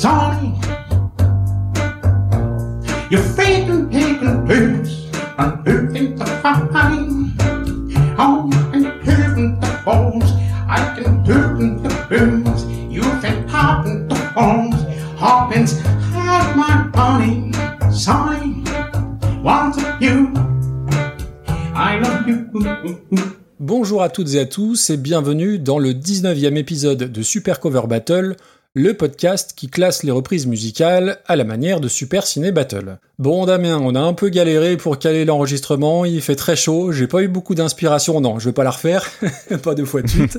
Sonny. You're faking, taking pills, and hurting the fine. Oh, and hurting the bones, I can hurting the bones. You've been hopping the bones, hoppins, have my honey. Sonny, want you? I love you. Bonjour à toutes et à tous et bienvenue dans le 19e épisode de Super Cover Battle, le podcast qui classe les reprises musicales à la manière de Super Ciné Battle. Bon Damien, on a un peu galéré pour caler l'enregistrement, il fait très chaud, j'ai pas eu beaucoup d'inspiration, non, je vais pas la refaire, pas deux fois de suite.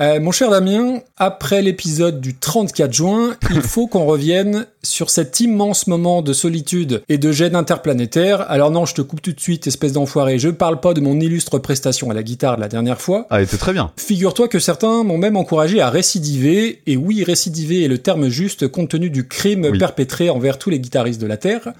Euh, mon cher Damien, après l'épisode du 34 juin, il faut qu'on revienne sur cet immense moment de solitude et de gêne interplanétaire. Alors non, je te coupe tout de suite, espèce d'enfoiré, je parle pas de mon illustre prestation à la guitare de la dernière fois. Ah, elle était très bien. Figure-toi que certains m'ont même encouragé à récidiver, et oui, récidiver est le terme juste compte tenu du crime Oui. perpétré envers tous les guitaristes de la Terre.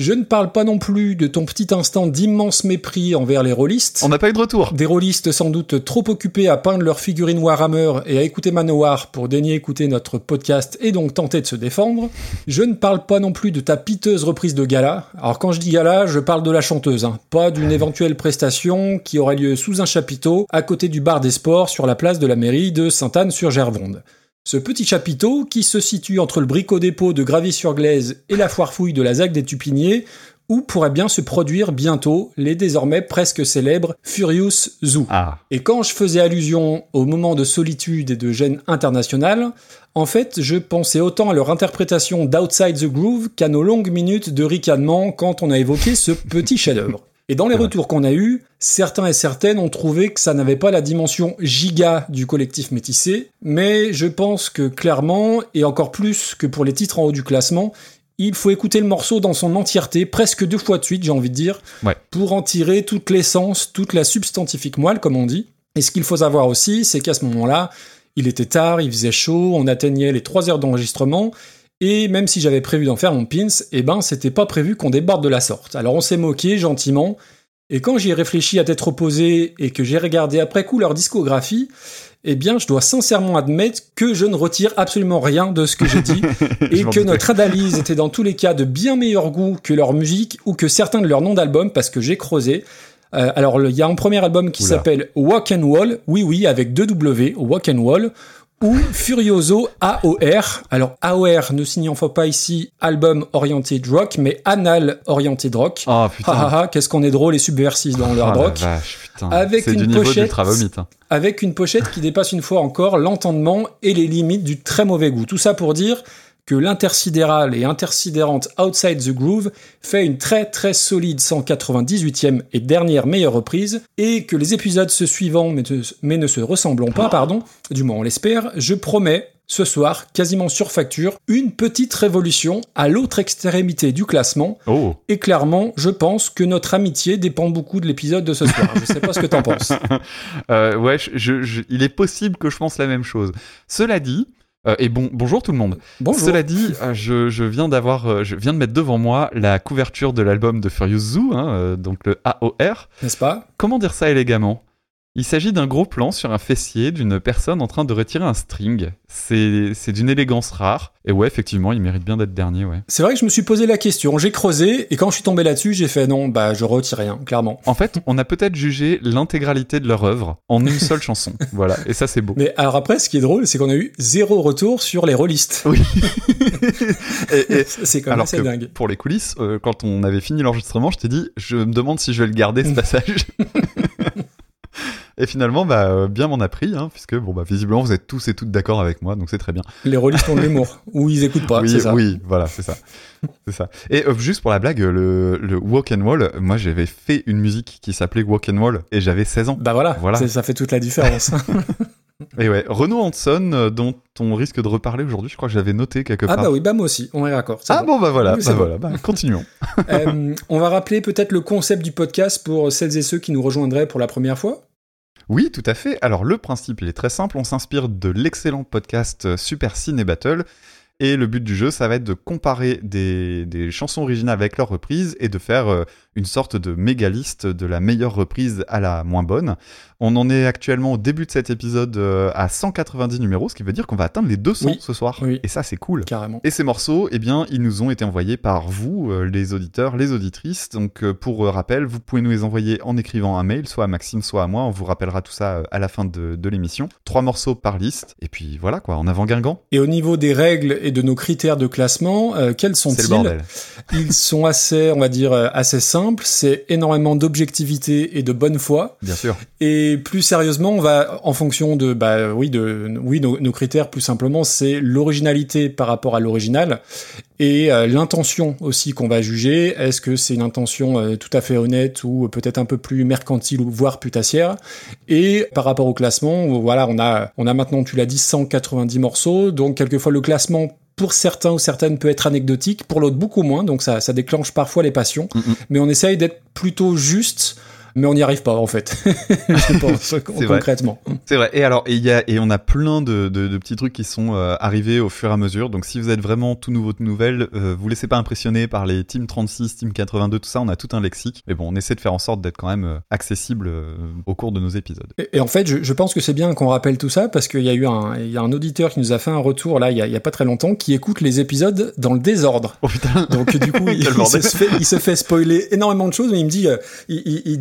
Je ne parle pas non plus de ton petit instant d'immense mépris envers les rôlistes. On n'a pas eu de retour. Des rôlistes sans doute trop occupés à peindre leurs figurines Warhammer et à écouter Manowar pour daigner écouter notre podcast et donc tenter de se défendre. Je ne parle pas non plus de ta piteuse reprise de gala. Alors quand je dis gala, je parle de la chanteuse, hein, pas d'une éventuelle prestation qui aurait lieu sous un chapiteau à côté du bar des sports sur la place de la mairie de Sainte-Anne-sur-Gervonde. Ce petit chapiteau, qui se situe entre le bricot-dépôt de Gravy-sur-Glaise et la foire-fouille de la ZAC des Tupiniers, où pourrait bien se produire bientôt les désormais presque célèbres Furious Zoo. Ah. Et quand je faisais allusion au moment de solitude et de gêne internationale, en fait, je pensais autant à leur interprétation d'Outside the Groove qu'à nos longues minutes de ricanement quand on a évoqué ce petit chef-d'œuvre. Et dans les Ouais. retours qu'on a eus, certains et certaines ont trouvé que ça n'avait pas la dimension giga du collectif métissé, mais je pense que clairement, et encore plus que pour les titres en haut du classement, il faut écouter le morceau dans son entièreté, presque deux fois de suite, j'ai envie de dire, Ouais. pour en tirer toute l'essence, toute la substantifique moelle, comme on dit. Et ce qu'il faut savoir aussi, c'est qu'à ce moment-là, il était tard, il faisait chaud, on atteignait les 3 heures d'enregistrement, et même si j'avais prévu d'en faire mon pins, eh ben c'était pas prévu qu'on débarde de la sorte. Alors on s'est moqué gentiment, et quand j'y ai réfléchi à tête reposée et que j'ai regardé après coup leur discographie, eh bien je dois sincèrement admettre que je ne retire absolument rien de ce que j'ai dit, et que notre analyse était dans tous les cas de bien meilleur goût que leur musique ou que certains de leurs noms d'albums, parce que j'ai creusé. Euh, alors, il y a un premier album qui s'appelle Walk and Wall, oui, oui, avec deux W, Walk and Wall, ou Furioso AOR. Alors, AOR ne signifiant pas ici album oriented rock, mais anal oriented rock. Oh putain. ha ha, qu'est-ce qu'on est drôle et subversif dans le Ah, hard la rock. vache, putain. Avec C'est une du niveau pochette- hein. avec une pochette qui dépasse une fois encore l'entendement et les limites du très mauvais goût. Tout ça pour dire que l'intersidéral et intersidérante Outside the Groove fait une très très solide 198e et dernière meilleure reprise, et que les épisodes se suivant mais, ne- mais ne se ressemblant pas, pardon, du moins on l'espère, je promets ce soir, quasiment sur facture, une petite révolution à l'autre extrémité du classement, Oh. et clairement, je pense que notre amitié dépend beaucoup de l'épisode de ce soir. Je sais pas ce que t'en penses. Euh, ouais, je- je- je- il est possible que je pense la même chose. Cela dit, euh, et bon, bonjour tout le monde. Bonjour. Cela dit, euh, je, je viens d'avoir, euh, je viens de mettre devant moi la couverture de l'album de Furious Zoo, hein, donc le AOR. N'est-ce pas? Comment dire ça élégamment? Il s'agit d'un gros plan sur un fessier d'une personne en train de retirer un string. C'est d'une élégance rare. Et ouais, effectivement, il mérite bien d'être dernier, ouais. C'est vrai que je me suis posé la question, j'ai creusé, et quand je suis tombé là-dessus, j'ai fait non, bah je retire rien, clairement. En fait, on a peut-être jugé l'intégralité de leur œuvre en une seule chanson. Voilà, et ça c'est beau. Mais alors après, ce qui est drôle, c'est qu'on a eu zéro retour sur les rôlistes. Oui. C'est quand même alors assez que dingue. pour les coulisses, euh, quand on avait fini l'enregistrement, je t'ai dit, je me demande si je vais le garder ce passage. et finalement, bah, euh, bien m'en a pris, hein, puisque bon, bah, visiblement vous êtes tous et toutes d'accord avec moi, donc c'est très bien. Les rôlistes ont de l'humour, ou ils écoutent pas, oui, c'est ça. oui, voilà, c'est ça. c'est ça. Et euh, juste pour la blague, le, le Walk and Wall, moi j'avais fait une musique qui s'appelait Walk and Wall et j'avais 16 ans. Bah voilà, Voilà. ça fait toute la différence. Et ouais, Renaud Hanson, euh, dont on risque de reparler aujourd'hui, je crois que j'avais noté quelque ah part. bah oui, bah moi aussi, on est d'accord. Ah bon. bah voilà, Oui, bah bon. voilà, bah, continuons. Euh, on va rappeler peut-être le concept du podcast pour celles et ceux qui nous rejoindraient pour la première fois. Oui, tout à fait. Alors le principe, il est très simple. On s'inspire de l'excellent podcast euh, Super Ciné Battle Et le but du jeu, ça va être de comparer des, des chansons originales avec leurs reprises et de faire euh, une sorte de méga liste de la meilleure reprise à la moins bonne. On en est actuellement au début de cet épisode euh, à 190 numéros, ce qui veut dire qu'on va atteindre les 200 Oui. ce soir. Oui. Et ça, c'est cool. Carrément. Et ces morceaux, eh bien, ils nous ont été envoyés par vous, euh, les auditeurs, les auditrices. Donc, euh, pour rappel, vous pouvez nous les envoyer en écrivant un mail, soit à Maxime, soit à moi. On vous rappellera tout ça à la fin de, de l'émission. Trois morceaux par liste. Et puis voilà, quoi, en avant Guingamp. Et au niveau des règles et de nos critères de classement, euh, quels sont-ils? Ils sont assez, on va dire, assez simples. C'est énormément d'objectivité et de bonne foi. Bien sûr. Et plus sérieusement, on va, en fonction de, bah oui, de, oui, nos, nos critères, plus simplement, c'est l'originalité par rapport à l'original et euh, l'intention aussi qu'on va juger. Est-ce que c'est une intention euh, tout à fait honnête ou peut-être un peu plus mercantile ou voire putassière? Et par rapport au classement, voilà, on a, on a maintenant, tu l'as dit, 190 morceaux. Donc quelquefois le classement pour certains ou certaines peut être anecdotique, pour l'autre beaucoup moins. Donc ça, ça déclenche parfois les passions. Mais on essaye d'être plutôt juste. Mais on n'y arrive pas en fait, je pense concrètement. C'est vrai. Et alors, et il y a, et on a plein de, de, de petits trucs qui sont euh, arrivés au fur et à mesure. Donc, si vous êtes vraiment tout nouveau, tout nouvelle, euh, vous laissez pas impressionner par les Team 36, Team 82, tout ça. On a tout un lexique. Mais bon, on essaie de faire en sorte d'être quand même euh, accessible euh, au cours de nos épisodes. Et, et en fait, je, je pense que c'est bien qu'on rappelle tout ça parce qu'il y a eu un, il y a un auditeur qui nous a fait un retour là, il y a, il y a pas très longtemps, qui écoute les épisodes dans le désordre. Oh putain. Donc du coup, il, se fait, il se fait spoiler énormément de choses, mais il me dit, il, il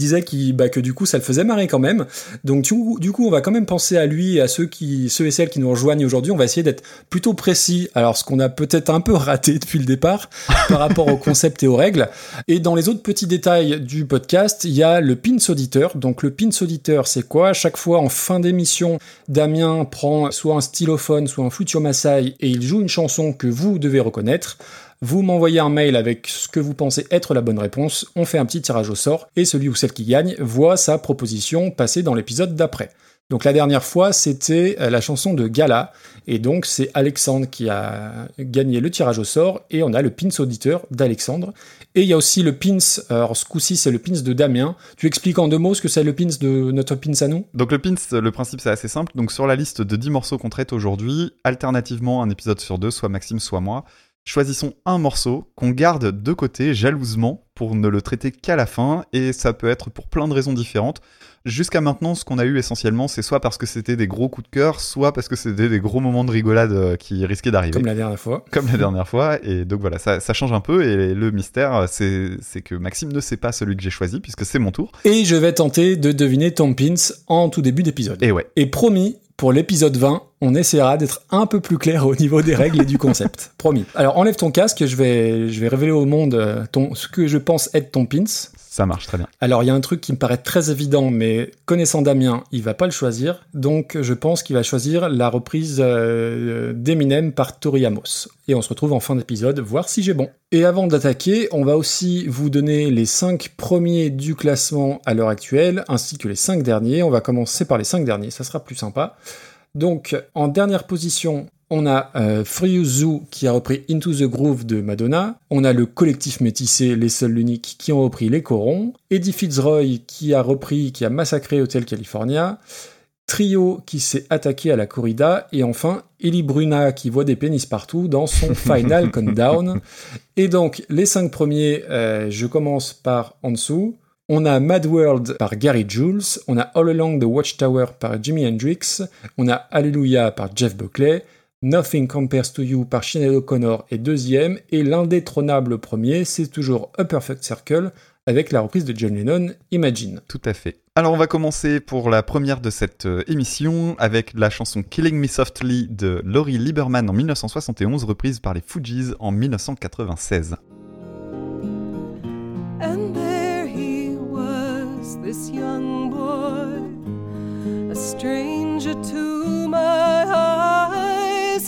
bah, que du coup, ça le faisait marrer quand même. Donc du coup, on va quand même penser à lui et à ceux qui, ceux et celles qui nous rejoignent aujourd'hui. On va essayer d'être plutôt précis. Alors, ce qu'on a peut-être un peu raté depuis le départ par rapport au concept et aux règles. Et dans les autres petits détails du podcast, il y a le pins auditeur. Donc le pins auditeur, c'est quoi? À chaque fois en fin d'émission, Damien prend soit un stylophone, soit un Maasai et il joue une chanson que vous devez reconnaître. Vous m'envoyez un mail avec ce que vous pensez être la bonne réponse, on fait un petit tirage au sort, et celui ou celle qui gagne voit sa proposition passer dans l'épisode d'après. Donc la dernière fois, c'était euh, la chanson de Gala, et donc c'est Alexandre qui a gagné le tirage au sort, et on a le pins auditeur d'Alexandre. Et il y a aussi le pins, alors ce coup-ci c'est le pins de Damien. Tu expliques en deux mots ce que c'est le pins de notre pins à nous? Donc, le pins, le principe, c'est assez simple. Donc, sur la liste de 10 morceaux qu'on traite aujourd'hui, alternativement, un épisode sur deux, soit Maxime, soit moi, choisissons un morceau qu'on garde de côté jalousement pour ne le traiter qu'à la fin. Et ça peut être pour plein de raisons différentes. Jusqu'à maintenant, ce qu'on a eu essentiellement, c'est soit parce que c'était des gros coups de cœur, soit parce que c'était des gros moments de rigolade euh, qui risquaient d'arriver. Comme la dernière fois. comme la dernière fois. Et donc voilà, ça, ça change un peu. Et le mystère, c'est que Maxime ne sait pas celui que j'ai choisi, puisque c'est mon tour. Et je vais tenter de deviner ton pins en tout début d'épisode. Et ouais, Et promis, pour l'épisode 20, on essaiera d'être un peu plus clair au niveau des règles et du concept. promis. Alors enlève ton casque, je vais, je vais révéler au monde euh, ton, ce que je pense être ton pins. Marche très bien. Alors il y a un truc qui me paraît très évident, mais connaissant Damien, il va pas le choisir. Donc je pense qu'il va choisir la reprise euh, d'Eminem par Tori Amos. Et on se retrouve en fin d'épisode, voir si j'ai bon. Et avant d'attaquer, on va aussi vous donner les 5 premiers du classement à l'heure actuelle, ainsi que les 5 derniers. On va commencer par les 5 derniers, ça sera plus sympa. Donc en dernière position, on a euh, Free Zoo qui a repris Into the Groove de Madonna. On a le collectif métissé Les Seuls l'Unique qui ont repris Les Corons. Eddie Fitzroy qui a repris, qui a massacré Hotel California. Trio qui s'est attaqué à la corrida. Et enfin, Ellie Bruna qui voit des pénis partout dans son Final Countdown. Et donc, les cinq premiers, euh, je commence par en dessous. On a Mad World par Gary Jules, on a All Along the Watchtower par Jimi Hendrix, on a Hallelujah par Jeff Buckley, Nothing Compares to You par Sinead O'Connor est deuxième, et l'indétrônable premier, c'est toujours A Perfect Circle avec la reprise de John Lennon, Imagine. Tout à fait. Alors on va commencer pour la première de cette euh, émission avec la chanson Killing Me Softly de Laurie Lieberman en 1971, reprise par les Fugees en 1996. And there he was, this young boy, a stranger to my eyes,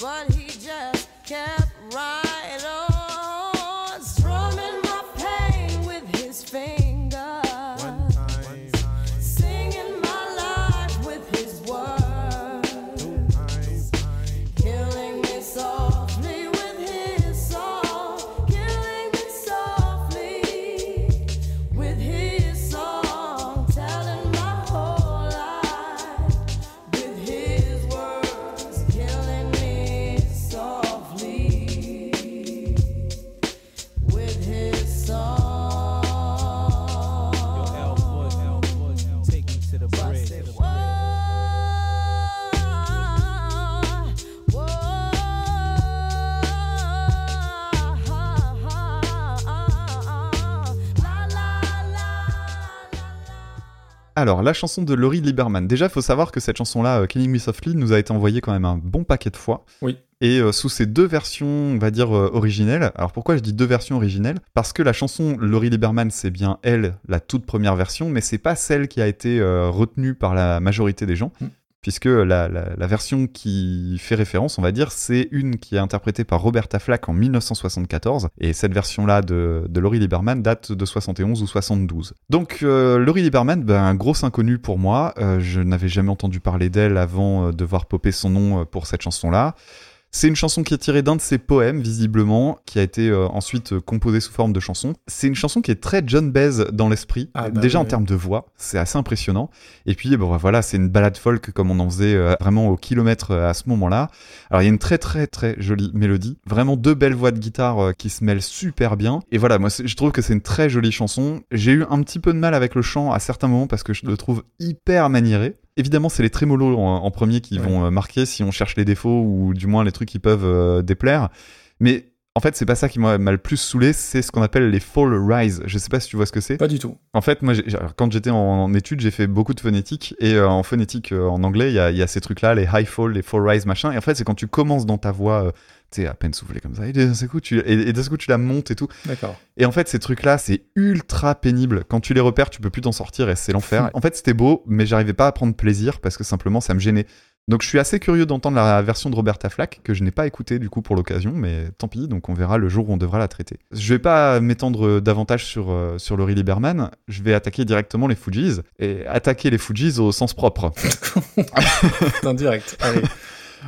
but he just kept riding. Alors, la chanson de Laurie Lieberman. Déjà, il faut savoir que cette chanson-là, euh, Killing Me Softly, nous a été envoyée quand même un bon paquet de fois. Oui. Et euh, sous ces deux versions, on va dire, euh, originelles. Alors, pourquoi je dis deux versions originelles? Parce que la chanson Laurie Lieberman, c'est bien elle, la toute première version, mais c'est pas celle qui a été euh, retenue par la majorité des gens. Mm. Puisque la, version qui fait référence, on va dire, c'est une qui est interprétée par Roberta Flack en 1974. Et cette version-là de, Laurie Lieberman date de 71 ou 72. Donc, euh, Laurie Lieberman, ben, un gros inconnu pour moi. Euh, je n'avais jamais entendu parler d'elle avant euh, de voir popper son nom pour cette chanson-là. C'est une chanson qui est tirée d'un de ses poèmes, visiblement, qui a été euh, ensuite euh, composée sous forme de chanson. C'est une chanson qui est très John Baez dans l'esprit, Ah bah déjà oui, en termes de voix, c'est assez impressionnant. Et puis, bon, voilà, c'est une balade folk comme on en faisait euh, vraiment au kilomètre à ce moment-là. Alors, il y a une très très très jolie mélodie, vraiment deux belles voix de guitare qui se mêlent super bien. Et voilà, moi, je trouve que c'est une très jolie chanson. J'ai eu un petit peu de mal avec le chant à certains moments parce que je le trouve hyper maniéré. Évidemment, c'est les trémolos en, en premier qui Ouais. vont euh, marquer si on cherche les défauts ou du moins les trucs qui peuvent euh, déplaire. Mais en fait, c'est pas ça qui m'a le plus saoulé, c'est ce qu'on appelle les fall rise. Je sais pas si tu vois ce que c'est. Pas du tout. En fait, moi, alors, quand j'étais en, en études, j'ai fait beaucoup de phonétique. Et euh, en phonétique, euh, en anglais, il y a, il y a ces trucs-là, les high fall, les fall rise, machin. Et en fait, c'est quand tu commences dans ta voix, euh, tu à peine soufflé comme ça, et d'un coup, tu, et, et coup, tu la montes et tout. D'accord. Et en fait, ces trucs-là, c'est ultra pénible. Quand tu les repères, tu peux plus t'en sortir et c'est l'enfer. en fait, c'était beau, mais j'arrivais pas à prendre plaisir parce que simplement, ça me gênait. Donc, je suis assez curieux d'entendre la version de Roberta Flack, que je n'ai pas écoutée du coup pour l'occasion, mais tant pis, donc on verra le jour où on devra la traiter. Je vais pas m'étendre davantage sur, euh, sur Laurie Lieberman, je vais attaquer directement les Fujis, et attaquer les Fujis au sens propre. Indirect. Allez.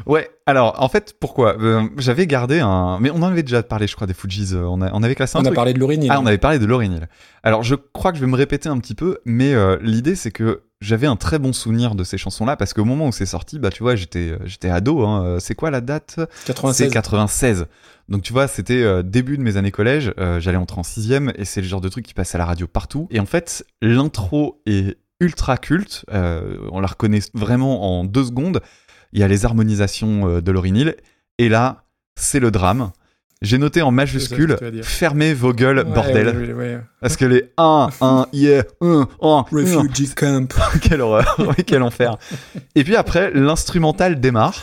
Ouais, alors en fait, pourquoi? Euh, J'avais gardé un. Mais on en avait déjà parlé, je crois, des Fujis, euh, on, a- on avait classé un On a truc. parlé de l'origine. Ah, on avait parlé de Lauryn. Alors, je crois que je vais me répéter un petit peu, mais euh, l'idée, c'est que j'avais un très bon souvenir de ces chansons-là, parce qu'au moment où c'est sorti, bah, tu vois, j'étais, j'étais ado. Hein. C'est quoi la date? C'est 96. 96. Donc, tu vois, c'était euh, début de mes années collège. J'allais entrer en sixième, et c'est le genre de truc qui passe à la radio partout. Et en fait, l'intro est ultra culte. on la reconnaît vraiment en deux secondes. Il y a les harmonisations euh, de Lauryn Hill, et là, c'est le drame. J'ai noté en majuscule, fermez vos gueules, Ouais, bordel. ouais, ouais. Parce que les 1, 1, yeah, 1, 1, Refugee camp. quelle horreur, quel enfer. Et puis après, l'instrumental démarre,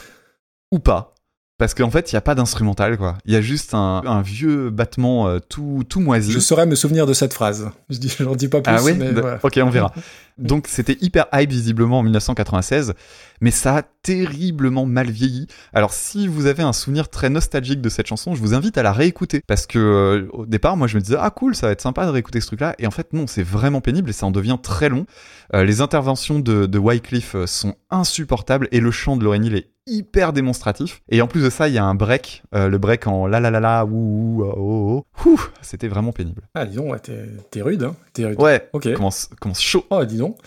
ou pas. Parce qu'en fait, il n'y a pas d'instrumental, quoi. Il y a juste un, un vieux battement euh, tout, tout moisi. Je saurais me souvenir de cette phrase. Je dis, j'en dis pas plus. Ah oui? mais D- voilà. Ok, on verra. Donc c'était hyper hype visiblement en 1996, mais ça a terriblement mal vieilli. Alors si vous avez un souvenir très nostalgique de cette chanson, je vous invite à la réécouter. Parce que euh, au départ, moi je me disais, ah cool, ça va être sympa de réécouter ce truc-là. Et en fait non, c'est vraiment pénible et ça en devient très long. Euh, les interventions de, de Wycliffe sont insupportables et le chant de Lauryn Hill est hyper démonstratif. Et en plus de ça, il y a un break, euh, le break en la la la la, ouh, ouh, oh, oh, oh. Ouh, c'était vraiment pénible. Ah, dis donc, ouais, t'es t'es rude, hein. T'es rude. Ouais, Ok. commence, commence chaud. Oh, dis donc.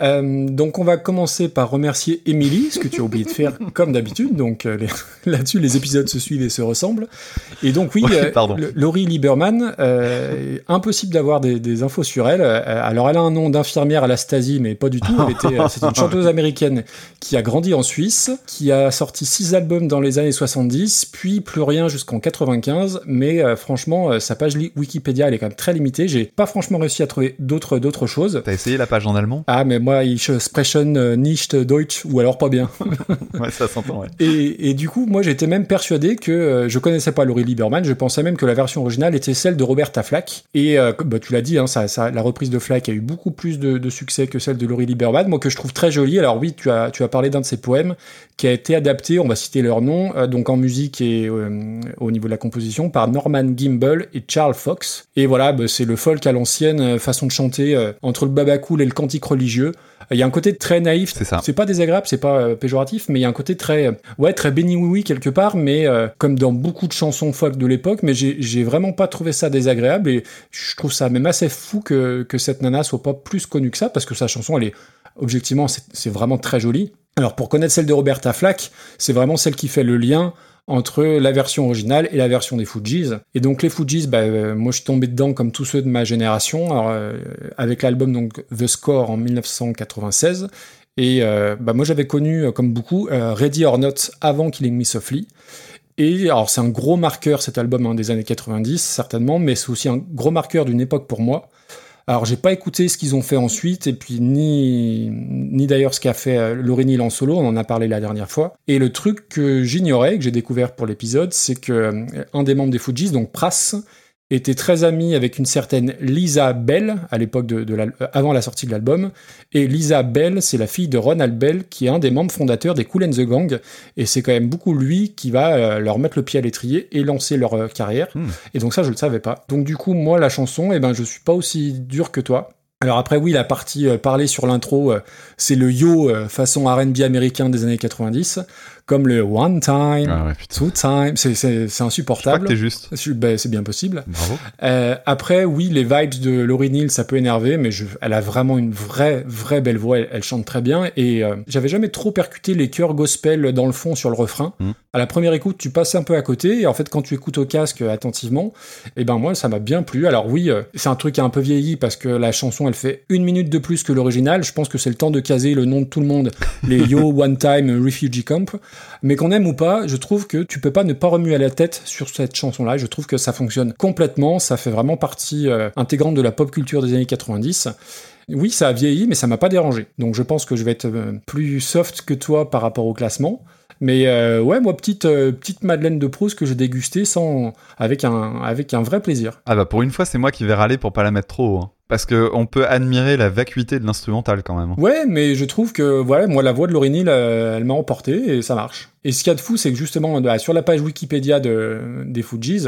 Euh, donc on va commencer par remercier Émilie, ce que tu as oublié de faire comme d'habitude. Donc euh, là-dessus, les épisodes se suivent et se ressemblent. Et donc oui, Ouais, euh, pardon. Laurie Lieberman, euh, impossible d'avoir des, des infos sur elle. Alors elle a un nom d'infirmière à la Stasi, mais pas du tout. Elle était, c'est une chanteuse américaine qui a grandi en Suisse, qui a sorti six albums dans les années 70, puis plus rien jusqu'en 95. Mais euh, franchement, sa page Wikipédia, elle est quand même très limitée. J'ai pas franchement réussi à trouver d'autres d'autres choses. T'as essayé la page en allemand? Ah, mais moi, ich sprechen äh, nicht Deutsch, ou alors pas bien. Ouais, ça s'entend, ouais. Et, et du coup, moi, j'étais même persuadé que euh, je connaissais pas Laurie Lieberman. Je pensais même que la version originale était celle de Roberta Flack. Et euh, bah, tu l'as dit, hein, ça, ça- la reprise de Flack a eu beaucoup plus de, de succès que celle de Laurie Lieberman. Moi, que je trouve très jolie. Alors oui, tu as, tu as parlé d'un de ses poèmes qui a été adapté, on va citer leur nom, euh, donc en musique et euh, au niveau de la composition, par Norman Gimbel et Charles Fox. Et voilà, bah, c'est le folk à l'ancienne, euh, façon de chanter entre le babacool et le cantique religieux. Il y a un côté très naïf. C'est ça. C'est pas désagréable, c'est pas euh, péjoratif, mais il y a un côté très, euh, ouais, très béni oui oui quelque part, mais euh, comme dans beaucoup de chansons folk de l'époque, mais j'ai vraiment pas trouvé ça désagréable et je trouve ça même assez fou que, que cette nana soit pas plus connue que ça parce que sa chanson, elle est objectivement, c'est vraiment très joli. Alors pour connaître celle de Roberta Flack, c'est vraiment celle qui fait le lien entre la version originale et la version des Fujis. Et donc les Fujis, bah, euh, moi je suis tombé dedans comme tous ceux de ma génération, alors, euh, avec l'album donc The Score en 1996. Et euh, bah, moi j'avais connu, euh, comme beaucoup, euh, Ready or Not avant Killing Me Softly. Et alors c'est un gros marqueur cet album hein, des années 90 certainement, mais c'est aussi un gros marqueur d'une époque pour moi. Alors j'ai pas écouté ce qu'ils ont fait ensuite et puis ni ni d'ailleurs ce qu'a fait euh, Lauryn Hill en solo, on en a parlé la dernière fois. Et le truc que j'ignorais que j'ai découvert pour l'épisode, c'est que euh, un des membres des Fujis, donc Pras, était très ami avec une certaine Lisa Bell à l'époque de, euh, avant la sortie de l'album. Et Lisa Bell, c'est la fille de Ronald Bell, qui est un des membres fondateurs des Cool and the Gang. Et c'est quand même beaucoup lui qui va euh, leur mettre le pied à l'étrier et lancer leur euh, carrière. Hmm. Et donc ça, je le savais pas. Donc du coup, moi, la chanson, eh ben, je suis pas aussi dur que toi. Alors après, oui, la partie euh, parlée sur l'intro, euh, c'est le yo euh, façon R&B américain des années 90, comme le one time, Ah ouais, two time, c'est Je insupportable. t'es juste. Je- ben, c'est bien possible. Bravo. Euh, après, oui, les vibes de Lauryn Hill, ça peut énerver, mais je, elle a vraiment une vraie, vraie belle voix. Elle, elle chante très bien et euh, j'avais jamais trop percuté les chœurs gospel dans le fond sur le refrain. Mm. À la première écoute, tu passes un peu à côté et en fait, quand tu écoutes au casque euh, attentivement, et ben moi, ça m'a bien plu. Alors oui, euh, c'est un truc qui a un peu vieilli parce que la chanson, elle fait une minute de plus que l'original. Je pense que c'est le temps de caser le nom de tout le monde, les Yo One Time Refugee Camp. Mais qu'on aime ou pas, je trouve que tu peux pas ne pas remuer la tête sur cette chanson-là. Je trouve que ça fonctionne complètement. Ça fait vraiment partie euh, intégrante de la pop culture des années 90. Oui, ça a vieilli, mais ça m'a pas dérangé. Donc je pense que je vais être plus soft que toi par rapport au classement. Mais euh, ouais, moi, petite, euh, petite Madeleine de Proust que j'ai dégustée sans, avec, un, avec un vrai plaisir. Ah bah pour une fois, c'est moi qui vais râler pour pas la mettre trop haut. hein. Parce que on peut admirer la vacuité de l'instrumental quand même. Ouais, mais je trouve que voilà, moi la voix de euh, elle m'a emporté et ça marche. Et ce qu'il y a de fou, c'est que justement bah, sur la page Wikipédia de, des Fujis,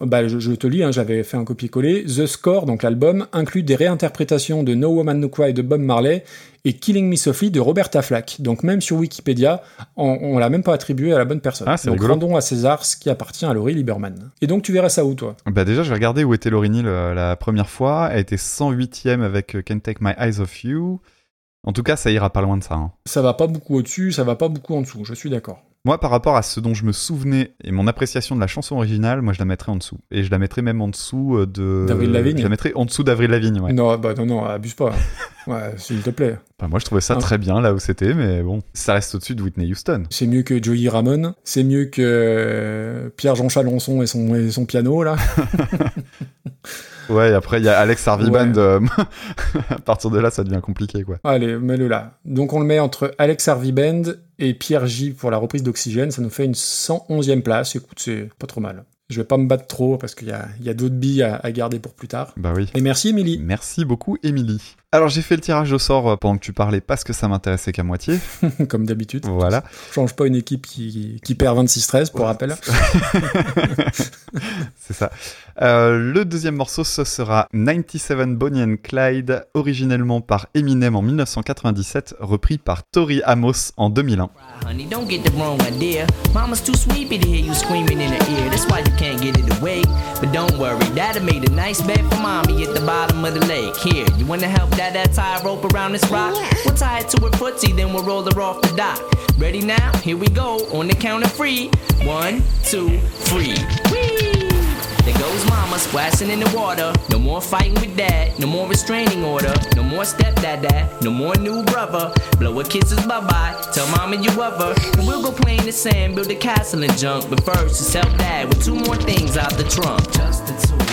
bah, je, je te lis, hein, j'avais fait un copier-coller. The Score, donc l'album, inclut des réinterprétations de No Woman No Cry de Bob Marley et Killing Me Softly de Roberta Flack. Donc même sur Wikipédia, on, on l'a même pas attribué à la bonne personne. Ah, c'est donc rigolo. rendons à César ce qui appartient à Laurie Lieberman. Et donc tu verras ça où toi? Bah déjà, je vais regarder où était Lauryn Hill euh, la première fois. Elle était 108ème avec euh, Can't Take My Eyes Off You. En tout cas, ça ira pas loin de ça. hein. Ça va pas beaucoup au-dessus, ça va pas beaucoup en dessous, je suis d'accord. Moi, par rapport à ce dont je me souvenais et mon appréciation de la chanson originale, moi je la mettrais en dessous. Et je la mettrais même en dessous euh, de. D'Avril Lavigne Je la mettrais en dessous d'Avril Lavigne, ouais. Non, bah non, non, abuse pas. ouais, s'il te plaît. Enfin, moi je trouvais ça Ah. très bien là où c'était, mais bon, ça reste au-dessus de Whitney Houston. C'est mieux que Joey Ramone, c'est mieux que euh, Pierre-Jean Chalençon et son, et son piano, là. Ouais, et après il y a Alex Harvey Ouais. Band. euh, à partir de là, ça devient compliqué quoi. Allez, mets-le là. Donc on le met entre Alex Harvey Band et Pierre J pour la reprise d'Oxygène, ça nous fait une 111e place. Écoute, c'est pas trop mal. Je vais pas me battre trop parce qu'il y a, d'autres billes à, à garder pour plus tard. Bah oui. Et merci, Émilie. Merci beaucoup, Émilie. Alors j'ai fait le tirage au sort euh, pendant que tu parlais parce que ça m'intéressait qu'à moitié. Comme d'habitude. Voilà. Change pas une équipe qui, qui perd 26-13, pour rappel. C'est ça. Euh, le deuxième morceau, ce sera 97 Bonnie and Clyde, originellement par Eminem en 1997, repris par Tori Amos en 2001. Honey, don't get the wrong idea. Mama's too sleepy to hear you screaming in her ear. That's why you can't get it awake. But don't worry, Daddy made a nice bed for mommy at the bottom of the lake. Here, you wanna help Dad tie a rope around this rock? We'll tie it to her footsie, then we'll roll her off the dock. Ready now? Here we go. On the count of three. One, two, three. Whee! There goes mama splashing in the water. No more fighting with dad, no more restraining order. No more stepdad dad, no more new brother. Blow her kisses bye bye, tell mama you love her. And we'll go play in the sand, build a castle and junk. But first, just help dad with two more things out the trunk. Just the two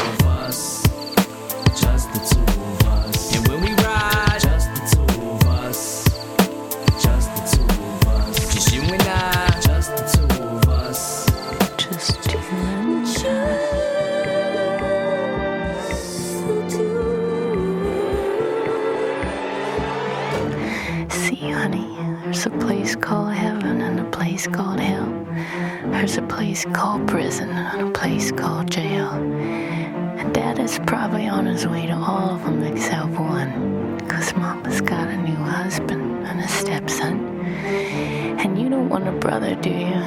there's a place called heaven and a place called hell. There's a place called prison and a place called jail. And Dad is probably on his way to all of them except one. Cause Mama's got a new husband and a stepson. And you don't want a brother, do you?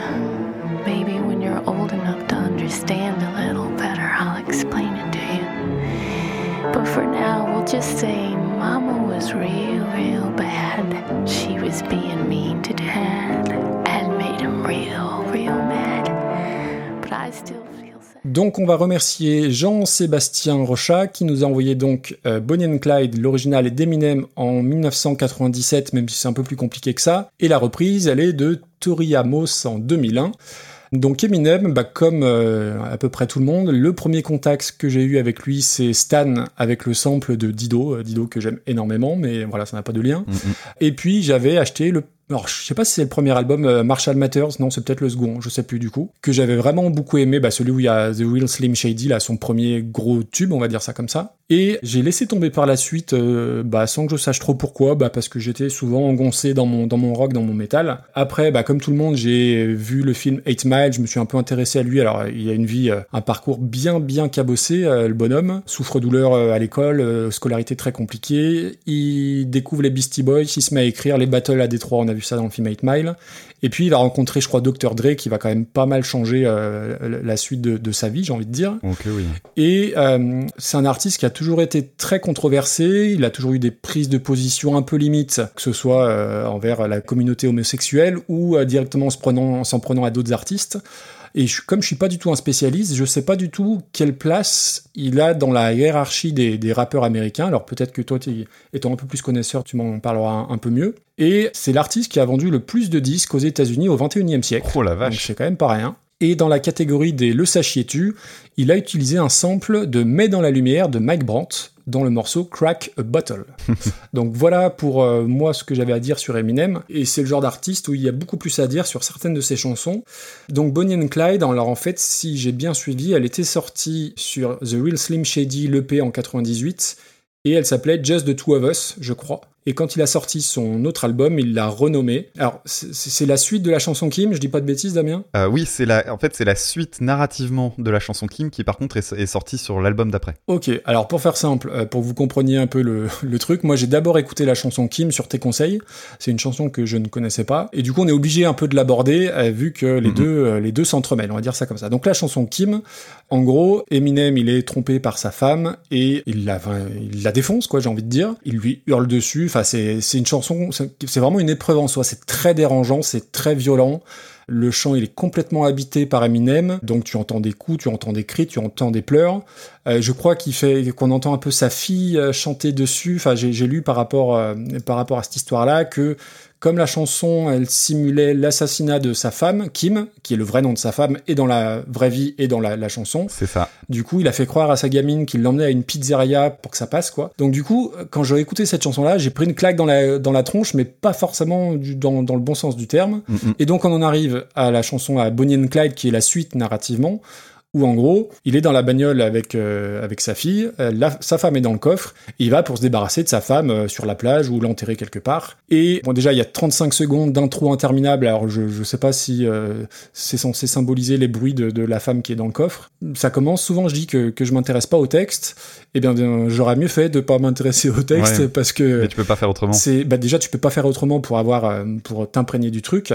Maybe when you're old enough to understand a little better, I'll explain it to you. But for now, we'll just say Mama was real, real bad. She was being mean to Dad and made him real, real mad. But I still feel sad. Donc on va remercier Jean-Sébastien Rochat qui nous a envoyé donc euh, Bonnie and Clyde, l'original est d'Eminem en 1997, même si c'est un peu plus compliqué que ça. Et la reprise, elle est de Tori Amos en 2001. Donc Eminem, bah, comme euh, à peu près tout le monde, le premier contact que j'ai eu avec lui, c'est Stan avec le sample de Dido, euh, Dido que j'aime énormément, mais voilà, ça n'a pas de lien. Mm, mm. Et puis j'avais acheté le alors, je sais pas si c'est le premier album, euh, Marshall Matters, non, c'est peut-être le second, je sais plus du coup, que j'avais vraiment beaucoup aimé, bah, celui où il y a The Real Slim Shady, là, son premier gros tube, on va dire ça comme ça. Et j'ai laissé tomber par la suite, euh, bah, sans que je sache trop pourquoi, bah, parce que j'étais souvent engoncé dans mon, dans mon rock, dans mon métal. Après, bah, comme tout le monde, j'ai vu le film 8 Mile, je me suis un peu intéressé à lui, alors il a une vie, euh, un parcours bien, bien cabossé, euh, le bonhomme, souffre-douleur à l'école, scolarité très compliquée, il découvre les Beastie Boys, il se met à écrire les battles à Détroit, on a vu ça dans le film 8 Mile, et puis il va rencontrer, je crois, Dr. Dre, qui va quand même pas mal changer la suite de, de sa vie, j'ai envie de dire. Ok, oui. Et euh, c'est un artiste qui a toujours été très controversé, il a toujours eu des prises de position un peu limites, que ce soit euh, envers la communauté homosexuelle ou euh, directement en se prenant- en s'en prenant à d'autres artistes. Et je, comme je suis pas du tout un spécialiste, je sais pas du tout quelle place il a dans la hiérarchie des, des rappeurs américains. Alors peut-être que toi, étant un peu plus connaisseur, tu m'en parleras un, un peu mieux. Et c'est l'artiste qui a vendu le plus de disques aux États-Unis au 21e siècle. Oh la Donc vache. c'est quand même pas rien. Et dans la catégorie des Le Sachiez-tu, il a utilisé un sample de Mets dans la lumière de Mike Brandt dans le morceau Crack a Bottle. Donc voilà pour euh, moi ce que j'avais à dire sur Eminem. Et c'est le genre d'artiste où il y a beaucoup plus à dire sur certaines de ses chansons. Donc Bonnie and Clyde, alors en fait, si j'ai bien suivi, elle était sortie sur The Real Slim Shady, l'EP en 98. Et elle s'appelait Just the Two of Us, je crois. Et quand il a sorti son autre album, il l'a renommé. Alors, c'est la suite de la chanson Kim, je dis pas de bêtises, Damien? Euh, oui, c'est la, en fait, c'est la suite narrativement de la chanson Kim qui, par contre, est, est sortie sur l'album d'après. Ok, alors pour faire simple, euh, pour que vous compreniez un peu le, le truc, moi j'ai d'abord écouté la chanson Kim sur tes conseils. C'est une chanson que je ne connaissais pas. Et du coup, on est obligé un peu de l'aborder euh, vu que les Mhm. deux euh, les deux s'entremêlent, on va dire ça comme ça. Donc la chanson Kim, en gros, Eminem, il est trompé par sa femme et il la, il la défonce, quoi, j'ai envie de dire. Il lui hurle dessus. C'est une chanson, c'est vraiment une épreuve en soi. C'est très dérangeant, c'est très violent. Le chant, il est complètement habité par Eminem, donc tu entends des coups, tu entends des cris, tu entends des pleurs. Euh, je crois qu'il fait qu'on entend un peu sa fille euh, chanter dessus. Enfin, j'ai j'ai lu par rapport euh, par rapport à cette histoire-là que comme la chanson, elle simulait l'assassinat de sa femme, Kim, qui est le vrai nom de sa femme, et dans la vraie vie et dans la, la chanson. C'est ça. Du coup, il a fait croire à sa gamine qu'il l'emmenait à une pizzeria pour que ça passe, quoi. Donc du coup, quand j'ai écouté cette chanson-là, j'ai pris une claque dans la, dans la tronche, mais pas forcément du- dans, dans le bon sens du terme. Mm. Et donc on en arrive à la chanson à Bonnie and Clyde, qui est la suite narrativement, où en gros, il est dans la bagnole avec, euh, avec sa fille, euh, sa femme est dans le coffre, et il va pour se débarrasser de sa femme euh, sur la plage ou l'enterrer quelque part. Et bon, déjà, il y a 35 secondes d'intro interminable, alors je, je sais pas si euh, c'est censé symboliser les bruits de, de la femme qui est dans le coffre. Ça commence, souvent je dis que, que je m'intéresse pas au texte, et bien, bien, j'aurais mieux fait de pas m'intéresser au texte, Ouais. parce que... Mais tu peux pas faire autrement. C'est bah déjà tu peux pas faire autrement pour avoir euh, pour t'imprégner du truc.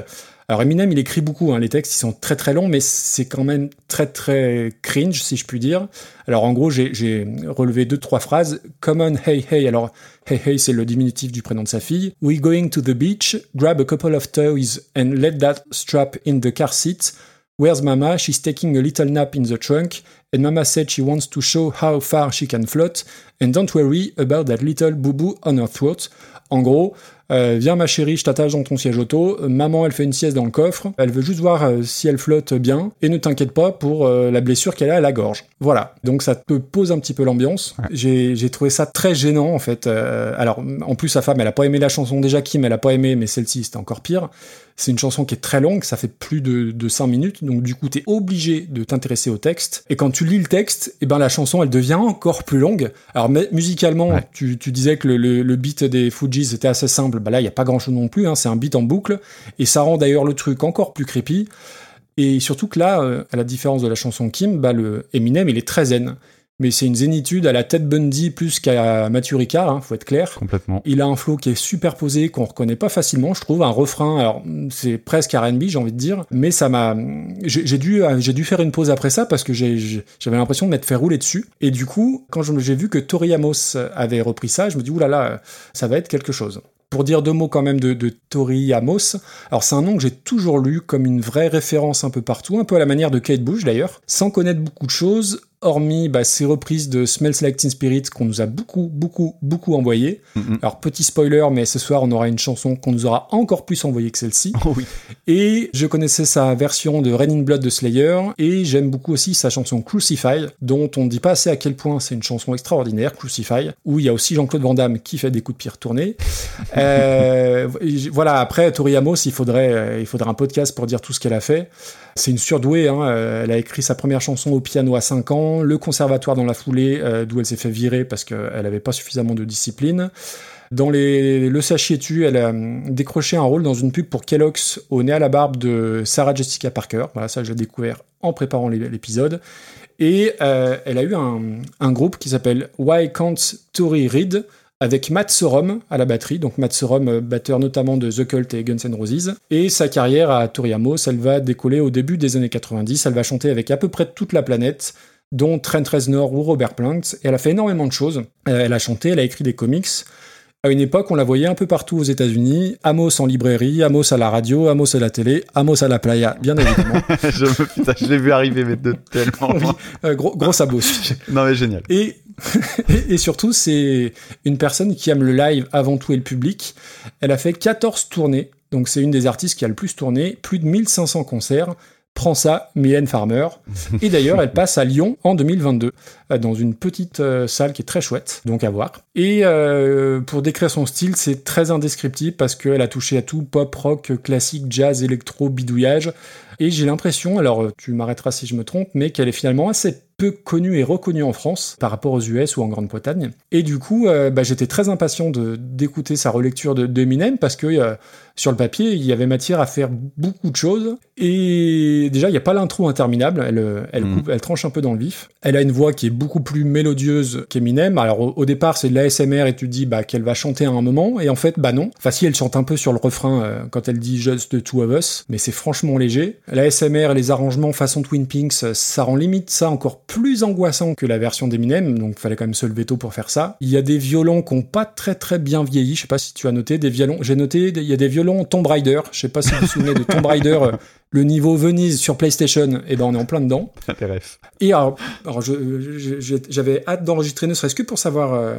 Alors Eminem il écrit beaucoup hein, les textes ils sont très très longs mais c'est quand même très très cringe si je puis dire. Alors en gros j'ai j'ai relevé deux trois phrases. Come on hey hey alors hey hey c'est le diminutif du prénom de sa fille. We going to the beach. Grab a couple of toys and let that strap in the car seat. Where's Mama? She's taking a little nap in the trunk, and Mama said she wants to show how far she can float, and don't worry about that little boo-boo on her throat. En gros, euh, viens ma chérie, je t'attache dans ton siège auto. Maman, elle fait une sieste dans le coffre. Elle veut juste voir euh, si elle flotte bien. Et ne t'inquiète pas pour euh, la blessure qu'elle a à la gorge. Voilà. Donc ça te pose un petit peu l'ambiance. Ouais. J'ai trouvé ça très gênant en fait. Alors en plus sa femme, elle a pas aimé la chanson déjà Kim, elle a pas aimé, mais celle-ci c'était encore pire. C'est une chanson qui est très longue, ça fait plus de, de 5 minutes, donc du coup t'es obligé de t'intéresser au texte. Et quand tu lis le texte, et ben la chanson elle devient encore plus longue. Alors musicalement, Ouais. tu, tu disais que le, le, le beat des Fujis était assez simple, bah là il y a pas grand chose non plus, hein, c'est un beat en boucle, et ça rend d'ailleurs le truc encore plus creepy. Et surtout que là, euh, à la différence de la chanson Kim, bah le Eminem il est très zen. Mais c'est une zénitude à la Ted Bundy plus qu'à Mathieu Ricard, hein, faut être clair. Complètement. Il a un flow qui est superposé, qu'on reconnaît pas facilement, je trouve. Un refrain, alors c'est presque R&B, j'ai envie de dire, mais ça m'a, j'ai dû, euh, j'ai dû faire une pause après ça parce que j'avais l'impression de m'être fait rouler dessus. Et du coup, quand j'ai vu que Tori Amos avait repris ça, je me dis oulala, là là, ça va être quelque chose. Pour dire deux mots quand même de, de Tori Amos, alors c'est un nom que j'ai toujours lu comme une vraie référence un peu partout, un peu à la manière de Kate Bush d'ailleurs, sans connaître beaucoup de choses. Hormis bah, ces reprises de Smells Like Teen Spirit qu'on nous a beaucoup, beaucoup, beaucoup envoyé. Mhm. Alors, petit spoiler, mais ce soir, on aura une chanson qu'on nous aura encore plus envoyée que celle-ci. Oh oui. Et je connaissais sa version de Rain in Blood de Slayer, et j'aime beaucoup aussi sa chanson Crucify, dont on ne dit pas assez à quel point c'est une chanson extraordinaire, Crucify, où il y a aussi Jean-Claude Van Damme qui fait des coups de pied retournés. Euh, voilà, après, Tori Amos, il faudrait, il faudrait un podcast pour dire tout ce qu'elle a fait. C'est une surdouée, hein, euh, elle a écrit sa première chanson au piano à 5 ans, le conservatoire dans la foulée, euh, d'où elle s'est fait virer parce qu'elle n'avait pas suffisamment de discipline. Dans le sachietu, elle a hum, décroché un rôle dans une pub pour Kellogg's au nez à la barbe de Sarah Jessica Parker. Voilà, ça j'ai découvert en préparant l'é- l'épisode. Et euh, elle a eu un, groupe qui s'appelle Why Can't Tori Read avec Matt Sorum à la batterie, donc Matt Sorum, euh, batteur notamment de The Cult et Guns N' Roses. Et sa carrière à Tori Amos, elle va décoller au début des années 90. Elle va chanter avec à peu près toute la planète, dont Trent Reznor ou Robert Plant. Et elle a fait énormément de choses. Euh, elle a chanté, elle a écrit des comics. À une époque, on la voyait un peu partout aux États-Unis. Amos en librairie, Amos à la radio, Amos à la télé, Amos à la playa, bien évidemment. je, me, putain, je l'ai vu arriver, mais de tellement. Oui, euh, gros, gros. Non, mais génial. Et, et surtout, c'est une personne qui aime le live avant tout et le public. Elle a fait 14 tournées, donc c'est une des artistes qui a le plus tourné, plus de 1500 concerts. Prends ça, Mylène Farmer. Et d'ailleurs, elle passe à Lyon en 2022, euh, dans une petite euh, salle qui est très chouette, donc à voir. Et euh, pour décrire son style, c'est très indescriptible parce qu'elle a touché à tout, pop, rock, classique, jazz, électro, bidouillage. Et j'ai l'impression, alors tu m'arrêteras si je me trompe, mais qu'elle est finalement assez peu connue et reconnue en France par rapport aux US ou en Grande-Bretagne. Et du coup, euh, bah, j'étais très impatient de d'écouter sa relecture de d'Eminem parce que sur le papier, il y avait matière à faire beaucoup de choses. Et déjà, il n'y a pas l'intro interminable, elle, euh, elle, Mhm. elle tranche un peu dans le vif. Elle a une voix qui est beaucoup plus mélodieuse qu'Eminem. Alors au, au départ, c'est de l'ASMR et tu te dis bah, qu'elle va chanter à un moment. Et en fait, bah non. Enfin si, elle chante un peu sur le refrain euh, quand elle dit Just the Two of Us, mais c'est franchement léger. L'ASMR et les arrangements façon Twin Pinks, ça rend limite ça encore plus angoissant que la version d'Eminem, donc fallait quand même se lever tôt pour faire ça. Il y a des violons qui ont pas très très bien vieilli, je sais pas si tu as noté, des violons, j'ai noté, il y a des violons Tomb Raider, je sais pas si vous vous souvenez de Tomb Raider, euh, le niveau Venise sur PlayStation, et ben on est en plein dedans. Refs. Et alors, alors j'avais hâte d'enregistrer, ne serait-ce que pour savoir, euh,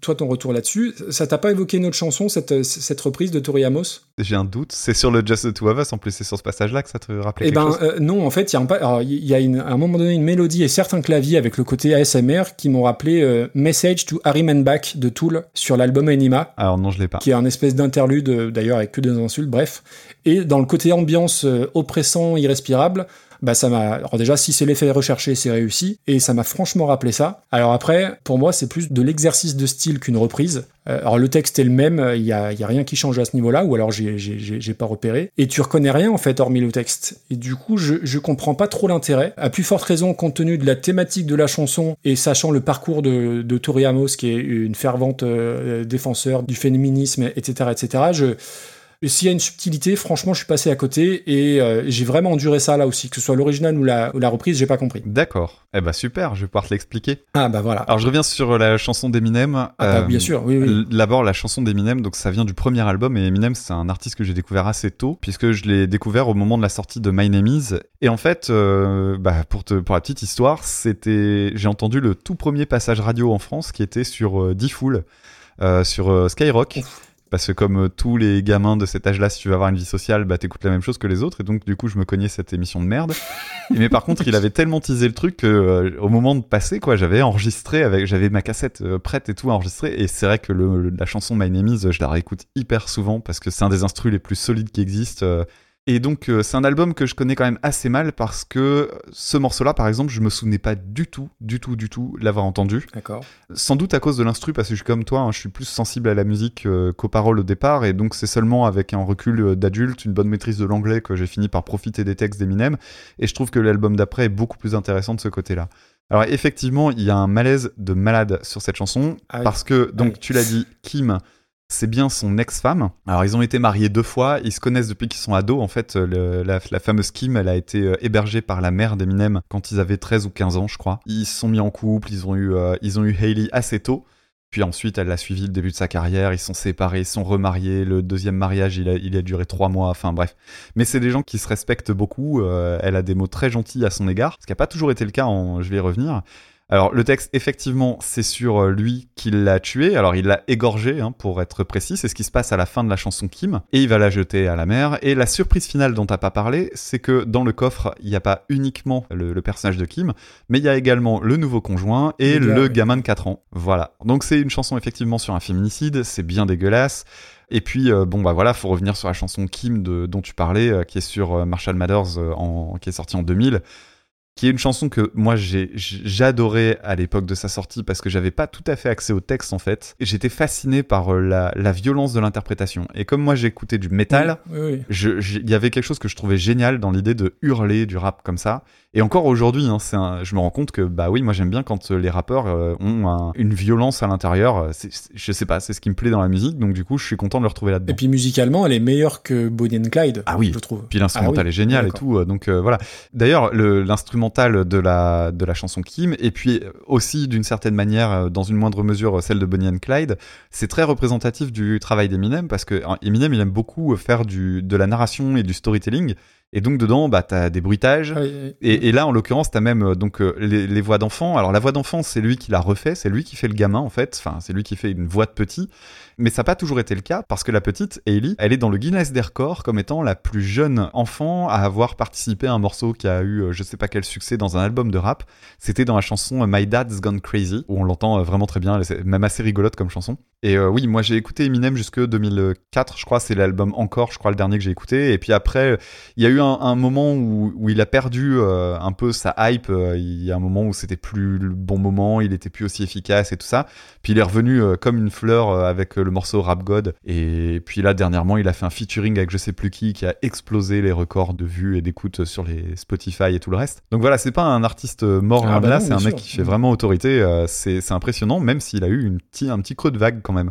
toi, ton retour là-dessus. Ça t'a pas évoqué une autre chanson, cette, cette reprise de Tori Amos? J'ai un doute. C'est sur le Just the Two of Us, en plus, c'est sur ce passage-là que ça te rappelait Eh quelque ben chose? euh, non, en fait, il y a, un, alors, y a une- à un moment donné une mélodie et certains claviers avec le côté ASMR qui m'ont rappelé euh, Message to Harry Man Back de Tool sur l'album Anima, Alors non, je l'ai pas. qui est un espèce d'interlude, euh, d'ailleurs avec que des insultes, bref. Et dans le côté ambiance oppressant, irrespirable, bah ça m'a. Alors déjà, si c'est l'effet recherché, c'est réussi, et ça m'a franchement rappelé ça. Alors après, pour moi, c'est plus de l'exercice de style qu'une reprise. Euh, alors le texte est le même, il y a, rien qui change à ce niveau-là, ou alors j'ai pas repéré. Et tu reconnais rien en fait, hormis le texte. Et du coup, je, je comprends pas trop l'intérêt. À plus forte raison, compte tenu de la thématique de la chanson et sachant le parcours de, de Tori Amos, qui est une fervente euh, défenseur du féminisme, etc., etc. Je et S'il y a une subtilité, franchement, je suis passé à côté et euh, j'ai vraiment enduré ça là aussi, que ce soit l'original ou la, ou la reprise, j'ai pas compris. D'accord. Eh bah super, je vais pouvoir te l'expliquer. Ah bah voilà. Alors je reviens sur la chanson d'Eminem. Ah, bah, Euh, bien sûr, oui, D'abord, la chanson d'Eminem, donc ça vient du premier album, et Eminem, c'est un artiste que j'ai découvert assez tôt, puisque je l'ai découvert au moment de la sortie de My Name Is. Et en fait, euh, bah, pour, te, pour la petite histoire, c'était, j'ai entendu le tout premier passage radio en France qui était sur euh, D-Fool, euh, sur euh, Skyrock. Parce que comme euh, tous les gamins de cet âge-là, si tu veux avoir une vie sociale, bah t'écoutes la même chose que les autres, et donc du coup je me cognais cette émission de merde. Mais par contre, il avait tellement teasé le truc que euh, au moment de passer, quoi, j'avais enregistré avec, j'avais ma cassette euh, prête et tout enregistré. Et c'est vrai que la chanson My Name Is, je la réécoute hyper souvent parce que c'est un des instrus les plus solides qui existent. Et donc euh, c'est un album que je connais quand même assez mal parce que ce morceau-là, par exemple, je me souvenais pas du tout, du tout, du tout l'avoir entendu. D'accord. Sans doute à cause de l'instru, parce que je suis comme toi, hein, je suis plus sensible à la musique euh, qu'aux paroles au départ, et donc c'est seulement avec un recul euh, d'adulte, une bonne maîtrise de l'anglais, que j'ai fini par profiter des textes d'Eminem, et je trouve que l'album d'après est beaucoup plus intéressant de ce côté-là. Alors effectivement, il y a un malaise de malade sur cette chanson, Ah oui. parce que, donc oui. tu l'as dit, Kim, c'est bien son ex-femme. Alors ils ont été mariés deux fois, ils se connaissent depuis qu'ils sont ados. En fait, la, fameuse Kim, elle a été euh, hébergée par la mère d'Eminem quand ils avaient 13 ou 15 ans, je crois. Ils se sont mis en couple, ils ont eu, euh, eu Hailey assez tôt. Puis ensuite, elle l'a suivi le début de sa carrière. Ils sont séparés, ils sont remariés. Le deuxième mariage, il a, duré trois mois. Enfin bref. Mais c'est des gens qui se respectent beaucoup. Euh, elle a des mots très gentils à son égard, ce qui n'a pas toujours été le cas. Je vais y revenir. Alors le texte, effectivement, c'est sur euh, lui qu'il l'a tué. Alors il l'a égorgé, hein, pour être précis. C'est ce qui se passe à la fin de la chanson Kim. Et il va la jeter à la mer. Et la surprise finale dont t'as pas parlé, c'est que dans le coffre, il n'y a pas uniquement le, le personnage de Kim, mais il y a également le nouveau conjoint et Le gamin de 4 ans. Voilà. Donc c'est une chanson effectivement sur un féminicide. C'est bien dégueulasse. Et puis euh, bon bah voilà, faut revenir sur la chanson Kim de, dont tu parlais, euh, qui est sur euh, Marshall Mathers, en, qui est sortie en 2000 qui est une chanson que moi j'ai j'adorais à l'époque de sa sortie parce que j'avais pas tout à fait accès au texte en fait. Et j'étais fasciné par euh, la, la violence de l'interprétation. Et comme moi j'écoutais du métal, Oui, oui. il y avait quelque chose que je trouvais génial dans l'idée de hurler du rap comme ça. Et encore aujourd'hui, hein, un- je me rends compte que bah oui, moi j'aime bien quand euh, les rappeurs euh, ont un- une violence à l'intérieur. Euh, Je sais pas, c'est ce qui me plaît dans la musique. Donc du coup, je suis content de le retrouver là-dedans. Et puis musicalement, elle est meilleure que Bonnie and Clyde. Ah oui. je trouve. Puis l'instrumental Ah oui, est génial et tout, donc euh, voilà. D'ailleurs, le- l'instrumental de la, de la chanson Kim, et puis aussi d'une certaine manière, dans une moindre mesure, celle de Bonnie and Clyde, c'est très représentatif du travail d'Eminem, parce que hein, Eminem, il aime beaucoup faire du, de la narration et du storytelling, et donc dedans, bah, t'as des bruitages, et- et, et là, en l'occurrence, t'as même euh, donc euh, les, les voix d'enfant. Alors la voix d'enfant, c'est lui qui l'a refait, c'est lui qui fait le gamin en fait. Enfin, c'est lui qui fait une voix de petit. Mais ça n'a pas toujours été le cas parce que la petite Hailey, elle est dans le Guinness des records comme étant la plus jeune enfant à avoir participé à un morceau qui a eu euh, je sais pas quel succès dans un album de rap. C'était dans la chanson My Dad's Gone Crazy où on l'entend vraiment très bien, c'est même assez rigolote comme chanson. Et euh, oui, moi j'ai écouté Eminem jusque 2004, je crois, c'est l'album Encore, je crois le dernier que j'ai écouté. Et puis après, il y a eu un, un moment où, où il a perdu euh, un peu sa hype. euh, Il y a un moment où c'était plus le bon moment, il était plus aussi efficace et tout ça. Puis il est revenu euh, comme une fleur avec le morceau Rap God. Et puis là, dernièrement, il a fait un featuring avec je sais plus qui qui a explosé les records de vues et d'écoute sur les Spotify et tout le reste. Donc voilà, c'est pas un artiste mort Ah bah là, c'est un mec sûr. qui fait vraiment autorité. c'est impressionnant, même s'il a eu une un petit creux de vague quand même.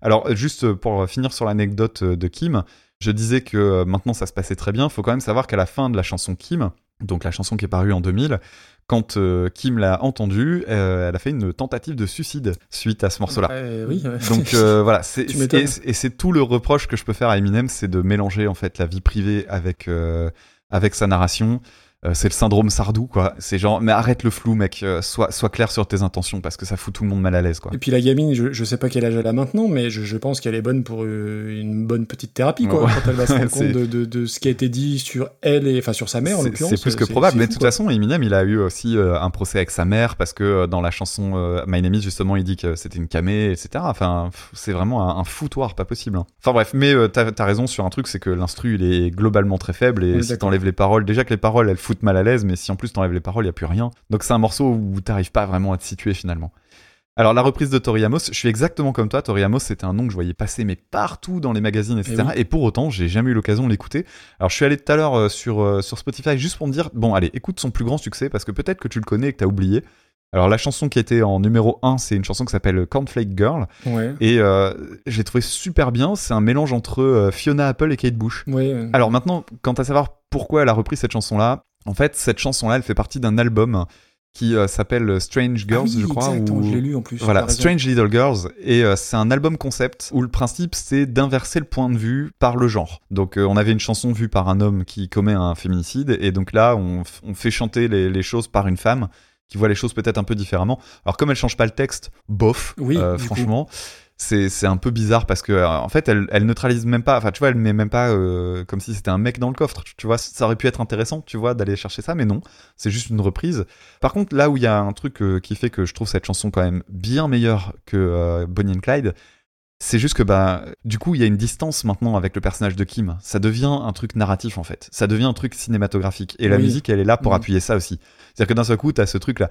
Alors, juste pour finir sur l'anecdote de Kim, je disais que euh, maintenant ça se passait très bien. Faut quand même savoir qu'à la fin de la chanson Kim, donc la chanson qui est parue en 2000, quand euh, Kim l'a entendue, euh, elle a fait une tentative de suicide suite à ce morceau-là. Euh, oui. ouais. Donc euh, voilà, c'est et, c'est tout le reproche que je peux faire à Eminem, c'est de mélanger en fait la vie privée avec euh, avec sa narration. Euh, c'est le syndrome Sardou quoi. C'est genre mais arrête le flou mec, euh, sois sois clair sur tes intentions parce que ça fout tout le monde mal à l'aise quoi. Et puis la gamine, je, je sais pas quel âge elle a maintenant, mais je, je pense qu'elle est bonne pour euh, une bonne petite thérapie, quoi, Ouais. quand elle va se rendre compte de, de, de ce qui a été dit sur elle et enfin sur sa mère en C'est- l'occurrence. C'est plus que probable. Mais de toute quoi. façon, Eminem, il a eu aussi un procès avec sa mère parce que dans la chanson My Name Is, justement, il dit que c'était une camée, etc. Enfin, c'est vraiment un, un foutoir, pas possible. hein. Enfin bref, mais t'as as raison sur un truc, c'est que l'instru, il est globalement très faible et est si t'enlèves les paroles, déjà que les paroles, elles foutent mal à l'aise, mais si en plus t'enlèves les paroles, il y a plus rien. Donc c'est un morceau où t'arrives pas vraiment à te situer finalement. Alors la reprise de Tori Amos, je suis exactement comme toi. Tori Amos, c'était un nom que je voyais passer mais partout dans les magazines, etc. Eh oui. Et pour autant, j'ai jamais eu l'occasion de l'écouter. Alors je suis allé tout à l'heure euh, sur euh, sur Spotify juste pour me dire bon allez écoute son plus grand succès parce que peut-être que tu le connais et que t'as oublié. Alors la chanson qui était en numéro 1, c'est une chanson qui s'appelle Cornflake Girl Ouais. et euh, je l'ai trouvé super bien. C'est un mélange entre euh, Fiona Apple et Kate Bush. Ouais. Alors maintenant, quant à savoir pourquoi elle a repris cette chanson-là, en fait cette chanson-là, elle fait partie d'un album qui euh, s'appelle Strange Girls, ah oui, je crois. exactement, ou- je l'ai lu en plus. voilà. Strange Little Girls, et euh, c'est un album concept où le principe c'est d'inverser le point de vue par le genre. Donc euh, on avait une chanson vue par un homme qui commet un féminicide, et donc là on, fait chanter les, les choses par une femme qui voit les choses peut-être un peu différemment. Alors comme elle change pas le texte, bof, Oui, euh, coup. C'est, c'est un peu bizarre parce que euh, en fait elle, elle neutralise même pas enfin tu vois elle met même pas euh, comme si c'était un mec dans le coffre tu, tu vois ça aurait pu être intéressant tu vois d'aller chercher ça mais non c'est juste une reprise par contre, là où il y a un truc euh, qui fait que je trouve cette chanson quand même bien meilleure que euh, Bonnie and Clyde, c'est juste que bah du coup il y a une distance maintenant avec le personnage de Kim. Ça devient un truc narratif en fait. Ça devient un truc cinématographique. Et la Oui. musique elle est là pour Mhm. appuyer ça aussi. C'est-à-dire que d'un seul coup t'as ce truc là,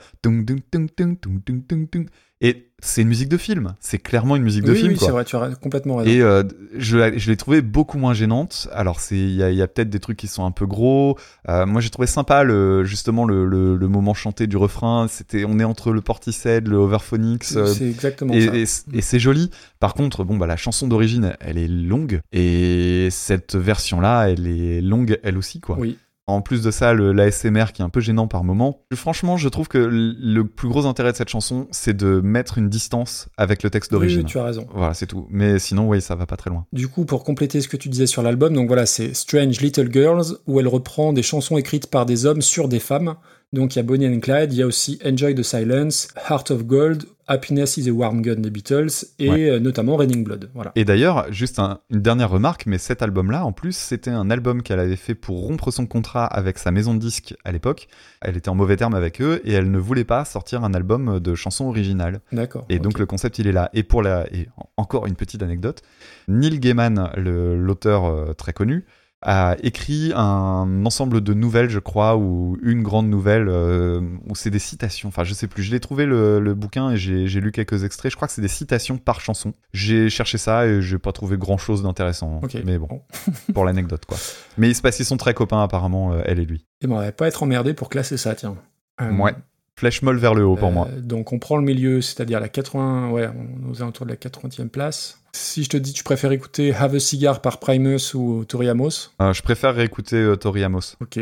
et c'est une musique de film. C'est clairement une musique de oui, film oui, c'est vrai, tu as complètement raison. Et euh, je, la- je l'ai trouvé beaucoup moins gênante. Alors il y a, il y a peut-être des trucs qui sont un peu gros. Euh, moi j'ai trouvé sympa le justement le, le, le moment chanté du refrain. C'était on est entre le Portishead, le Overphonics. euh, c'est exactement et, ça. et- et c'est joli. Par contre, bon bah la chanson d'origine, elle est longue et cette version là, elle est longue elle aussi quoi. Oui. En plus de ça, le l'ASMR qui est un peu gênant par moment. Franchement, je trouve que le plus gros intérêt de cette chanson, c'est de mettre une distance avec le texte d'origine. oui, tu as raison. Voilà, c'est tout. Mais sinon, oui, ça va pas très loin. Du coup, pour compléter ce que tu disais sur l'album, donc voilà, c'est Strange Little Girls, où elle reprend des chansons écrites par des hommes sur des femmes. Donc il y a Bonnie and Clyde, il y a aussi Enjoy the Silence, Heart of Gold, Happiness is a Warm Gun des Beatles, et Ouais. euh, notamment Raining Blood. Voilà. Et d'ailleurs, juste un- une dernière remarque, mais cet album-là, en plus, c'était un album qu'elle avait fait pour rompre son contrat avec sa maison de disques à l'époque. Elle était en mauvais terme avec eux et elle ne voulait pas sortir un album de chansons originales. D'accord. Et donc le concept, il est là. Et pour la, et en- encore une petite anecdote, Neil Gaiman, l'auteur euh, très connu, a écrit un ensemble de nouvelles, je crois, ou une grande nouvelle, euh, où c'est des citations. Enfin, je sais plus. Je l'ai trouvé le, le bouquin et j'ai lu quelques extraits. Je crois que c'est des citations par chanson. J'ai cherché ça et j'ai pas trouvé grand chose d'intéressant. Mais bon, pour l'anecdote, quoi. Mais il se passe, ils sont très copains, apparemment, euh, elle et lui. Et ben, on va pas être emmerdé pour classer ça, tiens. Euh, Ouais. Flèche molle vers le haut pour euh, moi. Donc on prend le milieu, c'est-à-dire la 80, ouais, on est aux alentours de la 80e place. Si je te dis, tu préfères écouter Have a Cigar par Primus ou Tori Amos, Euh, je préfère réécouter euh, Tori Amos. ok.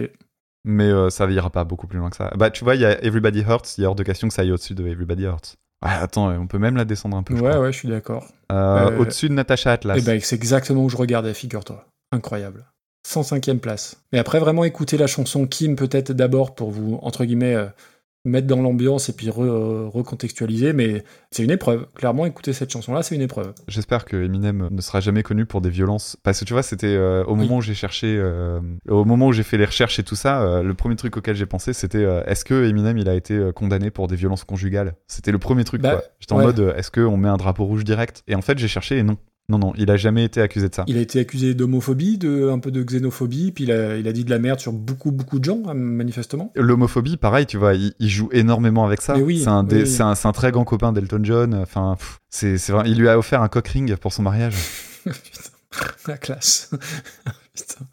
Mais euh, ça ira pas beaucoup plus loin que ça. Bah, tu vois, il y a Everybody Hurts, il y a hors de question que ça aille au-dessus de Everybody Hurts. Ouais, attends, on peut même la descendre un peu. Ouais, ouais, je suis d'accord. Euh, Euh, Au-dessus de Natasha Atlas. Et ben, c'est exactement où je regardais, figure-toi. Incroyable. 105e place. Mais après, vraiment écouter la chanson Kim peut-être d'abord pour vous, entre guillemets, euh, mettre dans l'ambiance et puis re- recontextualiser, mais c'est une épreuve. Clairement, écouter cette chanson-là, c'est une épreuve. J'espère que Eminem ne sera jamais connu pour des violences. Parce que tu vois, c'était euh, au Oui. moment où j'ai cherché, euh, au moment où j'ai fait les recherches et tout ça, euh, le premier truc auquel j'ai pensé, c'était est-ce que Eminem il a été condamné pour des violences conjugales? C'était le premier truc. Bah, quoi. J'étais en mode est-ce qu'on met un drapeau rouge direct? Et en fait, j'ai cherché et non. Non, non, il a jamais été accusé de ça. Il a été accusé d'homophobie, de, un peu de xénophobie, puis il a, il a dit de la merde sur beaucoup, beaucoup de gens, hein, manifestement. L'homophobie, pareil, tu vois, il, il joue énormément avec ça. Oui, c'est un, oui, un, très grand copain d'Elton John. Enfin, c'est, c'est vrai, il lui a offert un cock ring pour son mariage. Putain, la classe. Putain.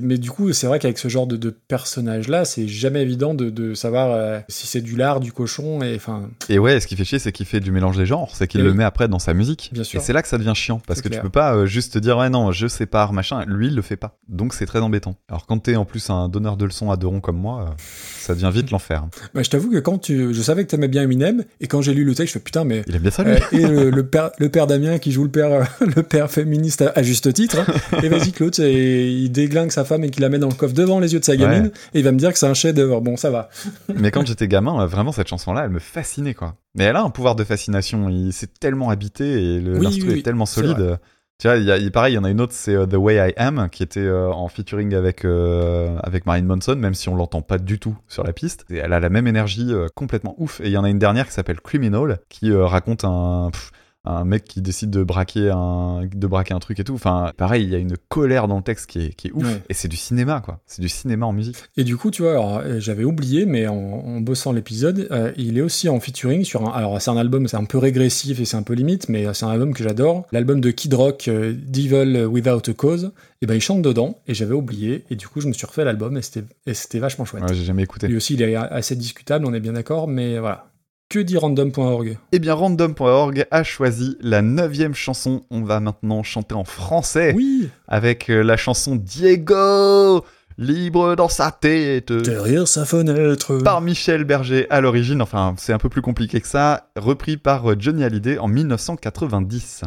Mais du coup, c'est vrai qu'avec ce genre de, de personnage-là, c'est jamais évident de, de savoir euh, si c'est du lard, du cochon, et enfin, Et ouais, ce qui fait chier, c'est qu'il fait du mélange des genres, c'est qu'il le oui. met après dans sa musique. Bien sûr. Et c'est là que ça devient chiant, parce que clair. tu peux pas euh, juste te dire, ouais, non, je sépare, machin. Lui, il le fait pas. Donc c'est très embêtant. Alors quand t'es en plus un donneur de leçons à deux ronds comme moi, euh, ça devient vite l'enfer. bah, je t'avoue que quand tu, je savais que t'aimais bien Eminem, et quand j'ai lu le texte, je fais putain, mais Il aime bien ça, lui. Et le, le père, le père Damien qui joue le père, le père féministe à, à juste titre. hein. Et vas-y, Claude, il déglingue sa femme et qu'il la met dans le coffre devant les yeux de sa gamine. Ouais. Et il va me dire que c'est un chef-d'œuvre. Bon, ça va. Mais quand j'étais gamin, euh, vraiment, cette chanson-là, elle me fascinait, quoi. Mais elle a un pouvoir de fascination. Il s'est tellement habité et le Oui, est tellement solide. Tu vois, il y a, il- pareil, il y en a une autre, c'est euh, The Way I Am, qui était euh, en featuring avec, euh, avec Marine Manson, même si on l'entend pas du tout sur la piste. Et elle a la même énergie euh, complètement ouf. Et il y en a une dernière qui s'appelle Criminal, qui euh, raconte un, pff, un mec qui décide de braquer un, de braquer un truc et tout. Enfin, pareil, il y a une colère dans le texte qui est, qui est ouf. Ouais. Et c'est du cinéma, quoi. C'est du cinéma en musique. Et du coup, tu vois, euh, j'avais oublié, mais en, en bossant l'épisode, euh, il est aussi en featuring sur un. Alors, c'est un album, c'est un peu régressif et c'est un peu limite, mais euh, c'est un album que j'adore. L'album de Kid Rock, euh, Devil Without a Cause. Et ben, il chante dedans, et j'avais oublié. Et du coup, je me suis refait l'album, et c'était et c'était vachement chouette. Ouais, j'ai jamais écouté. Lui aussi, il est assez discutable, on est bien d'accord, mais voilà. Que dit random.org Eh bien, random.org a choisi la neuvième chanson. On va maintenant chanter en français Oui avec euh, la chanson Diego, libre dans sa tête, Derrière sa fenêtre. par Michel Berger à l'origine. Enfin, c'est un peu plus compliqué que ça. Repris par euh, Johnny Hallyday en 1990.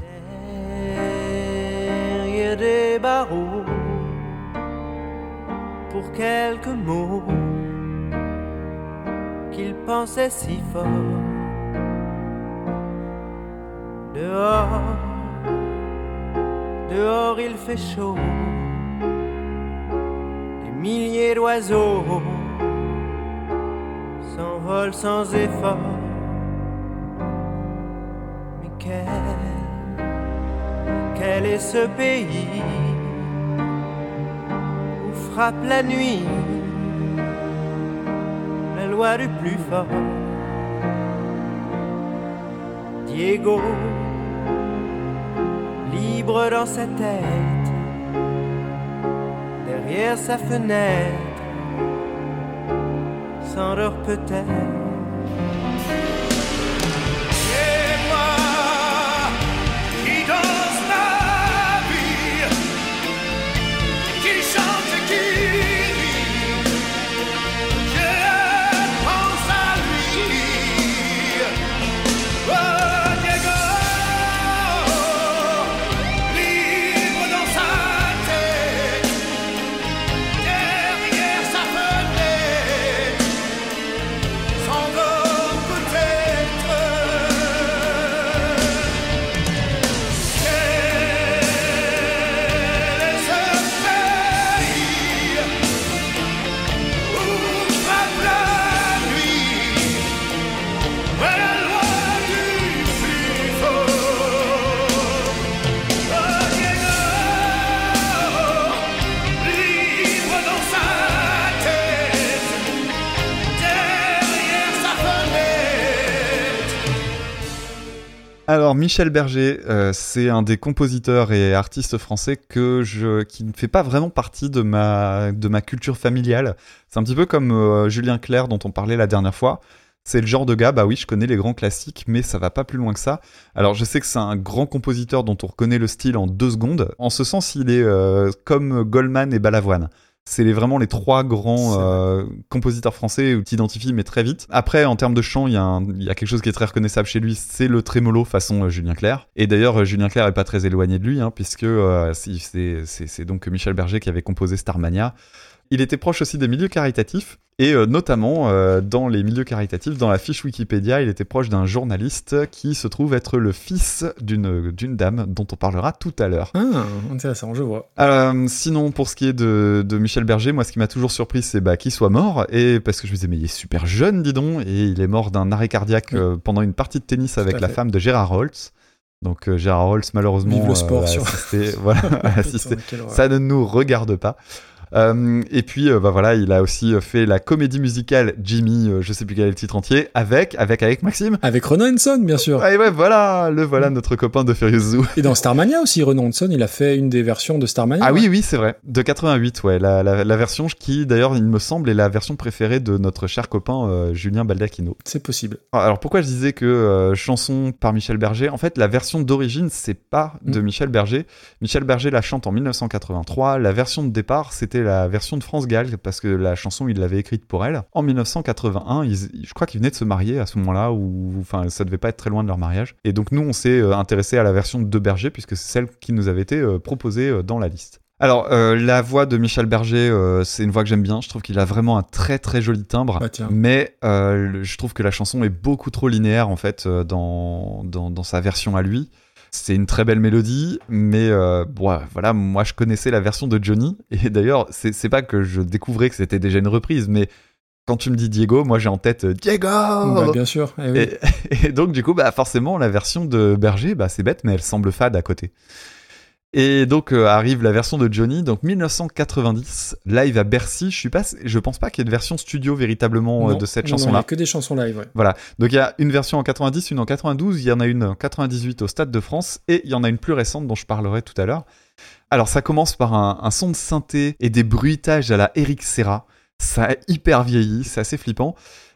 derrière des barreaux pour quelques mots qu'il pensait si fort. Dehors, dehors il fait chaud, des milliers d'oiseaux s'envolent sans effort. Mais quel quel est ce pays où frappe la nuit la loi du plus fort? Diego, libre dans sa tête, derrière sa fenêtre, s'endort peut-être. Alors Michel Berger, euh, c'est un des compositeurs et artistes français que je qui ne fait pas vraiment partie de ma de ma culture familiale. C'est un petit peu comme euh, Julien Clerc dont on parlait la dernière fois. C'est le genre de gars, bah oui, je connais les grands classiques, mais ça va pas plus loin que ça. Alors je sais que c'est un grand compositeur dont on reconnaît le style en deux secondes. En ce sens, il est euh, comme Goldman et Balavoine. C'est les- vraiment les trois grands euh, compositeurs français où tu t'identifies, mais très vite. Après, en termes de chant, il y, a y quelque chose qui est très reconnaissable chez lui, c'est le trémolo façon euh, Julien Clerc. Et d'ailleurs, euh, Julien Clerc est pas très éloigné de lui, hein, puisque c'est donc Michel Berger qui avait composé Starmania. Il était proche aussi des milieux caritatifs, et euh, notamment euh, dans les milieux caritatifs, dans la fiche Wikipédia, il était proche d'un journaliste qui se trouve être le fils d'une dame dont on parlera tout à l'heure. Ah, intéressant, je vois. Euh, sinon, pour ce qui est de, de Michel Berger, moi, ce qui m'a toujours surpris, c'est bah, qu'il soit mort. Et parce que je me disais, mais il est super jeune, dis donc. Et il est mort d'un arrêt cardiaque Oui. euh, pendant une partie de tennis avec la fait. femme de Gérard Holtz. Donc, euh, Gérard Holtz, malheureusement, Vive le sport a sur- assisté- voilà, assisté. Ça ne nous regarde pas. Euh, et puis, euh, bah voilà, il a aussi fait la comédie musicale Jimmy, euh, je sais plus quel est le titre entier, avec, avec, avec Maxime. Avec Renan Henson, bien sûr. Ah, et ouais, voilà, le voilà notre copain de Furious Zoo. Et dans Starmania aussi, Renan Henson, il a fait une des versions de Starmania. Ah oui, oui, c'est vrai. De 88, ouais. La, la, la version qui, d'ailleurs, il me semble, est la version préférée de notre cher copain euh, Julien Baldacchino. C'est possible. Alors pourquoi je disais que euh, chanson par Michel Berger? En fait, la version d'origine, c'est pas de Mm. Michel Berger. Michel Berger la chante en 1983. La version de départ, c'était la version de France Gall, parce que la chanson, il l'avait écrite pour elle. En 1981, ils- je crois qu'ils venaient de se marier à ce moment-là, ou enfin, ça devait pas être très loin de leur mariage. Et donc nous, on s'est euh, intéressé à la version de Berger, puisque c'est celle qui nous avait été euh, proposée euh, dans la liste. Alors, euh, la voix de Michel Berger, euh, c'est une voix que j'aime bien. Je trouve qu'il a vraiment un très très joli timbre. Bah. Mais euh, je trouve que la chanson est beaucoup trop linéaire en fait dans, dans, dans sa version à lui. C'est une très belle mélodie, mais euh, bon, voilà, moi je connaissais la version de Johnny. Et d'ailleurs, c'est pas que je découvrais que c'était déjà une reprise, mais quand tu me dis Diego, moi j'ai en tête euh, Diego Bah, bien sûr. eh oui. et, et donc, du coup, bah, forcément, la version de Berger, bah, c'est bête, mais elle semble fade à côté. Et donc euh, arrive la version de Johnny, donc 1990, live à Bercy. Je suis pas, je pense pas qu'il y ait de version studio véritablement euh, de cette chanson-là. a que des chansons live, ouais. Voilà. Donc il y a une version en 90, une en 92, il y en a une en 98 au Stade de France, et il y en a une plus récente dont je parlerai tout à l'heure. Alors ça commence par un, un son de synthé et des bruitages à la Eric Serra. Ça a hyper vieilli, c'est assez flippant.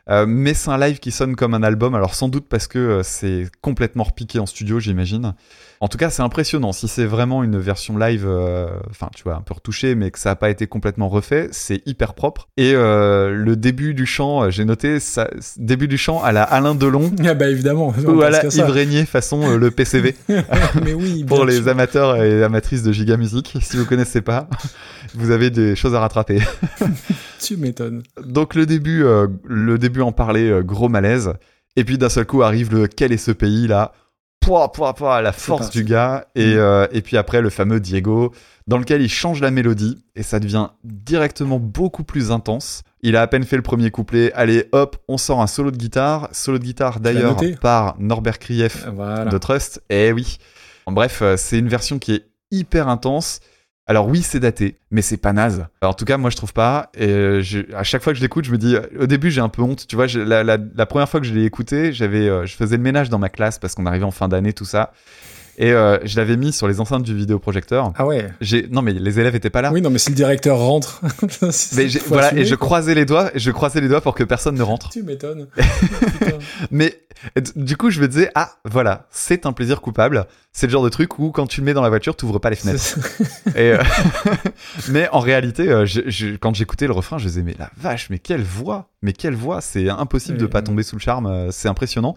Euh, mais c'est un live qui sonne comme un album, alors sans doute parce que c'est complètement repiqué en studio, j'imagine. En tout cas, c'est impressionnant. Si c'est vraiment une version live, euh, enfin, tu vois, un peu retouchée, mais que ça n'a pas été complètement refait, c'est hyper propre. Et euh, le début du chant, euh, j'ai noté, ça, début du chant à la Alain Delon, Ah bah évidemment. ou à la. Yves Régnier façon le PCV Mais oui, pour les sûr. amateurs et amatrices de Giga Music. Si vous connaissez pas, vous avez des choses à rattraper. Tu m'étonnes. Donc le début, euh, le début en parlait, euh, gros malaise. Et puis d'un seul coup arrive le quel est ce pays? là Pouah, pouah, pouah, la force du gars. Et, Mm. euh, et puis après le fameux Diego, dans lequel il change la mélodie et ça devient directement beaucoup plus intense. Il a à peine fait le premier couplet. Allez, hop, on sort un solo de guitare. Solo de guitare d'ailleurs par Norbert Krief Voilà. de Trust. Eh oui. En bref, euh, c'est une version qui est hyper intense. Alors oui, c'est daté, mais c'est pas naze. Alors, en tout cas, moi je trouve pas. Et euh, je- à chaque fois que je l'écoute, je me dis. euh, Au début, j'ai un peu honte. Tu vois, je- la, la- la première fois que je l'ai écouté, j'avais, euh, je faisais le ménage dans ma classe parce qu'on arrivait en fin d'année, tout ça. Et euh, je l'avais mis sur les enceintes du vidéoprojecteur. Ah ouais. J'ai non mais les élèves étaient pas là. Oui, non, mais si le directeur rentre. mais voilà assumer, et je croisais les doigts et je croisais les doigts pour que personne ne rentre. Tu m'étonnes. Putain. Mais du coup, je me disais ah voilà, c'est un plaisir coupable. C'est le genre de truc où quand tu le mets dans la voiture, tu ouvres pas les fenêtres. Et, euh, mais en réalité, euh, je- je- quand j'écoutais le refrain, je disais mais la vache, mais quelle voix, mais quelle voix, c'est impossible de Oui, pas oui. tomber sous le charme, euh, c'est impressionnant.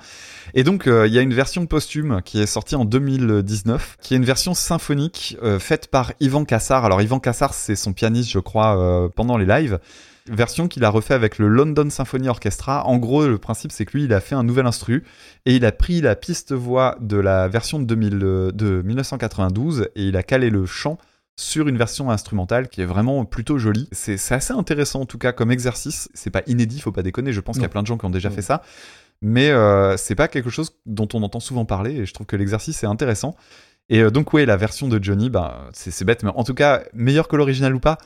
Et donc euh, il y a une version posthume qui est sortie en 2019, qui est une version symphonique euh, faite par Ivan Kassar. Alors Ivan Kassar, c'est son pianiste, je crois, pendant les lives. Version qu'il a refait avec le London Symphony Orchestra. En gros, le principe, c'est que lui, il a fait un nouvel instru et il a pris la piste voix de la version de, 2000, euh, de 1992 et il a calé le chant sur une version instrumentale qui est vraiment plutôt jolie. C'est assez intéressant en tout cas comme exercice. C'est pas inédit, faut pas déconner. Je pense qu'il y a plein de gens qui ont déjà Non. fait ça, mais euh, c'est pas quelque chose dont on entend souvent parler et je trouve que l'exercice est intéressant. Et euh, donc ouais, la version de Johnny, bah c'est c'est bête, mais en tout cas meilleur que l'original ou pas.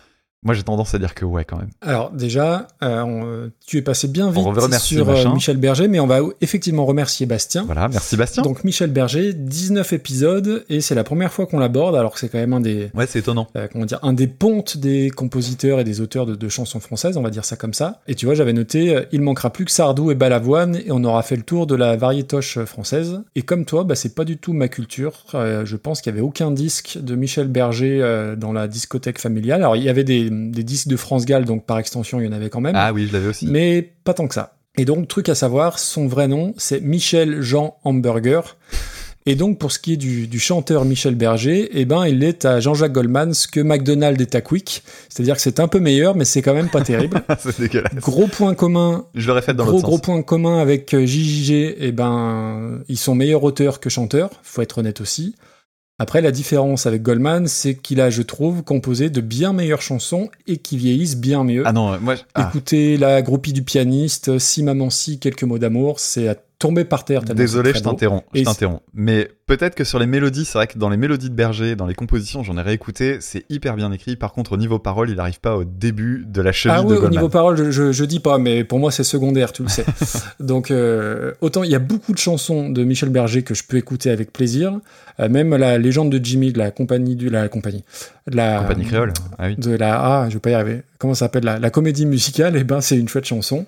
Moi, j'ai tendance à dire que ouais, quand même. Alors déjà, euh, on- tu es passé bien vite sur euh, machin. Michel Berger, mais on va effectivement remercier Bastien. Voilà, merci Bastien. Donc Michel Berger, 19 épisodes, et c'est la première fois qu'on l'aborde, alors que c'est quand même un des, Ouais, c'est étonnant. euh, comment dire, un des pontes des compositeurs et des auteurs de, de chansons françaises, on va dire ça comme ça. Et tu vois, j'avais noté, euh, il manquera plus que Sardou et Balavoine, et on aura fait le tour de la variétoche française. Et comme toi, bah, c'est pas du tout ma culture. Je pense qu'il y avait aucun disque de Michel Berger dans la discothèque familiale. Alors il y avait des, des disques de France Gall, donc par extension, il y en avait quand même. Ah oui, je l'avais aussi. Mais pas tant que ça. Et donc, truc à savoir, son vrai nom, c'est Michel Jean Hamburger. Et donc, pour ce qui est du, du chanteur Michel Berger, eh ben, il est à Jean-Jacques Goldman ce que McDonald's est à Quick. C'est-à-dire que c'est un peu meilleur, mais c'est quand même pas terrible. c'est dégueulasse. gros point commun, Je l'aurais fait dans gros gros sens. point commun avec euh, JJG, eh ben, ils sont meilleurs auteurs que chanteurs, faut être honnête aussi. Après, la différence avec Goldman, c'est qu'il a, je trouve, composé de bien meilleures chansons et qui vieillissent bien mieux. Ah non, moi, je- ah, Écoutez la groupie du pianiste, si maman si, quelques mots d'amour, c'est à tomber par terre. désolé, je t'interromps. Je t'interromps. Mais peut-être que sur les mélodies, c'est vrai que dans les mélodies de Berger, dans les compositions, j'en ai réécouté, c'est hyper bien écrit. Par contre, au niveau parole, il n'arrive pas au début de la cheville Ah de oui, au niveau parole, je, je, je dis pas, mais pour moi c'est secondaire, tu le sais. Donc euh, autant il y a beaucoup de chansons de Michel Berger que je peux écouter avec plaisir, Euh, même la légende de Jimmy de la compagnie du la compagnie, de la Compagnie créole. Ah oui. de la ah je vais pas y arriver. Comment ça s'appelle la, la comédie musicale? Eh ben c'est une chouette chanson.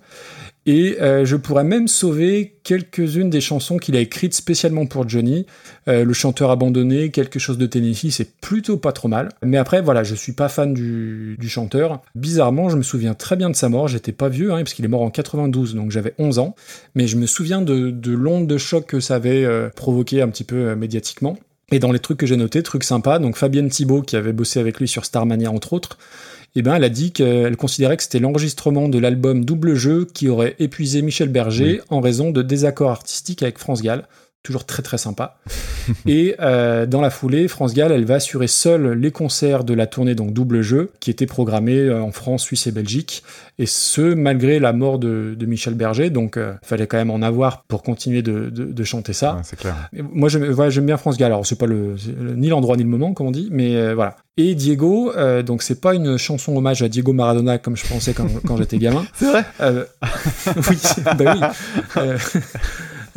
Et euh, je pourrais même sauver quelques-unes des chansons qu'il a écrites spécialement pour Johnny. Euh, le chanteur abandonné, quelque chose de Tennessee, c'est plutôt pas trop mal. Mais après, voilà, je suis pas fan du, du chanteur. Bizarrement, je me souviens très bien de sa mort. J'étais pas vieux, hein, parce qu'il est mort en 92, donc j'avais 11 ans. Mais je me souviens de, de l'onde de choc que ça avait euh, provoqué un petit peu euh, médiatiquement. Et dans les trucs que j'ai notés, trucs sympas, donc Fabienne Thibault, qui avait bossé avec lui sur Starmania, entre autres, eh ben, elle a dit qu'elle considérait que c'était l'enregistrement de l'album Double Jeu qui aurait épuisé Michel Berger en raison de désaccords artistiques avec France Gall. Toujours très très sympa. Et euh, dans la foulée, France Gall, elle va assurer seule les concerts de la tournée donc Double Jeu, qui était programmée euh, en France, Suisse et Belgique. Et ce, malgré la mort de, de Michel Berger. Donc, il fallait quand même en avoir pour continuer de, de- de chanter ça. Ouais, c'est clair. Et Moi, j'aime ouais, bien France Gall. Alors, c'est pas le, ni l'endroit ni le moment, comme on dit, mais euh, voilà. Et Diego, euh, donc c'est pas une chanson hommage à Diego Maradona comme je pensais quand, quand j'étais gamin. C'est vrai? Euh, oui, bah oui.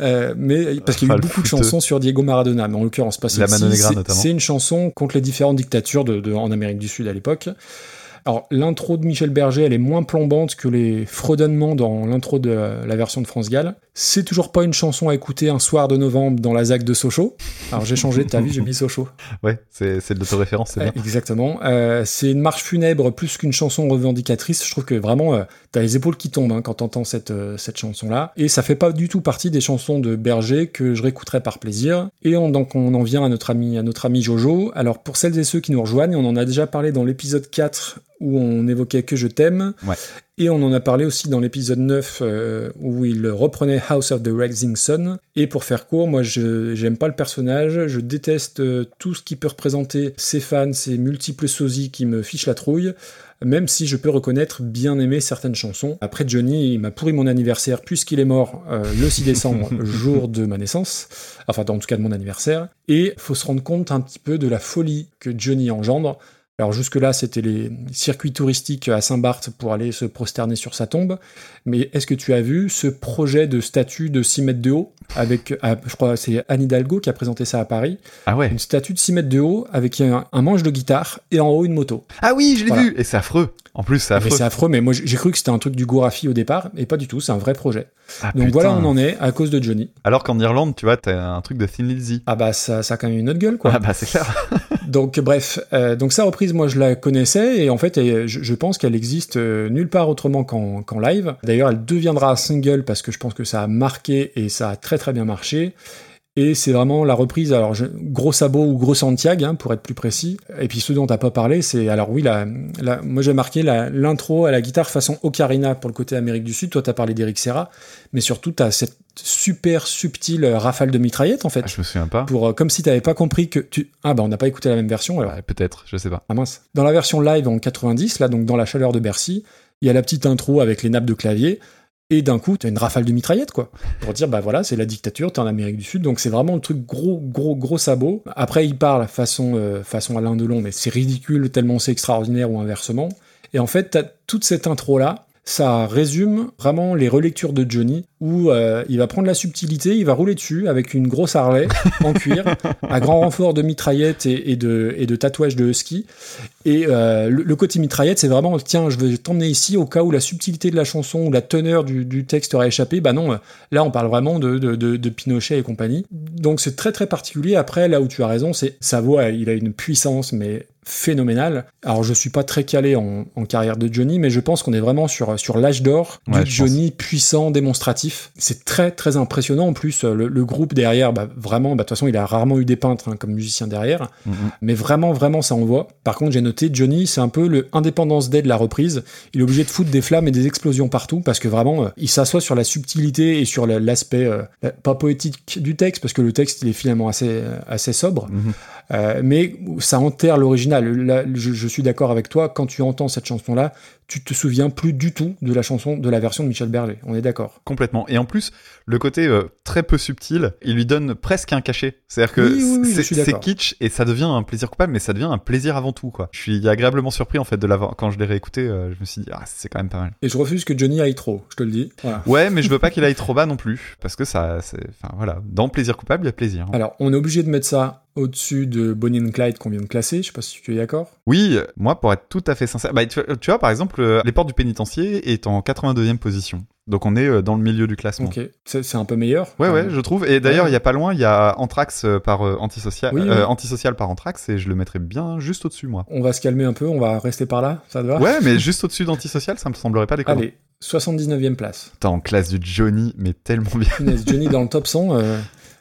Euh, mais parce qu'il y a eu beaucoup de chansons sur Diego Maradona, mais en l'occurrence pas celle-ci. C'est- une chanson contre les différentes dictatures de, de- en Amérique du Sud à l'époque. Alors, l'intro de Michel Berger, elle est moins plombante que les fredonnements dans l'intro de la, version de France Gall. C'est toujours pas une chanson à écouter un soir de novembre dans la ZAC de Sochaux. Alors, j'ai changé, t'as vu, j'ai mis Sochaux. Ouais, c'est c'est de l'autoréférence, c'est bien. Euh, Exactement. Euh, c'est une marche funèbre plus qu'une chanson revendicatrice. Je trouve que vraiment, euh, t'as les épaules qui tombent hein, quand t'entends cette, euh, cette chanson-là. Et ça fait pas du tout partie des chansons de Berger que je réécouterai par plaisir. Et on, donc on en vient à notre ami, à notre ami Jojo. Alors pour celles et ceux qui nous rejoignent, on en a déjà parlé dans l'épisode 4 où on évoquait Que je t'aime. Ouais. Et on en a parlé aussi dans l'épisode 9 euh, où il reprenait House of the Rising Sun. Et pour faire court, moi je j'aime pas le personnage, je déteste euh, tout ce qui peut représenter ses fans, ses multiples sosies qui me fichent la trouille. Même si je peux reconnaître bien aimer certaines chansons. Après Johnny, il m'a pourri mon anniversaire puisqu'il est mort euh, le 6 décembre, jour de ma naissance. Enfin, en tout cas de mon anniversaire. Et faut se rendre compte un petit peu de la folie que Johnny engendre. Alors jusque-là, c'était les circuits touristiques à Saint-Barth pour aller se prosterner sur sa tombe. Mais est-ce que tu as vu ce projet de statue de 6 mètres de haut avec, ah, je crois, c'est Anne Hidalgo qui a présenté ça à Paris. Ah ouais. Une statue de 6 mètres de haut avec un, un manche de guitare et en haut une moto. Ah oui, je l'ai Voilà. vu Et c'est affreux. En plus, c'est Mais affreux. c'est affreux, mais moi j'ai cru que c'était un truc du Gorafi au départ, et pas du tout, c'est un vrai projet. Ah, Donc putain. voilà, on en est à cause de Johnny. Alors qu'en Irlande, tu vois, t'as un truc de Thin Lizzy. Ah bah ça, ça a quand même une autre gueule, quoi. Ah bah c'est clair. Donc bref, euh, donc sa reprise, moi je la connaissais et en fait, je, pense qu'elle existe euh, nulle part autrement qu'en live. D'ailleurs, elle deviendra single parce que je pense que ça a marqué et ça a très très bien marché. Et c'est vraiment la reprise, alors je- gros sabot ou gros Santiago, hein, pour être plus précis. Et puis ce dont t'as pas parlé, c'est alors oui, la, la- moi j'ai marqué l'intro à la guitare façon Ocarina pour le côté Amérique du Sud. Toi t'as parlé d'Eric Serra, mais surtout t'as cette super subtile euh, rafale de mitraillette en fait. Ah, je me souviens pas. Pour, euh, comme si t'avais pas compris que tu... Ah bah on n'a pas écouté la même version alors. Ouais, Peut-être, je sais pas. Ah mince. Dans la version live en 90, là, donc dans la chaleur de Bercy, il y a la petite intro avec les nappes de clavier. Et d'un coup, t'as une rafale de mitraillettes, quoi. Pour dire, bah voilà, c'est la dictature, t'es en Amérique du Sud, donc c'est vraiment le truc gros, gros, gros sabot. Après, il parle façon, euh, façon Alain Delon, mais c'est ridicule tellement c'est extraordinaire ou inversement. Et en fait, t'as toute cette intro-là, ça résume vraiment les relectures de Johnny où euh, il va prendre la subtilité, il va rouler dessus avec une grosse Harley en cuir, à grand renfort de mitraillettes et, et de, et de tatouages de husky. Et euh, le, le côté mitraillette, c'est vraiment tiens, je vais t'emmener ici au cas où la subtilité de la chanson ou la teneur du, du texte aurait échappé. Bah non, là on parle vraiment de, de, de, de Pinochet et compagnie. Donc c'est très très particulier. Après, là où tu as raison, c'est sa voix, il a une puissance, mais phénoménale. Alors je suis pas très calé en, en carrière de Johnny, mais je pense qu'on est vraiment sur, sur l'âge d'or Ouais, du pense. Johnny puissant, démonstratif. C'est très très impressionnant. En plus, le, le groupe derrière, bah, vraiment, bah, de toute façon, il a rarement eu des peintres hein, comme musicien derrière, Mhm. mais vraiment vraiment ça envoie. Par contre, j'ai noté Johnny, c'est un peu le Independence Day de la reprise. Il est obligé de foutre des flammes et des explosions partout parce que vraiment, euh, il s'assoit sur la subtilité et sur la- l'aspect euh, pas poétique du texte parce que le texte il est finalement assez euh, assez sobre. Mhm. Mais ça enterre l'original. Je, je suis d'accord avec toi. Quand tu entends cette chanson-là, tu te souviens plus du tout de la chanson, de la version de Michel Berger. On est d'accord. Complètement. Et en plus, le côté euh, très peu subtil, il lui donne presque un cachet. C'est-à-dire que Oui, oui, oui, je c'est kitsch et ça devient un plaisir coupable, mais ça devient un plaisir avant tout, quoi. Je suis agréablement surpris, en fait, de l'avoir. Quand je l'ai réécouté, euh, je me suis dit, ah, c'est quand même pas mal. Et je refuse que Johnny aille trop. Je te le dis. Voilà. Ouais, mais je veux pas qu'il aille trop bas non plus. Parce que ça, c'est. Enfin, voilà. Dans plaisir coupable, il y a plaisir. hein. Alors, on est obligé de mettre ça au-dessus de Bonnie and Clyde qu'on vient de classer. Je sais pas si tu es d'accord. Oui, moi, pour être tout à fait sincère, bah, tu, tu vois, par exemple, euh, Les Portes du Pénitencier est en 82e position. Donc on est euh, dans le milieu du classement. Ok. C'est un peu meilleur. Ouais, ouais, je trouve. Et d'ailleurs, Ouais. il y a pas loin, il y a Anthrax euh, par euh, Antisocial, Oui, oui. euh, Antisocial par Anthrax, et je le mettrais bien juste au-dessus, moi. On va se calmer un peu. On va rester par là. Ça te va? Ouais, mais juste au-dessus d'Antisocial, ça me semblerait pas déconnant. Allez. 79e place. T'es en classe du Johnny, mais tellement bien. Johnny dans le top 100, euh,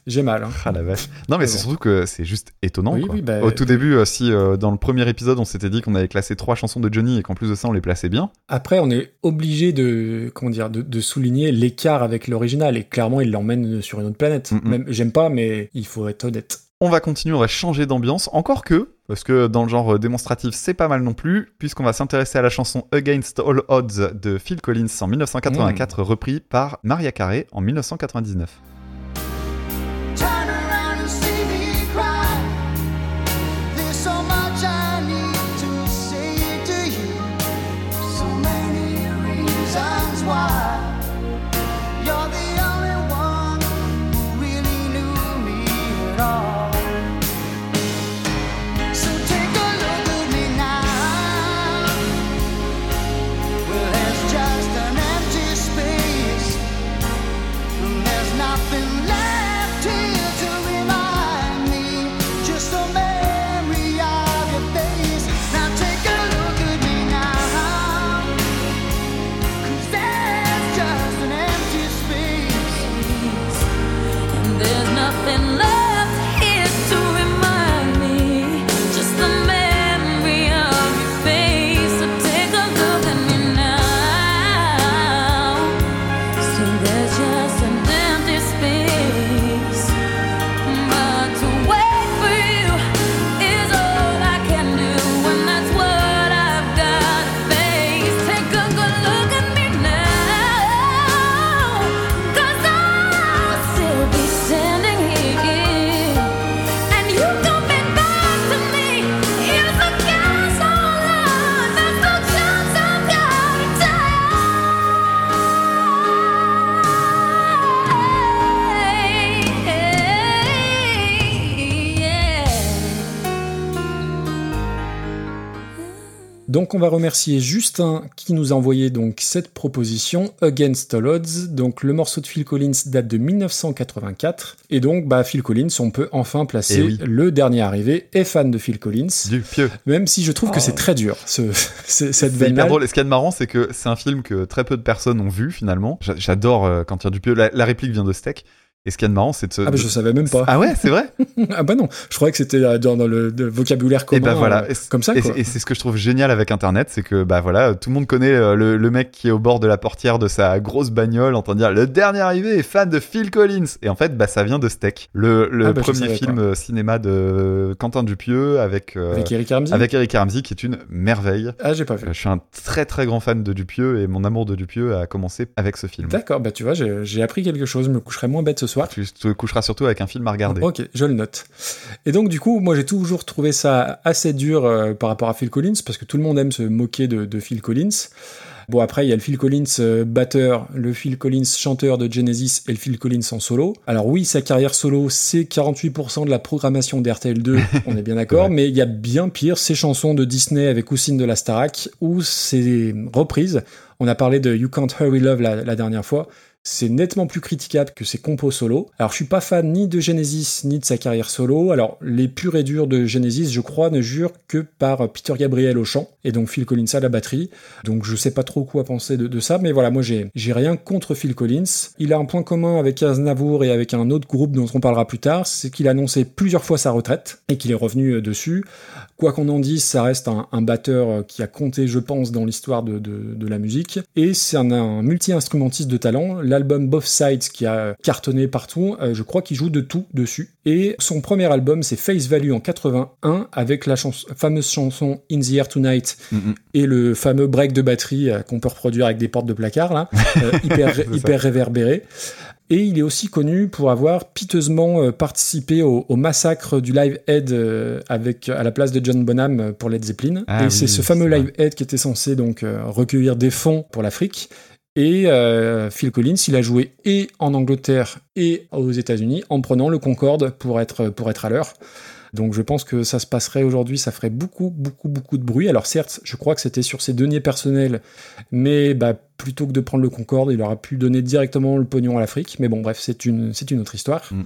j'ai mal. hein. Ah la vache. Non, mais c'est bon. surtout que c'est juste étonnant. Oui, quoi. oui, bah, Au tout début, euh, si euh, dans le premier épisode, on s'était dit qu'on avait classé trois chansons de Johnny et qu'en plus de ça, on les plaçait bien. Après, on est obligé de, comment dire, de, de souligner l'écart avec l'original. Et clairement, il l'emmène sur une autre planète. Même, j'aime pas, mais il faut être honnête. On va continuer, on va changer d'ambiance, encore que, parce que dans le genre euh, démonstratif, c'est pas mal non plus, puisqu'on va s'intéresser à la chanson Against All Odds de Phil Collins en 1984, repris par Maria Carey en 1999. Donc, on va remercier Justin qui nous a envoyé donc cette proposition Against All Odds. Donc, le morceau de Phil Collins date de 1984. Et donc, bah, Phil Collins, on peut enfin placer Eh oui. le dernier arrivé et fan de Phil Collins. Du pieux. Même si je trouve que Oh. c'est très dur, ce, ce- cette C'est hyper veine drôle. Et ce qu'il y a de marrant, c'est que c'est un film que très peu de personnes ont vu finalement. J'a- J'adore euh, quand il y a du pieux. La, la réplique vient de Steak. Et ce qui est marrant, c'est de se. Ah bah je savais même pas. Ah ouais, c'est vrai. Ah bah non, je croyais que c'était euh, dans, dans le, le vocabulaire Et commun. bah voilà. euh, Et c'est- comme ça Et, quoi. et c'est ce que je trouve génial avec Internet, c'est que bah voilà, tout le monde connaît euh, le, le mec qui est au bord de la portière de sa grosse bagnole en train de dire le dernier arrivé est fan de Phil Collins. Et en fait, bah ça vient de Steak, le, le Ah bah, premier film pas. cinéma de Quentin Dupieux avec euh, Avec Eric Ramsey. avec Eric Ramsey qui est une merveille. Ah j'ai pas vu. Je suis un très très grand fan de Dupieux et mon amour de Dupieux a commencé avec ce film. D'accord, bah tu vois, j'ai j'ai appris quelque chose. Je me coucherai moins bête ce soir. Tu te coucheras surtout avec un film à regarder. Ok, je le note. Et donc du coup, moi j'ai toujours trouvé ça assez dur euh, par rapport à Phil Collins parce que tout le monde aime se moquer de, de Phil Collins. Bon après il y a le Phil Collins euh, batteur, le Phil Collins chanteur de Genesis et le Phil Collins en solo. Alors oui, sa carrière solo c'est 48% de la programmation d'RTL 2, on est bien d'accord, Ouais. mais il y a bien pire, ces chansons de Disney avec Houssine de la Starac ou ces reprises. On a parlé de You Can't Hurry Love la, la dernière fois. C'est nettement plus critiquable que ses compos solo. Alors, je suis pas fan ni de Genesis ni de sa carrière solo. Alors, les purs et durs de Genesis, je crois, ne jurent que par Peter Gabriel au chant et donc Phil Collins à la batterie. Donc, je sais pas trop quoi penser de, ça, mais voilà, moi, j'ai, j'ai rien contre Phil Collins. Il a un point commun avec Aznavour et avec un autre groupe dont on parlera plus tard, c'est qu'il a annoncé plusieurs fois sa retraite et qu'il est revenu euh, dessus. Quoi qu'on en dise, ça reste un, un batteur euh, qui a compté, je pense, dans l'histoire de, de- de la musique. Et c'est un, un multi-instrumentiste de talent. L'album Both Sides, qui a cartonné partout, euh, je crois qu'il joue de tout dessus. Et son premier album, c'est Face Value en 81, avec la fameuse chanson In the Air Tonight et le fameux break de batterie euh, qu'on peut reproduire avec des portes de placard, là, euh, hyper, hyper réverbéré. Et il est aussi connu pour avoir piteusement euh, participé au, au massacre du Live Aid euh, avec à la place de John Bonham euh, pour Led Zeppelin. Ah et oui, c'est ce fameux. Live Aid qui était censé donc recueillir des fonds pour l'Afrique. Et euh, Phil Collins, il a joué et en Angleterre et aux États-Unis en prenant le Concorde pour être pour être à l'heure. Donc je pense que ça se passerait aujourd'hui, ça ferait beaucoup, beaucoup, beaucoup de bruit. Alors certes, je crois que c'était sur ses deniers personnels, mais bah, plutôt que de prendre le Concorde, il aurait pu donner directement le pognon à l'Afrique. Mais bon, bref, c'est une, c'est une autre histoire. Mm.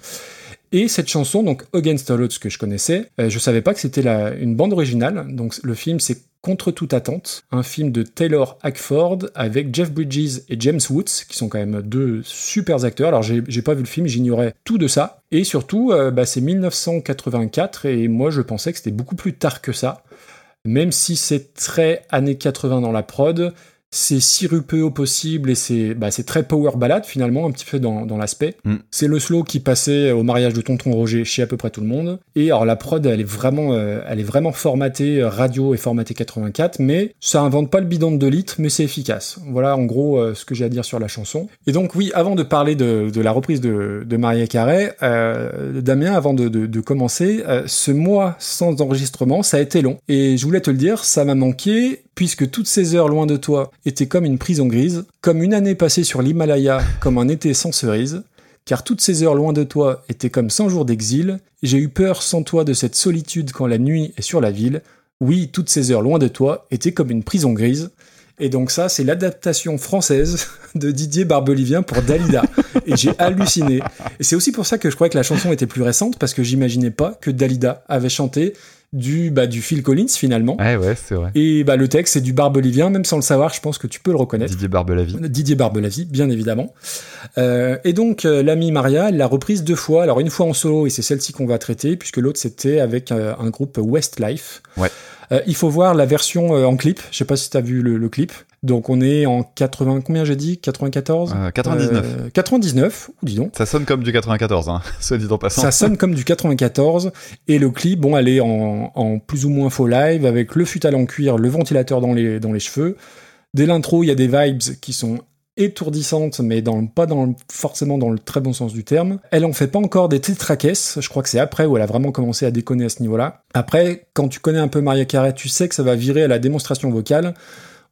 Et cette chanson, donc Against All Odds, que je connaissais, euh, je savais pas que c'était la- une bande originale. Donc le film, c'est Contre toute attente, un film de Taylor Hackford avec Jeff Bridges et James Woods, qui sont quand même deux super acteurs. Alors j'ai pas vu le film, j'ignorais tout de ça. Et surtout, euh, bah, c'est 1984 et moi je pensais que c'était beaucoup plus tard que ça. Même si c'est très années 80 dans la prod, c'est sirupeux au possible et c'est bah, c'est très power ballade finalement, un petit peu dans, dans l'aspect. Mm. C'est le slow qui passait au mariage de Tonton Roger chez à peu près tout le monde. Et alors la prod, elle est vraiment, euh, elle est vraiment formatée, euh, radio est formatée 84, mais ça invente pas le bidon de 2 litres, mais c'est efficace. Voilà en gros euh, ce que j'ai à dire sur la chanson. Et donc oui, avant de parler de, de la reprise de, de Maria Carey, euh, Damien, avant de, de, de commencer, ce mois sans enregistrement, ça a été long. Et je voulais te le dire, ça m'a manqué, puisque toutes ces heures loin de toi étaient comme une prison grise, comme une année passée sur l'Himalaya, comme un été sans cerise, car toutes ces heures loin de toi étaient comme 100 jours d'exil, j'ai eu peur sans toi de cette solitude quand la nuit est sur la ville. Oui, toutes ces heures loin de toi étaient comme une prison grise. Et donc ça, c'est l'adaptation française de Didier Barbelivien pour Dalida. Et j'ai halluciné. Et c'est aussi pour ça que je croyais que la chanson était plus récente, parce que j'imaginais pas que Dalida avait chanté du, bah, du Phil Collins finalement. Ouais, ouais, c'est vrai. Et bah, le texte, c'est du Barbelivien, même sans le savoir, je pense que tu peux le reconnaître. Didier Barbelavie. Didier Barbelavie, bien évidemment. Euh, et donc, euh, l'amie Maria, elle l'a reprise deux fois. Alors, une fois en solo, et c'est celle-ci qu'on va traiter, puisque l'autre, c'était avec euh, un groupe Westlife. Ouais. Euh, il faut voir la version euh, en clip. Je sais pas si tu as vu le, le clip. Donc, on est en 80, combien j'ai dit? 94 Euh, 99. Euh, 99, ou dis donc. Ça sonne comme du 94, hein, soit dit en passant. Ça sonne comme du 94 et le clip, bon, elle est en, en plus ou moins faux live avec le futal en cuir, le ventilateur dans les, dans les cheveux. Dès l'intro, il y a des vibes qui sont étourdissantes, mais dans, pas forcément dans le très bon sens du terme. Elle en fait pas encore des tétraquesses, je crois que c'est après où elle a vraiment commencé à déconner à ce niveau-là. Après, quand tu connais un peu Maria Carey, tu sais que ça va virer à la démonstration vocale.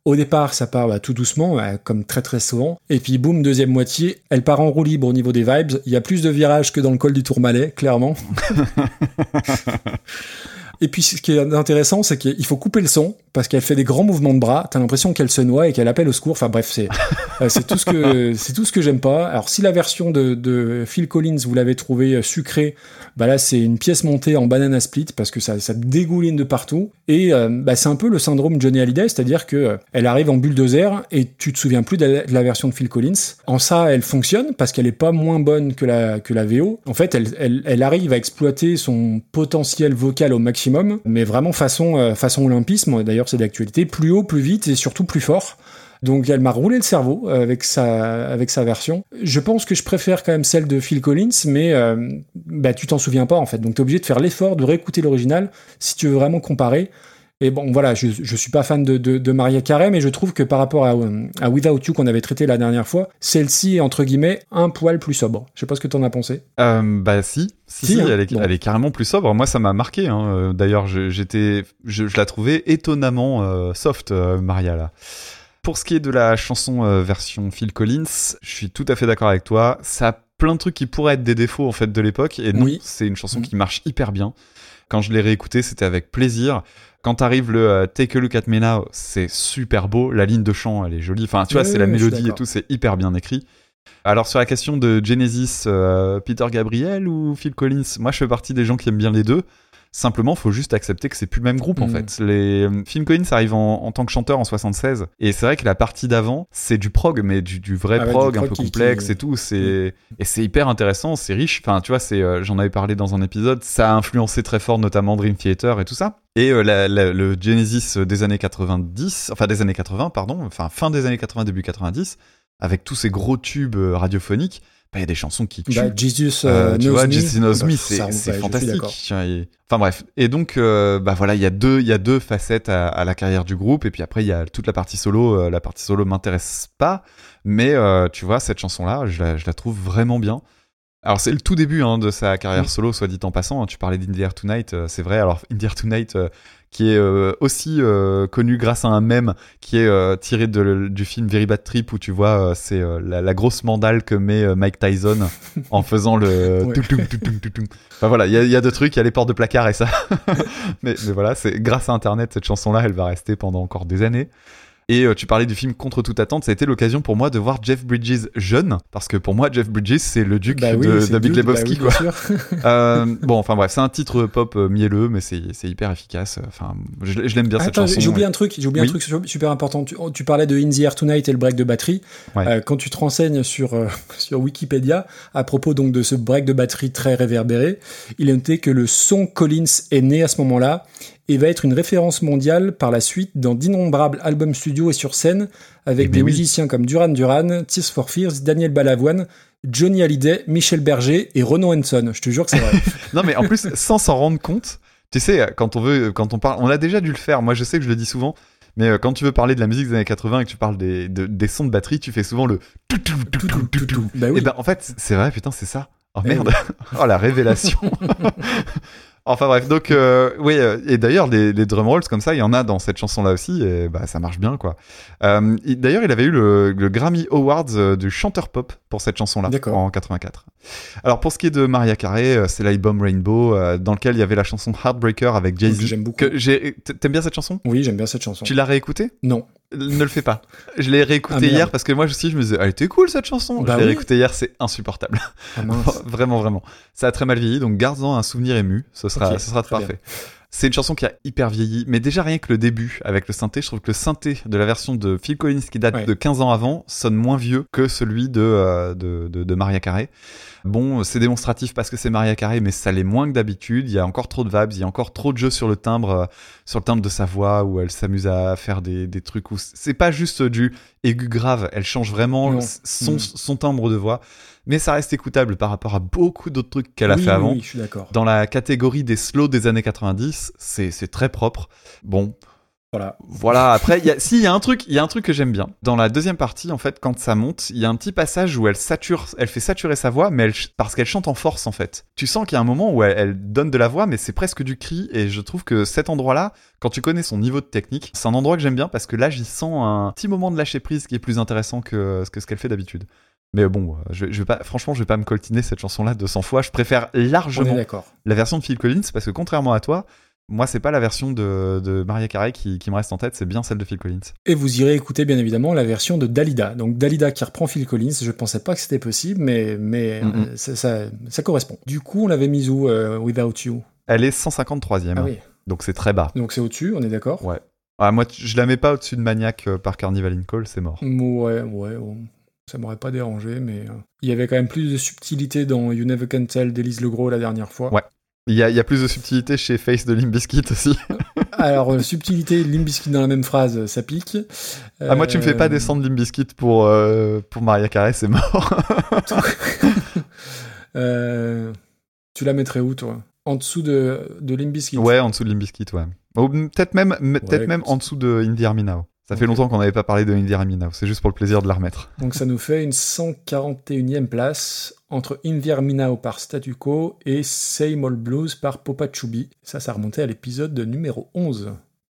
Au départ, ça part bah, tout doucement, euh, comme très très souvent. Et puis boum, deuxième moitié, elle part en roue libre au niveau des vibes. Il y a plus de virages que dans le col du Tourmalet, clairement. Et puis ce qui est intéressant, c'est qu'il faut couper le son parce qu'elle fait des grands mouvements de bras. T'as l'impression qu'elle se noie et qu'elle appelle au secours. Enfin bref, c'est euh, c'est tout ce que c'est tout ce que j'aime pas. Alors si la version de, de Phil Collins vous l'avez trouvée euh, sucrée, bah là c'est une pièce montée en banana split parce que ça ça dégouline de partout. Et euh, bah, c'est un peu le syndrome Johnny Hallyday, c'est-à-dire que euh, elle arrive en bulldozer et tu te souviens plus de la, de la version de Phil Collins. En ça, elle fonctionne parce qu'elle est pas moins bonne que la que la VO. En fait, elle elle, elle arrive à exploiter son potentiel vocal au maximum, mais vraiment façon euh, façon olympisme. D'ailleurs, c'est d'actualité, plus haut, plus vite et surtout plus fort. Donc elle m'a roulé le cerveau euh, avec sa avec sa version. Je pense que je préfère quand même celle de Phil Collins, mais euh, bah tu t'en souviens pas en fait. Donc t'es obligé de faire l'effort de réécouter l'original si tu veux vraiment comparer. Et bon, voilà, je, je suis pas fan de, de, de Maria Carey, mais je trouve que par rapport à, euh, à Without You qu'on avait traité la dernière fois, celle-ci est entre guillemets un poil plus sobre. Je sais pas ce que t'en as pensé. Euh, bah si, si, Si, si, hein. elle, est, Bon. elle est carrément plus sobre. Moi, ça m'a marqué. Hein. Euh, D'ailleurs, je- j'étais, je, je la trouvais étonnamment euh, soft, euh, Maria là. Pour ce qui est de la chanson euh, version Phil Collins, je suis tout à fait d'accord avec toi. Ça a plein de trucs qui pourraient être des défauts en fait de l'époque, et non, Oui. c'est une chanson Mhm. qui marche hyper bien. Quand je l'ai réécoutée, c'était avec plaisir. Quand arrive le euh, Take a Look at Me Now, c'est super beau. La ligne de chant, elle est jolie. Enfin, tu vois, c'est la mélodie et tout, c'est hyper bien écrit. Alors sur la question de Genesis, euh, Peter Gabriel ou Phil Collins, moi je fais partie des gens qui aiment bien les deux. Simplement, faut juste accepter que c'est plus le même groupe en Mhm. fait. Les euh, Phil Collins arrive en, en tant que chanteur en 76 et c'est vrai que la partie d'avant, c'est du prog mais du, du vrai Ah ouais, du prog un peu qui- complexe qui- et tout, c'est et c'est hyper intéressant, c'est riche. Enfin, tu vois, c'est euh, j'en avais parlé dans un épisode, ça a influencé très fort notamment Dream Theater et tout ça. Et euh, la- la- le Genesis des années 90, enfin des années 80 pardon, enfin fin des années 80 début 90 avec tous ces gros tubes euh, radiophoniques, il y a des chansons qui tuent. Bah, Jesus Euh, euh, tu Knows vois, Me. Jesus Knows Bah, Me, ça, c'est fantastique. Enfin bref. Et donc, euh, bah voilà, il y a deux, il y a deux facettes à, à la carrière du groupe. Et puis après, il y a toute la partie solo. Euh, la partie solo m'intéresse pas, mais euh, tu vois, cette chanson-là, je la, je la trouve vraiment bien. Alors c'est le tout début hein, de sa carrière Mm. solo, soit dit en passant. hein. Tu parlais d'Indy Air Tonight, euh, c'est vrai. Alors Indy Air Tonight, qui est euh, aussi euh, connu grâce à un mème qui est euh, tiré de- du film Very Bad Trip où tu vois, euh, c'est la, la grosse mandale que met Mike Tyson en faisant le. Ouais. toutoum, toutoum, toutoum. Enfin voilà, il y, a- il y a deux trucs, il y a les portes de placard et ça. mais, mais voilà, c'est grâce à Internet, cette chanson-là, elle va rester pendant encore des années. Et euh, tu parlais du film Contre toute attente, ça a été l'occasion pour moi de voir Jeff Bridges jeune, parce que pour moi, Jeff Bridges, c'est le duc Bah oui, de, Duke, bah Lebowski, oui, quoi. Euh, bon, enfin bref, c'est un titre pop euh, mielleux, mais c'est hyper efficace. Enfin, je, je l'aime bien cette Attends, chanson. j'ai oublié un truc, j'ai oublié Oui. un truc su- super important. Tu, tu parlais de In the Air Tonight et le break de batterie. Ouais. Euh, quand tu te renseignes sur, euh, sur Wikipédia à propos donc de ce break de batterie très réverbéré, il est noté que le son Collins est né à ce moment-là et va être une référence mondiale par la suite dans d'innombrables albums studio et sur scène avec Eh ben des oui. musiciens comme Duran Duran, Tears for Fears, Daniel Balavoine, Johnny Hallyday, Michel Berger et Renaud Henson. Je te jure que c'est vrai. Non, mais en plus, sans s'en rendre compte, tu sais, quand on veut, quand on parle, on a déjà dû le faire. Moi, je sais que je le dis souvent. Mais euh, quand tu veux parler de la musique des années 80 et que tu parles des, de- des sons de batterie, tu fais souvent le tout, tout, tout, tout, tout, tout. bah oui. Et ben en fait, c'est vrai, putain, c'est ça. Oh Eh merde. oh la révélation. enfin bref, donc euh, oui, euh, et d'ailleurs les, les drum rolls comme ça, il y en a dans cette chanson là aussi, et bah ça marche bien quoi. Euh, il- d'ailleurs, il avait eu le, le Grammy Awards du chanteur pop pour cette chanson là en 84. Alors pour ce qui est de Maria Carey, c'est l'album Rainbow dans lequel il y avait la chanson Heartbreaker avec que Jay-Z. j'aime beaucoup. T'aimes bien cette chanson? Oui, j'aime bien cette chanson. Tu l'as réécoutée? Non. Ne le fais pas. Je l'ai réécouté Ah, hier parce que moi aussi je me disais, elle était cool cette chanson. Bah je l'ai oui. réécouté hier, c'est insupportable. Ah vraiment, vraiment. Ça a très mal vieilli, donc garde-en un souvenir ému. Ce sera, ce sera parfait. C'est une chanson qui a hyper vieilli, mais déjà rien que le début avec le synthé, je trouve que le synthé de la version de Phil Collins qui date Ouais. de 15 ans avant sonne moins vieux que celui de, euh, de, de, de Maria Carey. Bon, c'est démonstratif parce que c'est Maria Carey, mais ça l'est moins que d'habitude. Il y a encore trop de vibes, il y a encore trop de jeux sur le timbre, euh, sur le timbre de sa voix, où elle s'amuse à faire des, des trucs où c'est pas juste du aigu grave, elle change vraiment son, Mm. son timbre de voix, mais ça reste écoutable par rapport à beaucoup d'autres trucs qu'elle a Oui, fait oui, avant. Oui, je suis d'accord. Dans la catégorie des slows des années 90, c'est très propre. Bon, Voilà. voilà, après, il y a, si, il y a un truc, il y a un truc que j'aime bien. Dans la deuxième partie, en fait, quand ça monte, il y a un petit passage où elle sature, elle fait saturer sa voix, mais elle, parce qu'elle chante en force, en fait. Tu sens qu'il y a un moment où elle, elle donne de la voix, mais c'est presque du cri, et je trouve que cet endroit-là, quand tu connais son niveau de technique, c'est un endroit que j'aime bien parce que là, j'y sens un petit moment de lâcher prise qui est plus intéressant que, que ce qu'elle fait d'habitude. Mais bon, je, je vais pas, franchement, je vais pas me coltiner cette chanson-là 200 fois. Je préfère largement la version de Phil Collins parce que contrairement à toi, moi, c'est pas la version de, de Maria Carey qui, qui me reste en tête, c'est bien celle de Phil Collins. Et vous irez écouter bien évidemment la version de Dalida. Donc Dalida qui reprend Phil Collins, je pensais pas que c'était possible, mais, mais euh, ça, ça, ça correspond. Du coup, on l'avait mise où, euh, Without You? Elle est 153e, Ah oui, donc c'est très bas. donc c'est au-dessus, on est d'accord? Ouais. Ah, moi, je la mets pas au-dessus de Maniac euh, par Carnival in Call, c'est mort. Ouais, ouais, bon, ça m'aurait pas dérangé, mais euh, il y avait quand même plus de subtilité dans You Never Can Tell d'Élise Legros la dernière fois. Ouais. Il y a, il y a plus de subtilité chez Face de Limp Bizkit aussi. Alors, euh, subtilité, Limbiskit dans la même phrase, ça pique. Ah, moi, tu me fais pas Euh, descendre Limp Bizkit pour, euh, pour Maria Carey, c'est mort. euh, tu la mettrais où, toi? En dessous de, de Limbiskit ouais, en dessous de Limp Bizkit, ouais. Ou peut-être même, peut-être même écoute. en dessous de Indie Army Now. Ça fait longtemps qu'on n'avait pas parlé de Now, c'est juste pour le plaisir de la remettre. Donc ça nous fait une 141e place entre Inverminao par Statu Quo et Same Old Blues par Popa Chubby. Ça, ça remontait à l'épisode numéro 11.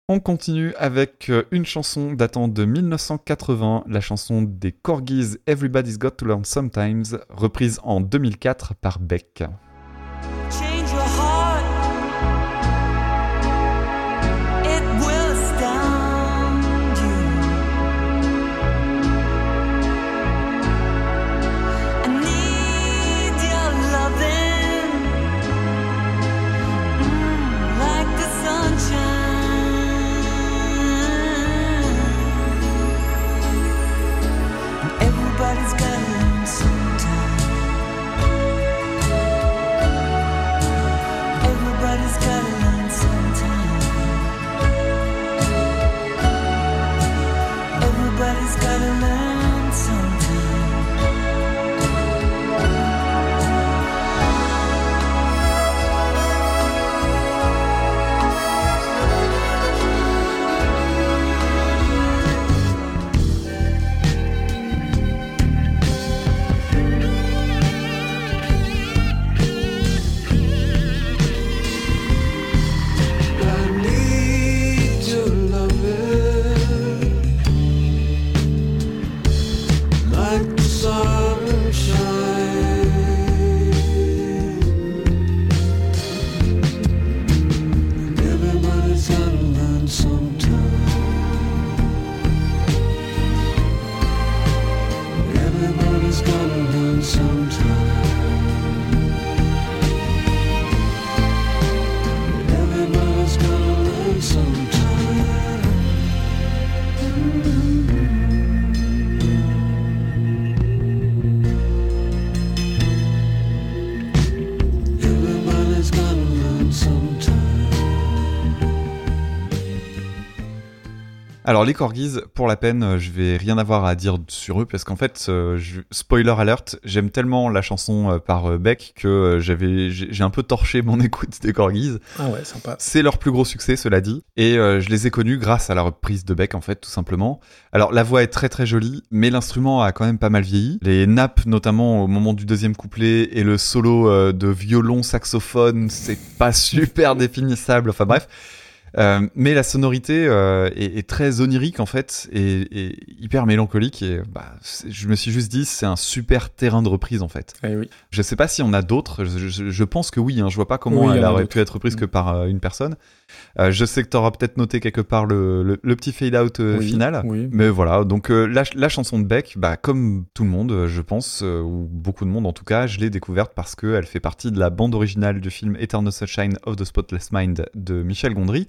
On continue avec euh, une chanson datant de 1980, la chanson des Corgis Everybody's Got to Learn Sometimes, reprise en 2004 par Beck. Alors les Corgis, pour la peine, euh, je vais rien avoir à dire sur eux parce qu'en fait, euh, je- spoiler alert, j'aime tellement la chanson euh, par Beck que j'avais, j'ai un peu torché mon écoute des Corgis. Ah ouais, sympa. C'est leur plus gros succès, cela dit, et euh, je les ai connus grâce à la reprise de Beck en fait, tout simplement. Alors la voix est très très jolie, mais l'instrument a quand même pas mal vieilli. Les nappes, notamment au moment du deuxième couplet, et le solo de violon saxophone, c'est pas super définissable. Enfin bref. Euh, mais la sonorité euh, est, est très onirique en fait et, et hyper mélancolique et bah, je me suis juste dit c'est un super terrain de reprise en fait. Eh oui. Je sais pas si on a d'autres, je, je- je pense que oui, hein, je vois pas comment Oui, elle aurait pu être reprise que par euh, une personne. Je sais que tu auras peut-être noté quelque part le, le, le petit fade-out euh, Oui, final. oui. Mais voilà, donc la, la chanson de Beck, bah, comme tout le monde, je pense, ou beaucoup de monde en tout cas, je l'ai découverte parce qu'elle fait partie de la bande originale du film Eternal Sunshine of the Spotless Mind de Michel Gondry.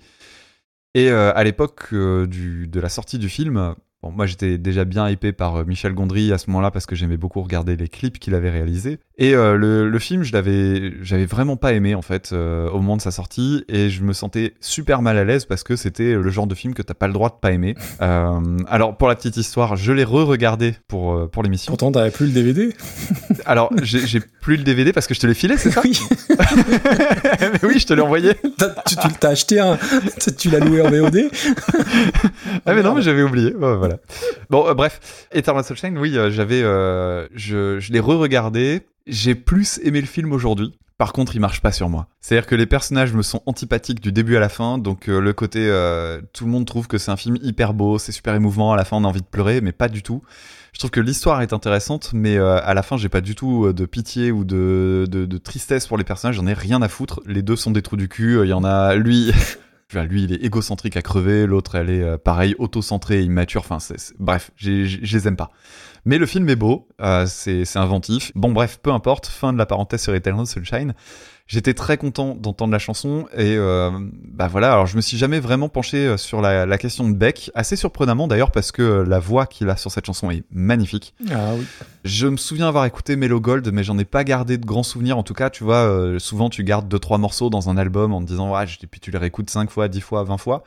Et euh, à l'époque euh, de la sortie du film, bon, moi j'étais déjà bien hypé par euh, Michel Gondry à ce moment-là parce que j'aimais beaucoup regarder les clips qu'il avait réalisés. Et euh, le, le film, je l'avais, j'avais vraiment pas aimé en fait euh, au moment de sa sortie et je me sentais super mal à l'aise parce que c'était le genre de film que t'as pas le droit de pas aimer. Euh, alors pour la petite histoire, je l'ai re-regardé pour pour l'émission. Pourtant, t'avais plus le DVD. Alors j'ai plus le DVD parce que je te l'ai filé, c'est ça? Oui. Mais oui, je te l'ai envoyé. Tu tu t'as acheté un. tu- Tu l'as loué en VOD. Ah mais non, mais j'avais oublié. Bon, voilà. Bon, euh, bref, Eternal Sunshine, oui, euh, j'avais, euh, je, je l'ai re-regardé. J'ai plus aimé le film aujourd'hui Par contre, il marche pas sur moi. C'est-à-dire que les personnages me sont antipathiques du début à la fin, donc le côté tout le monde trouve que c'est un film hyper beau, c'est super émouvant, à la fin on a envie de pleurer, mais pas du tout. Je trouve que l'histoire est intéressante, mais à la fin j'ai pas du tout de pitié ou de, de, de tristesse pour les personnages, j'en ai rien à foutre. Les deux sont des trous du cul, il y en a lui. Lui, il est égocentrique à crever, l'autre, elle est euh, pareil, auto-centrée, immature. Enfin, bref, j'ai- j'ai- je les aime pas. Mais le film est beau, euh, c'est c'est inventif. Bon, bref, peu importe. Fin de la parenthèse sur Eternal Sunshine. J'étais très content d'entendre la chanson et euh, bah voilà. Alors je me suis jamais vraiment penché euh, sur la, la question de Beck, assez surprenamment d'ailleurs parce que euh, la voix qu'il a sur cette chanson est magnifique. Ah oui. Je me souviens avoir écouté Mellow Gold, mais j'en ai pas gardé de grands souvenirs. En tout cas, tu vois, euh, souvent tu gardes deux trois morceaux dans un album en te disant ouais, et puis tu les réécoutes 5 fois, 10 fois, 20 fois.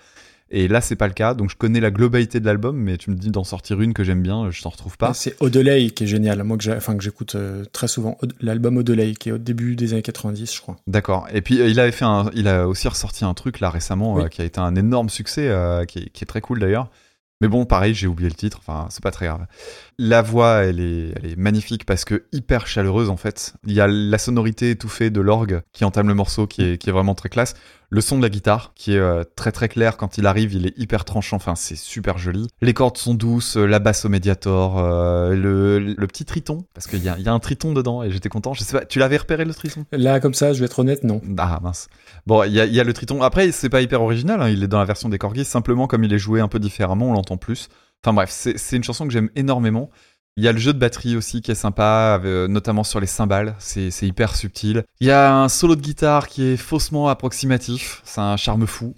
Et là, c'est pas le cas. Donc je connais la globalité de l'album, mais tu me dis d'en sortir une que j'aime bien, je t'en retrouve pas. C'est Odelay qui est génial. Moi, que j'écoute euh, très souvent. L'album Odelay, qui est au début des années 90, je crois. D'accord. Et puis euh, il avait fait un, il a aussi ressorti un truc là récemment Oui. euh, qui a été un énorme succès, euh, qui, est, qui est très cool d'ailleurs. Mais bon, pareil, j'ai oublié le titre. Enfin, c'est pas très grave. La voix, elle est, elle est magnifique parce que hyper chaleureuse en fait. Il y a la sonorité étouffée de l'orgue qui entame le morceau, qui est, qui est vraiment très classe. Le son de la guitare, qui est euh, très très clair quand il arrive, il est hyper tranchant. Enfin, c'est super joli. Les cordes sont douces, euh, la basse au médiator, euh, le, le petit triton, parce qu'il y a, il y a un triton dedans et j'étais content. Je sais pas, tu l'avais repéré le triton? Là, comme ça, je vais être honnête, non. ah mince. Bon, il y a, il y a le triton. Après, c'est pas hyper original. hein, Il est dans la version des corgis. Simplement, comme il est joué un peu différemment, on l'entend plus. Enfin bref, c'est une chanson que j'aime énormément. Il y a le jeu de batterie aussi qui est sympa, euh, notamment sur les cymbales. C'est c'est hyper subtil. Il y a un solo de guitare qui est faussement approximatif. C'est un charme fou.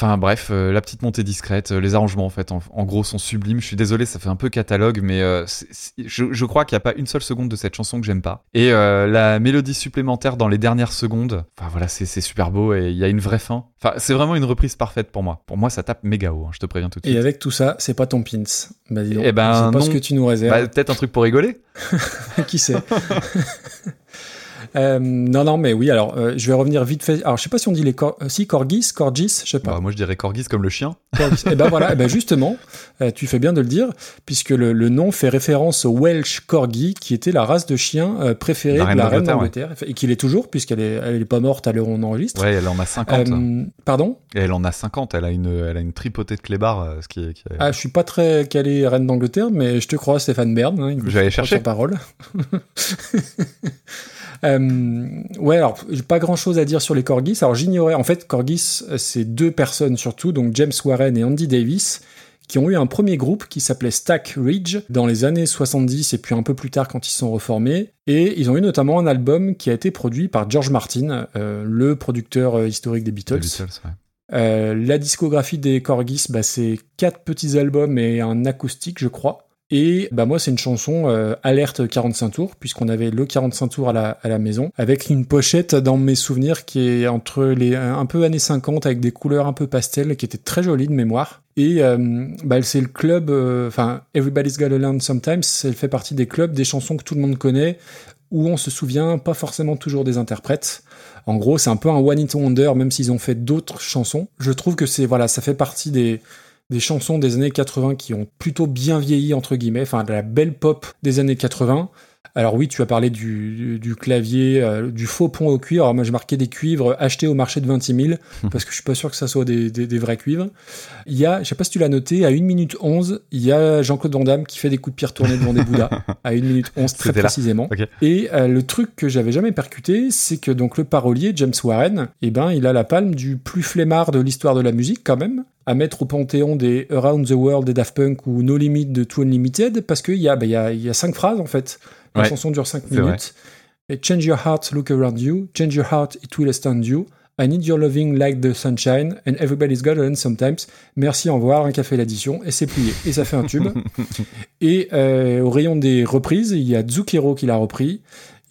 Enfin bref, euh, la petite montée discrète, euh, les arrangements en fait, en, en gros sont sublimes. Je suis désolé, ça fait un peu catalogue, mais euh, je, je crois qu'il n'y a pas une seule seconde de cette chanson que j'aime pas. Et la mélodie supplémentaire dans les dernières secondes, enfin voilà, c'est super beau et il y a une vraie fin. Enfin, c'est vraiment une reprise parfaite pour moi. Pour moi, ça tape méga haut, hein, je te préviens tout de Et suite. avec tout ça, c'est pas ton pins. Bah, dis donc. Eh ben, pas non. ce que tu nous réserves. Bah, Peut-être un truc pour rigoler Qui sait? Euh, non, non, mais oui. Alors, euh, je vais revenir vite fait. Alors, je sais pas si on dit les cor euh, si corgis, corgis, je sais pas. Bah, Moi, je dirais corgis comme le chien. Corgis. et ben voilà. Et ben justement, euh, tu fais bien de le dire, puisque le, le nom fait référence au Welsh corgi, qui était la race de chien préférée La de la reine d'Angleterre, et qu'il est toujours, puisqu'elle est, elle est pas morte à l'heure où on enregistre. Ouais, elle en a 50. Euh, pardon? Et elle en a 50. Elle a une, elle a une tripotée de clébards, ce qui est. qui est- Ah, je suis pas très calé reine d'Angleterre, mais je te crois, Stéphane Bern. Hein, il Je vais aller faut prendre chercher. sa parole. Euh, ouais, alors pas grand chose à dire sur les corgis. Alors j'ignorais, en fait, corgis, euh, c'est deux personnes surtout, donc James Warren et Andy Davis, qui ont eu un premier groupe qui s'appelait Stack Ridge dans les années 70 et puis un peu plus tard quand ils sont reformés. Et ils ont eu notamment un album qui a été produit par George Martin, euh, le producteur historique des Beatles. Les Beatles, ouais. Euh, la discographie des Corgis, bah, c'est quatre petits albums et un acoustique, je crois. Et bah moi, c'est une chanson euh, alerte 45 tours, puisqu'on avait le 45 tours à la, à la maison, avec une pochette dans mes souvenirs qui est entre les un peu années 50 avec des couleurs un peu pastel, qui était très jolie de mémoire. Et euh, bah, c'est le club, euh, enfin Everybody's Got a Learn Sometimes, elle fait partie des clubs des chansons que tout le monde connaît, où on se souvient pas forcément toujours des interprètes. En gros, c'est un peu un one hit wonder, même s'ils ont fait d'autres chansons. Je trouve que c'est voilà, ça fait partie des des chansons des années 80 qui ont plutôt bien vieilli entre guillemets, enfin de la belle pop des années 80. Alors oui, tu as parlé du, du, du clavier, euh, du faux pont au cuivre. Alors moi, j'ai marqué des cuivres achetés au marché de 26 000 parce que je suis pas sûr que ça soit des, des, des vrais cuivres. Il y a, je sais pas si tu l'as noté, à 1 minute 11, il y a Jean-Claude Van Damme qui fait des coups de pied retournés devant des Bouddhas à 1 minute 11 très précisément. Et euh, le truc que j'avais jamais percuté, c'est que donc le parolier James Warren, eh ben, il a la palme du plus flemmard de l'histoire de la musique quand même, à mettre au panthéon des Around the World des Daft Punk ou No Limit de Too Unlimited, parce qu'il y a, bah, y a, il y a cinq phrases en fait. La Ouais, chanson dure 5 c'est vrai. minutes. Change your heart, look around you. Change your heart, it will astound you. I need your loving like the sunshine. And everybody's got a sometimes. Merci, au revoir, un café l'addition. Et c'est plié. Et ça fait un tube. et euh, au rayon des reprises, il y a Zucchero qui l'a repris.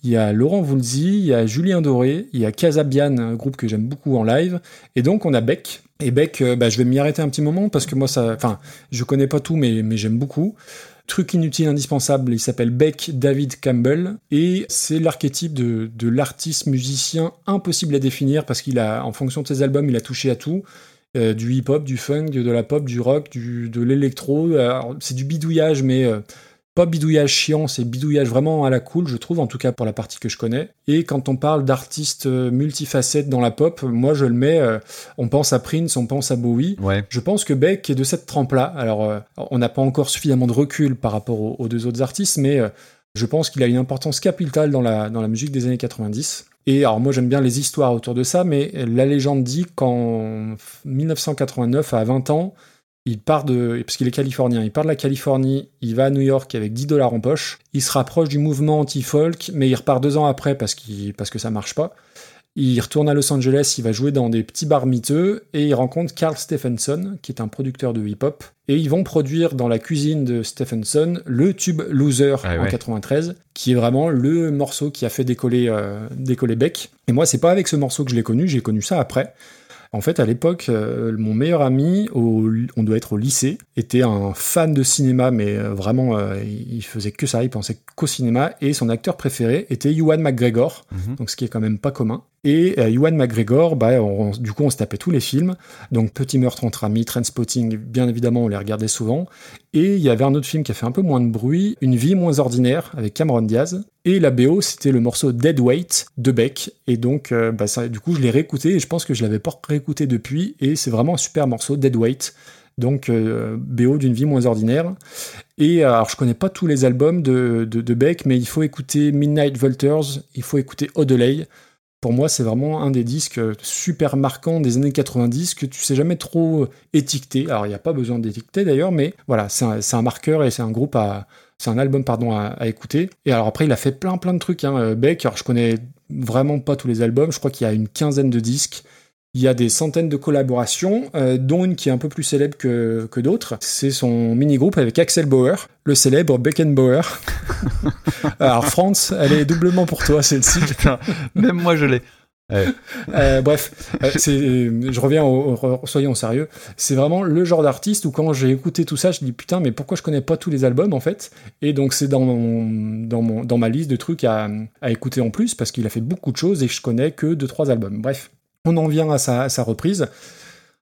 Il y a Laurent Voulzy, il y a Julien Doré, il y a Casabian, un groupe que j'aime beaucoup en live. Et donc, on a Beck. Et Beck, euh, bah, je vais m'y arrêter un petit moment parce que moi, ça, enfin, je connais pas tout, mais, j'aime beaucoup. Truc inutile, indispensable, il s'appelle Beck David Campbell et c'est l'archétype de, l'artiste musicien impossible à définir parce qu'il a, en fonction de ses albums, il a touché à tout. Euh, du hip-hop, du funk, de la pop, du rock, de l'électro. C'est du bidouillage, mais euh, pas bidouillage chiant, c'est bidouillage vraiment à la cool, je trouve, en tout cas pour la partie que je connais. Et quand on parle d'artistes euh, multifacettes dans la pop, moi je le mets, euh, on pense à Prince, on pense à Bowie. Ouais. Je pense que Beck est de cette trempe-là. Alors, euh, on n'a pas encore suffisamment de recul par rapport aux, aux deux autres artistes, mais euh, je pense qu'il a une importance capitale dans la, dans la musique des années 90. Et alors moi j'aime bien les histoires autour de ça, mais la légende dit qu'en 1989, à 20 ans, il part de... parce qu'il est californien, il part de la Californie, il va à New York avec 10 dollars en poche, il se rapproche du mouvement anti-folk, mais il repart deux ans après parce, qu'il parce que ça marche pas. Il retourne à Los Angeles, il va jouer dans des petits bars miteux et il rencontre Carl Stephenson, qui est un producteur de hip-hop. Et ils vont produire dans la cuisine de Stephenson le tube Loser Ah en ouais. 93, qui est vraiment le morceau qui a fait décoller, euh, décoller Beck. Et moi, c'est pas avec ce morceau que je l'ai connu, j'ai connu ça après. En fait, à l'époque, euh, mon meilleur ami, au- on doit être au lycée, était un fan de cinéma, mais euh, vraiment, euh, il faisait que ça, il pensait qu'au cinéma, et son acteur préféré était Ewan McGregor, Mhm. donc ce qui est quand même pas commun. Et euh, McGregor, bah, du coup, on se tapait tous les films. Donc, Petit meurtre entre amis, Trainspotting, bien évidemment, on les regardait souvent. Et il y avait un autre film qui a fait un peu moins de bruit, Une vie moins ordinaire, avec Cameron Diaz. Et la BO, c'était le morceau Dead Weight de Beck. Et donc, euh, bah, du coup, je l'ai réécouté et je pense que je l'avais pas réécouté depuis. Et c'est vraiment un super morceau, Dead Weight. Donc, euh, BO d'une vie moins ordinaire. Et euh, alors, je connais pas tous les albums de, de, de Beck, mais il faut écouter Midnight Vultures, il faut écouter Odelay. Pour moi, c'est vraiment un des disques super marquants des années 90 que tu sais jamais trop étiqueter. Alors, il n'y a pas besoin d'étiqueter d'ailleurs, mais voilà, c'est un, marqueur et c'est un groupe à. C'est un album, pardon, à, à écouter. Et alors après, il a fait plein plein de trucs, hein, euh, Beck. Alors, je connais vraiment pas tous les albums. Je crois qu'il y a une quinzaine de disques. Il y a des centaines de collaborations, euh, dont une qui est un peu plus célèbre que, que d'autres. C'est son mini-groupe avec Axel Bauer, le célèbre Beckenbauer. Alors, France, elle est doublement pour toi, celle-ci. Même moi je l'ai. Ouais. Euh, bref, euh, je reviens au, au- soyons sérieux. C'est vraiment le genre d'artiste où quand j'ai écouté tout ça, je dis putain, mais pourquoi je connais pas tous les albums en fait? Et donc c'est dans mon, dans mon, dans ma liste de trucs à, à écouter en plus parce qu'il a fait beaucoup de choses et je connais que deux trois albums. Bref, on en vient à sa, reprise.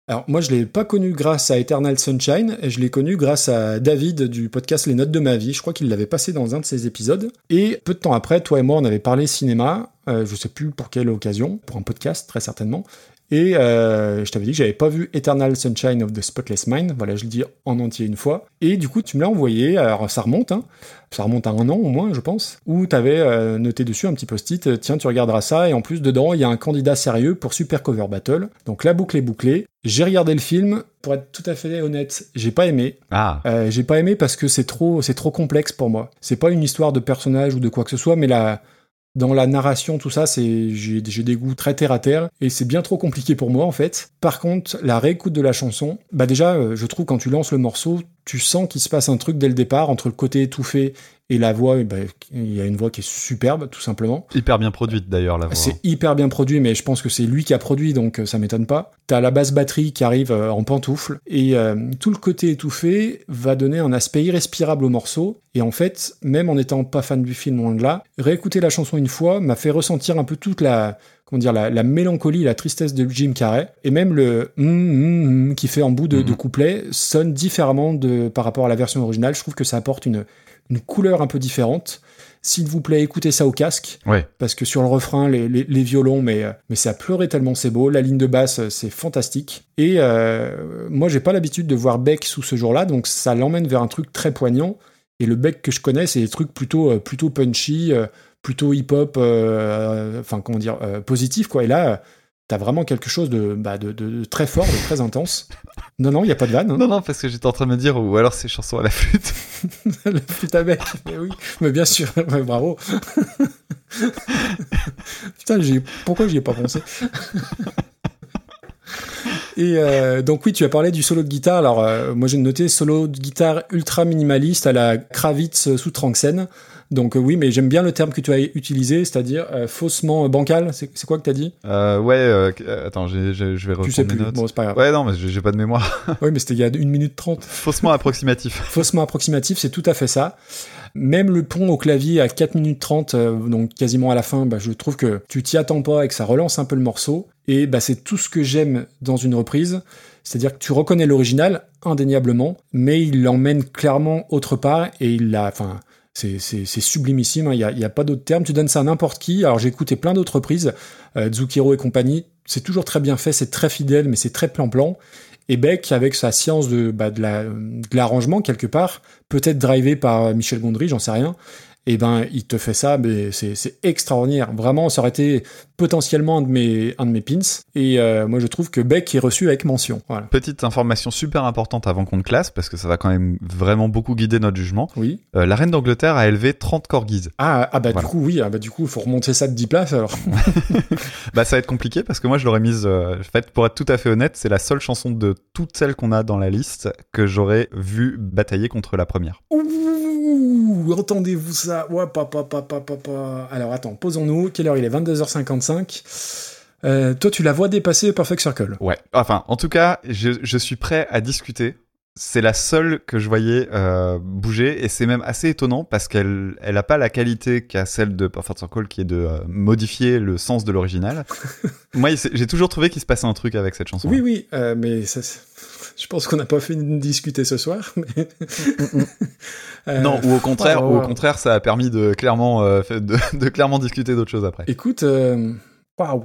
Alors moi je l'ai pas connu grâce à Eternal Sunshine, et je l'ai connu grâce à David du podcast Les Notes de ma vie. Je crois qu'il l'avait passé dans un de ses épisodes. Et peu de temps après, toi et moi on avait parlé cinéma. euh, je sais plus pour quelle occasion, pour un podcast très certainement. Et euh, je t'avais dit que j'avais pas vu Eternal Sunshine of the Spotless Mind. Voilà, je le dis en entier une fois. Et du coup, tu me l'as envoyé. Alors, ça remonte, hein. Ça remonte à un an au moins, je pense. Où t'avais euh, noté dessus un petit post-it. euh, Tiens, tu regarderas ça. Et en plus, dedans, il y a un candidat sérieux pour Super Cover Battle. Donc, la boucle est bouclée. J'ai regardé le film. Pour être tout à fait honnête, j'ai pas aimé. Ah, Euh, j'ai pas aimé parce que c'est trop, c'est trop complexe pour moi. C'est pas une histoire de personnage ou de quoi que ce soit, mais la, dans la narration, tout ça, c'est, j'ai, des goûts très terre à terre et c'est bien trop compliqué pour moi en fait. Par contre, la réécoute de la chanson, bah déjà, euh, je trouve quand tu lances le morceau, tu sens qu'il se passe un truc dès le départ entre le côté étouffé et la voix. eh ben, il y a une voix qui est superbe, tout simplement. hyper bien produite d'ailleurs la voix. C'est hyper bien produit, mais je pense que c'est lui qui a produit, donc euh, ça m'étonne pas. T'as la basse batterie qui arrive euh, en pantoufle, et euh, tout le côté étouffé va donner un aspect irrespirable au morceau. Et en fait, même en n'étant pas fan du film, loin de là, réécouter la chanson une fois m'a fait ressentir un peu toute la, comment dire, la, la mélancolie, la tristesse de Jim Carrey, et même le hum, hum, hum qui fait en bout de, de Mhm. couplet sonne différemment de, par rapport à la version originale. Je trouve que ça apporte une, une couleur un peu différente. S'il vous plaît, écoutez ça au casque Ouais. parce que sur le refrain, les, les- les violons, mais, euh, mais ça pleurait tellement c'est beau. La ligne de basse, euh, c'est fantastique. Et euh, moi, j'ai pas l'habitude de voir Beck sous ce jour-là, donc ça l'emmène vers un truc très poignant. Et le Beck que je connais, c'est des trucs plutôt, euh, plutôt punchy, plutôt hip-hop, euh, enfin, comment dire, euh, positif, quoi. Et là, t'as vraiment quelque chose de, bah, de, de- de très fort, de très intense. Non, non, il n'y a pas de vanne. hein. Non, non, parce que j'étais en train de me dire, ou alors c'est chanson à la flûte. le flûte à bec, mais oui, mais bien sûr, bravo. Putain, j'ai... pourquoi j'y ai pas pensé? Et euh, donc oui, tu as parlé du solo de guitare. Alors euh, moi j'ai noté solo de guitare ultra minimaliste à la Kravitz sous Tranxen. Donc euh, oui, mais j'aime bien le terme que tu as utilisé, c'est-à-dire euh, faussement bancal. C'est quoi que tu as dit? Euh, ouais, attends, je vais reprendre Tu sais mes plus. notes. Bon, c'est pas grave. Ouais, non, mais j'ai pas de mémoire. Oui, mais c'était il y a une minute trente. Faussement approximatif. Faussement approximatif, c'est tout à fait ça. Même le pont au clavier à 4 minutes 30, euh, donc quasiment à la fin, bah, je trouve que tu t'y attends pas et que ça relance un peu le morceau. Et bah, c'est tout ce que j'aime dans une reprise. C'est-à-dire que tu reconnais l'original, indéniablement, mais il l'emmène clairement autre part et il l'a, enfin, c'est, sublimissime, hein, il n'y a, a pas d'autre terme. Tu donnes ça à n'importe qui. Alors j'ai écouté plein d'autres reprises, euh, Zucchero et compagnie. C'est toujours très bien fait, c'est très fidèle, mais c'est très plan-plan. Et Beck, avec sa science de, bah, de, la, de l'arrangement, quelque part, peut-être drivé par Michel Gondry, j'en sais rien, et ben il te fait ça, mais c'est, extraordinaire. Vraiment, ça aurait été potentiellement un de mes, un de mes pins. Et euh, moi, je trouve que Beck est reçu avec mention. Voilà. Petite information super importante avant qu'on classe, parce que ça va quand même vraiment beaucoup guider notre jugement. Oui. Euh, la reine d'Angleterre a élevé 30 corgis. Ah, ah bah Voilà. du coup, oui, ah bah du coup, il faut remonter ça de 10 places alors. Bah ça va être compliqué parce que moi je l'aurais mise. euh, en fait, pour être tout à fait honnête, c'est la seule chanson de toutes celles qu'on a dans la liste que j'aurais vu batailler contre la première. Ouh, entendez-vous ça? Ouais, papa, papa, papa. Alors attends, posons-nous. Quelle heure il est? 22h55. Euh, toi, tu la vois dépasser Perfect Circle. Ouais. Enfin, en tout cas, je, je suis prêt à discuter. C'est la seule que je voyais euh, bouger et c'est même assez étonnant parce qu'elle elle a pas la qualité qu'a celle de Perfect Circle qui est de euh, modifier le sens de l'original. Moi, j'ai toujours trouvé qu'il se passait un truc avec cette chanson. Oui, oui, euh, mais ça, c'est- je pense qu'on n'a pas fait de discuter ce soir. mais- Euh, Non, ou au contraire, ouais, ou au contraire, ça a permis de clairement, euh, de, de clairement discuter d'autres choses après. Écoute, euh, waouh.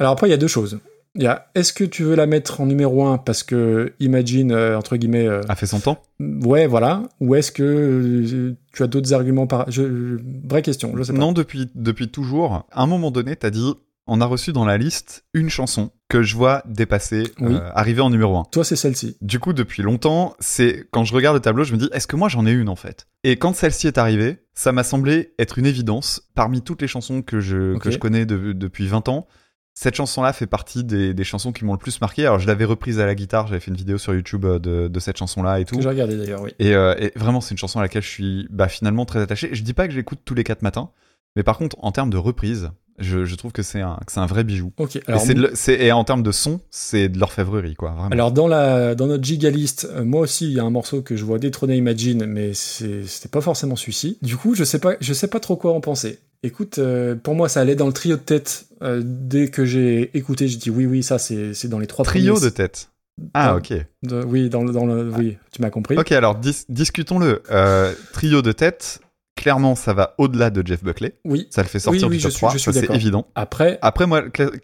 Alors après, il y a deux choses. Il y a, est-ce que tu veux la mettre en numéro 1 parce que Imagine, euh, entre guillemets, euh, A fait son temps. ouais, voilà, ou est-ce que euh, tu as d'autres arguments par... Je, vraie question, je sais pas. Non, depuis, depuis toujours. À un moment donné, t'as dit, on a reçu dans la liste une chanson que je vois dépasser, Oui. euh, arriver en numéro 1. Toi, c'est celle-ci. Du coup, depuis longtemps, c'est quand je regarde le tableau, je me dis, est-ce que moi j'en ai une en fait? Et quand celle-ci est arrivée, ça m'a semblé être une évidence. Parmi toutes les chansons que je, que je connais de- depuis 20 ans, cette chanson-là fait partie des, des chansons qui m'ont le plus marqué. Alors, je l'avais reprise à la guitare, j'avais fait une vidéo sur YouTube euh, de, de cette chanson-là et tout. Que j'ai regardé d'ailleurs, oui. Et, euh, et vraiment, c'est une chanson à laquelle je suis bah, finalement très attaché. Je dis pas que j'écoute tous les quatre matins, mais par contre, en termes de reprise, je, je trouve que c'est un, que c'est un vrai bijou. Ok, Et, alors, de en termes de son, c'est de l'orfèvrerie, quoi. Vraiment. alors dans, la, dans notre gigalist, euh, moi aussi, il y a un morceau que je vois détrôner Imagine, mais c'est- c'était pas forcément celui-ci. Du coup, je sais pas, je sais pas trop quoi en penser. Écoute, euh, pour moi, ça allait dans le trio de tête. Euh, dès que j'ai écouté, j'ai dit oui, oui, ça, c'est c'est dans les trois Trio premiers- de tête. Ah, ok. de- oui, dans le, dans le, oui, tu m'as compris. Ok, alors dis- discutons-le. Euh, trio de tête, clairement, ça va au-delà de Jeff Buckley. Oui. Ça le fait sortir Oui, oui, du je top suis- 3, je suis ça c'est évident. Après, Après, moi,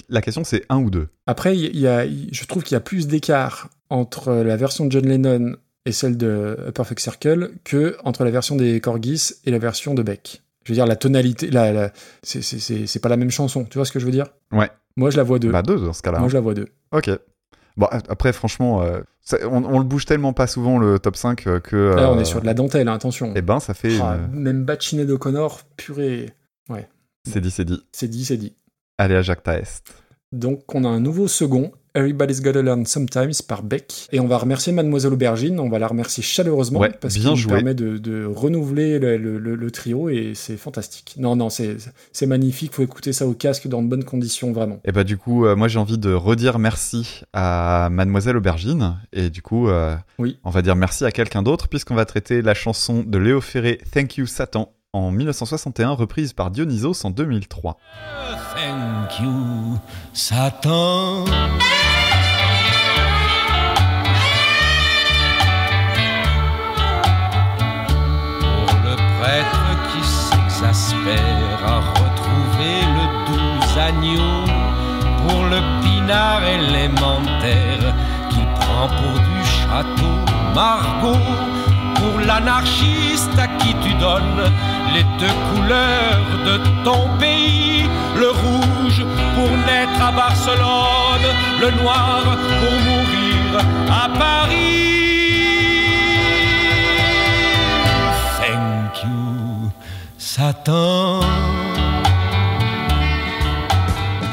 la question c'est un ou deux. Après, il y a, je trouve qu'il y a plus d'écart entre la version de John Lennon et celle de A Perfect Circle que entre la version des Corgis et la version de Beck. Je veux dire, la tonalité, la, la- c'est- c'est- c'est c'est pas la même chanson. Tu vois ce que je veux dire? Ouais. Moi, je la vois deux. Bah, deux dans ce cas-là. Moi, hein. je la vois deux. Ok. Bon, après, franchement, euh, ça- on, on le bouge tellement pas souvent le top 5 euh, que. Là, on euh, est sur de la dentelle, hein, attention. Eh ben, ça fait. Ah, une- Même Bachinet d'O'Connor, purée. Ouais, C'est dit, c'est dit. c'est dit, c'est dit. Allez à Jacques Taest. Donc, on a un nouveau second, Everybody's Gotta Learn Sometimes par Beck. Et on va remercier Mademoiselle Aubergine, on va la remercier chaleureusement Ouais, parce bien qu'il nous permet de, de renouveler le, le- le- le trio et c'est fantastique. Non, non, c'est c'est magnifique, faut écouter ça au casque dans de bonnes conditions, vraiment. Et bah, du coup, euh, moi, j'ai envie de redire merci à Mademoiselle Aubergine. Et du coup, euh, Oui. on va dire merci à quelqu'un d'autre, puisqu'on va traiter la chanson de Léo Ferré, Thank You Satan, en 1961, reprise par Dionysos en 2003. Thank you, Satan. S'exaspère à retrouver le doux agneau, pour le pinard élémentaire qu'il prend pour du château Margot, pour l'anarchiste à qui tu donnes les deux couleurs de ton pays, le rouge pour naître à Barcelone, le noir pour mourir à Paris. Satan.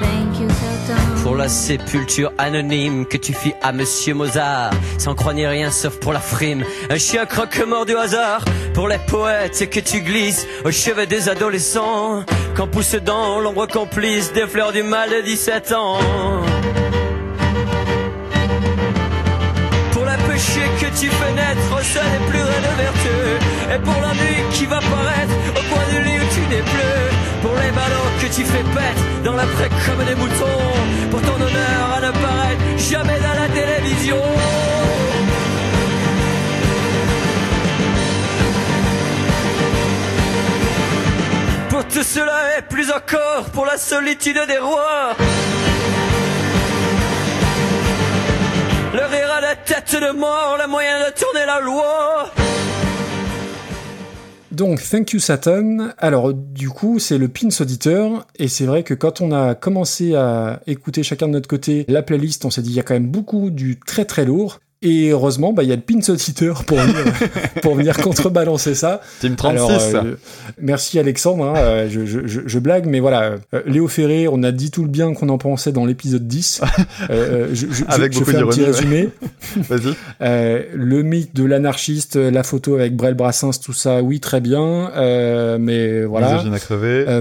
Thank you, Satan. Pour la sépulture anonyme que tu fis à Monsieur Mozart, sans croire ni rien sauf pour la frime. Un chien croque-mort du hasard pour les poètes que tu glisses au chevet des adolescents, quand pousse dans l'ombre complice des fleurs du mal de 17 ans. Pour les péchés que tu fais naître au sein des plus raides vertus, et pour la nuit qui va paraître au coin du lit où tu n'es plus, pour les ballons que tu fais pète dans l'après comme des moutons, pour ton honneur à ne paraître jamais dans la télévision. Pour tout cela et plus encore, pour la solitude des rois. Le rire à la tête de mort, le moyen de tourner la loi. Donc, Thank You Satan. Alors, du coup, c'est le Pins Auditeur. Et c'est vrai que quand on a commencé à écouter chacun de notre côté la playlist, on s'est dit, il y a quand même beaucoup du très très lourd. Et heureusement, bah, il y a le Pins Auditeur pour venir, pour venir contrebalancer ça. Team 36. Alors, euh, merci Alexandre, hein, euh, je, je, je, je blague, mais voilà, euh, Léo Ferré, on a dit tout le bien qu'on en pensait dans l'épisode 10. Euh, je, Avec beaucoup fais un petit résumé. Euh, le mythe de l'anarchiste, la photo avec Brel Brassens, tout ça, oui, très bien, mais voilà.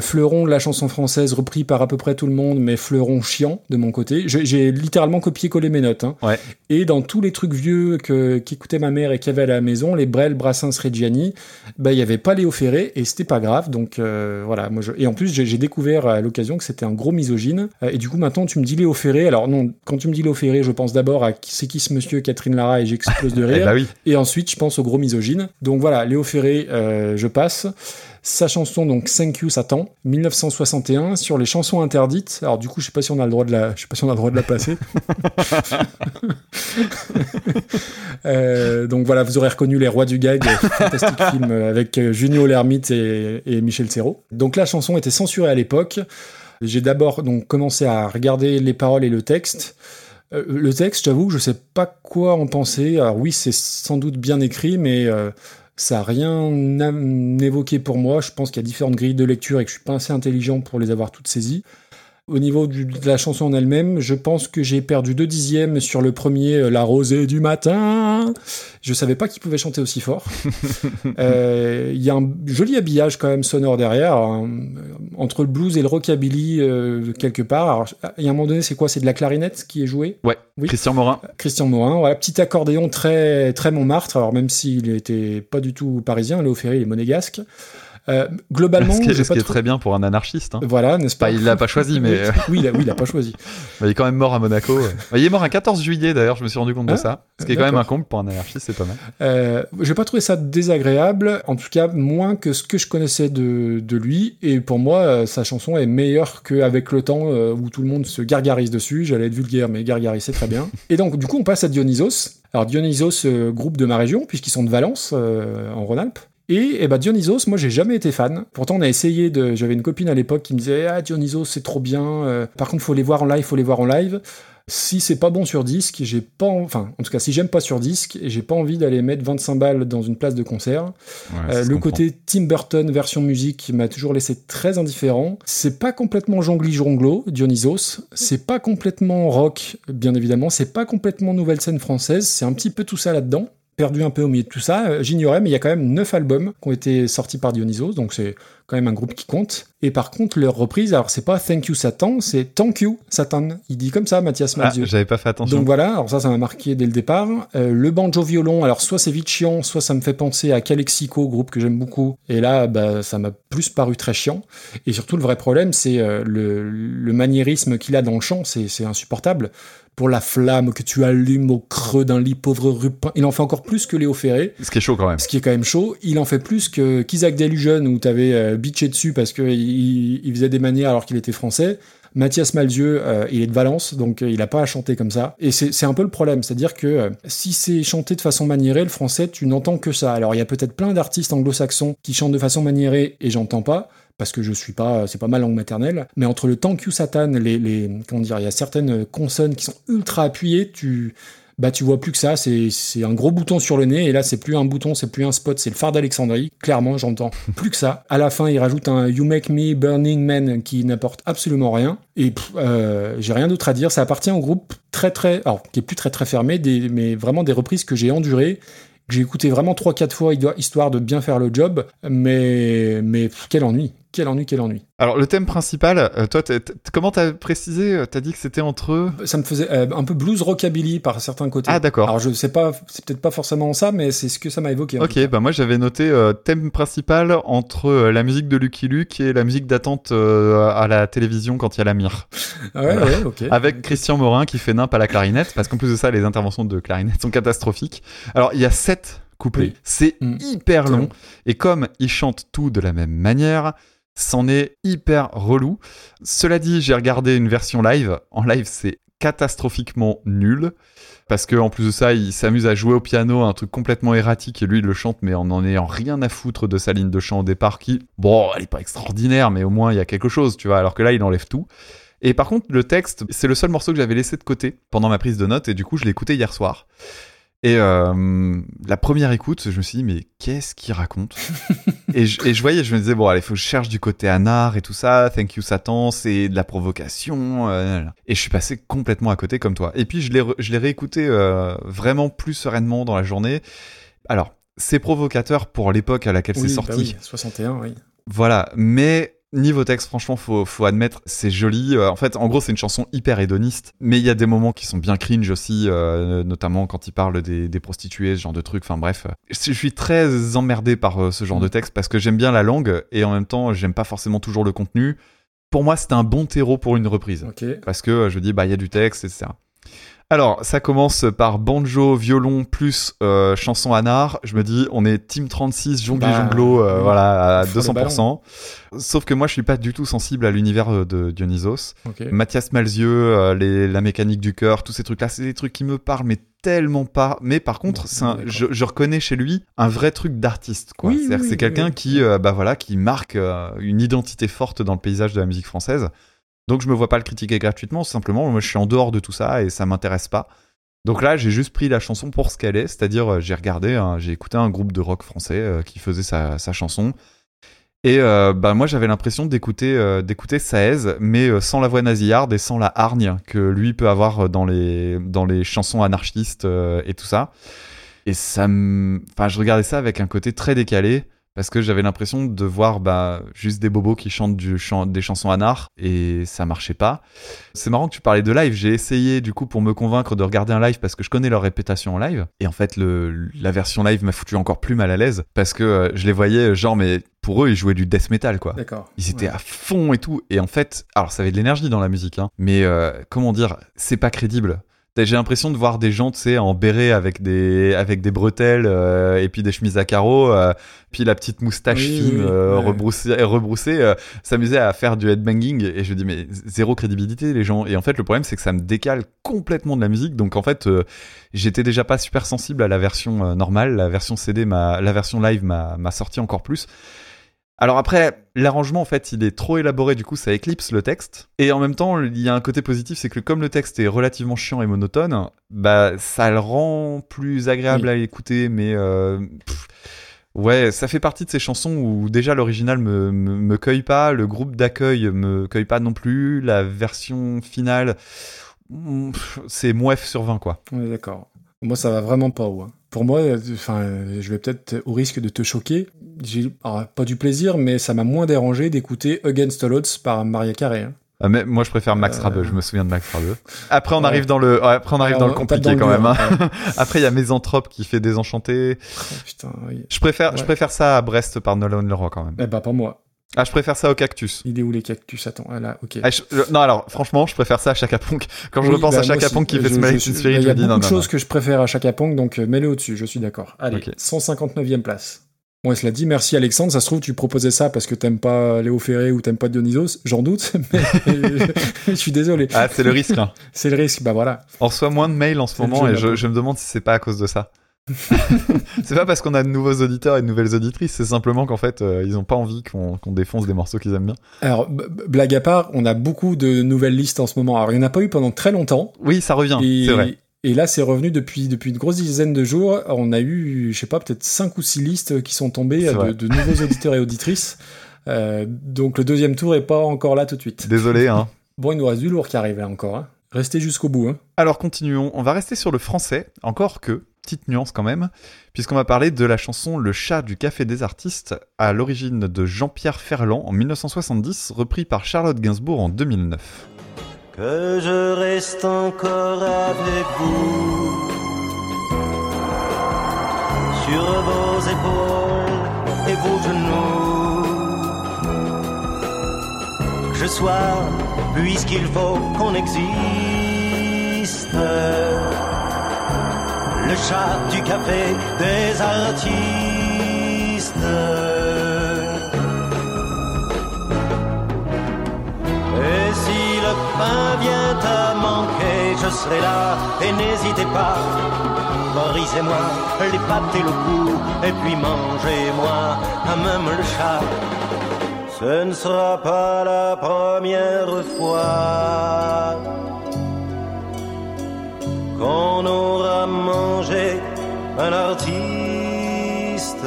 Fleuron la chanson française repris par à peu près tout le monde, mais fleuron chiant de mon côté. J'ai littéralement copié-collé mes notes. Hein. Ouais. Et dans tous les trucs vieux que qu'écoutait ma mère et qu'il y avait à la maison, les Brel, Brassens, Reggiani, bah il y avait pas Léo Ferré et c'était pas grave. Donc euh, voilà, moi je... et en plus j'ai découvert à l'occasion que c'était un gros misogyne. Euh, et du coup maintenant tu me dis Léo Ferré. Alors non, quand tu me dis Léo Ferré, je pense d'abord à c'est qui ce monsieur Catherine Lara et j'explose de Eh rire. bah oui. Et ensuite, je pense au gros misogyne. Donc voilà, Léo Ferré, euh, je passe. Sa chanson, donc Thank You Satan, 1961, sur les chansons interdites. Alors du coup, je sais pas si on a le droit de la, je sais pas si on a le droit de la placer. Euh, donc voilà, vous aurez reconnu les rois du gag, fantastique film avec euh, Junio Lermite et, et Michel Serrault. Donc la chanson était censurée à l'époque. J'ai d'abord donc commencé à regarder les paroles et le texte. Euh, le texte, j'avoue, je sais pas quoi en penser. Alors oui, c'est sans doute bien écrit, mais euh, ça a rien évoqué pour moi. Je pense qu'il y a différentes grilles de lecture et que je suis pas assez intelligent pour les avoir toutes saisies. Au niveau du- de la chanson en elle-même, je pense que j'ai perdu deux dixièmes sur le premier, euh, La rosée du matin. Je savais pas qu'il pouvait chanter aussi fort. Euh, Il y a un joli habillage quand même sonore derrière, un- entre le blues et le rockabilly euh, quelque part. Il y a un moment donné, c'est quoi? C'est de la clarinette qui est jouée? Ouais. Oui. Christian Morin. Christian Morin, voilà, petit accordéon très très Montmartre. Alors même s'il était pas du tout parisien, Léo Ferré il est monégasque. Euh, globalement, Ce qui est, ce qui est très bien pour un anarchiste. hein. Voilà, n'est-ce pas Bah, il l'a pas choisi, mais. oui, il a, oui, il a pas choisi. bah, il est quand même mort à Monaco. il est mort un 14 juillet d'ailleurs, je me suis rendu compte de Ah, ça. Ce qui est quand même un comble pour un anarchiste, c'est pas mal. Euh, j'ai pas trouvé ça désagréable, en tout cas moins que ce que je connaissais de, de lui. Et pour moi, euh, sa chanson est meilleure qu'avec le temps euh, où tout le monde se gargarise dessus. J'allais être vulgaire, mais gargarise c'est très bien. Et donc du coup, on passe à Dionysos. Alors Dionysos, euh, groupe de ma région, puisqu'ils sont de Valence, euh, en Rhône-Alpes. Et, ben Dionysos, moi j'ai jamais été fan. Pourtant on a essayé de. J'avais une copine à l'époque qui me disait ah Dionysos c'est trop bien. euh, par contre faut les voir en live, faut les voir en live. Si c'est pas bon sur disque, j'ai pas, en- enfin, en tout cas, si j'aime pas sur disque, j'ai pas envie d'aller mettre 25 balles dans une place de concert. Ouais, Euh, le côté Tim Burton version musique m'a toujours laissé très indifférent. C'est pas complètement jongli jonglo, Dionysos. C'est pas complètement rock, bien évidemment. C'est pas complètement nouvelle scène française. C'est un petit peu tout ça là-dedans. Perdu un peu au milieu de tout ça, Euh, j'ignorais, mais il y a quand même neuf albums qui ont été sortis par Dionysos, donc c'est quand même un groupe qui compte. Et par contre, leur reprise, alors c'est pas Thank You Satan, c'est Thank You Satan. Il dit comme ça, Mathias Ah, Malzieu. j'avais pas fait attention. Donc voilà, alors ça, ça m'a marqué dès le départ. Euh, le banjo-violon, alors soit c'est vite chiant, soit ça me fait penser à Calexico, groupe que j'aime beaucoup. Et là, bah, ça m'a plus paru très chiant. Et surtout, le vrai problème, c'est euh, le, le maniérisme qu'il a dans le chant, c'est insupportable. Pour la flamme que tu allumes au creux d'un lit pauvre rupin. Il en fait encore plus que Léo Ferré. Ce qui est chaud quand même. Ce qui est quand même chaud. Il en fait plus que qu'Isaac Delusion, où t'avais euh, bitché dessus parce qu'il il, il faisait des manières alors qu'il était français. Mathias Malzieu, euh, il est de Valence, donc euh, il a pas à chanter comme ça. Et c'est c'est un peu le problème, c'est-à-dire que euh, si c'est chanté de façon maniérée, le français, tu n'entends que ça. Alors il y a peut-être plein d'artistes anglo-saxons qui chantent de façon maniérée et j'entends pas parce que je suis pas, c'est pas ma langue maternelle. Mais entre le thank you Satan, les, les comment dire, il y a certaines consonnes qui sont ultra appuyées, tu bah tu vois plus que ça, c'est un gros bouton sur le nez, et là c'est plus un bouton, c'est plus un spot, c'est le phare d'Alexandrie. Clairement, j'entends plus que ça. À la fin, il rajoute un You Make Me Burning Man qui n'apporte absolument rien. Et euh, j'ai rien d'autre à dire. Ça appartient au groupe très très, alors qui est plus très très fermé, mais vraiment des reprises que j'ai endurées. que J'ai écouté vraiment 3-4 fois histoire de bien faire le job, mais, mais quel ennui, quel ennui, quel ennui. Alors, le thème principal, euh, toi, comment t'as précisé euh, T'as dit que c'était entre. Ça me faisait euh, un peu blues rockabilly par certains côtés. Ah, d'accord. Alors je sais pas, c'est peut-être pas forcément ça, mais c'est ce que ça m'a évoqué. Ok, bah moi j'avais noté euh, thème principal entre la musique de Lucky Luke et la musique d'attente à la télévision quand il y a la mire. Ah ouais, ouais, ok. Avec Christian Morin qui fait nimp à la clarinette, parce qu'en plus de ça, les interventions de clarinette sont catastrophiques. Alors il y a sept couplets, Oui. c'est Mm. hyper long. et comme ils chantent tout de la même manière, c'en est hyper relou. Cela dit, j'ai regardé une version live. En live, c'est catastrophiquement nul. Parce que en plus de ça, il s'amuse à jouer au piano, un truc complètement erratique, et lui il le chante, mais en en ayant rien à foutre de sa ligne de chant au départ, qui, bon, elle est pas extraordinaire, mais au moins il y a quelque chose, tu vois. Alors que là, il enlève tout. Et par contre, le texte, c'est le seul morceau que j'avais laissé de côté pendant ma prise de notes, et du coup, je l'ai écouté hier soir. Et euh, la première écoute, je me suis dit, mais qu'est-ce qu'il raconte? Et, je, et je voyais, je me disais, bon, allez, faut que je cherche du côté anard et tout ça, thank you Satan, c'est de la provocation. euh, et je suis passé complètement à côté comme toi. Et puis, je l'ai, re- je l'ai réécouté euh, vraiment plus sereinement dans la journée. Alors, c'est provocateur pour l'époque à laquelle Oui, c'est bah sorti. oui, 61, oui. Voilà, mais niveau texte, franchement, faut, faut admettre, c'est joli. Euh, en fait, en gros, c'est une chanson hyper hédoniste, mais il y a des moments qui sont bien cringe aussi, euh, notamment quand il parle des, des prostituées, ce genre de trucs. Enfin bref, je suis très emmerdé par euh, ce genre de texte parce que j'aime bien la langue et en même temps, j'aime pas forcément toujours le contenu. Pour moi, c'était un bon terreau pour une reprise Ok. parce que euh, je dis bah il y a du texte etc. Alors ça commence par banjo, violon plus euh, chanson anard. Je me dis on est team 36 jongli Bah, jonglo euh, voilà à Faut le 200%. Sauf que moi je suis pas du tout sensible à l'univers euh, de Dionysos. Mathias Malzieu, euh, les, la mécanique du cœur, tous ces trucs là, c'est des trucs qui me parlent mais tellement pas. Mais par contre, Bon, un- je, je reconnais chez lui un vrai truc d'artiste quoi. Oui, oui, c'est oui, quelqu'un qui bah voilà qui marque une identité forte dans le paysage de la musique française. Donc je me vois pas le critiquer gratuitement, simplement moi je suis en dehors de tout ça et ça m'intéresse pas. Donc là j'ai juste pris la chanson pour ce qu'elle est, c'est-à-dire euh, j'ai regardé, un- j'ai écouté un groupe de rock français euh, qui faisait sa, chanson. Et euh, bah moi j'avais l'impression d'écouter d'écouter Saez, mais sans la voix nasillarde et sans la hargne que lui peut avoir dans les dans les chansons anarchistes et tout ça. Et ça me, enfin je regardais ça avec un côté très décalé parce que j'avais l'impression de voir bah, juste des bobos qui chantent du des chansons anard et ça marchait pas. C'est marrant que tu parlais de live. J'ai essayé du coup pour me convaincre de regarder un live parce que je connais leur répétation en live. Et en fait, le, la version live m'a foutu encore plus mal à l'aise parce que euh, je les voyais genre, mais pour eux, ils jouaient du death metal quoi. D'accord. Ils étaient Ouais. à fond et tout. Et en fait, alors ça avait de l'énergie dans la musique, hein, mais euh, comment dire, c'est pas crédible. J'ai l'impression de voir des gens, tu sais, en béret avec des, avec des bretelles euh, et puis des chemises à carreaux, euh, puis la petite moustache Oui, fine euh, ouais. rebroussée, rebroussée euh, s'amuser à faire du headbanging. Et je dis, mais zéro crédibilité, les gens. Et en fait, le problème, c'est que ça me décale complètement de la musique. Donc en fait, euh, j'étais déjà pas super sensible à la version euh, normale. La version CD, m'a- la version live m'a m'a sorti encore plus. Alors après, l'arrangement, en fait, il est trop élaboré, du coup, ça éclipse le texte. Et en même temps, il y a un côté positif, c'est que comme le texte est relativement chiant et monotone, bah, ça le rend plus agréable Oui. à écouter, mais... euh, pff, ouais, ça fait partie de ces chansons où déjà l'original me, me, me cueille pas, le groupe d'accueil me cueille pas non plus, la version finale, mm, c'est mouef sur 20, quoi. On est d'accord. Moi, ça va vraiment pas haut. hein. Pour moi, enfin, je vais peut-être au risque de te choquer. J'ai pas du plaisir, mais ça m'a moins dérangé d'écouter Against All Odds par Maria Carey. hein. Ah, mais moi, je préfère Max Euh, Rabeux. Je me souviens de Max Rabeux. Après, on Ouais. arrive dans le, après, on arrive Alors, dans le on tape compliqué dans quand même. hein. après, il y a Mésanthrope qui fait Désenchanté. Oh, putain, oui. Je préfère, je Ouais. préfère ça à Brest par Nolan Leroy quand même. Eh ben, pas moi. Ah, je préfère ça au Cactus. Il est où les cactus? Attends, ah, là, ok. Ah, je- euh, non, alors, franchement, je préfère ça à Chaka Ponk. Quand je repense bah, à moi Chaka. Ponk qui fait Je- Teen suis- Spirit, Il y a beaucoup de choses que je préfère à Chaka Pong, donc euh, mets-le au-dessus, je suis d'accord. Allez, Ok. 159e place. Bon, cela dit, merci Alexandre, ça se trouve, tu proposais ça parce que t'aimes pas Léo Ferré ou t'aimes pas Dionysos, j'en doute, mais je suis désolé. Ah, c'est le risque. hein. C'est le risque, bah voilà. On reçoit moins de mails en ce moment et je me demande si c'est pas à cause de ça. C'est pas parce qu'on a de nouveaux auditeurs et de nouvelles auditrices, c'est simplement qu'en fait, euh, ils ont pas envie qu'on défonce des morceaux qu'ils aiment bien. Alors, blague à part, on a beaucoup de nouvelles listes en ce moment. Alors, il n'y en a pas eu pendant très longtemps. Oui, ça revient, Et, c'est vrai. Et là, c'est revenu depuis, depuis une grosse dizaine de jours. On a eu, je sais pas, peut-être 5 ou 6 listes qui sont tombées de, nouveaux auditeurs et auditrices. Euh, donc le deuxième tour est pas encore là tout de suite. Désolé, hein. Bon, il nous reste du lourd qui arrive là encore. hein. Restez jusqu'au bout. Hein. Alors continuons, on va rester sur le français, encore que, petite nuance quand même, puisqu'on va parler de la chanson Le chat du Café des artistes, à l'origine de Jean-Pierre Ferland en 1970, repris par Charlotte Gainsbourg en 2009. que je reste encore avec vous sur vos épaules et vos genoux. Que je sois, puisqu'il faut qu'on existe, le chat du café des artistes. Et si le pain vient à manquer, je serai là et n'hésitez pas. Brisez-moi les pattes et le cou, et puis mangez-moi à même le chat. Ce ne sera pas la première fois qu'on aura mangé un artiste.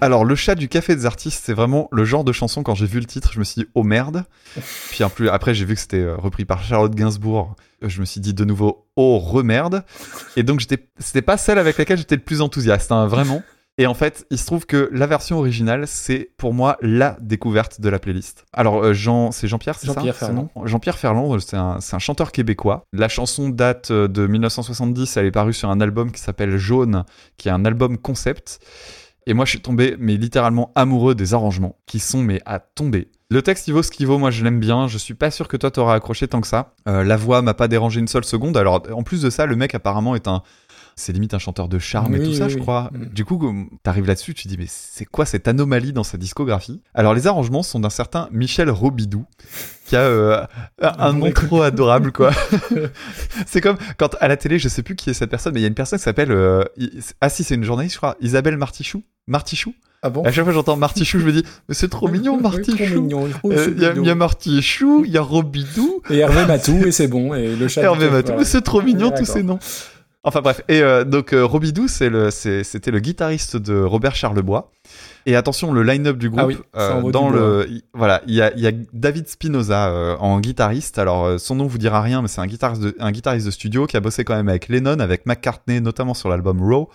Alors, Le chat du Café des artistes, c'est vraiment le genre de chanson, quand j'ai vu le titre, je me suis dit, oh merde. Puis en plus, après, j'ai vu que c'était euh, repris par Charlotte Gainsbourg. Je me suis dit de nouveau, oh remerde. Et donc, c'était pas celle avec laquelle j'étais le plus enthousiaste, hein, vraiment. Et en fait, il se trouve que la version originale, c'est pour moi la découverte de la playlist. Alors, euh, Jean, c'est Jean-Pierre, c'est ça Jean-Pierre Ferland. Jean-Pierre Ferland, euh, c'est un, c'est un chanteur québécois. La chanson date de 1970, elle est parue sur un album qui s'appelle Jaune, qui est un album concept. Et moi, je suis tombé, mais littéralement amoureux des arrangements, qui sont, mais à tomber. Le texte, il vaut ce qu'il vaut, moi je l'aime bien, je suis pas sûr que toi t'auras accroché tant que ça. Euh, la voix m'a pas dérangé une seule seconde, alors en plus de ça, le mec apparemment est un... C'est limite un chanteur de charme et Oui, tout ça, oui, je crois. Mm. Du coup, t'arrives là-dessus, tu te dis, mais c'est quoi cette anomalie dans sa discographie? Alors, les arrangements sont d'un certain Michel Robidou, qui a euh, un nom trop adorable, quoi. c'est comme quand à la télé, je sais plus qui est cette personne, mais il y a une personne qui s'appelle. euh, ah si, c'est une journaliste, je crois, Isabelle Martichou. Martichou Ah bon? À chaque fois que j'entends Martichou, je me dis, mais c'est trop mignon, Martichou. Euh, Il y, a- mignon. il y a Martichou, il y a Robidou, Et Hervé Matou, et c'est bon. Et le chat. Hervé Matou, voilà. c'est trop mignon Ouais, tous ces noms. Enfin bref, et euh, donc euh, Robidou, c'est le, c'était le guitariste de Robert Charlebois. Et attention, le line-up du groupe, Ah oui, euh, dans le, il- voilà, il y a, y a David Spinoza euh, en guitariste. Alors euh, son nom vous dira rien, mais c'est un guitariste, de, un guitariste de studio qui a bossé quand même avec Lennon, avec McCartney, notamment sur l'album Raw.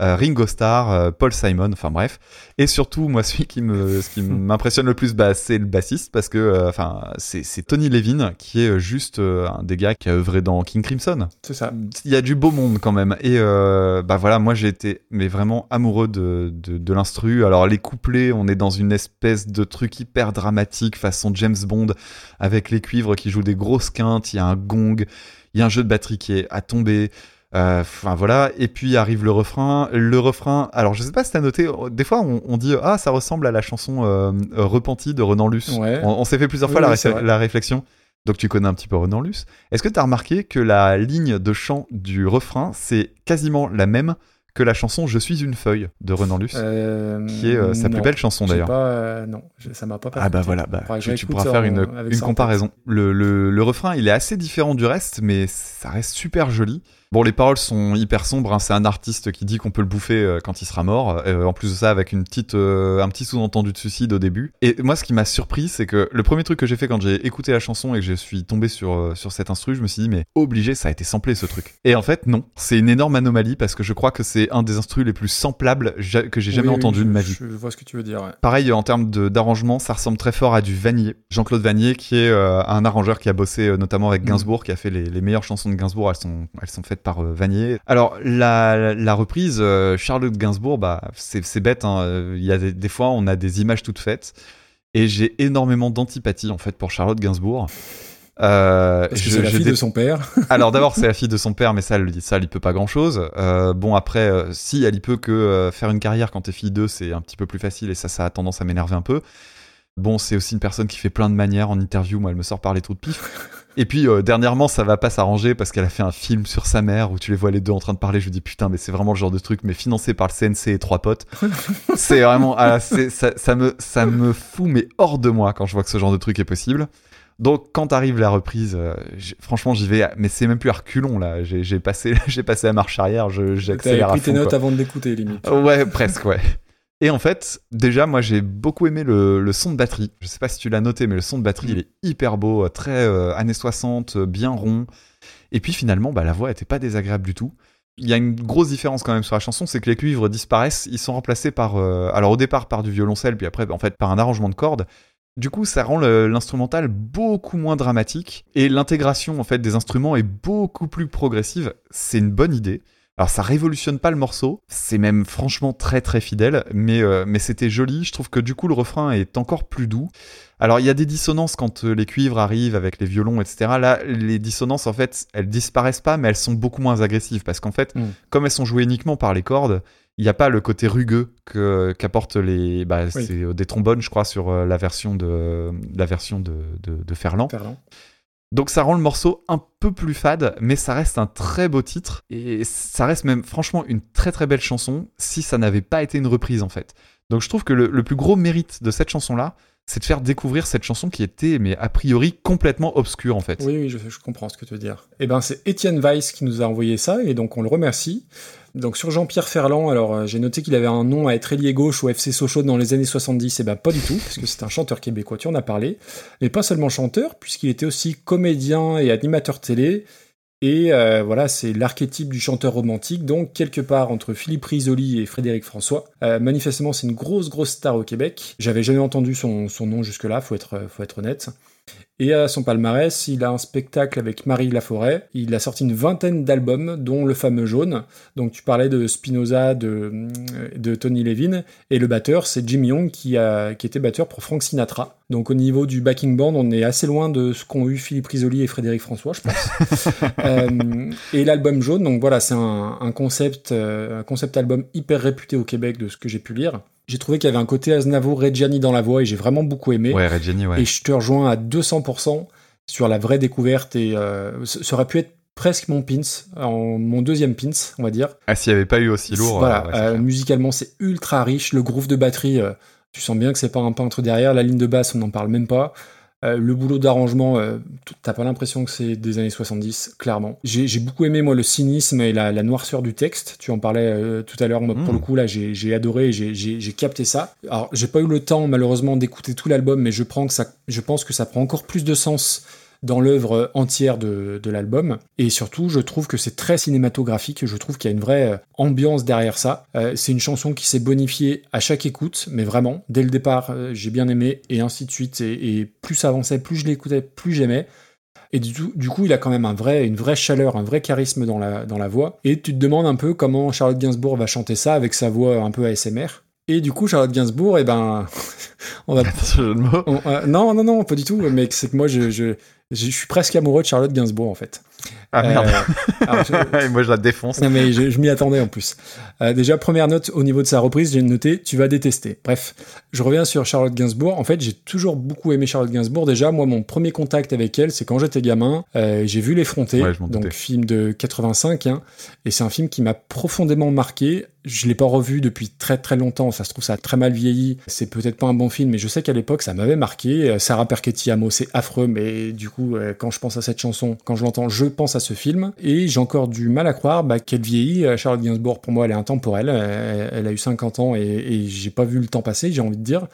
Euh, Ringo Starr, euh, Paul Simon, enfin bref. Et surtout, moi, celui qui me, ce qui m'impressionne le plus, bah, c'est le bassiste parce que, euh, enfin, c'est, Tony Levin qui est juste un des gars qui a œuvré dans King Crimson. C'est ça. Il y a du beau monde quand même. Et bah voilà, moi j'ai été mais vraiment amoureux de, de, de l'instru. Alors les couplets, on est dans une espèce de truc hyper dramatique façon James Bond avec les cuivres qui jouent des grosses quintes. Il y a un gong, il y a un jeu de batterie qui est à tomber. Euh, Enfin voilà, et puis arrive le refrain. Le refrain, alors je sais pas si t'as noté, des fois on, on dit ah ça ressemble à la chanson euh, euh, Repentie de Renan Luce. Ouais. On, on s'est fait plusieurs Oui, fois la, oui, réflexion. Donc tu connais un petit peu Renan Luce. Est-ce que tu as remarqué que la ligne de chant du refrain, c'est quasiment la même que la chanson Je suis une feuille de Renan Luce, Euh, qui est euh, sa plus belle chanson d'ailleurs. Euh, non, je- ça m'a pas. Ah bah voilà, bah, tu, tu pourras faire en- une, comparaison. Le, le, le refrain, il est assez différent du reste, mais ça reste super joli. Bon, les paroles sont hyper sombres. hein. C'est un artiste qui dit qu'on peut le bouffer euh, quand il sera mort. Euh, en plus de ça, avec une petite, euh, un petit sous-entendu de suicide au début. Et moi, ce qui m'a surpris, c'est que le premier truc que j'ai fait quand j'ai écouté la chanson et que je suis tombé sur, sur cet instru, je me suis dit, mais obligé, ça a été samplé ce truc. Et en fait, non. C'est une énorme anomalie parce que je crois que c'est un des instrus les plus samplables que j'ai jamais Oui, oui, entendu je- de ma vie. Je vois ce que tu veux dire. ouais. Pareil, en termes d'arrangement, ça ressemble très fort à du Vanier. Jean-Claude Vanier, qui est euh, un arrangeur qui a bossé notamment avec Mm. Gainsbourg, qui a fait les, les meilleures chansons de Gainsbourg, elles sont, elles sont faites par euh, Vanier. Alors, la, la reprise, euh, Charlotte Gainsbourg, bah, c'est bête, hein, euh, il y a des, des fois, on a des images toutes faites, et j'ai énormément d'antipathie, en fait, pour Charlotte Gainsbourg. Euh, Parce que je- la fille de son père. alors d'abord c'est la fille de son père, mais ça, elle- ça, elle y peut pas grand chose. bon après, euh, si elle y peut que faire une carrière quand t'es fille d'eux, c'est un petit peu plus facile et ça, ça a tendance à m'énerver un peu. Bon, c'est aussi une personne qui fait plein de manières en interview. Moi, elle me sort par les trous de pif. Et puis euh, dernièrement, ça va pas s'arranger parce qu'elle a fait un film sur sa mère où tu les vois les deux en train de parler. Je me dis putain, mais c'est vraiment le genre de truc, mais financé par le CNC et trois potes. c'est vraiment, ah, ça, ça me, ça me fout mais hors de moi quand je vois que ce genre de truc est possible. Donc quand arrive la reprise, euh, franchement j'y vais, mais c'est même plus à reculons là. J'ai passé, j'ai passé la marche arrière, T'avais j'accélère à pris tes notes quoi. avant de l'écouter, limite. Ouais, presque, ouais. Et en fait, déjà, moi, j'ai beaucoup aimé le, le son de batterie. Je sais pas si tu l'as noté, mais le son de batterie, il est hyper beau, euh, très euh, années 60, euh, bien rond. Et puis finalement, bah, la voix était pas désagréable du tout. Il y a une grosse différence quand même sur la chanson, c'est que les cuivres disparaissent, ils sont remplacés par, euh, alors au départ par du violoncelle, puis après, en fait, par un arrangement de cordes. Du coup, ça rend l'instrumental beaucoup moins dramatique et l'intégration en fait des instruments est beaucoup plus progressive. C'est une bonne idée. Alors ça révolutionne pas le morceau, c'est même franchement très très fidèle, mais, euh, mais c'était joli. Je trouve que du coup le refrain est encore plus doux. Alors il y a des dissonances quand euh, les cuivres arrivent avec les violons, etc. Là, les dissonances en fait, elles disparaissent pas, mais elles sont beaucoup moins agressives parce qu'en fait, Mm. comme elles sont jouées uniquement par les cordes, il n'y a pas le côté rugueux que qu'apportent les, bah, Oui. c'est euh, des trombones, je crois, sur la version de la version de, de, de Ferland. Ferland. Donc ça rend le morceau un peu plus fade, mais ça reste un très beau titre et ça reste même franchement une très très belle chanson si ça n'avait pas été une reprise en fait. Donc je trouve que le, plus gros mérite de cette chanson là, c'est de faire découvrir cette chanson qui était mais a priori complètement obscure en fait. Oui, oui, je, je comprends ce que tu veux dire. Eh ben, c'est Étienne Weiss qui nous a envoyé ça, et donc on le remercie. Donc sur Jean-Pierre Ferland, alors euh, j'ai noté qu'il avait un nom à être ailier gauche au FC Sochaux dans les années 70, et ben pas du tout, parce que c'est un chanteur québécois, tu en as parlé. Mais pas seulement chanteur, puisqu'il était aussi comédien et animateur télé. Et euh, voilà, c'est l'archétype du chanteur romantique, donc quelque part entre Philippe Risoli et Frédéric François. Euh, manifestement, c'est une grosse, grosse star au Québec. J'avais jamais entendu son, nom jusque-là, faut faut être honnête. Et à son palmarès, il a un spectacle avec Marie Laforêt. Il a sorti une vingtaine d'albums, dont le fameux Jaune. Donc tu parlais de Spinoza, de, de Tony Levin. Et le batteur, c'est Jim Young, qui, a, qui était batteur pour Frank Sinatra. Donc au niveau du backing band, on est assez loin de ce qu'ont eu Philippe Risoli et Frédéric François, je pense. Euh, et l'album Jaune, donc voilà, c'est un, un concept, euh, un concept album hyper réputé au Québec de ce que j'ai pu lire. J'ai trouvé qu'il y avait un côté Aznavour, Reggiani dans la voix et j'ai vraiment beaucoup aimé. Ouais, Reggiani, ouais. Et je te rejoins à 200% sur la vraie découverte et euh, ça aurait pu être presque mon pins, en, mon deuxième pins, on va dire. Ah s'il n'y avait pas eu aussi lourd. Voilà, euh, ouais, euh, musicalement c'est ultra riche, le groove de batterie, euh, tu sens bien que c'est pas un peintre derrière, la ligne de basse on n'en parle même pas. Euh, le boulot d'arrangement, euh, t'as pas l'impression que c'est des années 70, clairement. J'ai beaucoup aimé, moi, le cynisme et la, la noirceur du texte. Tu en parlais euh, tout à l'heure. Moi, Pour Mm. le coup, là, j'ai adoré j'ai capté ça. Alors, j'ai pas eu le temps, malheureusement, d'écouter tout l'album, mais je, prends que ça, je pense que ça prend encore plus de sens dans l'œuvre entière de, de l'album. Et surtout, je trouve que c'est très cinématographique. Je trouve qu'il y a une vraie euh, ambiance derrière ça. Euh, c'est une chanson qui s'est bonifiée à chaque écoute, mais vraiment, dès le départ, euh, j'ai bien aimé, et ainsi de suite. Et, et plus ça avançait, plus je l'écoutais, plus j'aimais. Et du, tout- du coup, il a quand même un vrai, une vraie chaleur, un vrai charisme dans la, dans la voix. Et tu te demandes un peu comment Charlotte Gainsbourg va chanter ça avec sa voix un peu ASMR. Et du coup, Charlotte Gainsbourg, eh ben, on va on- euh, non, non, non, pas du tout. Mais c'est que moi, je, je, je suis presque amoureux de Charlotte Gainsbourg, en fait. Ah merde. Euh, alors, je- Et moi je la défonce. non, mais je, je m'y attendais en plus. Euh, déjà, première note au niveau de sa reprise, j'ai noté Tu vas détester. Bref, je reviens sur Charlotte Gainsbourg. En fait, j'ai toujours beaucoup aimé Charlotte Gainsbourg. Déjà, moi, mon premier contact avec elle, c'est quand j'étais gamin. Euh, j'ai vu L'Effronté, Ouais, je m'en donc film de 85. hein, et c'est un film qui m'a profondément marqué. Je l'ai pas revu depuis très très longtemps. Ça se trouve, ça a très mal vieilli. C'est peut-être pas un bon film, mais je sais qu'à l'époque, ça m'avait marqué. Sarah Perchetti Amo, c'est affreux, mais du coup, euh, quand je pense à cette chanson, quand je l'entends, je pense à ce film. Et j'ai encore du mal à croire bah, qu'elle vieillit. Euh, Charlotte Gainsbourg, pour moi, elle est intemporelle. Elle, elle a eu 50 ans et, et j'ai pas vu le temps passer, j'ai envie de dire.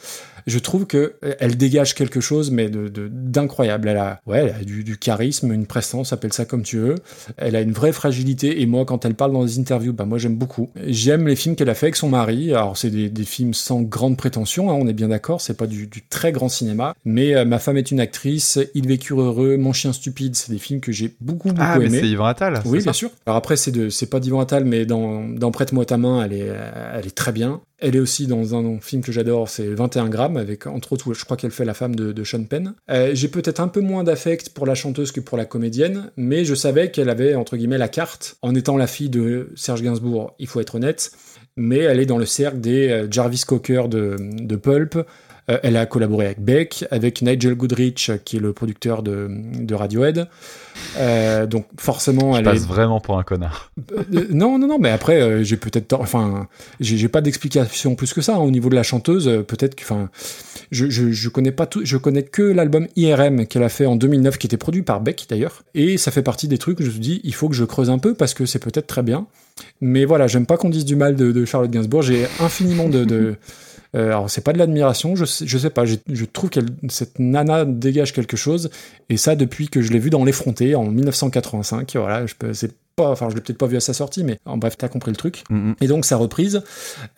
Je trouve que euh, elle dégage quelque chose, mais de de- d'incroyable. Elle a, ouais, elle a du, du charisme, une prestance, appelle ça comme tu veux. Elle a une vraie fragilité. Et moi, quand elle parle dans des interviews, bah moi j'aime beaucoup. J'aime les films qu'elle a fait avec son mari. Alors c'est des, des films sans grande prétention, hein, on est bien d'accord. C'est pas du, du très grand cinéma. Mais euh, Ma femme est une actrice, Ils vécurent heureux, Mon chien stupide, c'est des films que j'ai beaucoup beaucoup Ah, mais c'est Yvan Attal. Oui, bien sûr. Alors après, c'est de, c'est pas d'Yvan Attal, mais dans, dans Prête-moi ta main, elle est, elle est très bien. Elle est aussi dans un film que j'adore, c'est 21 grammes, avec entre autres, je crois qu'elle fait la femme de, Sean Penn. Euh, J'ai peut-être un peu moins d'affect pour la chanteuse que pour la comédienne, mais je savais qu'elle avait entre guillemets la carte en étant la fille de Serge Gainsbourg. Il faut être honnête, mais elle est dans le cercle des euh, Jarvis Cocker de, de Pulp. Euh, elle a collaboré avec Beck, avec Nigel Goodrich, euh, qui est le producteur de, de Radiohead. Euh, donc forcément, Je elle passe est vraiment pour un connard. euh, non, non, non, mais après, j'ai peut-être tort. Enfin, j'ai pas d'explication plus que ça hein, au niveau de la chanteuse. peut-être que, enfin, je, je, je connais pas tout. Je connais que l'album IRM qu'elle a fait en 2009, qui était produit par Beck d'ailleurs. Et ça fait partie des trucs. où Je me dis, il faut que je creuse un peu parce que c'est peut-être très bien. Mais voilà, j'aime pas qu'on dise du mal de, de Charlotte Gainsbourg. J'ai infiniment de. de euh, alors c'est pas de l'admiration, je sais, je sais pas, j'ai- je trouve que cette nana dégage quelque chose, et ça depuis que je l'ai vue dans L'Effronté en 1985, voilà, je c'est pas, enfin je l'ai peut-être pas vu à sa sortie, mais en bref, t'as compris le truc. Mhm. Et donc sa reprise,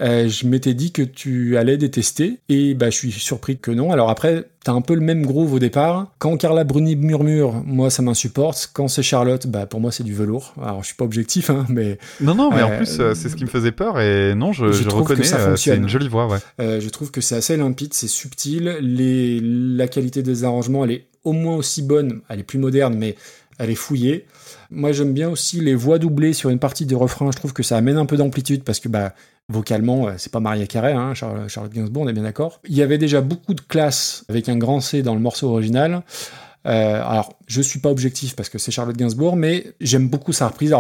euh, je m'étais dit que tu allais détester, et bah je suis surpris que non. Alors après, t'as un peu le même groove au départ. Quand Carla Bruni murmure, moi ça m'insupporte. Quand c'est Charlotte, bah pour moi c'est du velours. Alors je suis pas objectif, hein, mais Non, non, mais en Euh, plus, euh, c'est ce qui me faisait peur et non, je, je je reconnais, ça c'est une jolie voix, ouais. Je trouve que c'est assez limpide, c'est subtil. Les, la qualité des arrangements, elle est au moins aussi bonne. Elle est plus moderne, mais elle est fouillée. Moi, j'aime bien aussi les voix doublées sur une partie des refrains. Je trouve que ça amène un peu d'amplitude parce que, bah, vocalement, euh, c'est pas Maria Carey, hein, Charlotte, Charlotte Gainsbourg, on est bien d'accord. Il y avait déjà beaucoup de classe avec un grand C dans le morceau original. Euh, alors, je suis pas objectif parce que c'est Charlotte Gainsbourg, mais j'aime beaucoup sa reprise.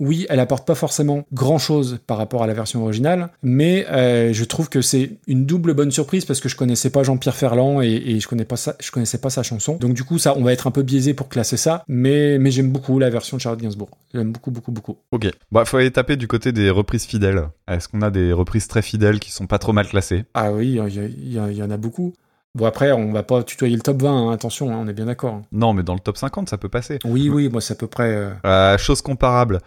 Oui, elle apporte pas forcément grand chose par rapport à la version originale, mais euh, je trouve que c'est une double bonne surprise parce que je connaissais pas Jean-Pierre Ferland et, et je connais pas ça, je connaissais pas sa chanson. Donc du coup, ça, on va être un peu biaisé pour classer ça, mais mais j'aime beaucoup la version de Charlotte Gainsbourg. J'aime beaucoup, beaucoup, beaucoup. Ok. Bah, faut aller taper du côté des reprises fidèles. Est-ce qu'on a des reprises très fidèles qui sont pas trop mal classées? Ah oui, y, y il y en a beaucoup. Bon après, on va pas tutoyer le top 20, hein, attention, hein, on est bien d'accord. hein. Non, mais dans le top 50, ça peut passer. Oui, oui, moi c'est à peu près. euh, Euh, chose comparable.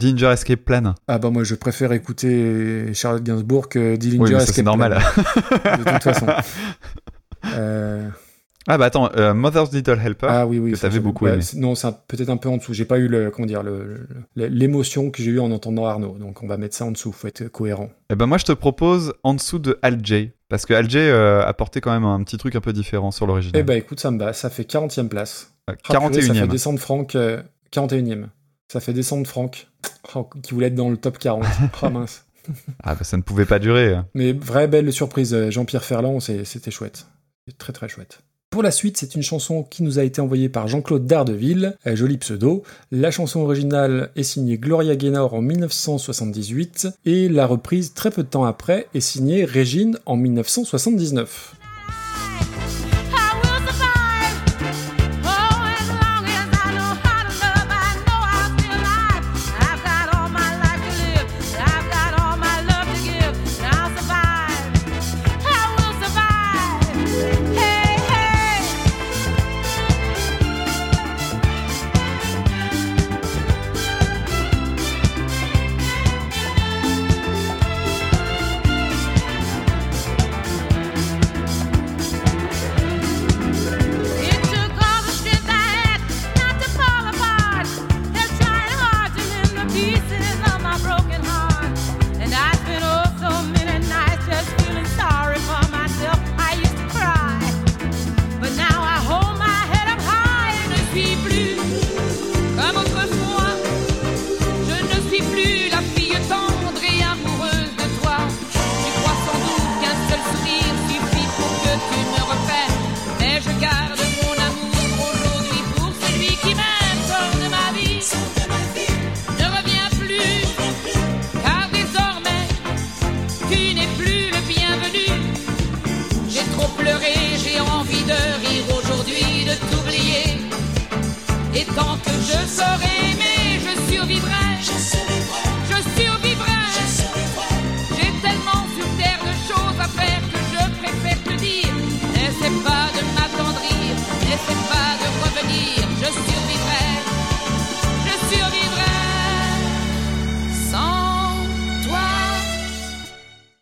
Danger Escape Plan. Ah bah moi je préfère écouter Charlotte Gainsbourg que Dillinger Oui, mais ça, c'est normal. Plan. de toute façon. Euh, Ah bah attends, euh, Mother's Little Helper. Ah oui, oui. que ça, t'avais beaucoup aimé. Non, c'est peut-être un peu en dessous. J'ai pas eu le, comment dire, le- le- l'émotion que j'ai eu en entendant Arnaud. Donc on va mettre ça en dessous. Faut être cohérent. Eh ben moi je te propose en dessous de Al J. Parce que Al J euh, apportait quand même un petit truc un peu différent sur Eh l'original. bah écoute, ça me va. Ça fait 40e place. Euh, Ah, purée, Ça fait 41ème. descendre Franck. euh, 41e. Ça fait descendre Franck. Oh, qui voulait être dans le top 40. Ah mince. Ah bah ça ne pouvait pas durer. hein. Mais vraie belle surprise. euh, Jean-Pierre Ferland, c'était chouette. Très très chouette. Pour la suite, c'est une chanson qui nous a été envoyée par Jean-Claude Dardeville, euh, joli pseudo. La chanson originale est signée Gloria Gaynor en 1978 et la reprise très peu de temps après est signée Régine en 1979.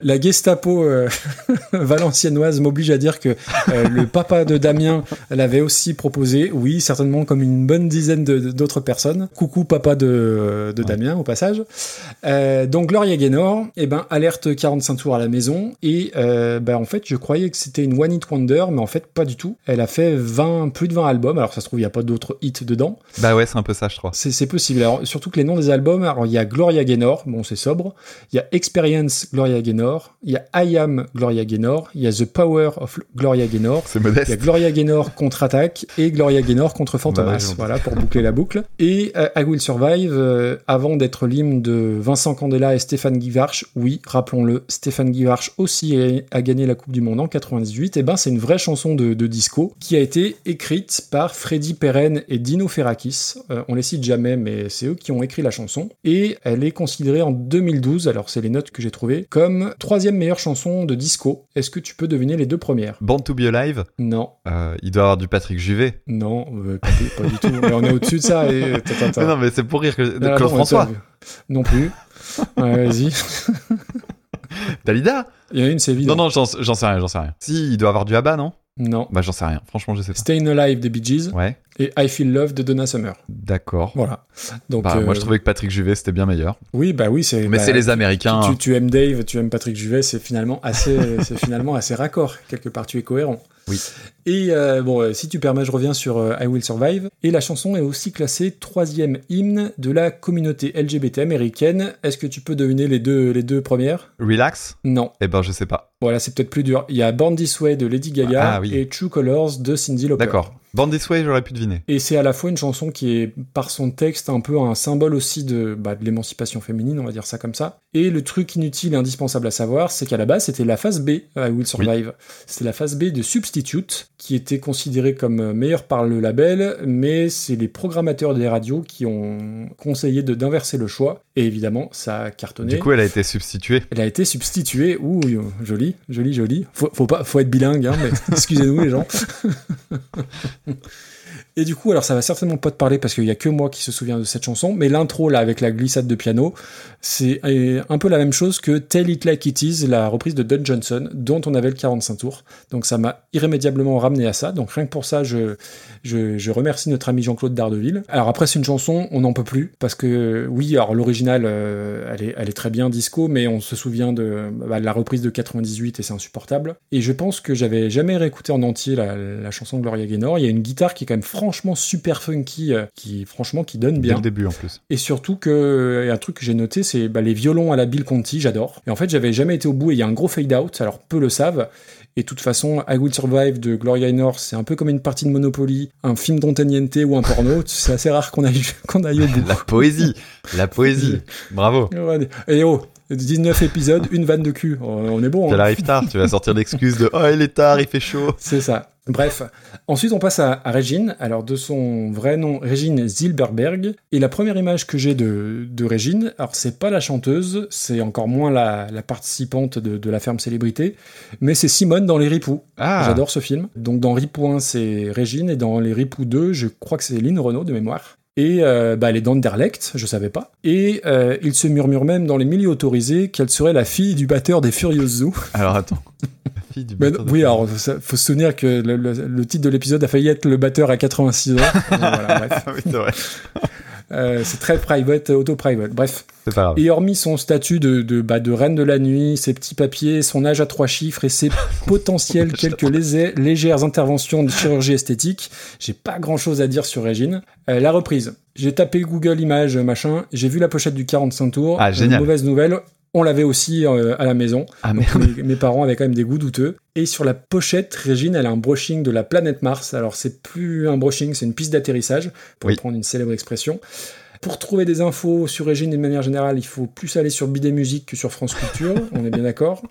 La Gestapo euh, valenciennoise m'oblige à dire que euh, le papa de Damien l'avait aussi proposé, oui, certainement comme une bonne dizaine d'autres personnes. Coucou papa de, de Damien au passage. Euh, donc Gloria Gaynor, eh ben, alerte 45 tours à la maison et euh, ben, en fait je croyais que c'était une One Hit Wonder mais en fait pas du tout. Elle a fait 20, plus de 20 albums, alors ça se trouve il n'y a pas d'autres hits dedans. Bah ouais, c'est un peu ça, je crois. C'est c'est possible. Alors, surtout que les noms des albums, alors il y a Gloria Gaynor, bon c'est sobre, il y a Experience Gloria Gaynor, il y a I Am Gloria Gaynor, il y a The Power of Gloria Gaynor, C'est il y a. Gloria Gaynor contre-attaque et Gloria Gaynor contre Fantomas. Bah voilà, pour boucler la boucle. Et euh, I Will Survive, euh, avant d'être l'hymne de Vincent Candela et Stéphane Guivarch, oui, rappelons-le, Stéphane Guivarch aussi a, a gagné la Coupe du Monde en 98, et ben c'est une vraie chanson de, de disco qui a été écrite par Freddy Perren et Dino Ferrakis. Euh, on les cite jamais, mais c'est eux qui ont écrit la chanson. Et elle est considérée en 2012, alors c'est les notes que j'ai trouvées, comme troisième meilleure chanson de disco. Est-ce que tu peux deviner les deux premières? Born to be Alive, Non. euh, il doit avoir du Patrick Juvet. Non, euh, pas, pas du tout. Mais on est au-dessus de ça. Et... Attends, attends. Mais non, mais c'est pour rire que Alors, Claude François. Non plus. Ouais, vas-y. Dalida? Il y en a une, c'est évident. Non, non, j'en j'en sais rien, j'en sais rien. Si, il doit avoir du ABBA, non? Non. Bah, j'en sais rien. Franchement, je sais pas. Staying Alive des Bee Gees Ouais, et I Feel Love de Donna Summer. d'accord. Voilà. Donc, Bah, moi, euh, je trouvais que Patrick Juvet, c'était bien meilleur. Oui, bah oui, c'est. Mais bah, c'est les Américains. Tu, hein. tu aimes Dave, tu aimes Patrick Juvet, c'est finalement assez, c'est finalement assez raccord. Quelque part, tu es cohérent. Oui. Et euh, bon, euh, si tu permets, je reviens sur euh, I Will Survive. Et la chanson est aussi classée troisième hymne de la communauté LGBT américaine. Est-ce que tu peux deviner les deux, les deux premières? Relax? Non. Eh ben, je sais pas. Voilà, c'est peut-être plus dur. Il y a Born This Way de Lady Gaga Ah, oui. et True Colors de Cindy Lauper. D'accord. Band This Way, j'aurais pu deviner. Et c'est à la fois une chanson qui est, par son texte, un peu un symbole aussi de, bah, de l'émancipation féminine, on va dire ça comme ça. Et le truc inutile et indispensable à savoir, c'est qu'à la base, c'était la phase B à I Will Survive. C'était la phase B de Substitute, qui était considérée comme meilleure par le label, mais c'est les programmateurs des radios qui ont conseillé d'inverser le choix. Et évidemment, ça a cartonné. Du coup, elle a été substituée. Elle a été substituée. Ouh, joli, joli, joli. Faut, faut pas, faut être bilingue, hein, mais excusez-nous les gens. Et du coup, alors ça va certainement pas te parler parce qu'il y a que moi qui se souvient de cette chanson, mais l'intro là avec la glissade de piano, c'est euh, un peu la même chose que Tell It Like It Is, la reprise de Don Johnson, dont on avait le 45 tours. Donc ça m'a irrémédiablement ramené à ça. Donc rien que pour ça, je, je, je remercie notre ami Jean-Claude Dardeville. Alors après, c'est une chanson, on n'en peut plus parce que oui, alors l'original, euh, elle, est, elle est très bien disco, mais on se souvient de, bah, la reprise de 98 et c'est insupportable. Et je pense que j'avais jamais réécouté en entier la, la chanson de Gloria Gaynor. Il y a une guitare qui est quand même franchement super funky, euh, qui franchement qui donne Dès bien. le début, en plus. Et surtout que, et un truc que j'ai noté, c'est bah, les violons à la Bill Conti, j'adore. Et en fait, j'avais jamais été au bout et il y a un gros fade out, alors peu le savent. Et de toute façon, I Will Survive de Gloria Gaynor, c'est un peu comme une partie de Monopoly, un film d'Antoniente ou un porno. c'est assez rare qu'on aille, qu'on aille au bout. La poésie La poésie Bravo Et oh, 19 épisodes, une vanne de cul. On est bon. Tu hein. arrives tard, tu vas sortir l'excuse de « Oh, il est tard, il fait chaud C'est ça. Bref, ensuite on passe à, à Régine, alors de son vrai nom Régine Zilberberg, et la première image que j'ai de, de Régine, alors c'est pas la chanteuse, c'est encore moins la, la participante de, de la ferme célébrité, mais c'est Simone dans Les Ripoux. ». Ah J'adore ce film. Donc dans Ripoux 1 c'est Régine, et dans Les Ripoux 2 je crois que c'est Lynn Renault de mémoire. Et euh, bah, elle est d'Anderlecht, je savais pas. Et euh, il se murmure même dans les milieux autorisés qu'elle serait la fille du batteur des Furious Zoo. Alors attends. La fille du Mais batteur de- oui, alors faut se souvenir que le, le- le titre de l'épisode a failli être le batteur à 86 ans. Voilà. Ah oui, c'est vrai. Euh, c'est très private, auto-private. Bref. C'est pas grave. Et hormis son statut de, de, bah, de reine de la nuit, ses petits papiers, son âge à trois chiffres et ses potentielles quelques légères interventions de chirurgie esthétique, j'ai pas grand chose à dire sur Régine. Euh, la reprise. J'ai tapé Google Images, machin, j'ai vu la pochette du 45 tours. Ah, génial. Euh, mauvaise nouvelle. On l'avait aussi euh, à la maison. Ah Donc, mes, mes parents avaient quand même des goûts douteux. Et sur la pochette, Régine, elle a un brushing de la planète Mars. Alors, c'est plus un brushing, c'est une piste d'atterrissage, pour Oui. reprendre une célèbre expression. Pour trouver des infos sur Régine de manière générale, il faut plus aller sur Bidet Musique que sur France Culture, on est bien d'accord.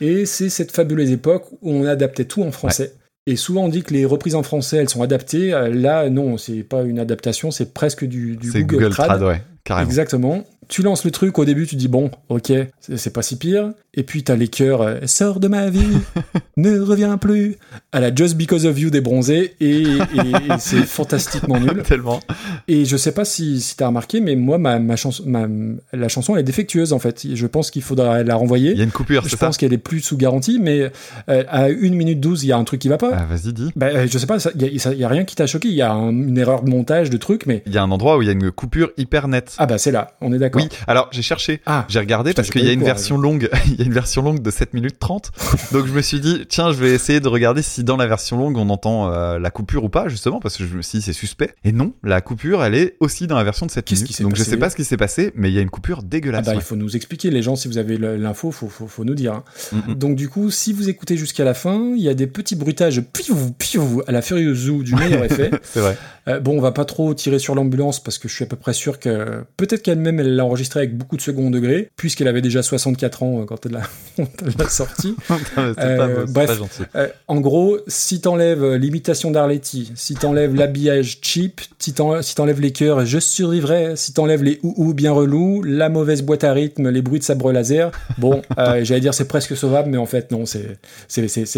Et c'est cette fabuleuse époque où on adaptait tout en français. Et souvent on dit que les reprises en français, elles sont adaptées. Euh, Là, non, c'est pas une adaptation, c'est presque du, du Google, Google Trad, ouais, carrément. Exactement. Tu lances le truc au début, tu dis bon, ok, c'est pas si pire. Et puis t'as les chœurs, euh, sors de ma vie, ne reviens plus. À la Just Because of You des bronzés et, et- et c'est fantastiquement nul. Tellement. Et je sais pas si, si t'as remarqué, mais moi, ma, ma chanson, ma, la chanson, elle est défectueuse en fait. Je pense qu'il faudra la renvoyer. Il y a une coupure, Je pense qu'elle est plus sous garantie, mais euh, à 1 minute 12, il y a un truc qui va pas. Ah, vas-y, dis. Bah, euh, je sais pas, il y, a- y a rien qui t'a choqué. Il y a un- une erreur de montage, de truc, mais. Il y a un endroit où il y a une coupure hyper nette. Ah bah c'est là, on est d'accord. Oui, alors j'ai cherché, Ah, j'ai regardé parce qu'il y a une version longue, il y a une version longue de 7 minutes 30. Donc je me suis dit, tiens, je vais essayer de regarder si dans la version longue on entend euh, la coupure ou pas, justement, parce que je me suis dit c'est suspect. Et non, la coupure, elle est aussi dans la version de 7 Qu'est-ce qui minutes. Donc je passé sais pas ce qui s'est passé, mais il y a une coupure Ah dégueulasse. bah, ouais. il faut nous expliquer, les gens, si vous avez l'info, faut, faut, faut nous dire. hein. Mm. Donc du coup, si vous écoutez jusqu'à la fin, il y a des petits bruitages piou, piou, à la Furious Zoo du meilleur effet. C'est vrai. Euh, bon, on va pas trop tirer sur l'ambulance parce que je suis à peu près sûr que peut-être qu'elle-même elle l'a enregistré avec beaucoup de second degré, puisqu'elle avait déjà 64 ans euh, quand elle l'a quand elle l'a sorti. c'est pas, Euh, bref. Euh, en gros, si t'enlèves euh, l'imitation d'Arletty, si t'enlèves l'habillage cheap, si t'en- si t'enlèves les chœurs, je survivrai, si t'enlèves les ou bien relous, la mauvaise boîte à rythme, les bruits de sabre laser, bon, euh, j'allais dire c'est presque sauvable, mais en fait non, c'est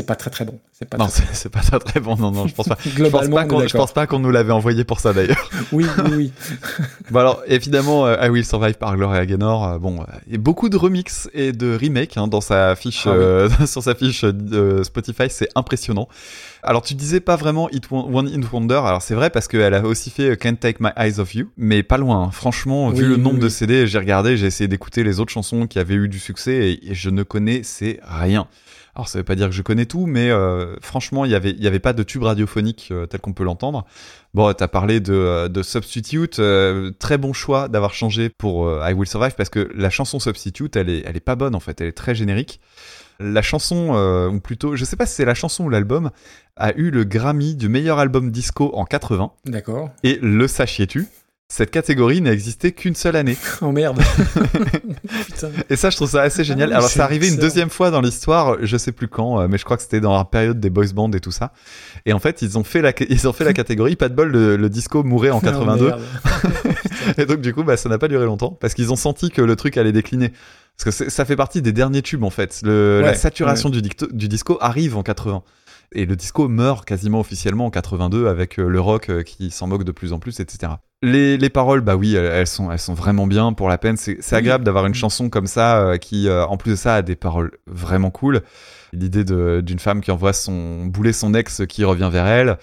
pas très très bon. Pas Non, c'est pas très très bon. Non, non, je pense pas. Globalement, je pense pas qu'on nous l'avait envoyé pour ça d'ailleurs. Oui, oui, oui. Bon alors évidemment I Will Survive par Gloria Gaynor euh, bon a beaucoup de remix et de remake hein, dans sa fiche Ah oui. euh, sur sa fiche euh, Spotify c'est impressionnant alors tu disais pas vraiment It One in Wonder alors c'est vrai parce qu'elle a aussi fait Can't Take My Eyes Off You mais pas loin hein. franchement vu le oui, nombre de. CD j'ai regardé j'ai essayé d'écouter les autres chansons qui avaient eu du succès et, et je ne connaissais rien alors ça veut pas dire que je connais tout, mais euh, franchement, il y avait, il y avait pas de tube radiophonique euh, tel qu'on peut l'entendre. Bon, t'as parlé de, euh, de Substitute, euh, très bon choix d'avoir changé pour I Will Survive parce que la chanson Substitute, elle est, elle est pas bonne en fait, elle est très générique. La chanson, ou plutôt, je sais pas si c'est la chanson ou l'album, a eu le Grammy du meilleur album disco en 80. D'accord. Et le sachiez-tu? Cette catégorie n'a existé qu'une seule année. Oh merde. Et ça, je trouve ça assez génial. Ah oui, Alors, c'est arrivé une deuxième fois dans l'histoire, je sais plus quand, euh, mais je crois que c'était dans la période des boys bands et tout ça. Et en fait, ils ont fait la, ils ont fait la catégorie. Pas de bol, le, le disco mourait en Oh, 82. merde. et donc, du coup, bah, ça n'a pas duré longtemps parce qu'ils ont senti que le truc allait décliner. Parce que ça fait partie des derniers tubes, en fait. Le, la Ouais, saturation du, dicto- du disco arrive en 80. Et le disco meurt quasiment officiellement en 82 avec euh, le rock euh, qui s'en moque de plus en plus, etc. Les, les paroles, bah oui, elles, sont, elles sont vraiment bien pour la peine. C'est Oui. agréable d'avoir une chanson comme ça euh, qui, euh, en plus de ça, a des paroles vraiment cool. L'idée d'une femme qui envoie son bouler son ex qui revient vers elle.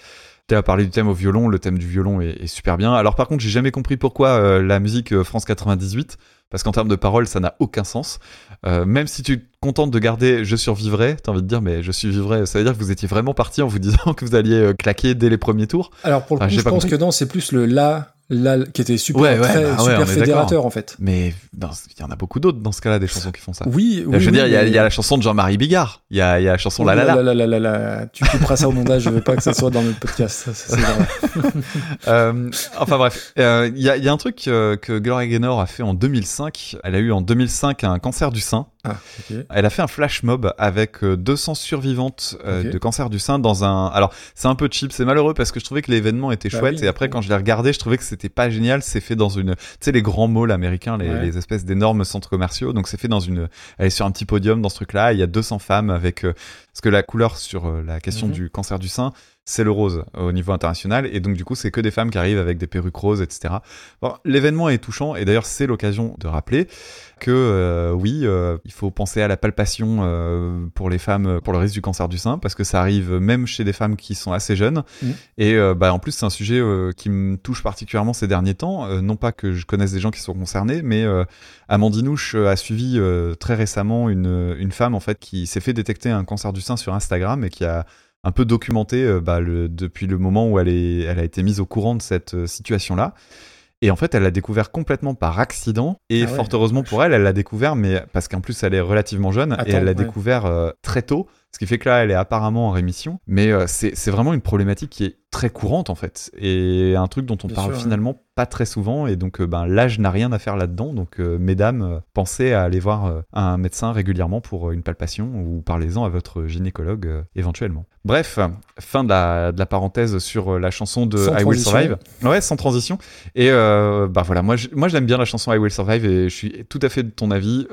Tu as parlé du thème au violon, le thème du violon est, est super bien. Alors par contre, j'ai jamais compris pourquoi euh, la musique France 98, parce qu'en termes de paroles, ça n'a aucun sens. Même si tu te contentes de garder Je survivrai, t'as envie de dire mais je survivrai, ça veut dire que vous étiez vraiment parti en vous disant que vous alliez euh, claquer dès les premiers tours? Alors pour le Ah, coup, je pense compris. que non, c'est plus le la, la qui était super, Ouais, bah super fédérateur en fait. Mais il y en a beaucoup d'autres dans ce cas-là, des chansons qui font ça. Oui, oui. je veux oui, dire, il y, a- y la chanson de Jean-Marie Bigard, il y a, il y a la chanson La La La. Oh là là là là là. Tu couperas ça au montage, je veux pas que ça soit dans notre podcast. ça. Euh, enfin bref, euh, il y, a, il y a un truc que Gloria Gaynor a fait en 2005. Elle a eu en 2005 un cancer du sein. Ah. Elle a fait un flash mob avec euh, 200 survivantes euh, de cancer du sein dans un. Alors c'est un peu cheap, c'est malheureux parce que je trouvais que l'événement était Bah chouette oui. et après quand je l'ai regardé, je trouvais que c'était pas génial. C'est fait dans une, tu sais les grands malls américains, les, Ouais. les espèces d'énormes centres commerciaux. Donc c'est fait dans une. Elle est sur un petit podium dans ce truc-là. Il y a 200 femmes avec euh, parce que la couleur sur euh, la question Mhm. du cancer du sein, c'est le rose euh, au niveau international et donc du coup c'est que des femmes qui arrivent avec des perruques roses, etc. Bon, l'événement est touchant et d'ailleurs c'est l'occasion de rappeler que euh, oui, euh, il faut penser à la palpation euh, pour les femmes pour le risque du cancer du sein parce que ça arrive même chez des femmes qui sont assez jeunes Mhm. et bah en plus c'est un sujet qui me touche particulièrement ces derniers temps. Non pas que je connaisse des gens qui sont concernés, mais Amandinouche a suivi très récemment une une femme en fait qui s'est fait détecter un cancer du sein sur Instagram et qui a un peu documenté bah, le, depuis le moment où elle, est, elle a été mise au courant de cette situation-là. Et en fait, elle l'a découvert complètement par accident. Et Ah ouais. fort heureusement pour elle, elle l'a découvert, mais parce qu'en plus, elle est relativement jeune. et elle l'a ouais. découvert euh, très tôt. Ce qui fait que là, elle est apparemment en rémission. Mais euh, c'est vraiment une problématique qui est très courante en fait et un truc dont on Bien parle sûr, ouais. finalement pas très souvent et donc euh, ben l'âge n'a rien à faire là-dedans donc euh, mesdames euh, pensez à aller voir euh, un médecin régulièrement pour une palpation ou parlez-en à votre gynécologue euh, éventuellement. Bref, fin de la, de la parenthèse sur la chanson de Sans I Will. Survive. Ouais, sans transition. Et bah voilà, moi je- moi j'aime bien la chanson I Will Survive et je suis tout à fait de ton avis.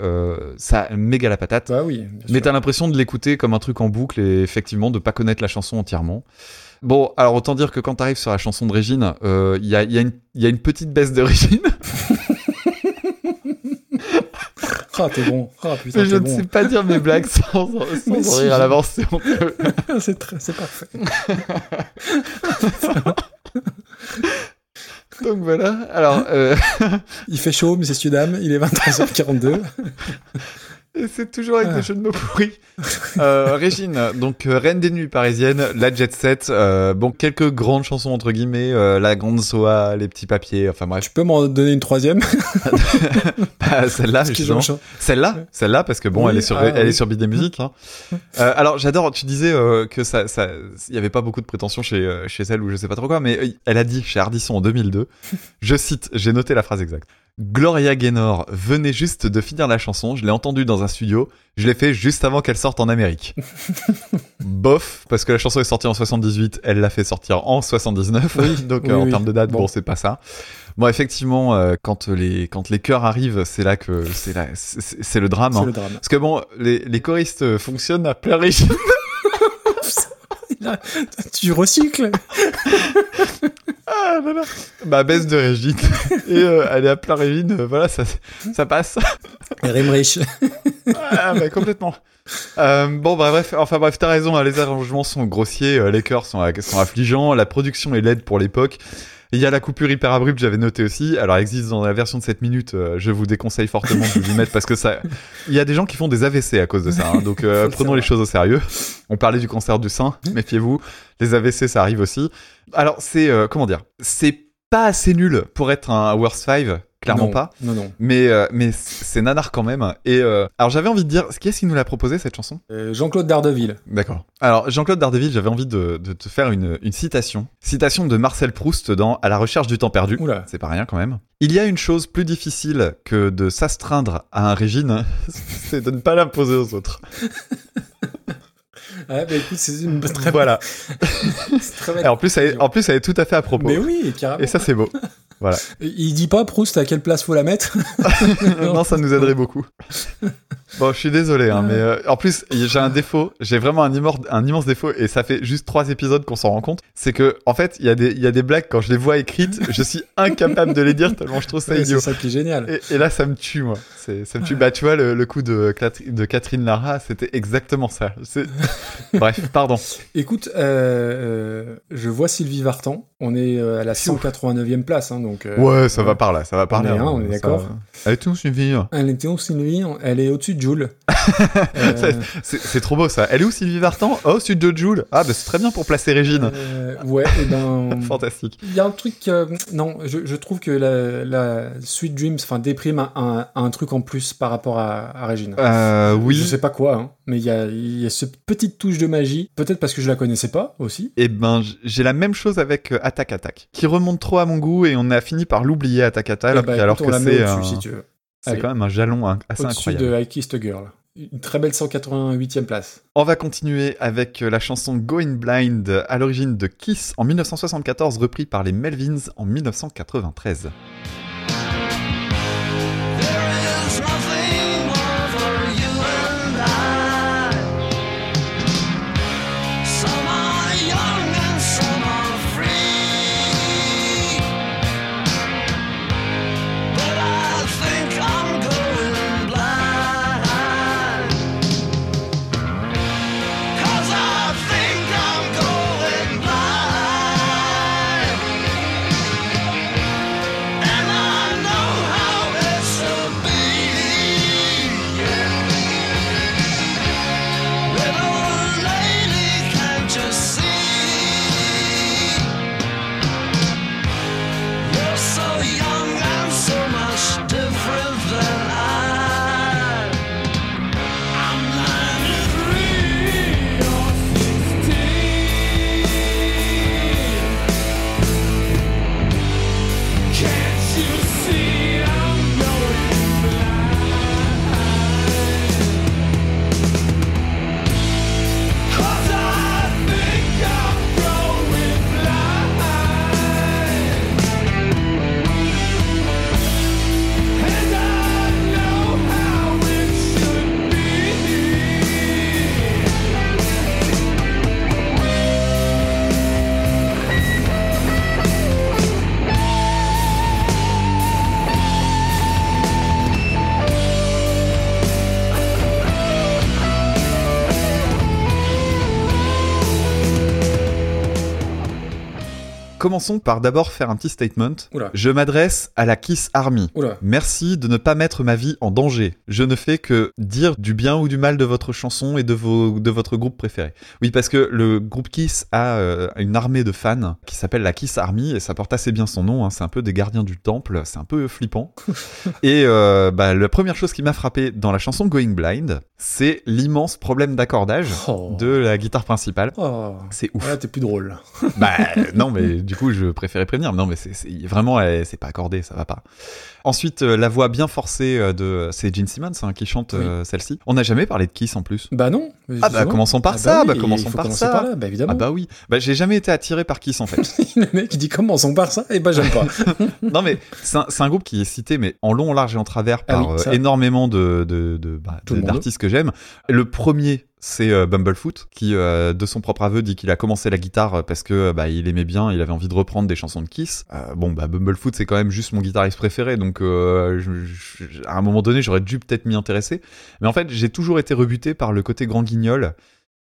ça méga la patate. Bah oui. Mais t'as l'impression de l'écouter comme un truc en boucle et effectivement de pas connaître la chanson entièrement. Bon, alors autant dire que quand t'arrives sur la chanson de Régine, euh, il y, a, il y a une- il y a une petite baisse de Régine. Ah, t'es bon. Ah, putain, Mais je ne bon. sais pas dire mes blagues sans, sans Mais si, rire à l'avance. c'est c'est très- c'est parfait. Donc voilà. Alors, euh, Il fait chaud, messieurs dames. Il est 23h42. Et c'est toujours avec Ah. des jeux de mots pourris. Euh, Régine, donc euh, reine des nuits parisiennes, la jet set, euh, bon quelques grandes chansons entre guillemets, euh, la grande soie, les petits papiers, enfin bref. Tu peux m'en donner une troisième? Bah, celle-là, Parce que justement. Celle-là, celle-là, parce que bon, Oui, elle est sur, ah, elle est oui. sur Music. Hein. Euh, alors, j'adore. Tu disais euh, que ça, ça, il y avait pas beaucoup de prétention chez chez elle ou je sais pas trop quoi, mais elle a dit chez Ardisson en 2002. je cite, j'ai noté la phrase exacte. Gloria Gaynor venait juste de finir la chanson. Je l'ai entendue dans un studio. Je l'ai fait juste avant qu'elle sorte en Amérique. Bof, parce que la chanson est sortie en 78, elle l'a fait sortir en 79. Oui, donc oui, euh, en oui. termes de date, bon, Bon. c'est pas ça. Bon, effectivement, euh, quand les quand les chœurs arrivent, c'est là que c'est là, c'est le drame. C'est hein. le drame. Parce que bon, les, les choristes euh, fonctionnent à plein régime. Tu recycles Ah là là. Bah baisse de régime et euh, elle est à plein régime. euh, voilà, ça ça passe. Rimrich. ah bah complètement. Euh, bon bah bref, enfin bref, t'as raison. hein, les arrangements sont grossiers, euh, les chœurs sont sont affligeants, la production est laide pour l'époque. Il y a la coupure hyper abrupte, j'avais noté aussi. Alors, elle existe dans la version de 7 minutes. euh, je vous déconseille fortement de vous y mettre parce que ça. Il y a des gens qui font des AVC à cause de ça. hein, donc, euh, prenons les choses au sérieux. On parlait du cancer du sein. Méfiez-vous. Les AVC, ça arrive aussi. Alors, c'est. euh, comment dire? C'est pas assez nul pour être un worst 5. Clairement Non, pas. Non, non. Mais, euh, mais c'est nanar quand même. Et euh, alors, j'avais envie de dire. Qui est-ce qui nous l'a proposé cette chanson? Euh, Jean-Claude Dardeville. D'accord. Alors, Jean-Claude Dardeville, j'avais envie de, de te faire une, une citation. Citation de Marcel Proust dans À la recherche du temps perdu. Oula. C'est pas rien quand même. Il y a une chose plus difficile que de s'astreindre à un régime, c'est de ne pas l'imposer aux autres. Ah, bah écoute, c'est une très Voilà. c'est très belle en plus, elle en plus, elle est tout à fait à propos. Mais oui, carrément. Et ça, c'est beau. Voilà. Il dit pas Proust à quelle place faut la mettre non, ça nous aiderait beaucoup. Bon, je suis désolé, hein, mais euh, en plus, j'ai un défaut. J'ai vraiment un immense, un immense défaut, et ça fait juste trois épisodes qu'on s'en rend compte. C'est que, en fait, il y, a des- il y a des blagues, quand je les vois écrites, je suis incapable de les dire tellement je trouve ça Ouais, idiot. C'est ça qui est génial. Et, et là, ça me tue, moi. C'est, ça me tue. Bah, tu vois, le, le coup de, Catherine Lara, c'était exactement ça. C'est... Bref, pardon. Écoute, euh, euh, je vois Sylvie Vartan. On est euh, à la 189e place, hein, donc. euh, Ouais, ça va par là, ça va par On est on est d'accord. Allez, tout suivi. Elle était au Sylvie, elle est au-dessus de Joule. Euh, C'est, trop beau, ça. Elle est où, Sylvie Vartan? Oh, sud de Joule. Ah, bah, c'est très bien pour placer Régine. euh, ouais, et ben. Fantastique. Il y a un truc, non, je, je trouve que la, la Sweet Dreams, enfin, déprime un, un, un truc en plus par rapport à, à Régine. Euh, oui. Je sais pas quoi, hein, mais il y a, y a cette petite touche de magie, peut-être parce que je la connaissais pas aussi. Eh ben, j'ai la même chose avec Attack Attack, qui remonte trop à mon goût et on a fini par l'oublier Attack Attack, alors, Eh que- alors que met c'est un- si quand même un jalon hein, assez incroyable. de I Kissed a Girl. Une très belle 188e place. On va continuer avec euh, la chanson Going Blind, à l'origine de Kiss en 1974, repris par les Melvins en 1993. Commençons par d'abord faire un petit statement. Oula. Je m'adresse à la Kiss Army. Oula. Merci de ne pas mettre ma vie en danger. Je ne fais que dire du bien ou du mal de votre chanson et de, vos, de votre groupe préféré. Oui, parce que le groupe Kiss a euh, une armée de fans qui s'appelle la Kiss Army et ça porte assez bien son nom. hein. C'est un peu des gardiens du temple, c'est un peu flippant. et euh, bah, la première chose qui m'a frappé dans la chanson Going Blind, c'est l'immense problème d'accordage Oh. de la guitare principale. Oh. C'est ouf. Voilà, t'es plus drôle. Bah non, mais du coup, je préférais prévenir. Non, mais c'est vraiment, elle- c'est pas accordé, ça va pas. Ensuite, euh, la voix bien forcée euh, de, c'est Gene Simmons hein, qui chante euh, celle-ci. On n'a jamais parlé de Kiss en plus. Bah non. Ah bah commençons par Ah ça, oui, bah il commençons par ça. par là, bah évidemment. Ah bah oui. Bah j'ai jamais été attiré par Kiss en fait. Le mec il dit commençons par ça, et bah j'aime pas. non mais c'est un, groupe qui est cité mais en long, en large et en travers Ah par oui, euh, énormément de de- de- bah, d'artistes que j'aime. Le premier c'est euh, Bumblefoot qui euh, de son propre aveu dit qu'il a commencé la guitare parce que bah, il aimait bien, il avait envie de reprendre des chansons de Kiss. Euh, bon bah Bumblefoot c'est quand même juste mon guitariste préféré donc euh, je- je- à un moment donné j'aurais dû peut-être m'y intéresser. Mais en fait j'ai toujours été rebuté par le côté grand guignol.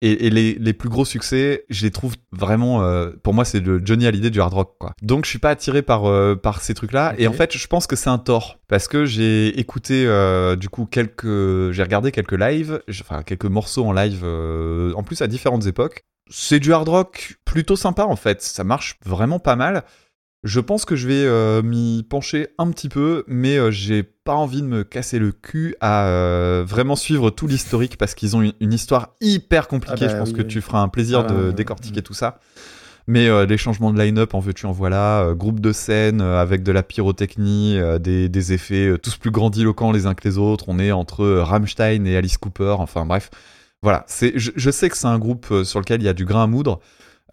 Et, et les, les plus gros succès, je les trouve vraiment. euh, pour moi, c'est le Johnny Hallyday du hard rock, quoi. Donc, je suis pas attiré par euh, par ces trucs-là. Et en fait, je pense que c'est un tort parce que j'ai écouté euh, du coup quelques, j'ai regardé quelques lives, enfin quelques morceaux en live, euh, en plus à différentes époques. C'est du hard rock plutôt sympa en fait. Ça marche vraiment pas mal. Je pense que je vais euh, m'y pencher un petit peu, mais euh, j'ai pas envie de me casser le cul à euh, vraiment suivre tout l'historique parce qu'ils ont une, une histoire hyper compliquée. Ah bah je pense oui, que oui. tu feras un plaisir Ah bah, de décortiquer tout ça. Mais les changements de line-up, en veux-tu, en voilà, groupe de scène avec de la pyrotechnie, des, des effets tous plus grandiloquents les uns que les autres. On est entre Rammstein et Alice Cooper. Enfin bref, voilà. Je, je sais que c'est un groupe sur lequel il y a du grain à moudre.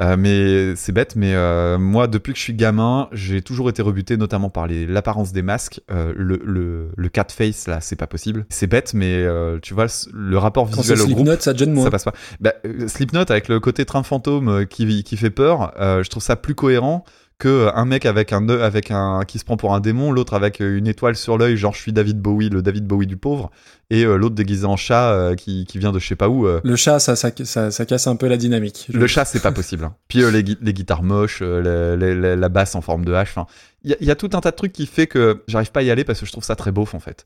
Euh, mais c'est bête, mais euh, moi, depuis que je suis gamin, j'ai toujours été rebuté, notamment par l'apparence des masques. Euh, le, le, le cat face, là, c'est pas possible. C'est bête, mais tu vois, le, rapport Quand visuel au groupe. Slipknot, ça gêne moins. Ça passe pas. Bah, Slipknot avec le côté train fantôme qui, qui fait peur, je trouve ça plus cohérent que un mec avec un avec un qui se prend pour un démon, l'autre avec une étoile sur l'œil, genre je suis David Bowie, le David Bowie du pauvre, et euh, l'autre déguisé en chat euh, qui, qui vient de je sais pas où. euh. Le chat, ça, ça, ça, ça casse un peu la dynamique. Le chat, c'est pas possible. hein. Puis les, les guitares moches, les- les- les- la basse en forme de hache. Il y, a- il y a tout un tas de trucs qui fait que j'arrive pas à y aller parce que je trouve ça très beauf en fait.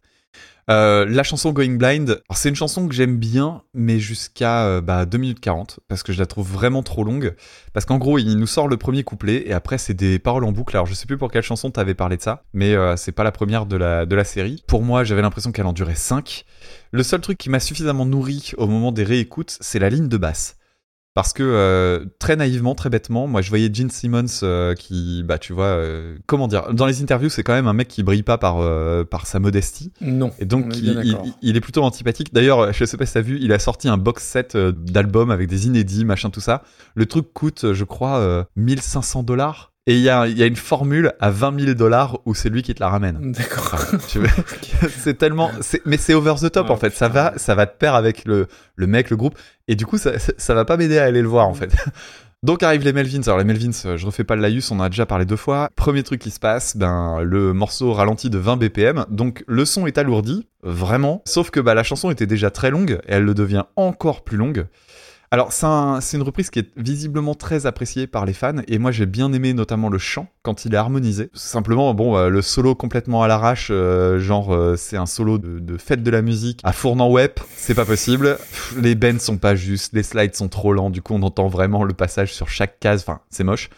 Euh, la chanson Going Blind, c'est une chanson que j'aime bien, mais jusqu'à euh, bah, 2 minutes 40, parce que je la trouve vraiment trop longue. Parce qu'en gros, il nous sort le premier couplet, et après, c'est des paroles en boucle. Alors, je sais plus pour quelle chanson t'avais parlé de ça, mais euh, c'est pas la première de la, de la série. Pour moi, j'avais l'impression qu'elle en durait 5. Le seul truc qui m'a suffisamment nourri au moment des réécoutes, c'est la ligne de basse. Parce que euh, très naïvement, très bêtement, moi je voyais Gene Simmons euh, qui, bah tu vois, euh, comment dire, dans les interviews c'est quand même un mec qui brille pas par par sa modestie. Non. Et donc est il, est plutôt antipathique. D'ailleurs, je sais pas si t'as vu, il a sorti un box set d'albums avec des inédits, machin tout ça. Le truc coûte, je crois, euh, 1500 dollars. Et il y a, il y a une formule à 20 000 dollars où c'est lui qui te la ramène. D'accord. Enfin, c'est tellement, mais c'est over the top en fait. Ça va, ça va de pair avec le, le mec, le groupe, et du coup ça, ça, va pas m'aider à aller le voir en fait. Donc arrivent les Melvins. Alors les Melvins, euh, je refais pas le laïus, on en a déjà parlé deux fois. Premier truc qui se passe, ben le morceau ralentit de 20 BPM, donc le son est alourdi, vraiment. Sauf que bah, la chanson était déjà très longue et elle le devient encore plus longue. Alors c'est un- une reprise qui est visiblement très appréciée par les fans et moi j'ai bien aimé notamment le chant quand il est harmonisé. Simplement bon euh, le solo complètement à l'arrache, euh, genre euh, c'est un solo de, fête de la musique à fournant web, c'est pas possible. Les bends sont pas justes, les slides sont trop lents, du coup on entend vraiment le passage sur chaque case, enfin c'est moche.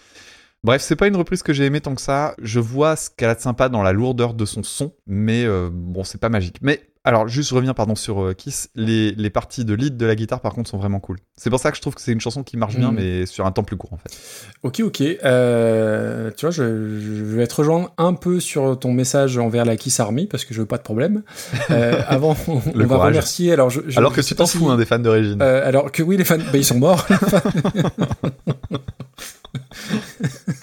Bref, c'est pas une reprise que j'ai aimé tant que ça. Je vois ce qu'elle a de sympa dans la lourdeur de son son, mais bon, c'est pas magique. Mais alors, juste, reviens pardon sur euh, Kiss. Les, les parties de lead de la guitare, par contre, sont vraiment cool. C'est pour ça que je trouve que c'est une chanson qui marche bien, Mm. mais sur un temps plus court, en fait. Ok, ok. Euh, tu vois, je, je vais te rejoindre un peu sur ton message envers la Kiss Army parce que je veux pas de problème. Euh, avant, on, Le on va remercier. Alors, je, je- Alors je que tu t'en si- fous, hein, des fans d'origine. Euh, alors que oui, les fans, bah, ils sont morts.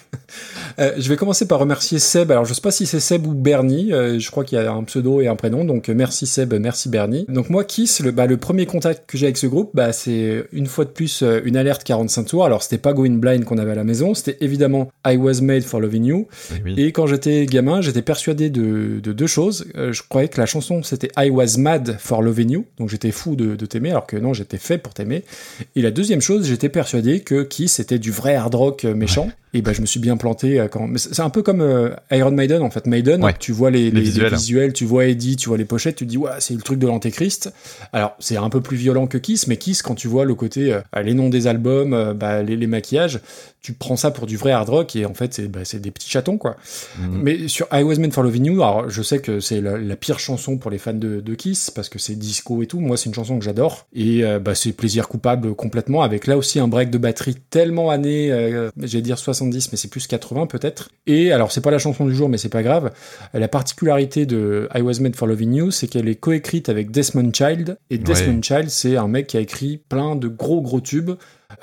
Euh, je vais commencer par remercier Seb. Alors, je sais pas si c'est Seb ou Bernie. euh, je crois qu'il y a un pseudo et un prénom. Donc, euh, merci Seb, merci Bernie. Donc, moi, Kiss, le, bah, le premier contact que j'ai avec ce groupe, bah, c'est une fois de plus euh, une alerte 45 tours. Alors, c'était pas Going Blind qu'on avait à la maison. C'était évidemment I Was Made for Loving You. Eh oui. Et quand j'étais gamin, j'étais persuadé de, de deux choses. Euh, je croyais que la chanson c'était I was mad for loving you, donc j'étais fou de, de t'aimer, alors que non, j'étais fait pour t'aimer. Et la deuxième chose, j'étais persuadé que Kiss était du vrai hard rock euh, méchant. Et bah, je me suis bien planté euh, quand. mais C'est un peu comme euh, Iron Maiden en fait. Maiden, Ouais. tu vois les, les- les visuels. visuels, tu vois Eddie, tu vois les pochettes, tu te dis ouais, c'est le truc de l'antéchrist. Alors c'est un peu plus violent que Kiss, mais Kiss quand tu vois le côté euh, les noms des albums, euh, bah, les, les maquillages, tu prends ça pour du vrai hard rock et en fait c'est bah, des petits chatons quoi. Mhm. Mais sur I Was Meant for Loving You, alors je sais que c'est la, la pire chanson pour les fans de, de Kiss parce que c'est disco et tout. Moi, c'est une chanson que j'adore et bah, c'est plaisir coupable complètement avec là aussi un break de batterie tellement années, euh, j'allais dire 70, mais c'est plus 80 peut-être. Et alors, c'est pas la chanson du jour, mais c'est pas grave. La particularité de I Was Meant for Loving You, c'est qu'elle est coécrite avec Desmond Child et Desmond Child, c'est un mec qui a écrit plein de gros gros tubes.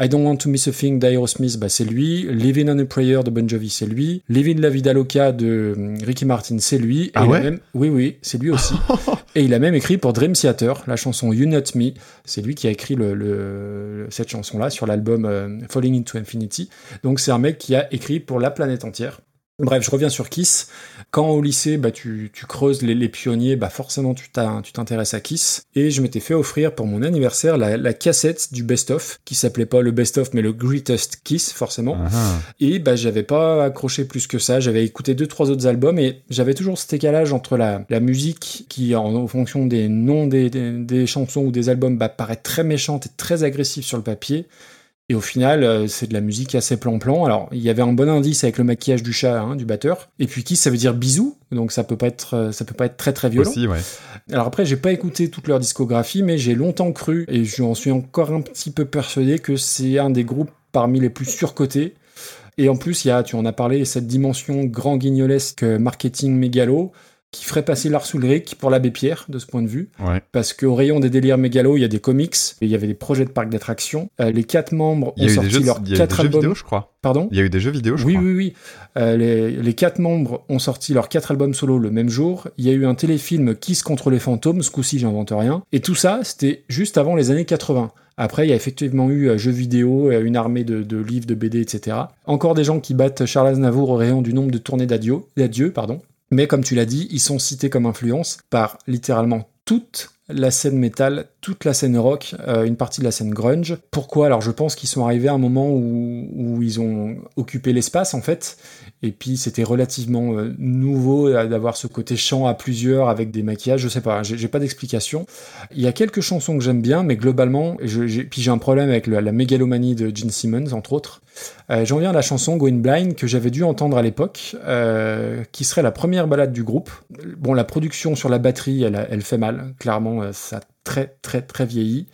I Don't Want to Miss a Thing d'Aerosmith, bah c'est lui. Living on a Prayer de Bon Jovi, c'est lui. Living la Vida Loca de hum, Ricky Martin, c'est lui. Et Ah il a ouais même, oui, oui, c'est lui aussi. et il a même écrit pour Dream Theater la chanson You Not Me. C'est lui qui a écrit le, le- cette chanson-là sur l'album euh, Falling into Infinity. Donc c'est un mec qui a écrit pour la planète entière. Bref, je reviens sur Kiss. Quand au lycée, bah, tu, tu creuses les, les pionniers, bah, forcément tu t'as- tu t'intéresses à Kiss. Et je m'étais fait offrir pour mon anniversaire la, la cassette du best-of, qui s'appelait pas le best-of, mais le Greatest Kiss, forcément. Ah. Et bah, j'avais pas accroché plus que ça. J'avais écouté deux, trois autres albums et j'avais toujours cet écalage entre la, la musique qui, en, en fonction des noms des, des, des chansons ou des albums, bah, paraît très méchante et très agressive sur le papier. Et au final, euh, c'est de la musique assez plan-plan. Alors, il y avait un bon indice avec le maquillage du chat, hein, du batteur. Et puis, kiss, ça veut dire bisous. Donc, ça peut pas être, euh, ça peut pas être très très violent. Aussi, ouais. Alors après, j'ai pas écouté toute leur discographie, mais j'ai longtemps cru, et j'en suis encore un petit peu persuadé, que c'est un des groupes parmi les plus surcotés. Et en plus, il y a, tu en as parlé, cette dimension grand guignolesque euh, marketing mégalo, qui ferait passer Lars Ulrich pour l'abbé Pierre, de ce point de vue. Ouais. Parce qu'au rayon des délires mégalos, il y a des comics, et il y avait des projets de parcs d'attractions. Euh, les quatre membres ont sorti jeux, leurs il y a eu quatre des jeux albums. vidéo, je crois. Pardon? Il y a eu des jeux vidéo, je oui, crois. oui, oui. Euh, les, les quatre membres ont sorti leurs quatre albums solo le même jour. Il y a eu un téléfilm Kiss contre les fantômes, ce coup-ci j'invente rien. Et tout ça, c'était juste avant les années 80. Après, il y a effectivement eu euh, jeux vidéo, euh, une armée de, de livres, de BD, etc. Encore des gens qui battent Charles Aznavour au rayon du nombre de tournées d'adieu, d'adieu, pardon. Mais comme tu l'as dit, ils sont cités comme influence par littéralement toute la scène métal, toute la scène rock, euh, une partie de la scène grunge. Pourquoi? Alors je pense qu'ils sont arrivés à un moment où, où ils ont occupé l'espace en fait, et puis c'était relativement euh, nouveau euh, d'avoir ce côté chant à plusieurs avec des maquillages, je sais pas, j'ai pas d'explication. Il y a quelques chansons que j'aime bien, mais globalement, je, puis j'ai un problème avec la mégalomanie de Gene Simmons entre autres. Euh, J'en viens à la chanson Going Blind que j'avais dû entendre à l'époque, euh, qui serait la première balade du groupe. Bon, la production sur la batterie, elle, elle fait mal. Clairement, euh, ça a très très très vieilli.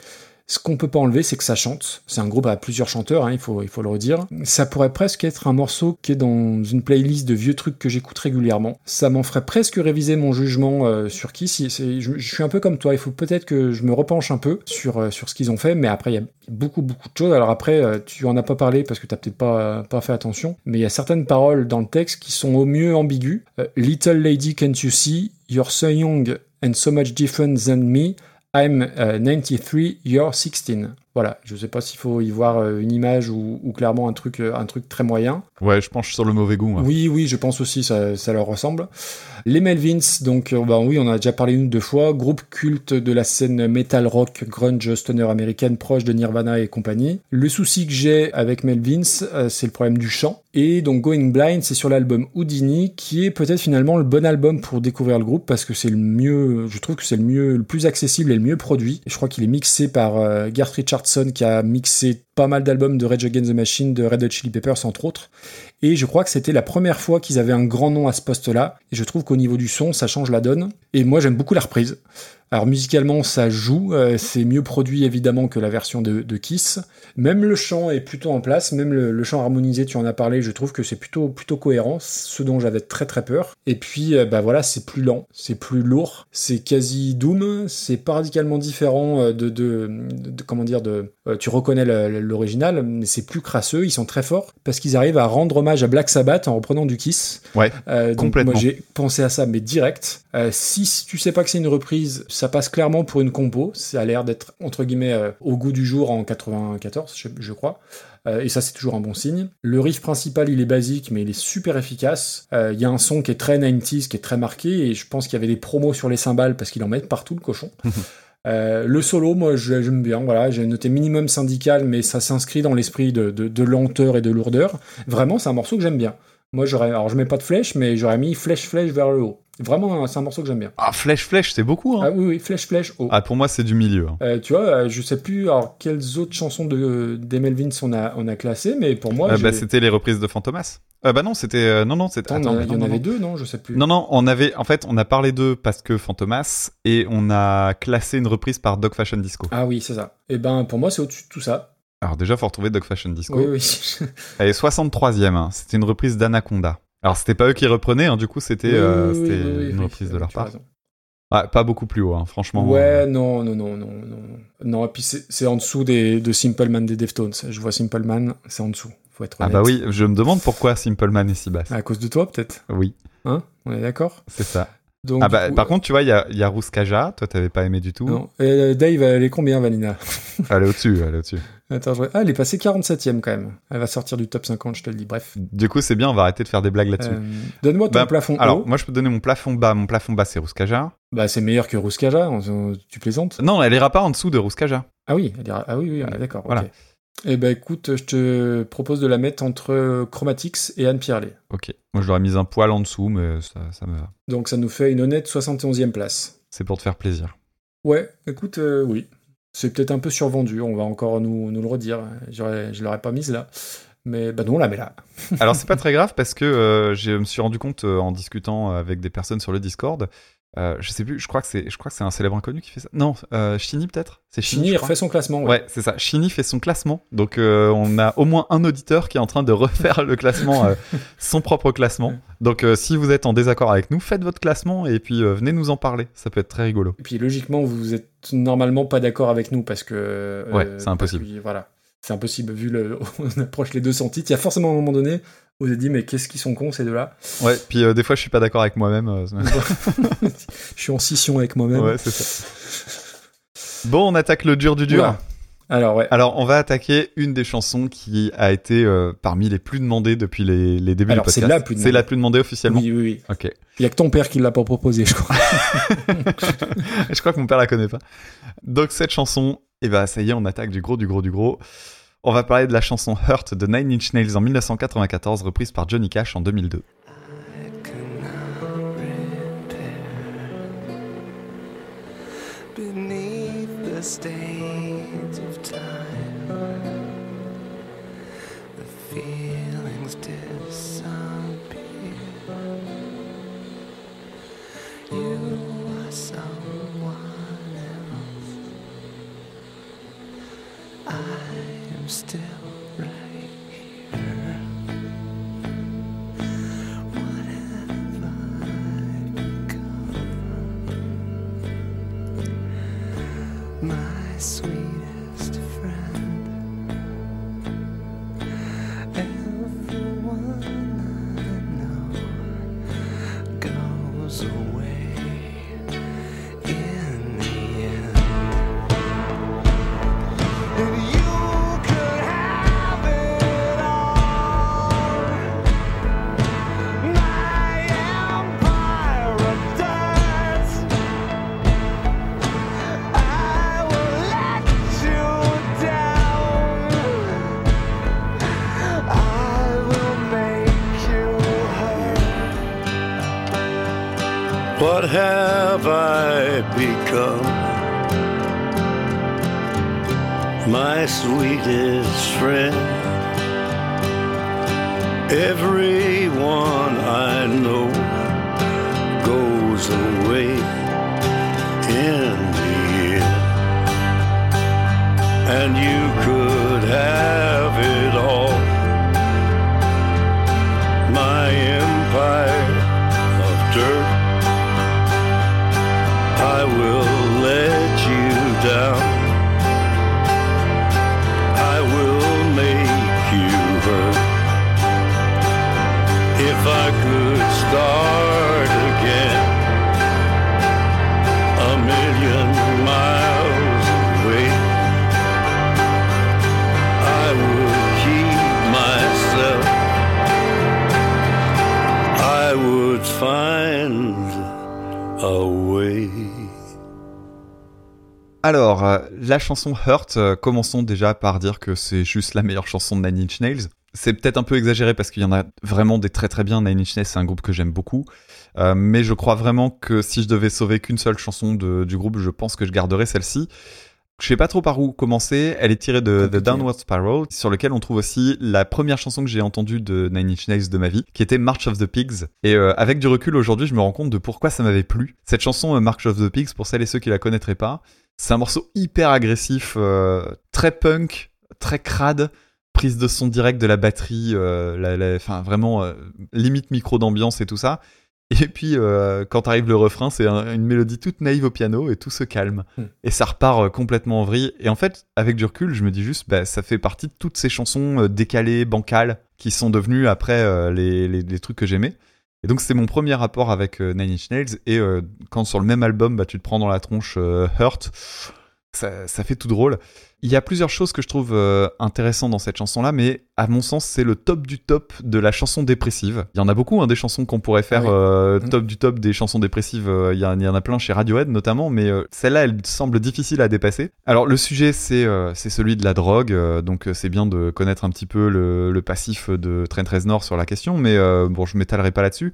Ce qu'on peut pas enlever, c'est que ça chante. C'est un groupe à plusieurs chanteurs, hein, il, faut, il faut le redire. Ça pourrait presque être un morceau qui est dans une playlist de vieux trucs que j'écoute régulièrement. Ça m'en ferait presque réviser mon jugement euh, sur qui. Si, je, je suis un peu comme toi, il faut peut-être que je me repenche un peu sur, euh, sur ce qu'ils ont fait, mais après, il y a beaucoup, beaucoup de choses. Alors après, euh, tu en as pas parlé parce que t'as peut-être pas, pas fait attention, mais il y a certaines paroles dans le texte qui sont au mieux ambiguës. Euh, Little lady, can't you see? You're so young and so much different than me. I'm uh, 93, you're 16. Voilà, je sais pas s'il faut y voir euh, une image ou, ou clairement un truc, euh, un truc très moyen. Ouais, je penche sur le mauvais goût. Oui, oui, je pense aussi, ça, ça leur ressemble. Les Melvins, donc, euh, bah oui, on en a déjà parlé une ou deux fois, groupe culte de la scène metal rock grunge stoner américaine proche de Nirvana et compagnie. Le souci que j'ai avec Melvins, c'est le problème du chant. Et donc Going Blind, c'est sur l'album Houdini, qui est peut-être finalement le bon album pour découvrir le groupe, parce que c'est le mieux, je trouve que c'est le mieux, le plus accessible et le mieux produit. Je crois qu'il est mixé par Garth Qui a mixé pas mal d'albums de Rage Against the Machine, de Red Hot Chili Peppers, entre autres. Et je crois que c'était la première fois qu'ils avaient un grand nom à ce poste-là. Et je trouve qu'au niveau du son, ça change la donne. Et moi, j'aime beaucoup la reprise. Alors musicalement, ça joue, euh, c'est mieux produit évidemment que la version de, de Kiss. Même le chant est plutôt en place, même le, le chant harmonisé, tu en as parlé, je trouve que c'est plutôt plutôt cohérent, ce dont j'avais très très peur. Et puis euh, bah voilà, c'est plus lent, c'est plus lourd, c'est quasi doom, c'est pas radicalement différent euh, de, de, de- comment dire de euh, tu reconnais l'original, mais c'est plus crasseux, ils sont très forts parce qu'ils arrivent à rendre hommage à Black Sabbath en reprenant du Kiss. Ouais, donc complètement. moi j'ai pensé à ça, mais direct. Euh, si, si tu sais pas que c'est une reprise, ça passe clairement pour une compo. Ça a l'air d'être entre guillemets euh, au goût du jour en 94, je, je crois. Euh, et ça c'est toujours un bon signe. Le riff principal il est basique, mais il est super efficace. Euh, Il y a un son qui est très 90s, qui est très marqué, et je pense qu'il y avait des promos sur les cymbales parce qu'il en met partout le cochon. Euh, le solo, moi, je- j'aime bien. Voilà, j'ai noté minimum syndical, mais ça s'inscrit dans l'esprit de, de- de lenteur et de lourdeur. Vraiment, c'est un morceau que j'aime bien. Moi, j'aurais, alors je mets pas de flèche, mais j'aurais mis flèche flèche vers le haut. Vraiment, c'est un morceau que j'aime bien. Ah, flèche, flèche, c'est beaucoup. Ah Hein. oui, oui, flèche flèche haut. Ah, pour moi, c'est du milieu. hein. Euh, tu vois, euh, je sais plus alors quelles autres chansons de des Melvins on a on a classé, mais pour moi, Euh, j'ai- bah, c'était les reprises de Fantomas. Euh, bah non, c'était. euh, non, non, c'était. Attends, attends, il y en avait deux, non Je sais plus. Non, non, on avait. En fait, on a parlé d'eux parce que Fantomas et on a classé une reprise par Dog Fashion Disco. Ah oui, c'est ça. Et ben pour moi, c'est au-dessus de tout ça. Alors, déjà, faut retrouver Dog Fashion Disco. Oui, oui. Elle est 63ème. hein. C'était une reprise d'Anaconda. Alors, c'était pas eux qui reprenaient, hein, du coup, c'était euh, Oui, oui, c'était oui, oui, une reprise de leur part. Ah, pas beaucoup plus haut, hein, franchement. Ouais, non, non, non, non, non. Non, et puis c'est en dessous des, de Simple Man des Deftones. Je vois Simple Man, c'est en dessous. Faut être Ah bah oui, je me demande pourquoi Simple Man est si basse. À cause de toi, peut-être? Oui, Hein? On est d'accord? C'est ça. Donc, ah bah, coup, par contre, tu vois, il y a, y a Rouskaja, toi t'avais pas aimé du tout. Non. Et euh, Dave, elle est combien, Vanina? Elle est au-dessus, elle est au-dessus. Attends, je... Ah, elle est passée 47ème quand même. Elle va sortir du top 50, je te le dis. Bref. Du coup, c'est bien, on va arrêter de faire des blagues là-dessus. Euh, Donne-moi ton Bah, plafond Alors, haut. moi, je peux donner mon plafond bas. Mon plafond bas, c'est Rouskaja. Bah, c'est meilleur que Rouskaja, on- tu plaisantes? Non, elle ira pas en dessous de Rouskaja. Ah oui, elle ira- ah oui, oui, on est d'accord. Voilà. ok. Eh ben écoute, je te propose de la mettre entre Chromatics et Anne Pierlet. Ok. Moi, je l'aurais mis un poil en dessous, mais ça, ça me va. Donc ça nous fait une honnête 71e place. C'est pour te faire plaisir. Ouais, écoute, euh, oui. C'est peut-être un peu survendu, on va encore nous, le redire. Je l'aurais pas mise là. Mais bah non, on la met là. Alors, c'est pas très grave parce que euh, je me suis rendu compte euh, en discutant avec des personnes sur le Discord. Euh, je sais plus, je crois que c'est, je crois que c'est un célèbre inconnu qui fait ça. Non, euh, Chini peut-être? C'est Chini. Chini refait son classement. Ouais. Ouais, c'est ça. Chini fait son classement. Donc, euh, on a au moins un auditeur qui est en train de refaire le classement, euh, son propre classement. Donc, si vous êtes en désaccord avec nous, faites votre classement et puis venez nous en parler. Ça peut être très rigolo. Et puis logiquement, vous êtes normalement pas d'accord avec nous parce que. Ouais, c'est impossible. que, voilà. C'est impossible vu le. on approche les 200 titres. Il y a forcément un moment donné vous avez dit, mais qu'est-ce qu'ils sont cons ces deux-là Ouais, puis euh, des fois, je suis pas d'accord avec moi-même. euh, Je suis en scission avec moi-même. ouais, c'est ça. Bon, on attaque le dur du dur. Alors, ouais. Alors, on va attaquer une des chansons qui a été euh, parmi les plus demandées depuis les, les débuts Alors, du c'est podcast. la plus C'est demandée. la plus demandée officiellement. Oui, oui, oui. Ok. Il y a que ton père qui l'a pas proposé, je crois. je crois que mon père la connaît pas. Donc cette chanson, et bah ça y est, on attaque du gros, du gros, du gros. On va parler de la chanson Hurt de Nine Inch Nails en 1994, reprise par Johnny Cash en 2002. beneath la chanson Hurt, euh, commençons déjà par dire que c'est juste la meilleure chanson de Nine Inch Nails. C'est peut-être un peu exagéré parce qu'il y en a vraiment des très très bien. Nine Inch Nails, c'est un groupe que j'aime beaucoup. Euh, mais je crois vraiment que si je devais sauver qu'une seule chanson de- du groupe, je pense que je garderais celle-ci. Je sais pas trop par où commencer. Elle est tirée de The. Downward Spiral, sur lequel on trouve aussi la première chanson que j'ai entendue de Nine Inch Nails de ma vie, qui était March of the Pigs. Et euh, avec du recul aujourd'hui, je me rends compte de pourquoi ça m'avait plu. Cette chanson euh, March of the Pigs, pour celles et ceux qui la connaîtraient pas, c'est un morceau hyper agressif, euh, très punk, très crade, prise de son direct de la batterie, euh, enfin vraiment euh, limite micro d'ambiance et tout ça. Et puis euh, quand arrive le refrain, c'est un- une mélodie toute naïve au piano et tout se calme. Hmm. Et ça repart complètement en vrille. Et en fait, avec du recul, je me dis juste, bah, ça fait partie de toutes ces chansons décalées, bancales, qui sont devenues après euh, les, les- les trucs que j'aimais. Et donc c'est mon premier rapport avec euh, Nine Inch Nails. Et euh, quand sur le même album, bah, tu te prends dans la tronche euh, Hurt, ça, ça fait tout drôle. Il y a plusieurs choses que je trouve euh, intéressantes dans cette chanson-là, mais à mon sens, c'est le top du top de la chanson dépressive. Il y en a beaucoup, hein, des chansons qu'on pourrait faire Oui. euh, Mm. top du top des chansons dépressives. euh, Il y, en- il y en a plein chez Radiohead notamment, mais celle-là, elle semble difficile à dépasser. Alors le sujet, c'est c'est celui de la drogue, donc c'est bien de connaître un petit peu le, le passif de Trent Reznor sur la question, mais bon, je m'étalerai pas là-dessus.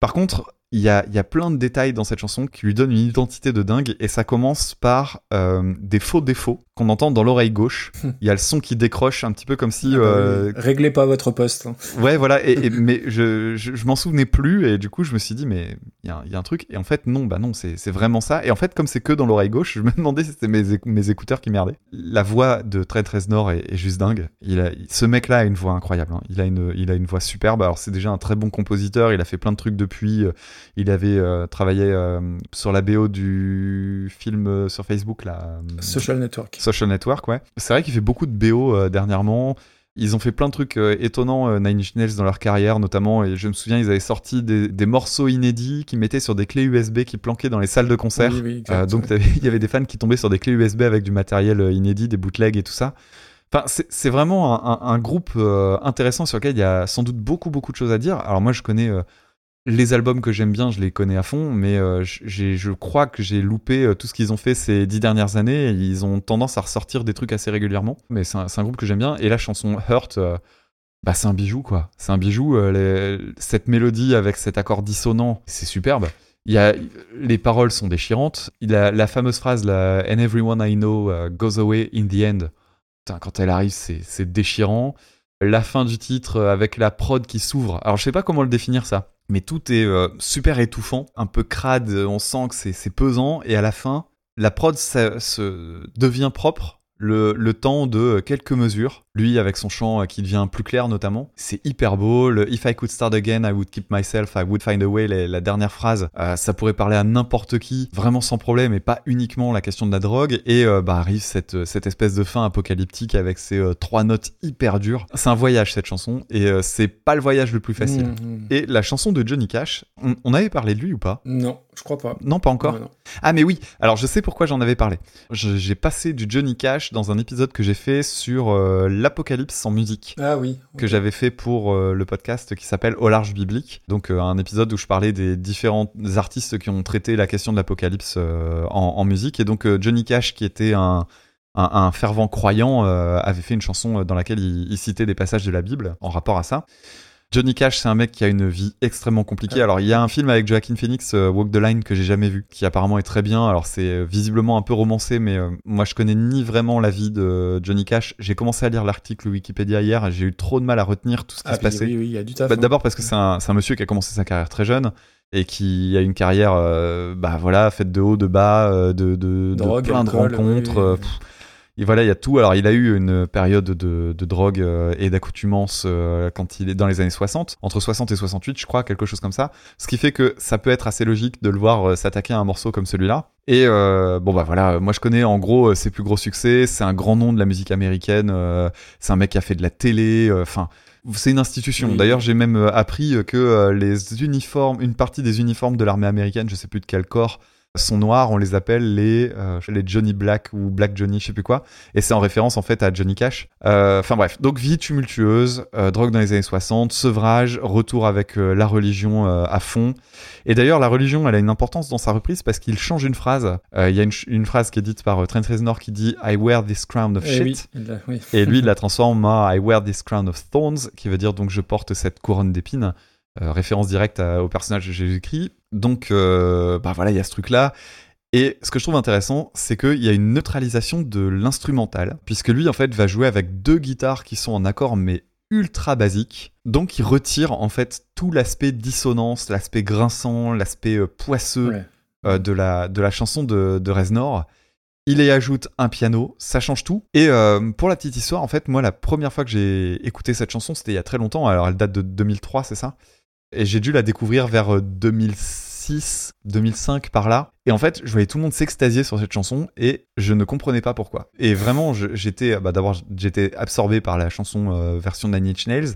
Par contre, il y a, y a plein de détails dans cette chanson qui lui donnent une identité de dingue et ça commence par euh, des faux défauts qu'on entend dans l'oreille gauche. Il y a le son qui décroche un petit peu comme si... Ah bah euh. Réglez pas votre poste. hein. Ouais, voilà, et, et- mais je, je, je m'en souvenais plus, et du coup, je me suis dit, mais il y, a un- il y a un truc, et en fait, non, bah non, c'est vraiment ça. Et en fait, comme c'est que dans l'oreille gauche, je me demandais si c'était mes, mes écouteurs qui merdaient. La voix de Trent Reznor est, est juste dingue. Il a, ce mec-là a une voix incroyable. hein. Il, a une, il a une voix superbe. Alors, c'est déjà un très bon compositeur, il a fait plein de trucs depuis. Euh, Il avait euh, travaillé euh, sur la BO du film euh, sur Facebook, là. Social Network. Social Network, ouais. C'est vrai qu'il fait beaucoup de BO dernièrement. Ils ont fait plein de trucs euh, étonnants, euh, Nine Inch Nails, dans leur carrière, notamment. Et je me souviens, ils avaient sorti des, des morceaux inédits qu'ils mettaient sur des clés USB qui planquaient dans les salles de concert. Oui, oui, exact. Euh, donc, il y avait des fans qui tombaient sur des clés USB avec du matériel inédit, des bootlegs et tout ça. Enfin, c'est vraiment un, un- un groupe intéressant sur lequel il y a sans doute beaucoup, beaucoup de choses à dire. Alors, moi, je connais. Les albums que j'aime bien, je les connais à fond, mais euh, je crois que j'ai loupé euh, tout ce qu'ils ont fait ces dix dernières années. Ils ont tendance à ressortir des trucs assez régulièrement, mais c'est un, groupe que j'aime bien. Et la chanson Hurt, euh, bah, c'est un bijou, quoi. C'est un bijou. cette mélodie avec cet accord dissonant, c'est superbe. Il y a, les paroles sont déchirantes. Il a la fameuse phrase, la, And everyone I know uh, goes away in the end. Quand elle arrive, c'est déchirant. La fin du titre avec la prod qui s'ouvre. Alors, je sais pas comment le définir ça, mais tout est euh, super étouffant, un peu crade. On sent que c'est pesant. Et à la fin, la prod ça- se devient propre. Le temps de quelques mesures, lui avec son chant euh, qui devient plus clair notamment, c'est hyper beau. Le If I could start again, I would keep myself, I would find a way, la, la dernière phrase, euh, ça pourrait parler à n'importe qui, vraiment sans problème, et pas uniquement la question de la drogue. Et euh, bah arrive cette, cette espèce de fin apocalyptique avec ces euh, trois notes hyper dures. C'est un voyage cette chanson, et c'est pas le voyage le plus facile. Mhm. Et la chanson de Johnny Cash, on, on avait parlé de lui ou pas? Non, je crois pas. Non, pas encore? Non, non. Ah mais oui, alors je sais pourquoi j'en avais parlé. J'ai passé du Johnny Cash dans un épisode que j'ai fait sur l'apocalypse sans musique. Ah oui. Que j'avais fait pour euh, le podcast qui s'appelle Au large biblique. Donc euh, un épisode où je parlais des différents artistes qui ont traité la question de l'apocalypse euh, en, en musique. Et donc Johnny Cash, qui était un, un, un fervent croyant, avait fait une chanson dans laquelle il, il citait des passages de la Bible en rapport à ça. Johnny Cash, c'est un mec qui a une vie extrêmement compliquée. Alors, il y a un film avec Joaquin Phoenix, euh, Walk the Line, que j'ai jamais vu, qui apparemment est très bien. Alors, c'est euh, visiblement un peu romancé, mais euh, moi, je connais ni vraiment la vie de Johnny Cash. J'ai commencé à lire l'article Wikipédia hier, et j'ai eu trop de mal à retenir tout ce qui Ah, se passait. oui, oui, il y a du taf. Bah, hein. D'abord parce que c'est un, monsieur qui a commencé sa carrière très jeune et qui a une carrière, euh, bah voilà, faite de haut, de bas, euh, de, de, de Drogue, plein alcool, de rencontres. oui, oui, oui. Et voilà, il y a tout. Alors, il a eu une période de, de drogue euh, et d'accoutumance euh, quand il est dans les années 60, entre 60 et 68, je crois, quelque chose comme ça. Ce qui fait que ça peut être assez logique de le voir euh, s'attaquer à un morceau comme celui-là. Et euh, bon, bah voilà, moi je connais en gros ses plus gros succès. C'est un grand nom de la musique américaine. c'est un mec qui a fait de la télé. Enfin. c'est une institution. Oui. D'ailleurs, j'ai même appris que les uniformes, une partie des uniformes de l'armée américaine, je sais plus de quel corps, sont noirs, on les appelle les, euh, les Johnny Black ou Black Johnny, je sais plus quoi. Et c'est en référence en fait à Johnny Cash. Euh, Enfin bref, donc vie tumultueuse, euh, drogue dans les années 60, sevrage, retour avec la religion à fond. Et d'ailleurs, la religion, elle a une importance dans sa reprise parce qu'il change une phrase. Il y a une, phrase qui est dite par Trent Reznor qui dit I wear this crown of Eh shit. oui, il a- oui. Et lui, il la transforme en I wear this crown of thorns, qui veut dire donc je porte cette couronne d'épines, référence directe à- au personnage de Jésus-Christ. Donc, euh, bah voilà, il y a ce truc-là. Et ce que je trouve intéressant, c'est qu'il y a une neutralisation de l'instrumental, puisque lui, en fait, va jouer avec deux guitares qui sont en accord, mais ultra basiques. Donc, il retire, en fait, tout l'aspect dissonance, l'aspect grinçant, l'aspect euh, poisseux Ouais. euh, de, la, de la chanson de, de Reznor. Il y ajoute un piano, ça change tout. Et euh, pour la petite histoire, en fait, moi, la première fois que j'ai écouté cette chanson, c'était il y a très longtemps. Alors, elle date de 2003, c'est ça? Et j'ai dû la découvrir vers euh, 2006, 2005, par là. Et en fait, je voyais tout le monde s'extasier sur cette chanson et je ne comprenais pas pourquoi. Et vraiment, j'étais, bah, d'abord, j'étais absorbé par la chanson euh, version de Nine Inch Nails.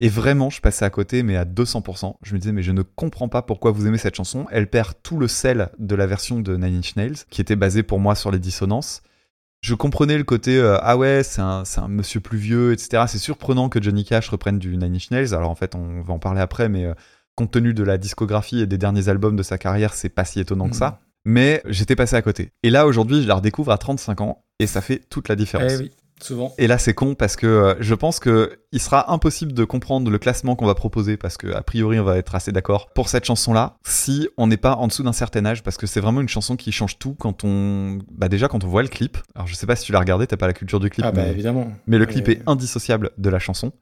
Et vraiment, je passais à côté, mais à 200%. Je me disais, mais je ne comprends pas pourquoi vous aimez cette chanson. Elle perd tout le sel de la version de Nine Inch Nails, qui était basée pour moi sur les dissonances. Je comprenais le côté, euh, ah ouais, c'est un, monsieur plus vieux, etc. C'est surprenant que Johnny Cash reprenne du Nine Inch Nails. Alors en fait, on va en parler après, mais euh, compte tenu de la discographie et des derniers albums de sa carrière, c'est pas si étonnant que ça. Mais j'étais passé à côté. Et là, aujourd'hui, je la redécouvre à 35 ans, et ça fait toute la différence. Eh oui, souvent. Et là, c'est con parce que euh, je pense que il sera impossible de comprendre le classement qu'on va proposer parce que a priori, on va être assez d'accord pour cette chanson-là si on n'est pas en dessous d'un certain âge parce que c'est vraiment une chanson qui change tout quand on, bah déjà quand on voit le clip. Alors je sais pas si tu l'as regardé, t'as pas la culture du clip, Ah bah mais, évidemment. mais le clip est indissociable de la chanson.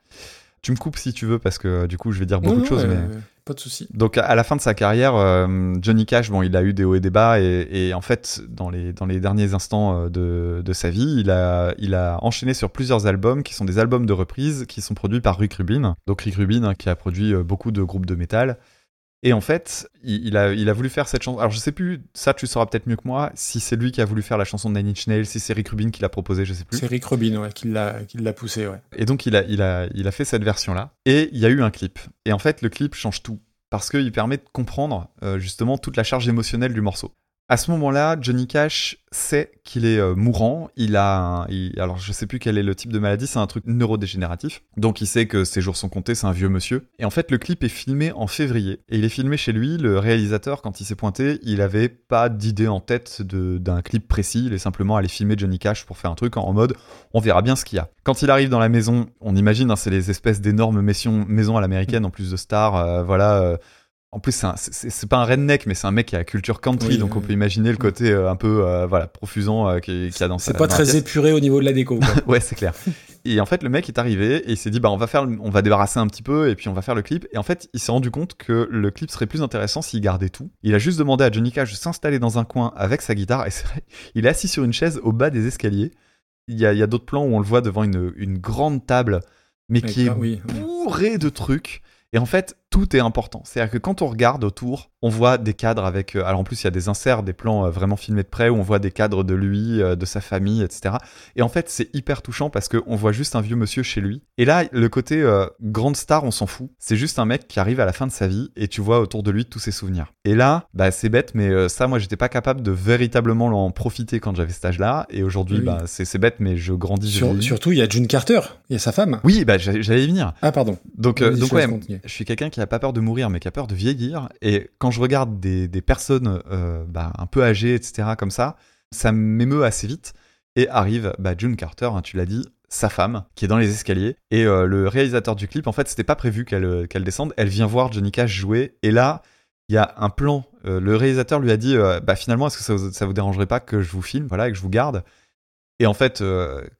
Tu me coupes si tu veux parce que du coup, je vais dire beaucoup non, de choses, non, mais. euh, Pas de souci. Donc à- la fin de sa carrière, euh, Johnny Cash, bon, il a eu des hauts et des bas, et, et en fait, dans les, dans les derniers instants euh, de, de sa vie, il a, il a enchaîné sur plusieurs albums qui sont des albums de reprise qui sont produits par Rick Rubin. Donc Rick Rubin hein, qui a produit euh, beaucoup de groupes de métal. Et en fait, il, il a, il a voulu faire cette chanson. Alors je sais plus, ça tu sauras peut-être mieux que moi, si c'est lui qui a voulu faire la chanson de Nine Inch Nails, si c'est Rick Rubin qui l'a proposé, je sais plus. C'est Rick Rubin ouais, qui l'a qui l'a poussé. Ouais. Et donc il a, il a, il a fait cette version-là. Et il y a eu un clip. Et en fait, le clip change tout. Parce qu'il permet de comprendre euh, justement toute la charge émotionnelle du morceau. À ce moment-là, Johnny Cash sait qu'il est euh, mourant. Il a, un- alors je sais plus quel est le type de maladie, c'est un truc neurodégénératif. Donc il sait que ses jours sont comptés, c'est un vieux monsieur. Et en fait, le clip est filmé en février. Et il est filmé chez lui. Le réalisateur, quand il s'est pointé, il avait pas d'idée en tête d'un clip précis. Il est simplement allé filmer Johnny Cash pour faire un truc en, mode on verra bien ce qu'il y a. Quand il arrive dans la maison, on imagine, hein, c'est les espèces d'énormes maisons, maisons à l'américaine en plus de stars. euh, voilà. euh, en plus, c'est pas un redneck, mais c'est un mec qui a culture country, Oui, donc on peut imaginer le côté euh, un peu euh, voilà profusant euh, qui- qu'il a dans sa- C'est pas très pièce. épuré au niveau de la déco. quoi. ouais, c'est clair. Et en fait, le mec est arrivé et il s'est dit bah on va faire, on va débarrasser un petit peu et puis on va faire le clip. Et en fait, il s'est rendu compte que le clip serait plus intéressant s'il gardait tout. Il a juste demandé à Johnny Cash de s'installer dans un coin avec sa guitare et c'est vrai, il est assis sur une chaise au bas des escaliers. Il y a, d'autres plans où on le voit devant une, une grande table, mais qui est oui, oui. bourré de trucs. Et en fait, tout est important. C'est-à-dire que quand on regarde autour, on voit des cadres avec. euh, alors en plus, il y a des inserts, des plans euh, vraiment filmés de près où on voit des cadres de lui, euh, de sa famille, etc. Et en fait, c'est hyper touchant parce qu'on voit juste un vieux monsieur chez lui. Et là, le côté euh, grande star, on s'en fout. C'est juste un mec qui arrive à la fin de sa vie et tu vois autour de lui tous ses souvenirs. Et là, bah, c'est bête, mais ça, moi, j'étais pas capable de véritablement en profiter quand j'avais cet âge-là. Et aujourd'hui, Oui. bah, c'est c'est bête, mais je grandis. Sur- surtout, il y a June Carter, il y a sa femme. Oui, bah, j'allais y venir. Ah, pardon. Donc, euh, donc ouais, je suis quelqu'un qui a pas peur de mourir, mais qui a peur de vieillir. Et quand je regarde des, des personnes euh, bah, un peu âgées, etc., comme ça, ça m'émeut assez vite. Et arrive bah, June Carter, hein, tu l'as dit, sa femme, qui est dans les escaliers. Et euh, le réalisateur du clip, en fait, c'était pas prévu qu'elle euh, qu'elle descende. Elle vient voir Johnny Cash jouer. Et là, il y a un plan. euh, le réalisateur lui a dit bah, finalement, est-ce que ça vous, ça vous dérangerait pas que je vous filme voilà, et que je vous garde? Et en fait,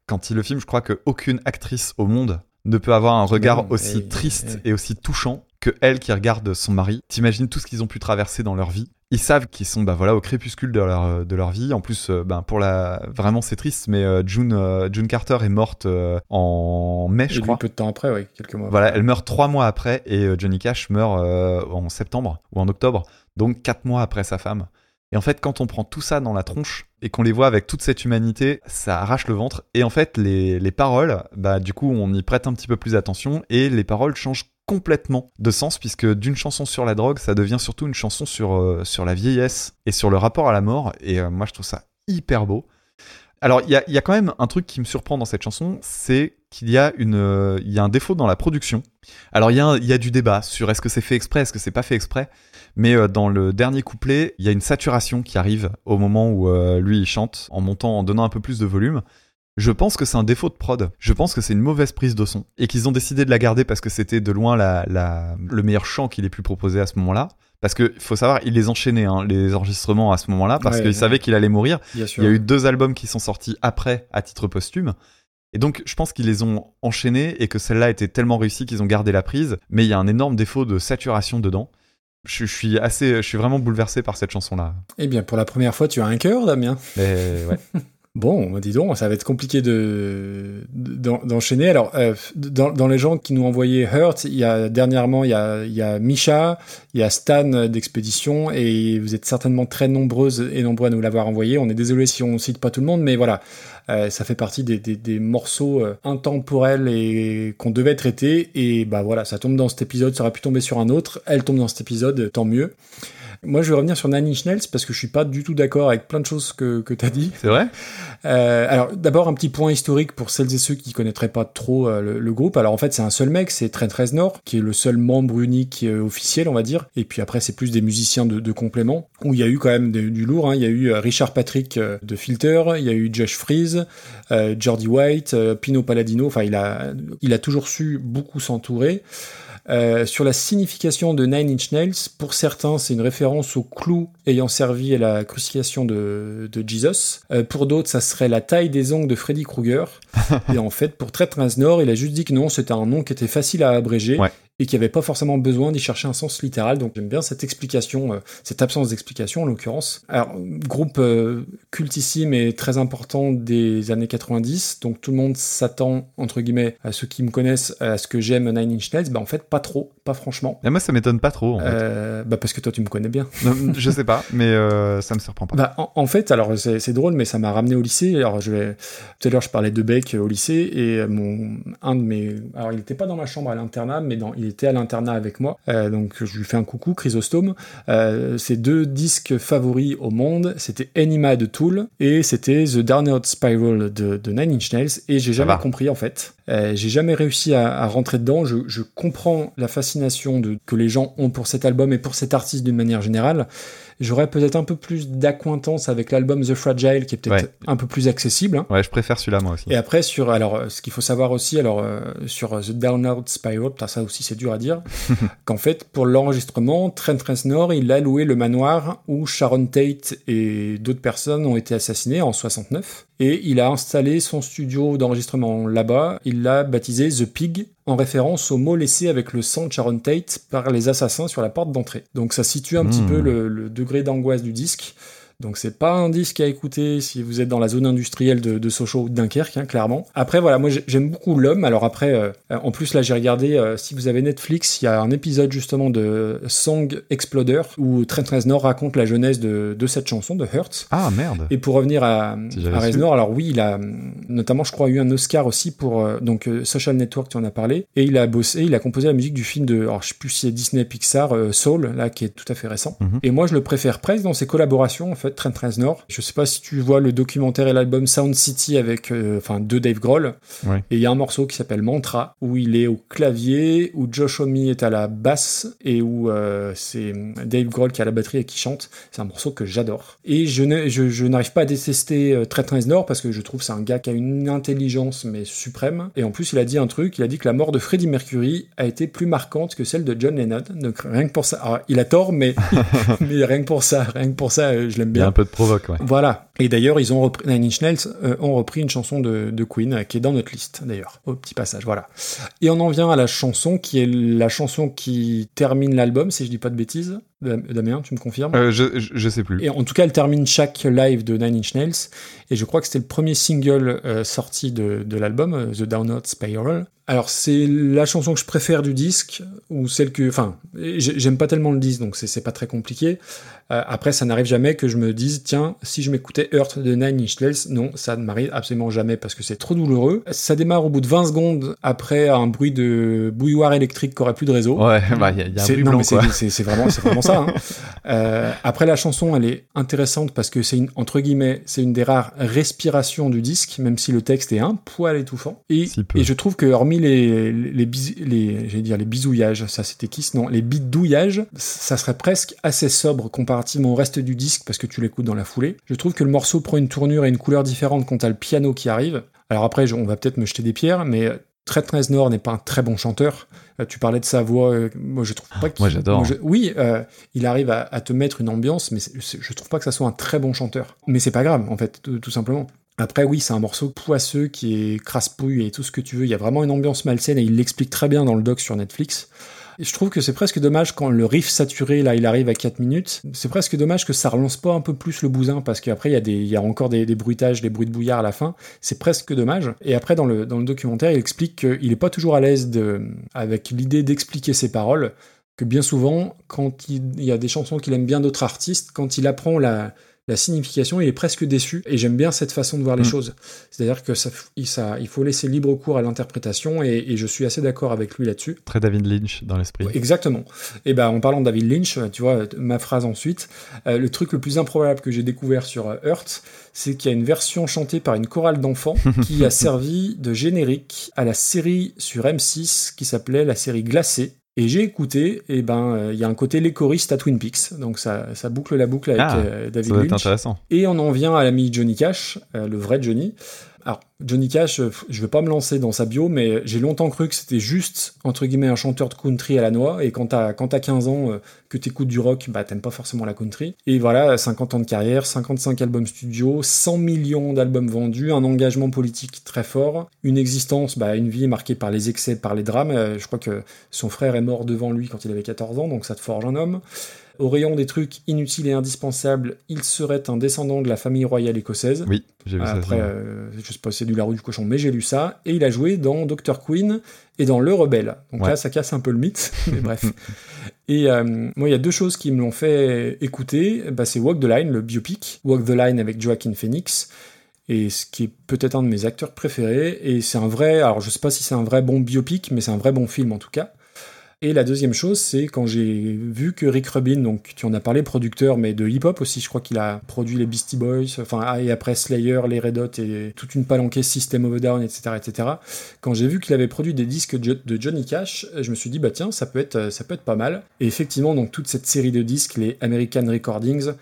quand il le filme, je crois qu'aucune actrice au monde ne peut avoir un regard aussi triste et aussi touchant que elle qui regarde son mari. T'imagines tout ce qu'ils ont pu traverser dans leur vie. Ils savent qu'ils sont bah voilà au crépuscule de leur de leur vie. En plus, euh, ben, pour la vraiment c'est triste, mais euh, June euh, June Carter est morte euh, en mai, Et je lui, crois. peu de temps après, oui, quelques mois. Voilà, après. elle meurt trois mois après et euh, Johnny Cash meurt euh, en septembre ou en octobre, donc quatre mois après sa femme. Et en fait, quand on prend tout ça dans la tronche et qu'on les voit avec toute cette humanité, ça arrache le ventre. Et en fait, les, les paroles, bah du coup, on y prête un petit peu plus attention et les paroles changent complètement de sens puisque d'une chanson sur la drogue, ça devient surtout une chanson sur, euh, sur la vieillesse et sur le rapport à la mort. Et euh, moi, je trouve ça hyper beau. Alors, il y a, y a quand même un truc qui me surprend dans cette chanson, c'est qu'il y, a euh, y a un défaut dans la production. Alors, il y, a y a du débat sur est-ce que c'est fait exprès, est-ce que c'est pas fait exprès. Mais dans le dernier couplet, il y a une saturation qui arrive au moment où lui il chante en montant, en donnant un peu plus de volume. Je pense que c'est un défaut de prod. Je pense que c'est une mauvaise prise de son et qu'ils ont décidé de la garder parce que c'était de loin la, la- le meilleur chant qu'il ait pu proposer à ce moment-là. Parce que faut savoir, il les enchaînait hein, les enregistrements à ce moment-là parce Ouais, qu'il ouais. savait qu'il allait mourir. Bien sûr. Il y a eu deux albums qui sont sortis après à titre posthume. Et donc, je pense qu'ils les ont enchaînés et que celle-là était tellement réussie qu'ils ont gardé la prise. Mais il y a un énorme défaut de saturation dedans. Je, je suis assez, je suis vraiment bouleversé par cette chanson-là. Eh bien, pour la première fois, tu as un cœur, Damien. Mais ouais. Bon, bah, dis donc, ça va être compliqué de d'en- d'enchaîner. Alors, euh, dans, dans les gens qui nous envoyé Hurt, il y a dernièrement, il y a, il y a Misha, il y a Stan d'Expédition, et vous êtes certainement très nombreuses et nombreux à nous l'avoir envoyé. On est désolé si on cite pas tout le monde, mais voilà, euh, ça fait partie des, des, des morceaux euh, intemporels et qu'on devait traiter. Et bah voilà, ça tombe dans cet épisode, ça aurait pu tomber sur un autre. Elle tombe dans cet épisode, tant mieux. Moi, je vais revenir sur Nine Inch Nails parce que je suis pas du tout d'accord avec plein de choses que, que tu as dit. C'est vrai? Euh, alors, d'abord, un petit point historique pour celles et ceux qui connaîtraient pas trop euh, le, le groupe. Alors, en fait, c'est un seul mec, c'est Trent Reznor, qui est le seul membre unique euh, officiel, on va dire. Et puis après, c'est plus des musiciens de, de complément, où il y a eu quand même de- du lourd. hein. Il y a eu euh, Richard Patrick euh, de Filter, il y a eu Josh Freeze, euh, Jordi White, Pino Palladino. Enfin, il a, il a toujours su beaucoup s'entourer. Euh, sur la signification de Nine Inch Nails, pour certains, c'est une référence au clou ayant servi à la crucifixion de, de Jesus. Euh, pour d'autres, ça serait la taille des ongles de Freddy Krueger. et en fait, pour Trent Reznor, il a juste dit que non, c'était un nom qui était facile à abréger. Ouais. Et qui avait pas forcément besoin d'y chercher un sens littéral, donc j'aime bien cette explication, euh, cette absence d'explication en l'occurrence. Alors, groupe euh, cultissime et très important des années 90, donc tout le monde s'attend, entre guillemets, à ceux qui me connaissent, à ce que j'aime Nine Inch Nails, bah en fait pas trop, pas franchement. Et moi, ça m'étonne pas trop. En fait. Bah parce que toi tu me connais bien. Non, je sais pas, mais euh, ça me surprend pas. Bah, en, en fait, alors c'est drôle, mais ça m'a ramené au lycée. Alors je vais tout à l'heure je parlais de Beck euh, au lycée et euh, mon un de mes alors il n'était pas dans ma chambre à l'internat, mais dans, il était à l'internat avec moi. Euh, donc je lui fais un coucou, Chrysostome. Euh, ses deux disques favoris au monde, c'était Enima de Tool et c'était The Downward Spiral de, de Nine Inch Nails. Et j'ai jamais compris en fait. J'ai jamais réussi à, à rentrer dedans. Je, je comprends la fascination de, que les gens ont pour cet album et pour cet artiste d'une manière générale. J'aurais peut-être un peu plus d'acquaintance avec l'album The Fragile, qui est peut-être Ouais. un peu plus accessible. hein. Ouais, je préfère celui-là moi aussi. Et après sur alors ce qu'il faut savoir aussi alors euh, sur euh, The Downward Spiral, putain, ça aussi c'est dur à dire, qu'en fait pour l'enregistrement Trent Reznor il a loué le manoir où Sharon Tate et d'autres personnes ont été assassinées en 69 et il a installé son studio d'enregistrement là-bas. Il l'a baptisé The Pig en référence au mot laissé avec le sang de Sharon Tate par les assassins sur la porte d'entrée. Donc ça situe un petit Hmm. peu le, le degré d'angoisse du disque. Donc c'est pas un disque à écouter si vous êtes dans la zone industrielle de, de Sochaux ou de Dunkerque, hein, clairement. Après voilà, moi j'ai- j'aime beaucoup l'homme. Alors après, euh, en plus là j'ai regardé, euh, si vous avez Netflix, il y a un épisode justement de Song Exploder où Trent Reznor raconte la jeunesse de, de cette chanson de Hurts. Ah merde. Et pour revenir à, Si à. Reznor, alors oui, il a notamment, je crois, eu un Oscar aussi pour euh, donc Social Network, tu en as parlé, et il a bossé, il a composé la musique du film de, alors je sais plus si c'est Disney Pixar, Soul, là, qui est tout à fait récent. Mhm. Et moi, je le préfère presque dans ses collaborations, en fait, Trent Reznor. Je sais pas si tu vois le documentaire et l'album Sound City avec, euh, enfin, de Dave Grohl. Ouais. Et il y a un morceau qui s'appelle Mantra, où il est au clavier, où Josh Homme est à la basse, et où euh, c'est Dave Grohl qui a la batterie et qui chante. C'est un morceau que j'adore. Et je, ne- je, je n'arrive pas à détester euh, Trent Reznor parce que je trouve c'est un gars qui a une intelligence mais suprême. Et en plus, il a dit un truc, il a dit que la mort de Freddie Mercury a été plus marquante que celle de John Lennon. Donc rien que pour ça, alors, il a tort, mais, mais rien que pour ça, rien que pour ça, je l'aime Il y a bien. un peu de provoque, ouais. Voilà. Et d'ailleurs, ils ont repris, Nine Inch Nails euh, ont repris une chanson de, de Queen euh, qui est dans notre liste, d'ailleurs, au petit passage. Voilà. Et on en vient à la chanson qui est la chanson qui termine l'album, si je dis pas de bêtises. Dam- Damien, tu me confirmes? Euh, je, je, je sais plus. Et en tout cas, elle termine chaque live de Nine Inch Nails. Et je crois que c'était le premier single euh, sorti de, de l'album, The Downward Spiral. Alors, c'est la chanson que je préfère du disque, ou celle que. Enfin, j'ai- j'aime pas tellement le disque, donc c'est pas très compliqué. Euh, après, ça n'arrive jamais que je me dise, tiens, si je m'écoutais Earth de Nine Inch Nails, non, ça ne m'arrive absolument jamais parce que c'est trop douloureux. Ça démarre au bout de 20 secondes après un bruit de bouilloire électrique qui aurait plus de réseau. Ouais, bah, il y a, y a un bruit non, c'est- vraiment, c'est vraiment ça. hein. Euh, après, la chanson, elle est intéressante parce que c'est une, entre guillemets, c'est une des rares respirations du disque, même si le texte est un poil étouffant. Et, Si peu. et je trouve que, hormis les, les, les, j'allais dire les bisouillages, ça c'était Kiss, non, les bidouillages, ça serait presque assez sobre comparativement au reste du disque parce que tu l'écoutes dans la foulée. Je trouve que le morceau prend une tournure et une couleur différente quand t'as le piano qui arrive. Alors après, on va peut-être me jeter des pierres, mais Trent Reznor n'est pas un très bon chanteur. Euh, tu parlais de sa voix, euh, moi je trouve pas qu'il... moi, j'adore. je- Oui, euh, il arrive à, à te mettre une ambiance, mais je trouve pas que ça soit un très bon chanteur. Mais c'est pas grave, en fait, tout, tout simplement. Après, oui, c'est un morceau poisseux qui est crasse-pouille et tout ce que tu veux. Il y a vraiment une ambiance malsaine et il l'explique très bien dans le doc sur Netflix. Je trouve que c'est presque dommage quand le riff saturé, là, il arrive à 4 minutes. C'est presque dommage que ça relance pas un peu plus le bousin parce qu'après, il y a, des, y a encore des, bruitages, des bruits de bouillard à la fin. C'est presque dommage. Et après, dans le, dans le documentaire, il explique qu'il est pas toujours à l'aise avec l'idée d'expliquer ses paroles. Que bien souvent, quand il y a des chansons qu'il aime bien d'autres artistes, quand il apprend la, la signification, il est presque déçu. Et j'aime bien cette façon de voir les Mm. choses. C'est-à-dire que ça, il, ça, il faut laisser libre cours à l'interprétation et, et je suis assez d'accord avec lui là-dessus. Très David Lynch dans l'esprit. Exactement. Et ben en parlant de David Lynch, tu vois, ma phrase ensuite, euh, le truc le plus improbable que j'ai découvert sur euh, Earth, c'est qu'il y a une version chantée par une chorale d'enfants qui a servi de générique à la série sur M6 qui s'appelait la série Glacée. Et j'ai écouté, et ben euh, il y a un côté les choristes à Twin Peaks, donc ça, ça boucle la boucle avec Ah, euh, David Ça doit être Lynch. intéressant. Et on en vient à l'ami Johnny Cash, euh, le vrai Johnny. Alors, Johnny Cash, euh, je vais pas me lancer dans sa bio, mais j'ai longtemps cru que c'était juste, entre guillemets, un chanteur de country à la noix. Et quand t'as, t'as 15 ans, euh, que t'écoutes du rock, bah t'aimes pas forcément la country. Et voilà, 50 ans de carrière, 55 albums studio, 100 millions d'albums vendus, un engagement politique très fort, une existence, bah, une vie marquée par les excès, par les drames. Euh, je crois que son frère est mort devant lui quand il avait 14 ans, donc ça te forge un homme. Au rayon des trucs inutiles et indispensables, il serait un descendant de la famille royale écossaise. Oui, j'ai vu ça. Après, euh, je sais pas si c'est du La roue du cochon, mais j'ai lu ça. Et il a joué dans Dr. Queen et dans Le Rebelle. Donc Ouais. là, ça casse un peu le mythe, mais bref. Et euh, moi, il y a deux choses qui me l'ont fait écouter. Bah, c'est Walk the Line, le biopic. Walk the Line avec Joaquin Phoenix. Et ce qui est peut-être un de mes acteurs préférés. Et c'est un vrai, alors je sais pas si c'est un vrai bon biopic, mais c'est un vrai bon film en tout cas. Et la deuxième chose, c'est quand j'ai vu que Rick Rubin, donc tu en as parlé, producteur, mais de hip-hop aussi, je crois qu'il a produit les Beastie Boys, enfin, ah, et après Slayer, les Red Hot et toute une palanquée System of a Down, etc., etc. Quand j'ai vu qu'il avait produit des disques de Johnny Cash, je me suis dit, bah tiens, ça peut être, ça peut être pas mal. Et effectivement, donc toute cette série de disques, les American Recordings,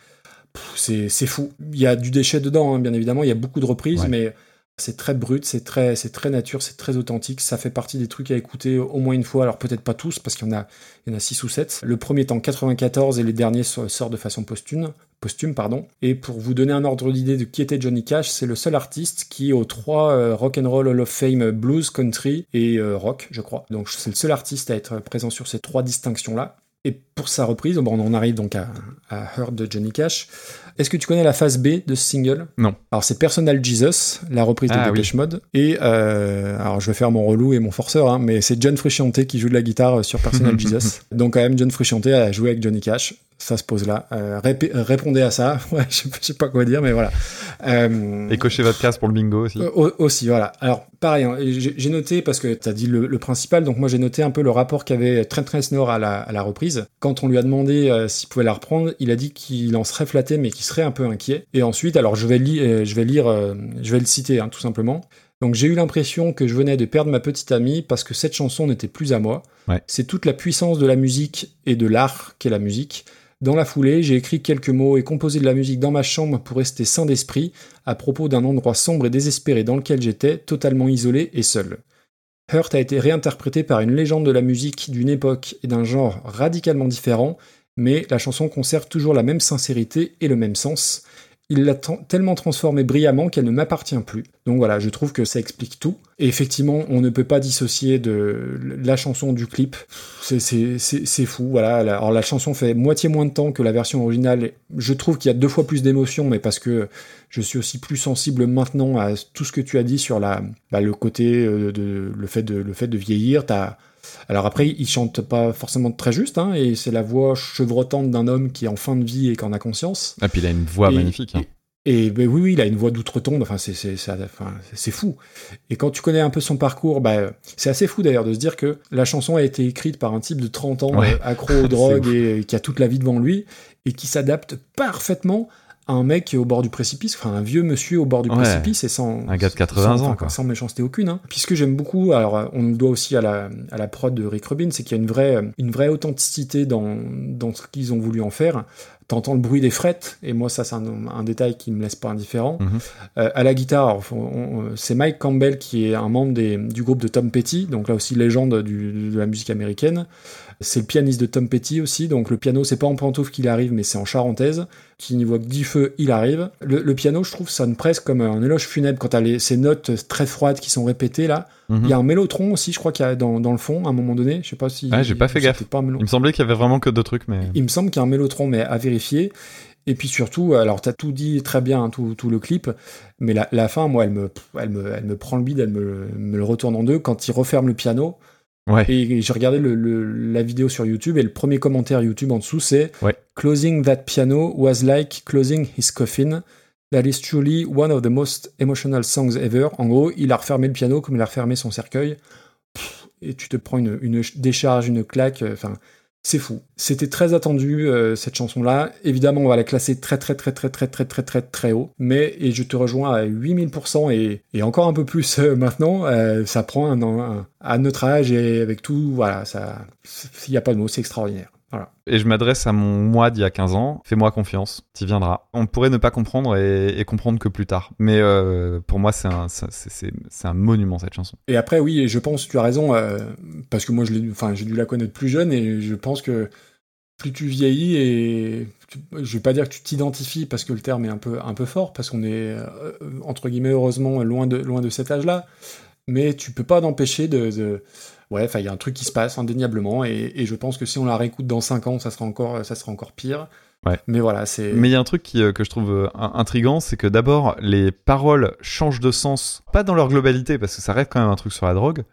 c'est c'est fou. Il y a du déchet dedans, hein, bien évidemment, il y a beaucoup de reprises, Ouais. mais c'est très brut, c'est très, c'est très nature, c'est très authentique. Ça fait partie des trucs à écouter au moins une fois. Alors peut-être pas tous, parce qu'il y en a, il y en a six ou sept. Le premier est en 94 et les derniers so- sortent de façon posthume. Posthume, pardon. Et pour vous donner un ordre d'idée de qui était Johnny Cash, c'est le seul artiste qui aux trois euh, Hall of Fame blues, country et euh, rock, je crois. Donc c'est le seul artiste à être présent sur ces trois distinctions-là. Et pour sa reprise, on arrive donc à, à Hurt de Johnny Cash. Est-ce que tu connais la phase B de ce single? Non. Alors c'est Personal Jesus, la reprise Ah, de Depeche Mode. Et euh, alors je vais faire mon relou et mon forceur, hein, mais c'est John Frusciante qui joue de la guitare sur Personal Jesus. Donc quand même John Frusciante a joué avec Johnny Cash. Ça se pose là. Euh, répondez à ça. Ouais, je je sais pas quoi dire, mais voilà. Euh, Et cochez votre case pour le bingo aussi. euh, au- aussi, voilà. Alors, pareil, hein, j'ai noté, parce que tu as dit le, le principal, donc moi j'ai noté un peu le rapport qu'avait Trent Reznor à la, à la reprise. Quand on lui a demandé euh, s'il pouvait la reprendre, il a dit qu'il en serait flatté, mais qu'il serait un peu inquiet. Et ensuite, alors je vais, li- euh, je vais lire, euh, je vais le citer, hein, tout simplement. Donc j'ai eu l'impression que je venais de perdre ma petite amie parce que cette chanson n'était plus à moi. Ouais. C'est toute la puissance de la musique et de l'art qu'est la musique. Dans la foulée, j'ai écrit quelques mots et composé de la musique dans ma chambre pour rester sain d'esprit à propos d'un endroit sombre et désespéré dans lequel j'étais, totalement isolé et seul. Hurt a été réinterprété par une légende de la musique d'une époque et d'un genre radicalement différent, mais la chanson conserve toujours la même sincérité et le même sens. il l'a tellement transformée brillamment qu'elle ne m'appartient plus. Donc voilà, je trouve que ça explique tout. Et effectivement, on ne peut pas dissocier de la chanson du clip. C'est- fou, voilà. Alors la chanson fait moitié moins de temps que la version originale. Je trouve qu'il y a deux fois plus d'émotion, mais parce que je suis aussi plus sensible maintenant à tout ce que tu as dit sur bah, le côté euh, de le fait de vieillir. Alors après, il chante pas forcément très juste, hein, et c'est la voix chevrotante d'un homme qui est en fin de vie et qui en a conscience. Et puis il a une voix Et- magnifique. hein. Et ben oui, oui, il a une voix d'outre-tombe, enfin c'est c'est ça- enfin, c'est fou. Et quand tu connais un peu son parcours, bah, c'est assez fou d'ailleurs de se dire que la chanson a été écrite par un type de 30 ans Ouais. euh, accro aux C'est drogues et qui a toute la vie devant lui et qui s'adapte parfaitement un mec qui est au bord du précipice, enfin un vieux monsieur au bord du Ouais. précipice et sans Un gars de 80 sans, ans, enfin, quoi. sans méchanceté aucune. Hein. Puis ce que j'aime beaucoup, alors euh, on le doit aussi à la, à la prod de Rick Rubin, c'est qu'il y a une vraie, une vraie authenticité dans, dans ce qu'ils ont voulu en faire. T'entends le bruit des frettes, et moi ça c'est un, un détail qui me laisse pas indifférent. Mhm. Euh, à la guitare, c'est Mike Campbell qui est un membre des- du groupe de Tom Petty, donc là aussi légende du- de la musique américaine. C'est le pianiste de Tom Petty aussi, donc le piano c'est pas en pantoufle qu'il arrive, mais c'est en charentaise. Qui n'y voit que 10 feux, il arrive. Le, le piano, je trouve, sonne presque comme un éloge funèbre quand t'as les, ces notes très froides qui sont répétées là. Mhm. Il y a un mélotron aussi, je crois qu'il y a dans, dans le fond à un moment donné. Je sais pas si. Ah, j'ai pas fait gaffe. Pas Il me semblait qu'il y avait vraiment que deux trucs, mais. il me semble qu'il y a un mélotron, mais à vérifier. Et puis surtout, alors t'as tout dit très bien, hein, tout, tout le clip, mais la, la fin, moi, elle me, elle me, elle me prend le bide, elle me, me le retourne en deux quand il referme le piano. Ouais. Et j'ai regardé le, le- la vidéo sur YouTube et le premier commentaire YouTube en dessous, c'est Ouais. Closing that piano was like closing his coffin. That is truly one of the most emotional songs ever. En gros, il a refermé le piano comme il a refermé son cercueil. Pff, Et tu te prends une, une décharge, une claque. euh, Enfin, c'est fou. C'était très attendu euh, cette chanson-là. Évidemment, on va la classer très très très très très très très très très haut. Mais et je te rejoins à 8000% et, et encore un peu plus euh, maintenant. euh, ça prend un, un- à notre âge et avec tout, voilà, ça, il n'y a pas de mots, c'est extraordinaire. Voilà. Et je m'adresse à mon moi d'il y a 15 ans. Fais-moi confiance, t'y viendras. On pourrait ne pas comprendre et, et comprendre que plus tard. Mais euh, pour moi, c'est un, c'est- un monument cette chanson. Et après, oui, et je pense, tu as raison, euh, parce que moi, je enfin, j'ai dû la connaître plus jeune, et je pense que plus tu vieillis, et tu- je vais pas dire que tu t'identifies, parce que le terme est un peu, un peu fort, parce qu'on est, euh, entre guillemets, heureusement, loin de, loin de cet âge-là, mais tu peux pas t'empêcher de... de- Ouais, il y a un truc qui se passe indéniablement, et, et je pense que si on la réécoute dans 5 ans, ça sera encore, ça sera encore pire. Ouais. Mais voilà, c'est... Mais il y a un truc qui, euh, que je trouve euh, in- intriguant, c'est que d'abord, les paroles changent de sens, pas dans leur globalité, parce que ça reste quand même un truc sur la drogue.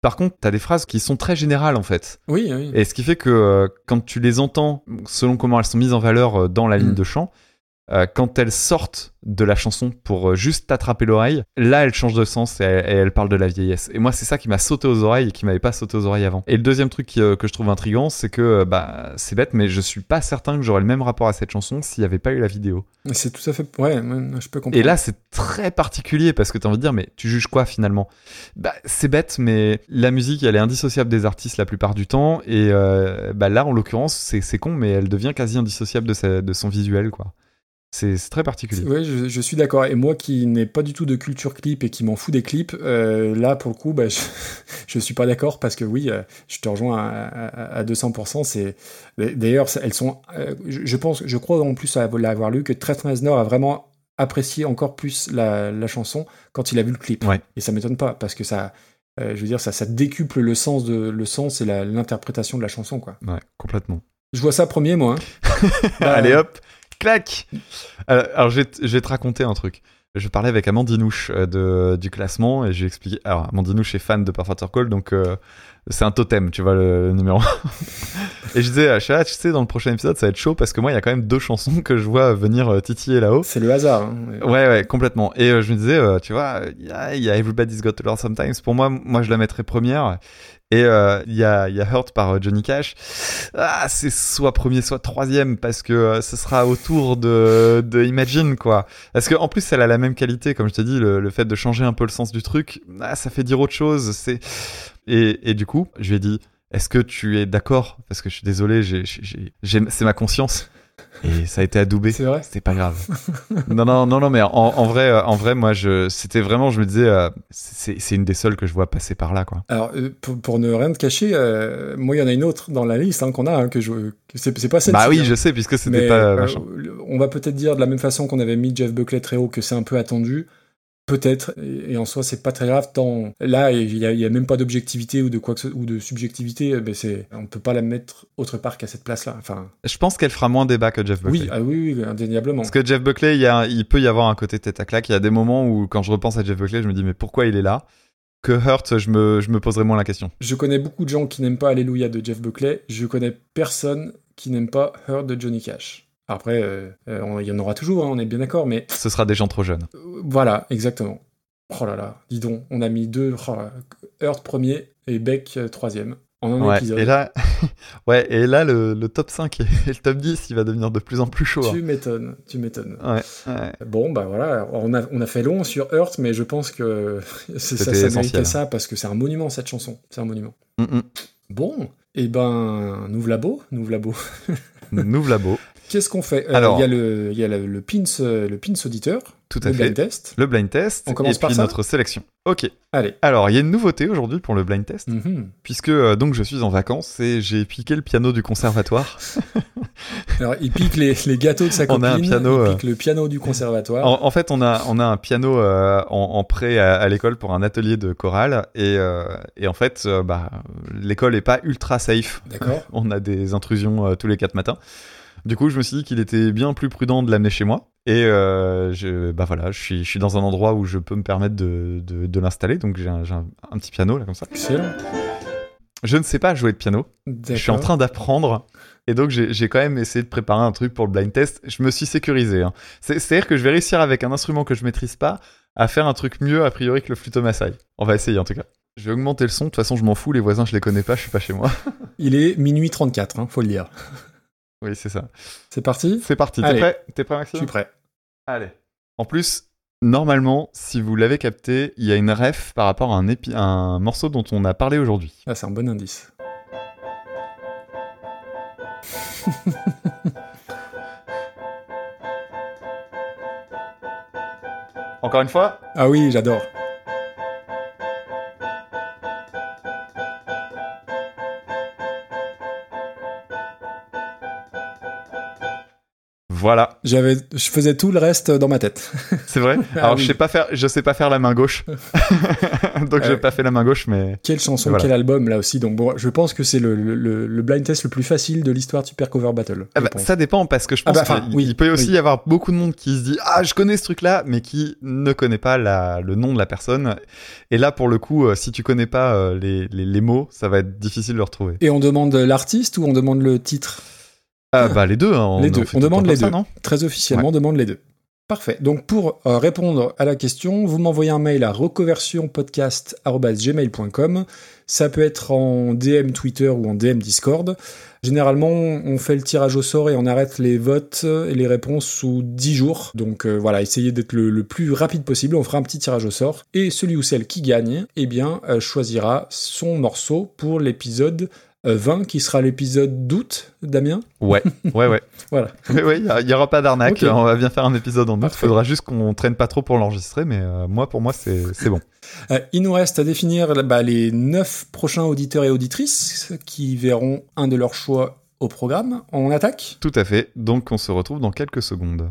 Par contre, t'as des phrases qui sont très générales en fait. Oui, oui. Et ce qui fait que euh, quand tu les entends, selon comment elles sont mises en valeur euh, dans la ligne Mm. de chant, euh, quand elles sortent de la chanson pour euh, juste t'attraper l'oreille, là elles changent de sens et elles, et elles parlent de la vieillesse. Et moi c'est ça qui m'a sauté aux oreilles et qui m'avait pas sauté aux oreilles avant. Et le deuxième truc qui, euh, que je trouve intriguant, c'est que bah c'est bête, mais je suis pas certain que j'aurais le même rapport à cette chanson s'il y avait pas eu la vidéo. C'est tout à fait... Ouais, je peux comprendre. Et là, c'est très particulier parce que t'as envie de dire, mais tu juges quoi finalement? Bah, c'est bête, mais la musique, elle est indissociable des artistes la plupart du temps. Et euh, bah, là, en l'occurrence, c'est c'est con, mais elle devient quasi indissociable de, sa- de son visuel, quoi. C'est très particulier. Oui, je, je suis d'accord. Et moi qui n'ai pas du tout de culture clip et qui m'en fous des clips, euh, là pour le coup, bah, je, je suis pas d'accord parce que oui, euh, je te rejoins à, à- à 200%. C'est d'ailleurs elles sont. euh, je, pense, je crois en plus à l'avoir lu que Trent Reznor a vraiment apprécié encore plus la, la chanson quand il a vu le clip. Ouais. Et ça m'étonne pas parce que ça, je veux dire, ça, ça décuple le sens de le sens et l'interprétation de la chanson quoi. Ouais, complètement. Je vois ça premier moi. hein. Bah, Allez hop, clac Alors, alors, je, vais te- je vais te raconter un truc. Je parlais avec Amandinouche euh, de, du classement et j'ai expliqué. Alors, Amandinouche est fan de Perfect Call, donc euh, c'est un totem, tu vois, le, le numéro. et je disais à Chat, tu sais, dans le prochain épisode, ça va être chaud parce que moi, il y a quand même deux chansons que je vois venir euh, titiller là-haut. C'est le hasard. hein. Ouais, ouais, complètement. Et euh, je me disais, euh, tu vois, il y y a Everybody's Got to Learn Sometimes. Pour moi, moi, je la mettrais première. Et euh, il y, a, y a Hurt par euh, Johnny Cash. Ah, c'est soit premier, soit troisième, parce que euh, ce sera autour de, de Imagine, quoi. Parce que en plus, elle a la même qualité, comme je te dis, le, le fait de changer un peu le sens du truc, ah, ça fait dire autre chose. C'est et, et du coup, je lui ai dit, est-ce que tu es d'accord? Parce que je suis désolé, c'est ma conscience. Et ça a été adoubé. C'est vrai C'était pas grave. non, non, non, non, mais en, en vrai, euh, en vrai, moi, je, c'était vraiment, je me disais, euh, c'est c'est une des seules que je vois passer par là, quoi. Alors, euh, pour, pour ne rien te cacher, euh, moi, il y en a une autre dans la liste hein, qu'on a, hein, que je. C'est pas celle Bah oui, je sais, puisque c'était pas euh, on va peut-être dire de la même façon qu'on avait mis Jeff Buckley très haut que c'est un peu attendu. Peut-être, et et en soi, c'est pas très grave. Tant là, il y a, il y a même pas d'objectivité ou de quoi que ce- ou de subjectivité. Mais c'est, on peut pas la mettre autre part qu'à cette place-là. Enfin, Je pense qu'elle fera moins débat que Jeff Buckley. oui, ah oui, oui, indéniablement. Parce que Jeff Buckley, il, y a, il peut y avoir un côté tête à claque. Il y a des moments où, quand je repense à Jeff Buckley, je me dis, mais pourquoi il est là? Que Hurt, je me, je me poserais moins la question. Je connais beaucoup de gens qui n'aiment pas Alléluia de Jeff Buckley. Je connais personne qui n'aime pas Hurt de Johnny Cash. Après, euh, euh, il y en aura toujours, hein, on est bien d'accord, mais Ce sera des gens trop jeunes. euh, voilà, exactement. Oh là là, dis donc, on a mis deux, oh là, Hurt premier et Beck troisième en un Ouais, épisode. et là, ouais, et là le, le top 5 et le top 10, il va devenir de plus en plus chaud. Tu m'étonnes, tu m'étonnes. hein. Ouais, ouais. Bon, bah voilà, on a, on a fait long sur Hurt, mais je pense que c'est- ça, ça essentiel. méritait ça parce que c'est un monument cette chanson. C'est un monument. Mm, mm. Bon, et ben, nous v'là beau, nous v'là beau. Qu'est-ce qu'on fait Euh, Alors- Il y a le, il y a le, le pins, euh, le pins auditeur, Tout à le fait. blind test. Le blind test. On commence et par puis ça notre sélection. Ok. Allez. Alors, il y a une nouveauté aujourd'hui pour le blind test, Mhm. puisque euh, donc je suis en vacances et j'ai piqué le piano du conservatoire. Alors, il pique les, les gâteaux de sa On copine, a un piano, il euh, pique le piano du conservatoire. En, en fait, on a, on a un piano euh, en, en prêt à, à l'école pour un atelier de chorale. Et, et en fait, bah, l'école est pas ultra safe. D'accord. on a des intrusions tous les quatre matins. Du coup, je me suis dit qu'il était bien plus prudent de l'amener chez moi. Et euh, je, bah voilà, je suis, je suis dans un endroit où je peux me permettre de, de, de l'installer. Donc j'ai un, j'ai un- un petit piano là comme ça. Excellent. Je ne sais pas jouer de piano. Je suis en train d'apprendre. Et donc, j'ai quand même essayé de préparer un truc pour le blind test. Je me suis sécurisé. hein. C'est- C'est-à-dire que je vais réussir avec un instrument que je maîtrise pas à faire un truc mieux, a priori, que le flûte-massaï. On va essayer en tout cas. Je vais augmenter le son. De toute façon, je m'en fous. Les voisins, je les connais pas. Je suis pas chez moi. Il est minuit 34, hein, faut le dire. Oui, c'est ça. C'est parti C'est parti. T'es prêt? T'es prêt, Je Maxime suis prêt. Allez. En plus, normalement, si vous l'avez capté, il y a une ref par rapport à un, épi- un morceau dont on a parlé aujourd'hui. Ah, c'est un bon indice. Encore une fois? Ah oui, j'adore. Voilà. J'avais, je faisais tout le reste dans ma tête. C'est vrai Ah Alors, oui. je sais pas faire, je sais pas faire la main gauche. Donc, j'ai Euh, pas fait la main gauche, mais. Quelle chanson, Voilà. quel album là aussi. Donc bon, je pense que c'est le, le- blind test le plus facile de l'histoire de Super Cover Battle. Ah bah, ça dépend parce que je Ah pense bah, enfin, qu'il oui, il peut aussi oui. y avoir beaucoup de monde qui se dit ah je connais ce truc là mais qui ne connaît pas la, le nom de la personne et là pour le coup euh, si tu connais pas euh, les, les, les mots ça va être difficile de le retrouver Et on demande l'artiste ou on demande le titre? Ah bah les deux hein, on Les deux. demande les ça, deux. non Très officiellement, on demande les deux. Parfait. Donc pour euh, répondre à la question, vous m'envoyez un mail à recoversionpodcast.gmail.com. Ça peut être en DM Twitter ou en DM Discord. Généralement, on fait le tirage au sort et on arrête les votes et les réponses sous 10 jours. Donc euh, voilà, essayez d'être le, le plus rapide possible. On fera un petit tirage au sort. Et celui ou celle qui gagne, eh bien, euh, choisira son morceau pour l'épisode 20, qui sera l'épisode d'août, Damien. ouais ouais ouais Voilà. ouais ouais, il y a- il y, aura pas d'arnaque on va bien faire un épisode en août Parfait. faudra juste qu'on traîne pas trop pour l'enregistrer mais euh, moi pour moi c'est bon Euh, il nous reste à définir bah, les neuf prochains auditeurs et auditrices qui verront un de leurs choix au programme. On attaque? Tout à fait donc on se retrouve dans quelques secondes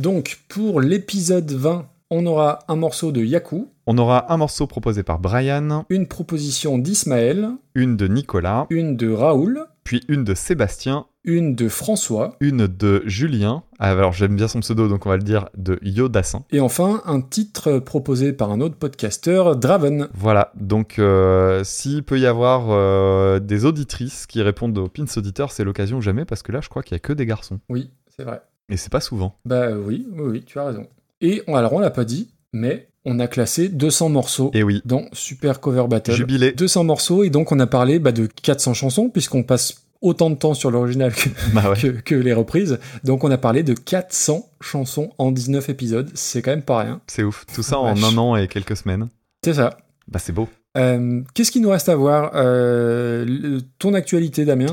Donc, pour l'épisode 20, on aura un morceau de Yaku, on aura un morceau proposé par Brian une proposition d'Ismaël, une de Nicolas une de Raoul, puis une de Sébastien une de François, une de Julien. Alors j'aime bien son pseudo, donc on va le dire de Yodassin. et enfin un titre proposé par un autre podcasteur, Draven. Voilà, donc euh, s'il peut y avoir euh, des auditrices qui répondent aux pins auditeurs, c'est l'occasion ou jamais, parce que là je crois qu'il y a que des garçons. Oui, c'est vrai. Et c'est pas souvent. Bah oui, oui, oui, tu as raison. Et on- alors on l'a pas dit, mais on a classé 200 morceaux Et oui, dans Super Cover Battle. jubilé. 200 morceaux et donc on a parlé bah, de 400 chansons puisqu'on passe autant de temps sur l'original que, Bah ouais. que, que les reprises. Donc on a parlé de 400 chansons en 19 épisodes. C'est quand même pas rien. C'est ouf. Tout ça en Vache. un an et quelques semaines. C'est ça. Bah c'est beau. Euh, Qu'est-ce qu'il nous reste à voir Euh, Ton actualité, Damien?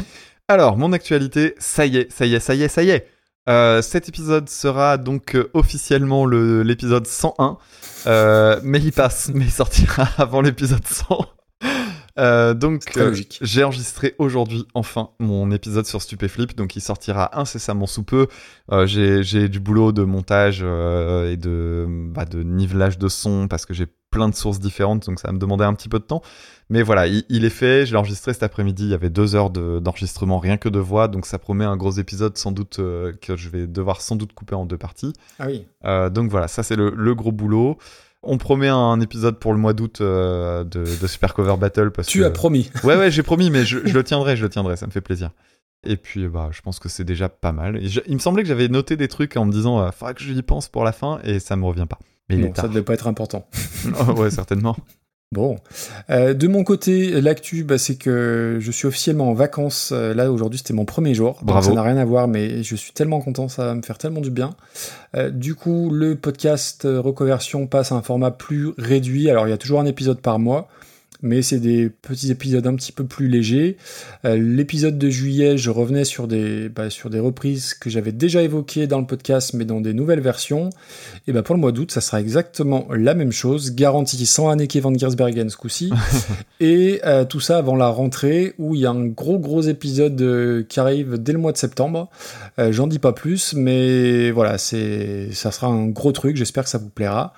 Alors, mon actualité, ça y est, ça y est, ça y est, ça y est. Euh, cet épisode sera donc euh, officiellement le- l'épisode 101, euh, mais il passe, mais il sortira avant l'épisode 100. Euh, donc, euh, j'ai enregistré aujourd'hui enfin mon épisode sur Stupéflip, donc il sortira incessamment sous peu. Euh, j'ai j'ai du boulot de montage euh, et de, bah, de nivelage de son parce que j'ai plein de sources différentes, donc ça va me demander un petit peu de temps. Mais voilà, il, il est fait. Je l'ai enregistré cet après-midi. Il y avait deux heures de- d'enregistrement rien que de voix, donc ça promet un gros épisode sans doute euh, que je vais devoir sans doute couper en deux parties. Ah oui. Euh, donc voilà, ça c'est le, le gros boulot. On promet un épisode pour le mois d'août euh, de, de Super Cover Battle parce Tu que as promis. ouais ouais j'ai promis, mais je, je le tiendrai, je le tiendrai, ça me fait plaisir. Et puis bah je pense que c'est déjà pas mal. Et je- il me semblait que j'avais noté des trucs en me disant euh, faudrait que je y pense pour la fin et ça me revient pas. Mais ça devait pas être important. Oh, ouais certainement. Bon. Euh, de mon côté, l'actu, bah, c'est que je suis officiellement en vacances. Euh, là, aujourd'hui, c'était mon premier jour. Donc, Bravo. ça n'a rien à voir, mais je suis tellement content, ça va me faire tellement du bien. Euh, du coup, le podcast Reconversion passe à un format plus réduit. Alors, il y a toujours un épisode par mois. Mais c'est des petits épisodes un petit peu plus légers. Euh, L'épisode de juillet, je revenais sur des, bah, sur des reprises que j'avais déjà évoquées dans le podcast, mais dans des nouvelles versions. Et bah pour le mois d'août, ça sera exactement la même chose, garantie sans Anneke van Giersbergen ce coup-ci. et euh, tout ça avant la rentrée, où il y a un gros gros épisode euh, qui arrive dès le mois de septembre. J'en dis pas plus, mais voilà, c'est ça sera un gros truc. J'espère que ça vous plaira.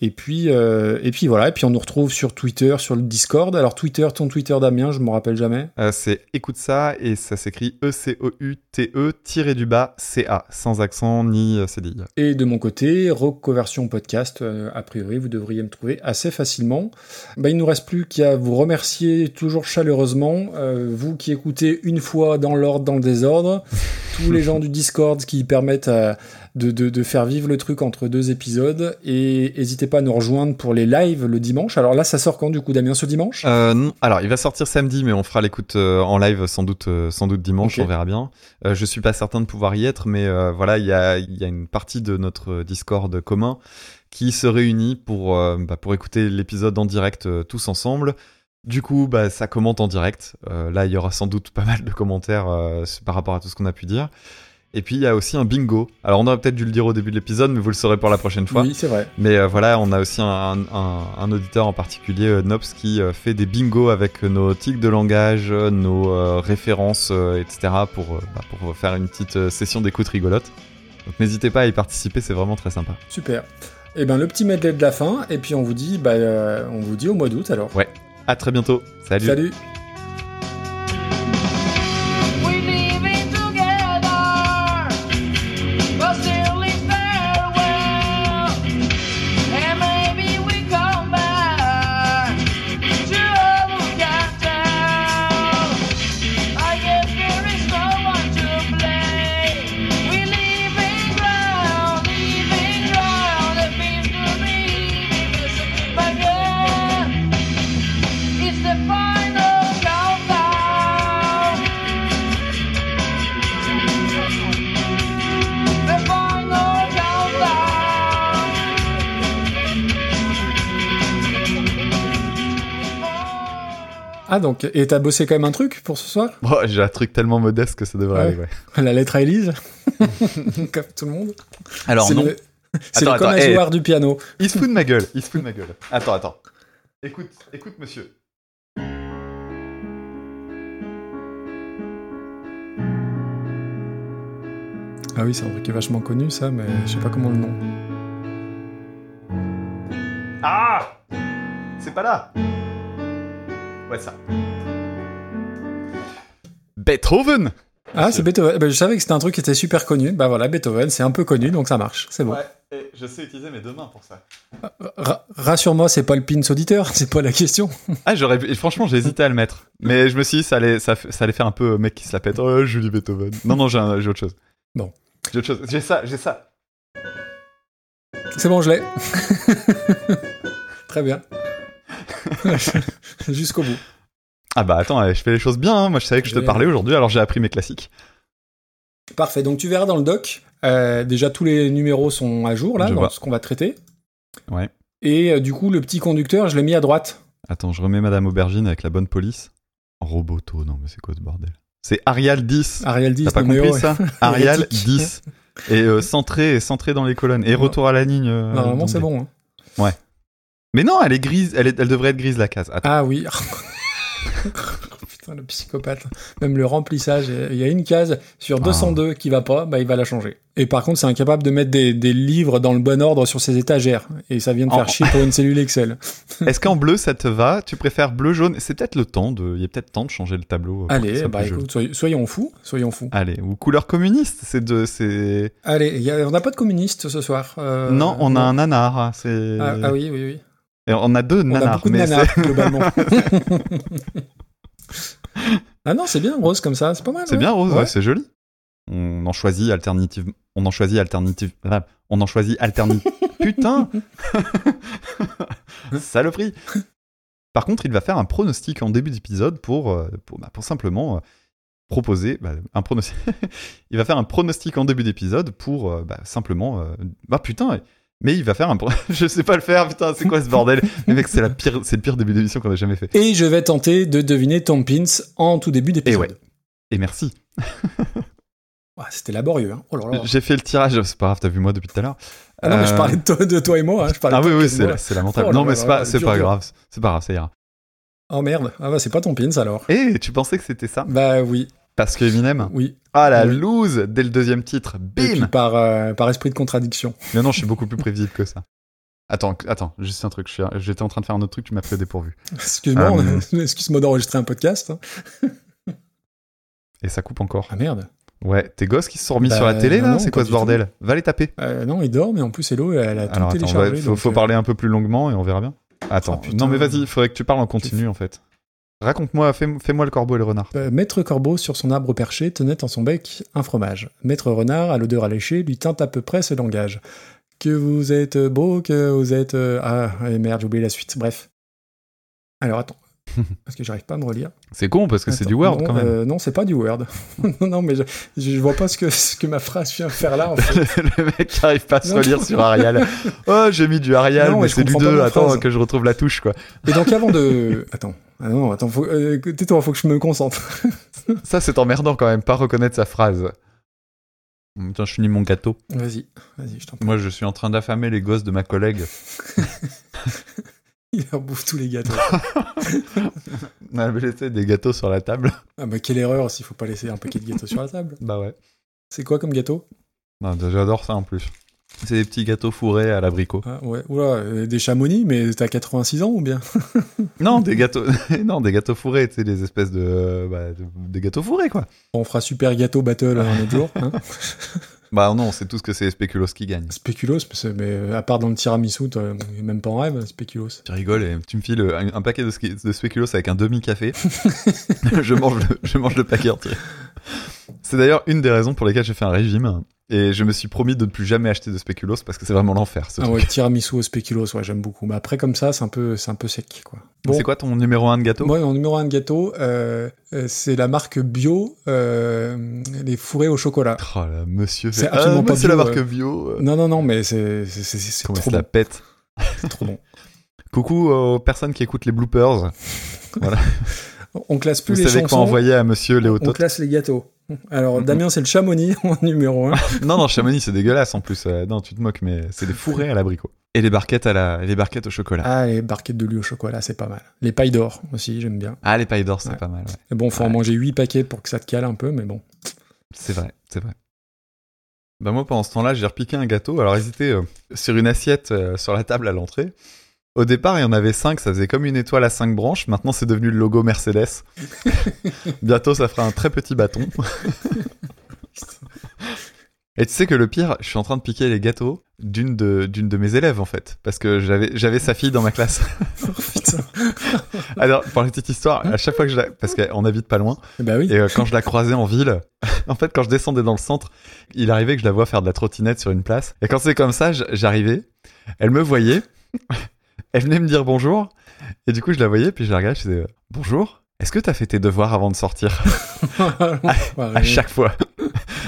Et puis et puis voilà, et puis on nous retrouve sur Twitter, sur le Discord. Alors Twitter, ton Twitter Damien, je me rappelle jamais. Euh, c'est écoute ça et ça s'écrit E E-C-O-U-T-E tiré du bas C-A sans accent ni euh, CDI. Et de mon côté, Reconversion Podcast, euh, a priori, vous devriez me trouver assez facilement. Bah, il ne nous reste plus qu'à vous remercier toujours chaleureusement, euh, vous qui écoutez une fois dans l'ordre, dans le désordre, tous les gens du Discord qui permettent euh, de, de- de faire vivre le truc entre deux épisodes, et n'hésitez pas à nous rejoindre pour les lives le dimanche. Alors là, ça sort quand du coup, Damien, ce dimanche? Euh, non, alors, il va sortir samedi, mais on fera l'écoute euh, en live sans doute, euh, sans doute dimanche, on verra bien. Je suis pas certain de pouvoir y être, mais voilà, il y a, il y a une partie de notre Discord commun qui se réunit pour, bah, pour écouter l'épisode en direct tous ensemble. Du coup, bah, ça commente en direct. Euh, là, il y aura sans doute pas mal de commentaires euh, par rapport à tout ce qu'on a pu dire. Et puis, il y a aussi un bingo. Alors, on aurait peut-être dû le dire au début de l'épisode, mais vous le saurez pour la prochaine fois. Oui, c'est vrai. Mais euh, voilà, on a aussi un, un- un auditeur en particulier, Nops, qui fait des bingos avec nos tics de langage, nos références, etc. pour, bah, pour faire une petite session d'écoute rigolote. Donc n'hésitez pas à y participer, c'est vraiment très sympa. Super. Et ben le petit medley de la fin, et puis on vous dit, bah, euh, on vous dit au mois d'août alors. Ouais, à très bientôt. Salut. Salut. Ah donc, et t'as bossé quand même un truc pour ce soir? Bon, J'ai un truc tellement modeste que ça devrait Ouais. aller, ouais. La lettre à Élise Comme tout le monde Alors C'est non. le- C'est le attends, un eh, joueur du piano. Il se fout de ma gueule, il se fout de ma gueule. Attends, attends. Écoute, écoute, monsieur. Ah oui, c'est un truc qui est vachement connu ça, mais je sais pas comment le nom. Ah C'est pas là Ouais, ça. Beethoven Ah, c'est Beethoven. Bah, je savais que c'était un truc qui était super connu. Bah voilà, Beethoven, c'est un peu connu, donc ça marche. C'est bon. Ouais, et je sais utiliser mes deux mains pour ça. Ra- Rassure-moi, c'est pas le pins auditeur, c'est pas la question. Ah, j'aurais franchement, j'ai hésité à le mettre. Mais je me suis dit, ça allait, ça, allait faire un peu euh, mec qui se la pète. Oh, Julie Beethoven. Non, non, j'ai autre chose. Bon. J'ai autre chose. J'ai ça, j'ai ça. C'est bon, je l'ai. Très bien. Jusqu'au bout. Ah bah attends, eh, je fais les choses bien. hein. Moi, je savais que je te parlais aujourd'hui, alors j'ai appris mes classiques. Parfait. Donc tu verras dans le doc, euh, déjà tous les numéros sont à jour là, Je dans vois. ce qu'on va traiter. Ouais. Et euh, du coup, le petit conducteur, je l'ai mis à droite. Attends, je remets Madame Aubergine avec la bonne police. Roboto, non mais c'est quoi ce bordel? C'est Arial 10. Arial 10. T'as pas compris ouais. ça Arial Hérétique. 10. Et euh, centré, centré dans les colonnes. Et retour à la ligne. euh, Normalement, c'est bon. hein. Mais non, elle est grise. Elle, est- elle devrait être grise la case. Attends. Ah oui. Putain, le psychopathe. Même le remplissage, il y a une case sur Ah. 202 qui va pas, bah il va la changer. Et par contre, c'est incapable de mettre des, des livres dans le bon ordre sur ses étagères. Et ça vient de En- faire chier pour une cellule Excel. Est-ce qu'en bleu ça te va? Tu préfères bleu jaune? C'est peut-être le temps de. Il y a peut-être temps de changer le tableau. que Allez, bah écoute, soyons, soyons fous, soyons fous. Allez, ou couleur communiste, c'est de, c'est. Allez, il y a- on n'a pas de communiste ce soir. euh, non, on a un nanar. Ah, ah oui, oui, oui. Et on a deux On nanars. a beaucoup de mais globalement. ah non, c'est bien, rose comme ça, c'est pas mal. C'est ouais. bien rose, Ouais. ouais, c'est joli. On en choisit alternative. On en choisit alternative. ah, On en choisit alternative. Putain Saloperie Par contre, il va faire un pronostic en début d'épisode pour, euh, pour, bah, pour simplement euh, proposer bah, un pronostic. il va faire un pronostic en début d'épisode pour euh, bah, simplement. bah putain mais il va faire un. pro- Je sais pas le faire, putain, c'est quoi ce bordel? Mais mec, c'est la pire, c'est le pire début d'émission qu'on a jamais fait. Et je vais tenter de deviner Tom Pins en tout début Et d'épisode. ouais. Et merci. C'était laborieux. Hein. Oh là là. J'ai fait le tirage, c'est pas grave, t'as vu moi depuis tout à l'heure. Ah non, mais je Euh, parlais de toi, de toi et moi. hein. Je parlais Ah de oui, oui, et c'est lamentable. Oh non, mais c'est pas, c'est pas grave. C'est pas grave, ça ira. Oh merde. Ah bah c'est pas Tom Pins alors. Et tu pensais que c'était ça? Bah oui, Parce que Eminem oui. Ah la Oui. loose Dès le deuxième titre, Et puis bim par, euh, par esprit de contradiction. Mais non, je suis beaucoup plus prévisible que ça. Attends, attends, juste un truc. J'étais en train de faire un autre truc, tu m'as pris au dépourvu. Excuse-moi, Euh. excuse-moi d'enregistrer un podcast. hein. Et ça coupe encore. Ah merde. Ouais, tes gosses qui se sont remis Bah, sur la télé non, là C'est quoi ce tout. bordel Va les taper. Euh, non, il dort, mais en plus Hello, elle a tout Alors attends, téléchargé. ouais, faut, donc, faut parler un peu plus longuement et on verra bien. Attends, Oh, putain. non mais vas-y, il faudrait que tu parles en continu en fait. Raconte-moi, fais- fais-moi le corbeau et le renard. Euh, Maître Corbeau, sur son arbre perché, tenait en son bec un fromage. Maître Renard, à l'odeur alléchée, lui tint à peu près ce langage. Que vous êtes beau, que vous êtes... euh, Ah, merde, j'ai oublié la suite. Bref. Alors, attends. Parce que j'arrive pas à me relire. C'est con parce que c'est du Word non, quand même. euh, non, c'est pas du Word. non, non, mais je, je vois pas ce que, ce que ma phrase vient faire là, en fait. le mec qui arrive pas à se relire sur Arial. Oh, j'ai mis du Arial, Non, mais c'est du comprends pas 2. ma Attends, phrase. que je retrouve la touche quoi. Et donc, avant de... Attends. Ah non, attends, faut... euh, tais-toi, faut que je me concentre. Ça, c'est emmerdant quand même, pas reconnaître sa phrase. Tiens, je finis mon gâteau. Vas-y, vas-y, je t'en prie. Moi, je suis en train d'affamer les gosses de ma collègue. Il leur bouffe tous les gâteaux. On avait laissé des gâteaux sur la table. ah bah, quelle erreur s'il faut pas laisser un paquet de gâteaux sur la table. Bah ouais. C'est quoi comme gâteau? Non, J'adore ça en plus. C'est des petits gâteaux fourrés à l'abricot. Ah, ouais. Oula, euh, des chamonix, mais t'as 86 ans ou bien? Non, des gâteaux, non, des gâteaux fourrés, tu sais, des espèces de, bah, de- des gâteaux fourrés quoi. On fera super gâteau battle un autre jour. Hein Bah non, c'est tout ce que c'est les spéculoos qui gagnent. Spéculoos, mais, euh, à part dans le tiramisu, même pas en rêve, Spéculoos. Tu rigoles et tu me files un, un paquet de, de spéculoos avec un demi-café. je, mange le, je mange le paquet entier. C'est d'ailleurs une des raisons pour lesquelles j'ai fait un régime. Et je me suis promis de ne plus jamais acheter de spéculoos parce que c'est vraiment l'enfer ce Ah truc. ouais, tiramisu au spéculoos, ouais, j'aime beaucoup. Mais après, comme ça, c'est un peu, c'est un peu sec, quoi. Bon, C'est quoi ton numéro 1 de gâteau? Moi, mon numéro un de gâteau, euh, euh, c'est la marque bio, euh, les fourrés au chocolat. Oh là, monsieur. C'est absolument Ah, moi, pas c'est la bio, marque euh. bio. Non, non, non, mais c'est, c'est, trop se la bon. pète C'est trop bon. Coucou aux personnes qui écoutent les bloopers. On classe plus Vous les savez quoi envoyer à monsieur Léo On classe les gâteaux. Alors, Damien, c'est le chamonix en numéro 1. Non, non, Chamonix, c'est dégueulasse en plus. Euh, non, tu te moques, mais c'est des fourrés à l'abricot. Et les barquettes, à la... les barquettes au chocolat. Ah, les barquettes de lui au chocolat, c'est pas mal. Les pailles d'or aussi, j'aime bien. Ah, les pailles d'or, c'est Ouais. pas mal. ouais. Bon, faut en manger 8 paquets pour que ça te cale un peu, mais bon. C'est vrai, c'est vrai. Bah moi, pendant ce temps-là, j'ai repiqué un gâteau. Alors, ils étaient euh, sur une assiette euh, sur la table à l'entrée. Au départ, il y en avait 5, ça faisait comme une étoile à 5 branches. Maintenant, c'est devenu le logo Mercedes. Bientôt, ça fera un très petit bâton. Et tu sais que le pire, je suis en train de piquer les gâteaux d'une de, d'une de mes élèves, en fait. Parce que j'avais, j'avais sa fille dans ma classe. Oh, putain. Alors, pour la petite histoire, à chaque fois que je la... Parce qu'on habite pas loin. Eh bah oui. Et euh, quand je la croisais en ville, en fait, quand je descendais dans le centre, il arrivait que je la vois faire de la trottinette sur une place. Et quand c'est comme ça, j'arrivais, elle me voyait, elle venait me dire bonjour, et du coup, je la voyais, puis je la regardais, je disais euh, bonjour. Est-ce que t'as fait tes devoirs avant de sortir? À à chaque fois.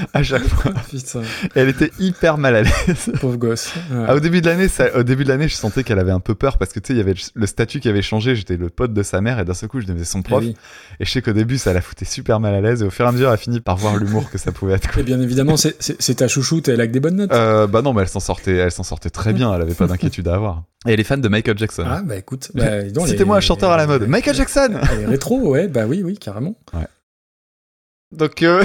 à chaque fois. Putain, Et elle était hyper mal à l'aise. pauvre gosse. Ouais. Ah, au début de l'année, au début de l'année, je sentais qu'elle avait un peu peur parce que tu sais, il y avait le statut qui avait changé. J'étais le pote de sa mère et d'un seul coup, je devenais son Ah prof. oui. Et je sais qu'au début, ça la foutait super mal à l'aise. Et au fur et à mesure, elle a fini par voir l'humour que ça pouvait être. quoi. Et bien évidemment, c'est- ta chouchoute, elle a que des bonnes notes. Euh, bah non, mais elle s'en sortait, elle s'en sortait très bien. Elle avait pas d'inquiétude à avoir. Et elle est fan de Michael Jackson. Ah bah écoute, bah, Citez-moi un chanteur à la mode. Michael Jackson. Elle est rétro, ouais, bah oui, oui, carrément. Donc, euh,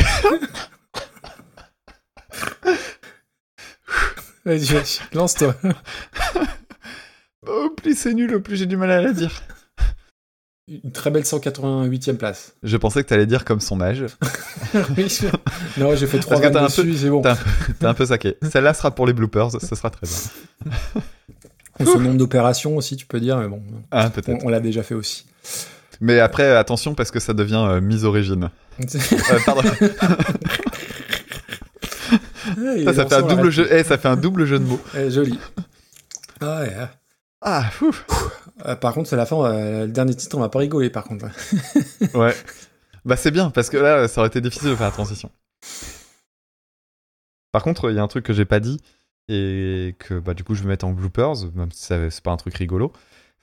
Vas-y, vas-y, lance-toi. au plus c'est nul, au plus j'ai du mal à la dire. Une très belle 188e place. Je pensais que t'allais dire comme son âge. Oui, je- non, j'ai fait trois Parce que t'as vannes un peu- dessus, c'est bon. T'es un, peu- t'es un peu saqué. Celle-là sera pour les bloopers, ça sera très bien. Ou Son nombre d'opérations aussi, tu peux dire, mais bon, Ah, on l'a déjà fait aussi. Mais après, attention parce que ça devient euh, mise origine. Euh, pardon. Ça, fait un double jeu. Eh, ça fait un double jeu de mots. Eh, joli. Ah ouais. ah. Fou. Euh, par contre, c'est la fin, euh, le dernier titre, on va pas rigoler par contre. Ouais. Bah c'est bien parce que là, ça aurait été difficile de faire la transition. Par contre, il y a un truc que j'ai pas dit et que bah du coup je vais mettre en bloopers, même si c'est pas un truc rigolo.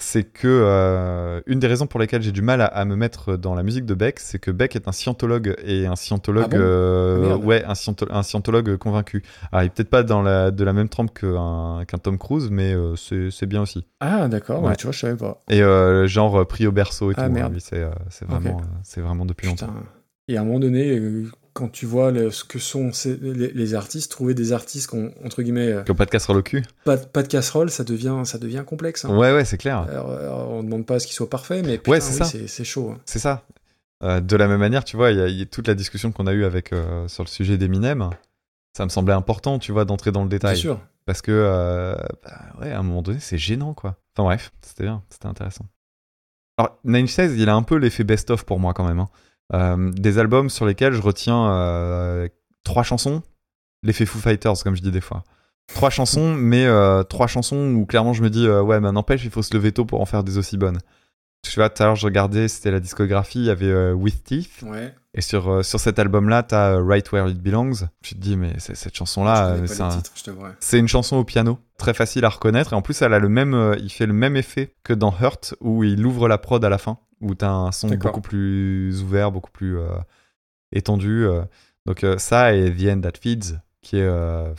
C'est que euh, une des raisons pour lesquelles j'ai du mal à, à me mettre dans la musique de Beck, c'est que Beck est un scientologue et un scientologue, Ah bon? euh, ouais, un, sciento- un scientologue convaincu. Alors, il est peut-être pas dans la, de la même trempe qu'un qu'un Tom Cruise, mais euh, c'est bien aussi. Ah d'accord, Ouais. ouais, tu vois, je savais pas. Et genre pris au berceau et Ah, tout. merde. hein, lui, c'est vraiment, c'est vraiment depuis longtemps. Et à un moment donné, quand tu vois le- ce que sont ces- les, les artistes, trouver des artistes qui ont, entre guillemets, euh, Qui ont pas de casserole au cul. pas, de- pas de casserole, ça devient, ça devient complexe. hein. Ouais, ouais, c'est clair. Alors, alors, on demande pas à ce qu'ils soient parfaits, mais putain, Ouais, c'est oui, chaud. hein. C'est ça. Euh, de la même manière, tu vois, il y, a- il y a toute la discussion qu'on a eue avec euh, sur le sujet d'Eminem. Ça me semblait important, tu vois, d'entrer dans le Bien détail. sûr. Parce que, euh, bah, ouais, à un moment donné, c'est gênant, quoi. Enfin bref, c'était bien, c'était intéressant. Alors, Nine Says, il a un peu l'effet best-of pour moi, quand même. hein. Euh, des albums sur lesquels je retiens euh, trois chansons, l'effet Foo Fighters, comme je dis des fois. Trois chansons, mais euh, trois chansons où clairement je me dis, ouais, mais n'empêche, il faut se lever tôt pour en faire des aussi bonnes. Tu vois, tout à l'heure, je regardais, c'était la discographie, il y avait euh, With Teeth. Ouais. Et sur, euh, sur cet album-là, t'as euh, Right Where It Belongs. Tu te dis, mais cette chanson-là, c'est un- une chanson au piano, très facile à reconnaître. Et en plus, elle a le même, il fait le même effet que dans Hurt, où il ouvre la prod à la fin, où t'as un son beaucoup plus ouvert, beaucoup plus euh, étendu. euh. Donc euh, ça et The End That Feeds, qui est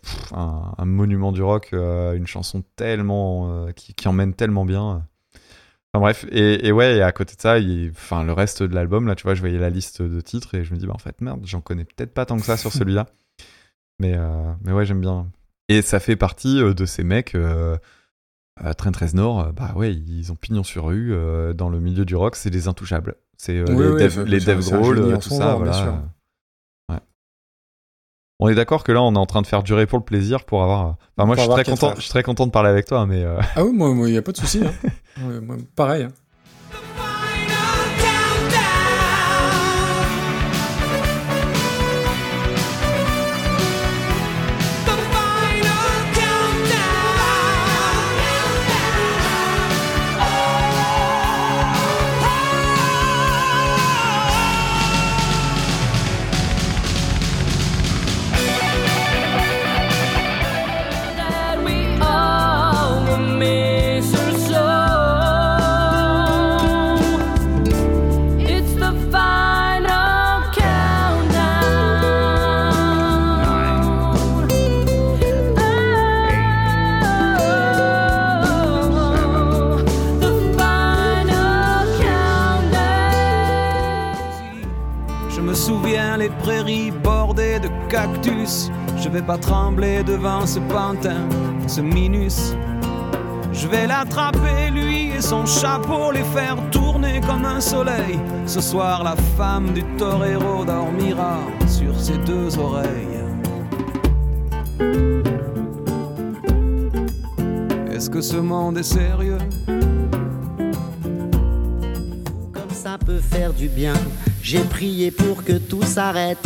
pff, un, un monument du rock, une chanson tellement qui, qui emmène tellement bien. Enfin bref, et, et ouais, et à côté de ça, il- enfin le reste de l'album, là, tu vois, je voyais la liste de titres et je me dis, bah en fait, merde, j'en connais peut-être pas tant que ça sur celui-là. Mais, mais ouais, j'aime bien. Et ça fait partie de ces mecs, euh, à Trent Reznor, euh, bah ouais, ils ont pignon sur rue euh, dans le milieu du rock, c'est des intouchables. C'est euh, Oui, les, oui, les Grohl, en tout ça, genre, bien voilà. sûr. Ouais. On est d'accord que là, on est en train de faire durer pour le plaisir, pour avoir. Enfin, moi, je suis, très content, je suis très content de parler avec toi, mais euh, Ah oui, moi, il n'y a pas de souci. hein. Ouais, pareil. hein. Vais pas trembler devant ce pantin, ce minus. Je vais l'attraper, lui et son chapeau, les faire tourner comme un soleil. Ce soir, la femme du torero dormira sur ses deux oreilles. Est-ce que ce monde est sérieux? Comme ça peut faire du bien. J'ai prié pour que tout s'arrête,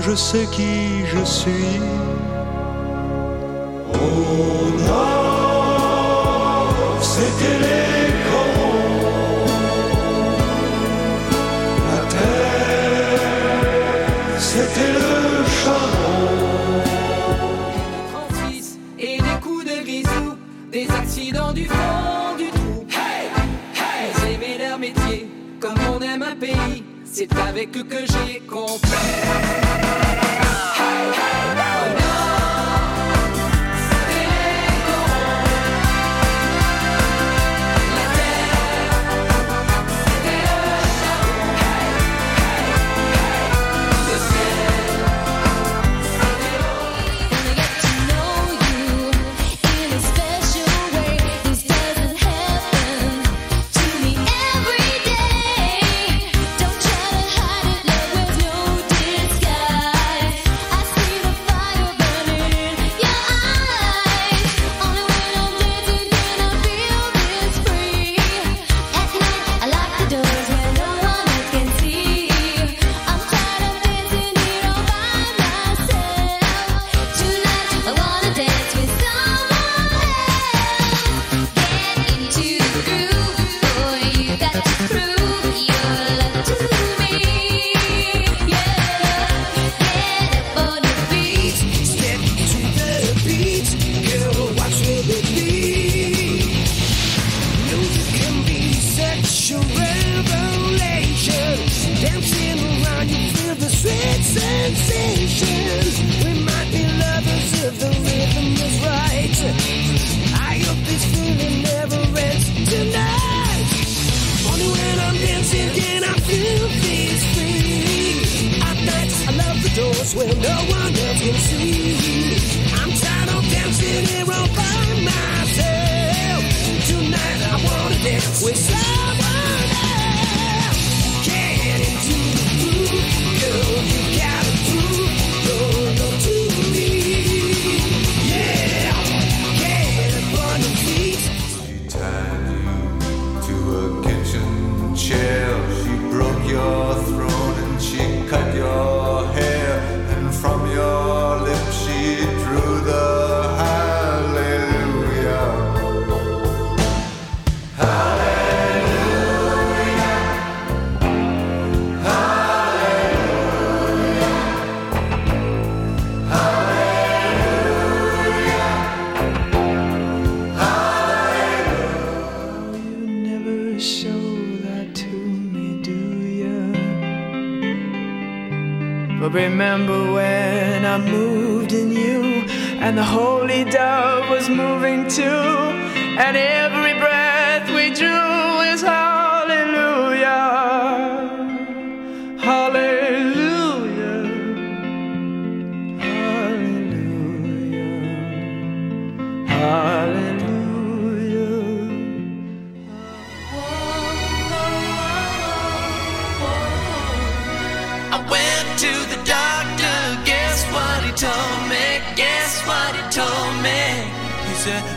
je sais qui je suis.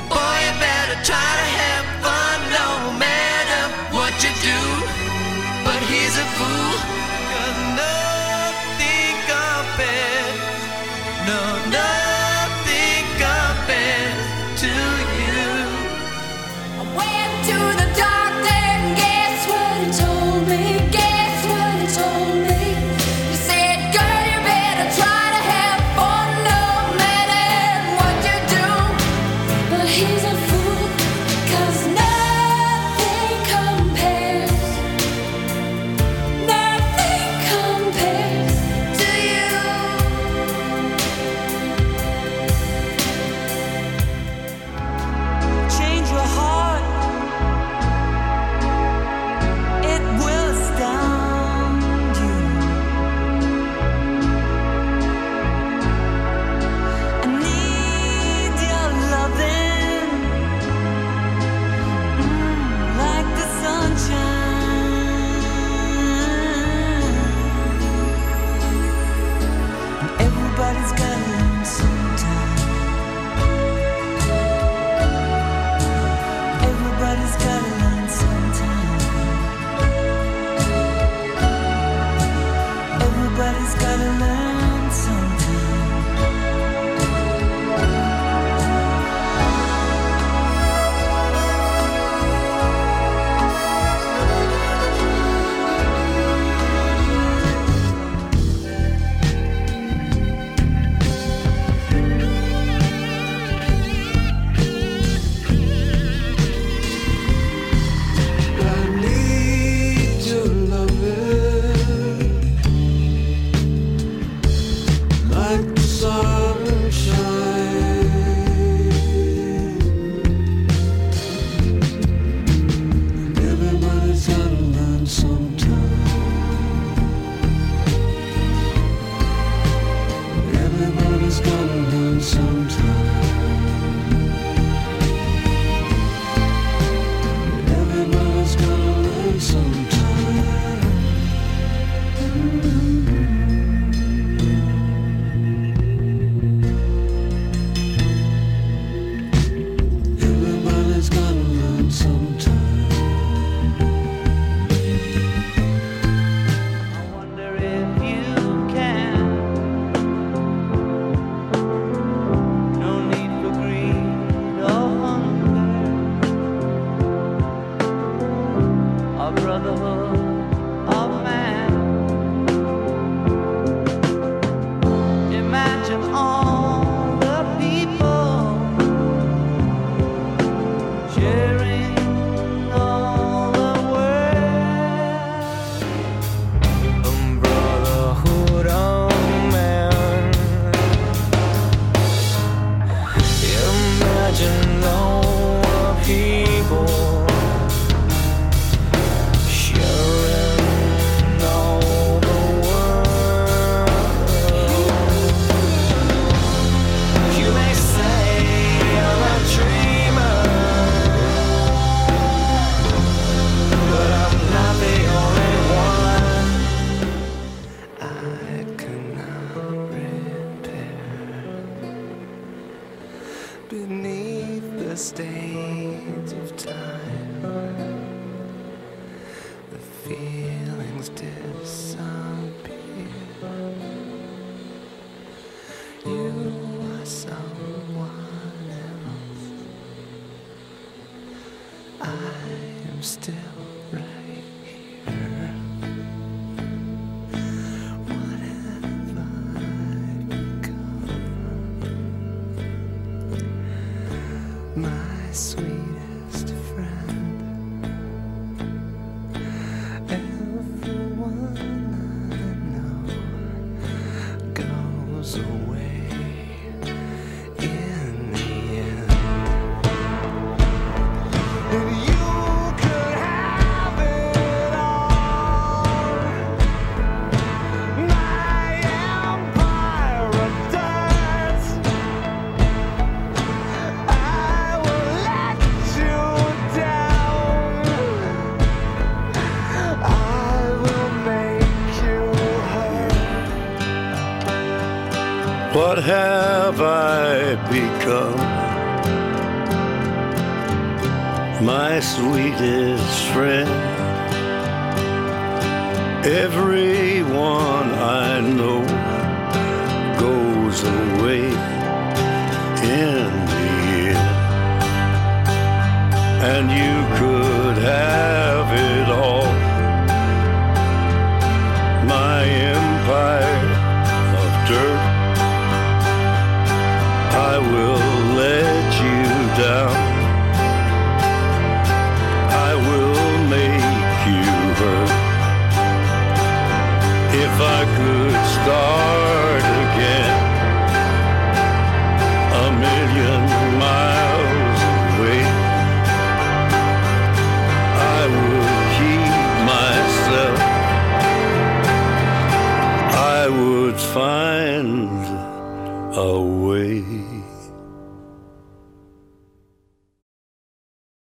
Boy,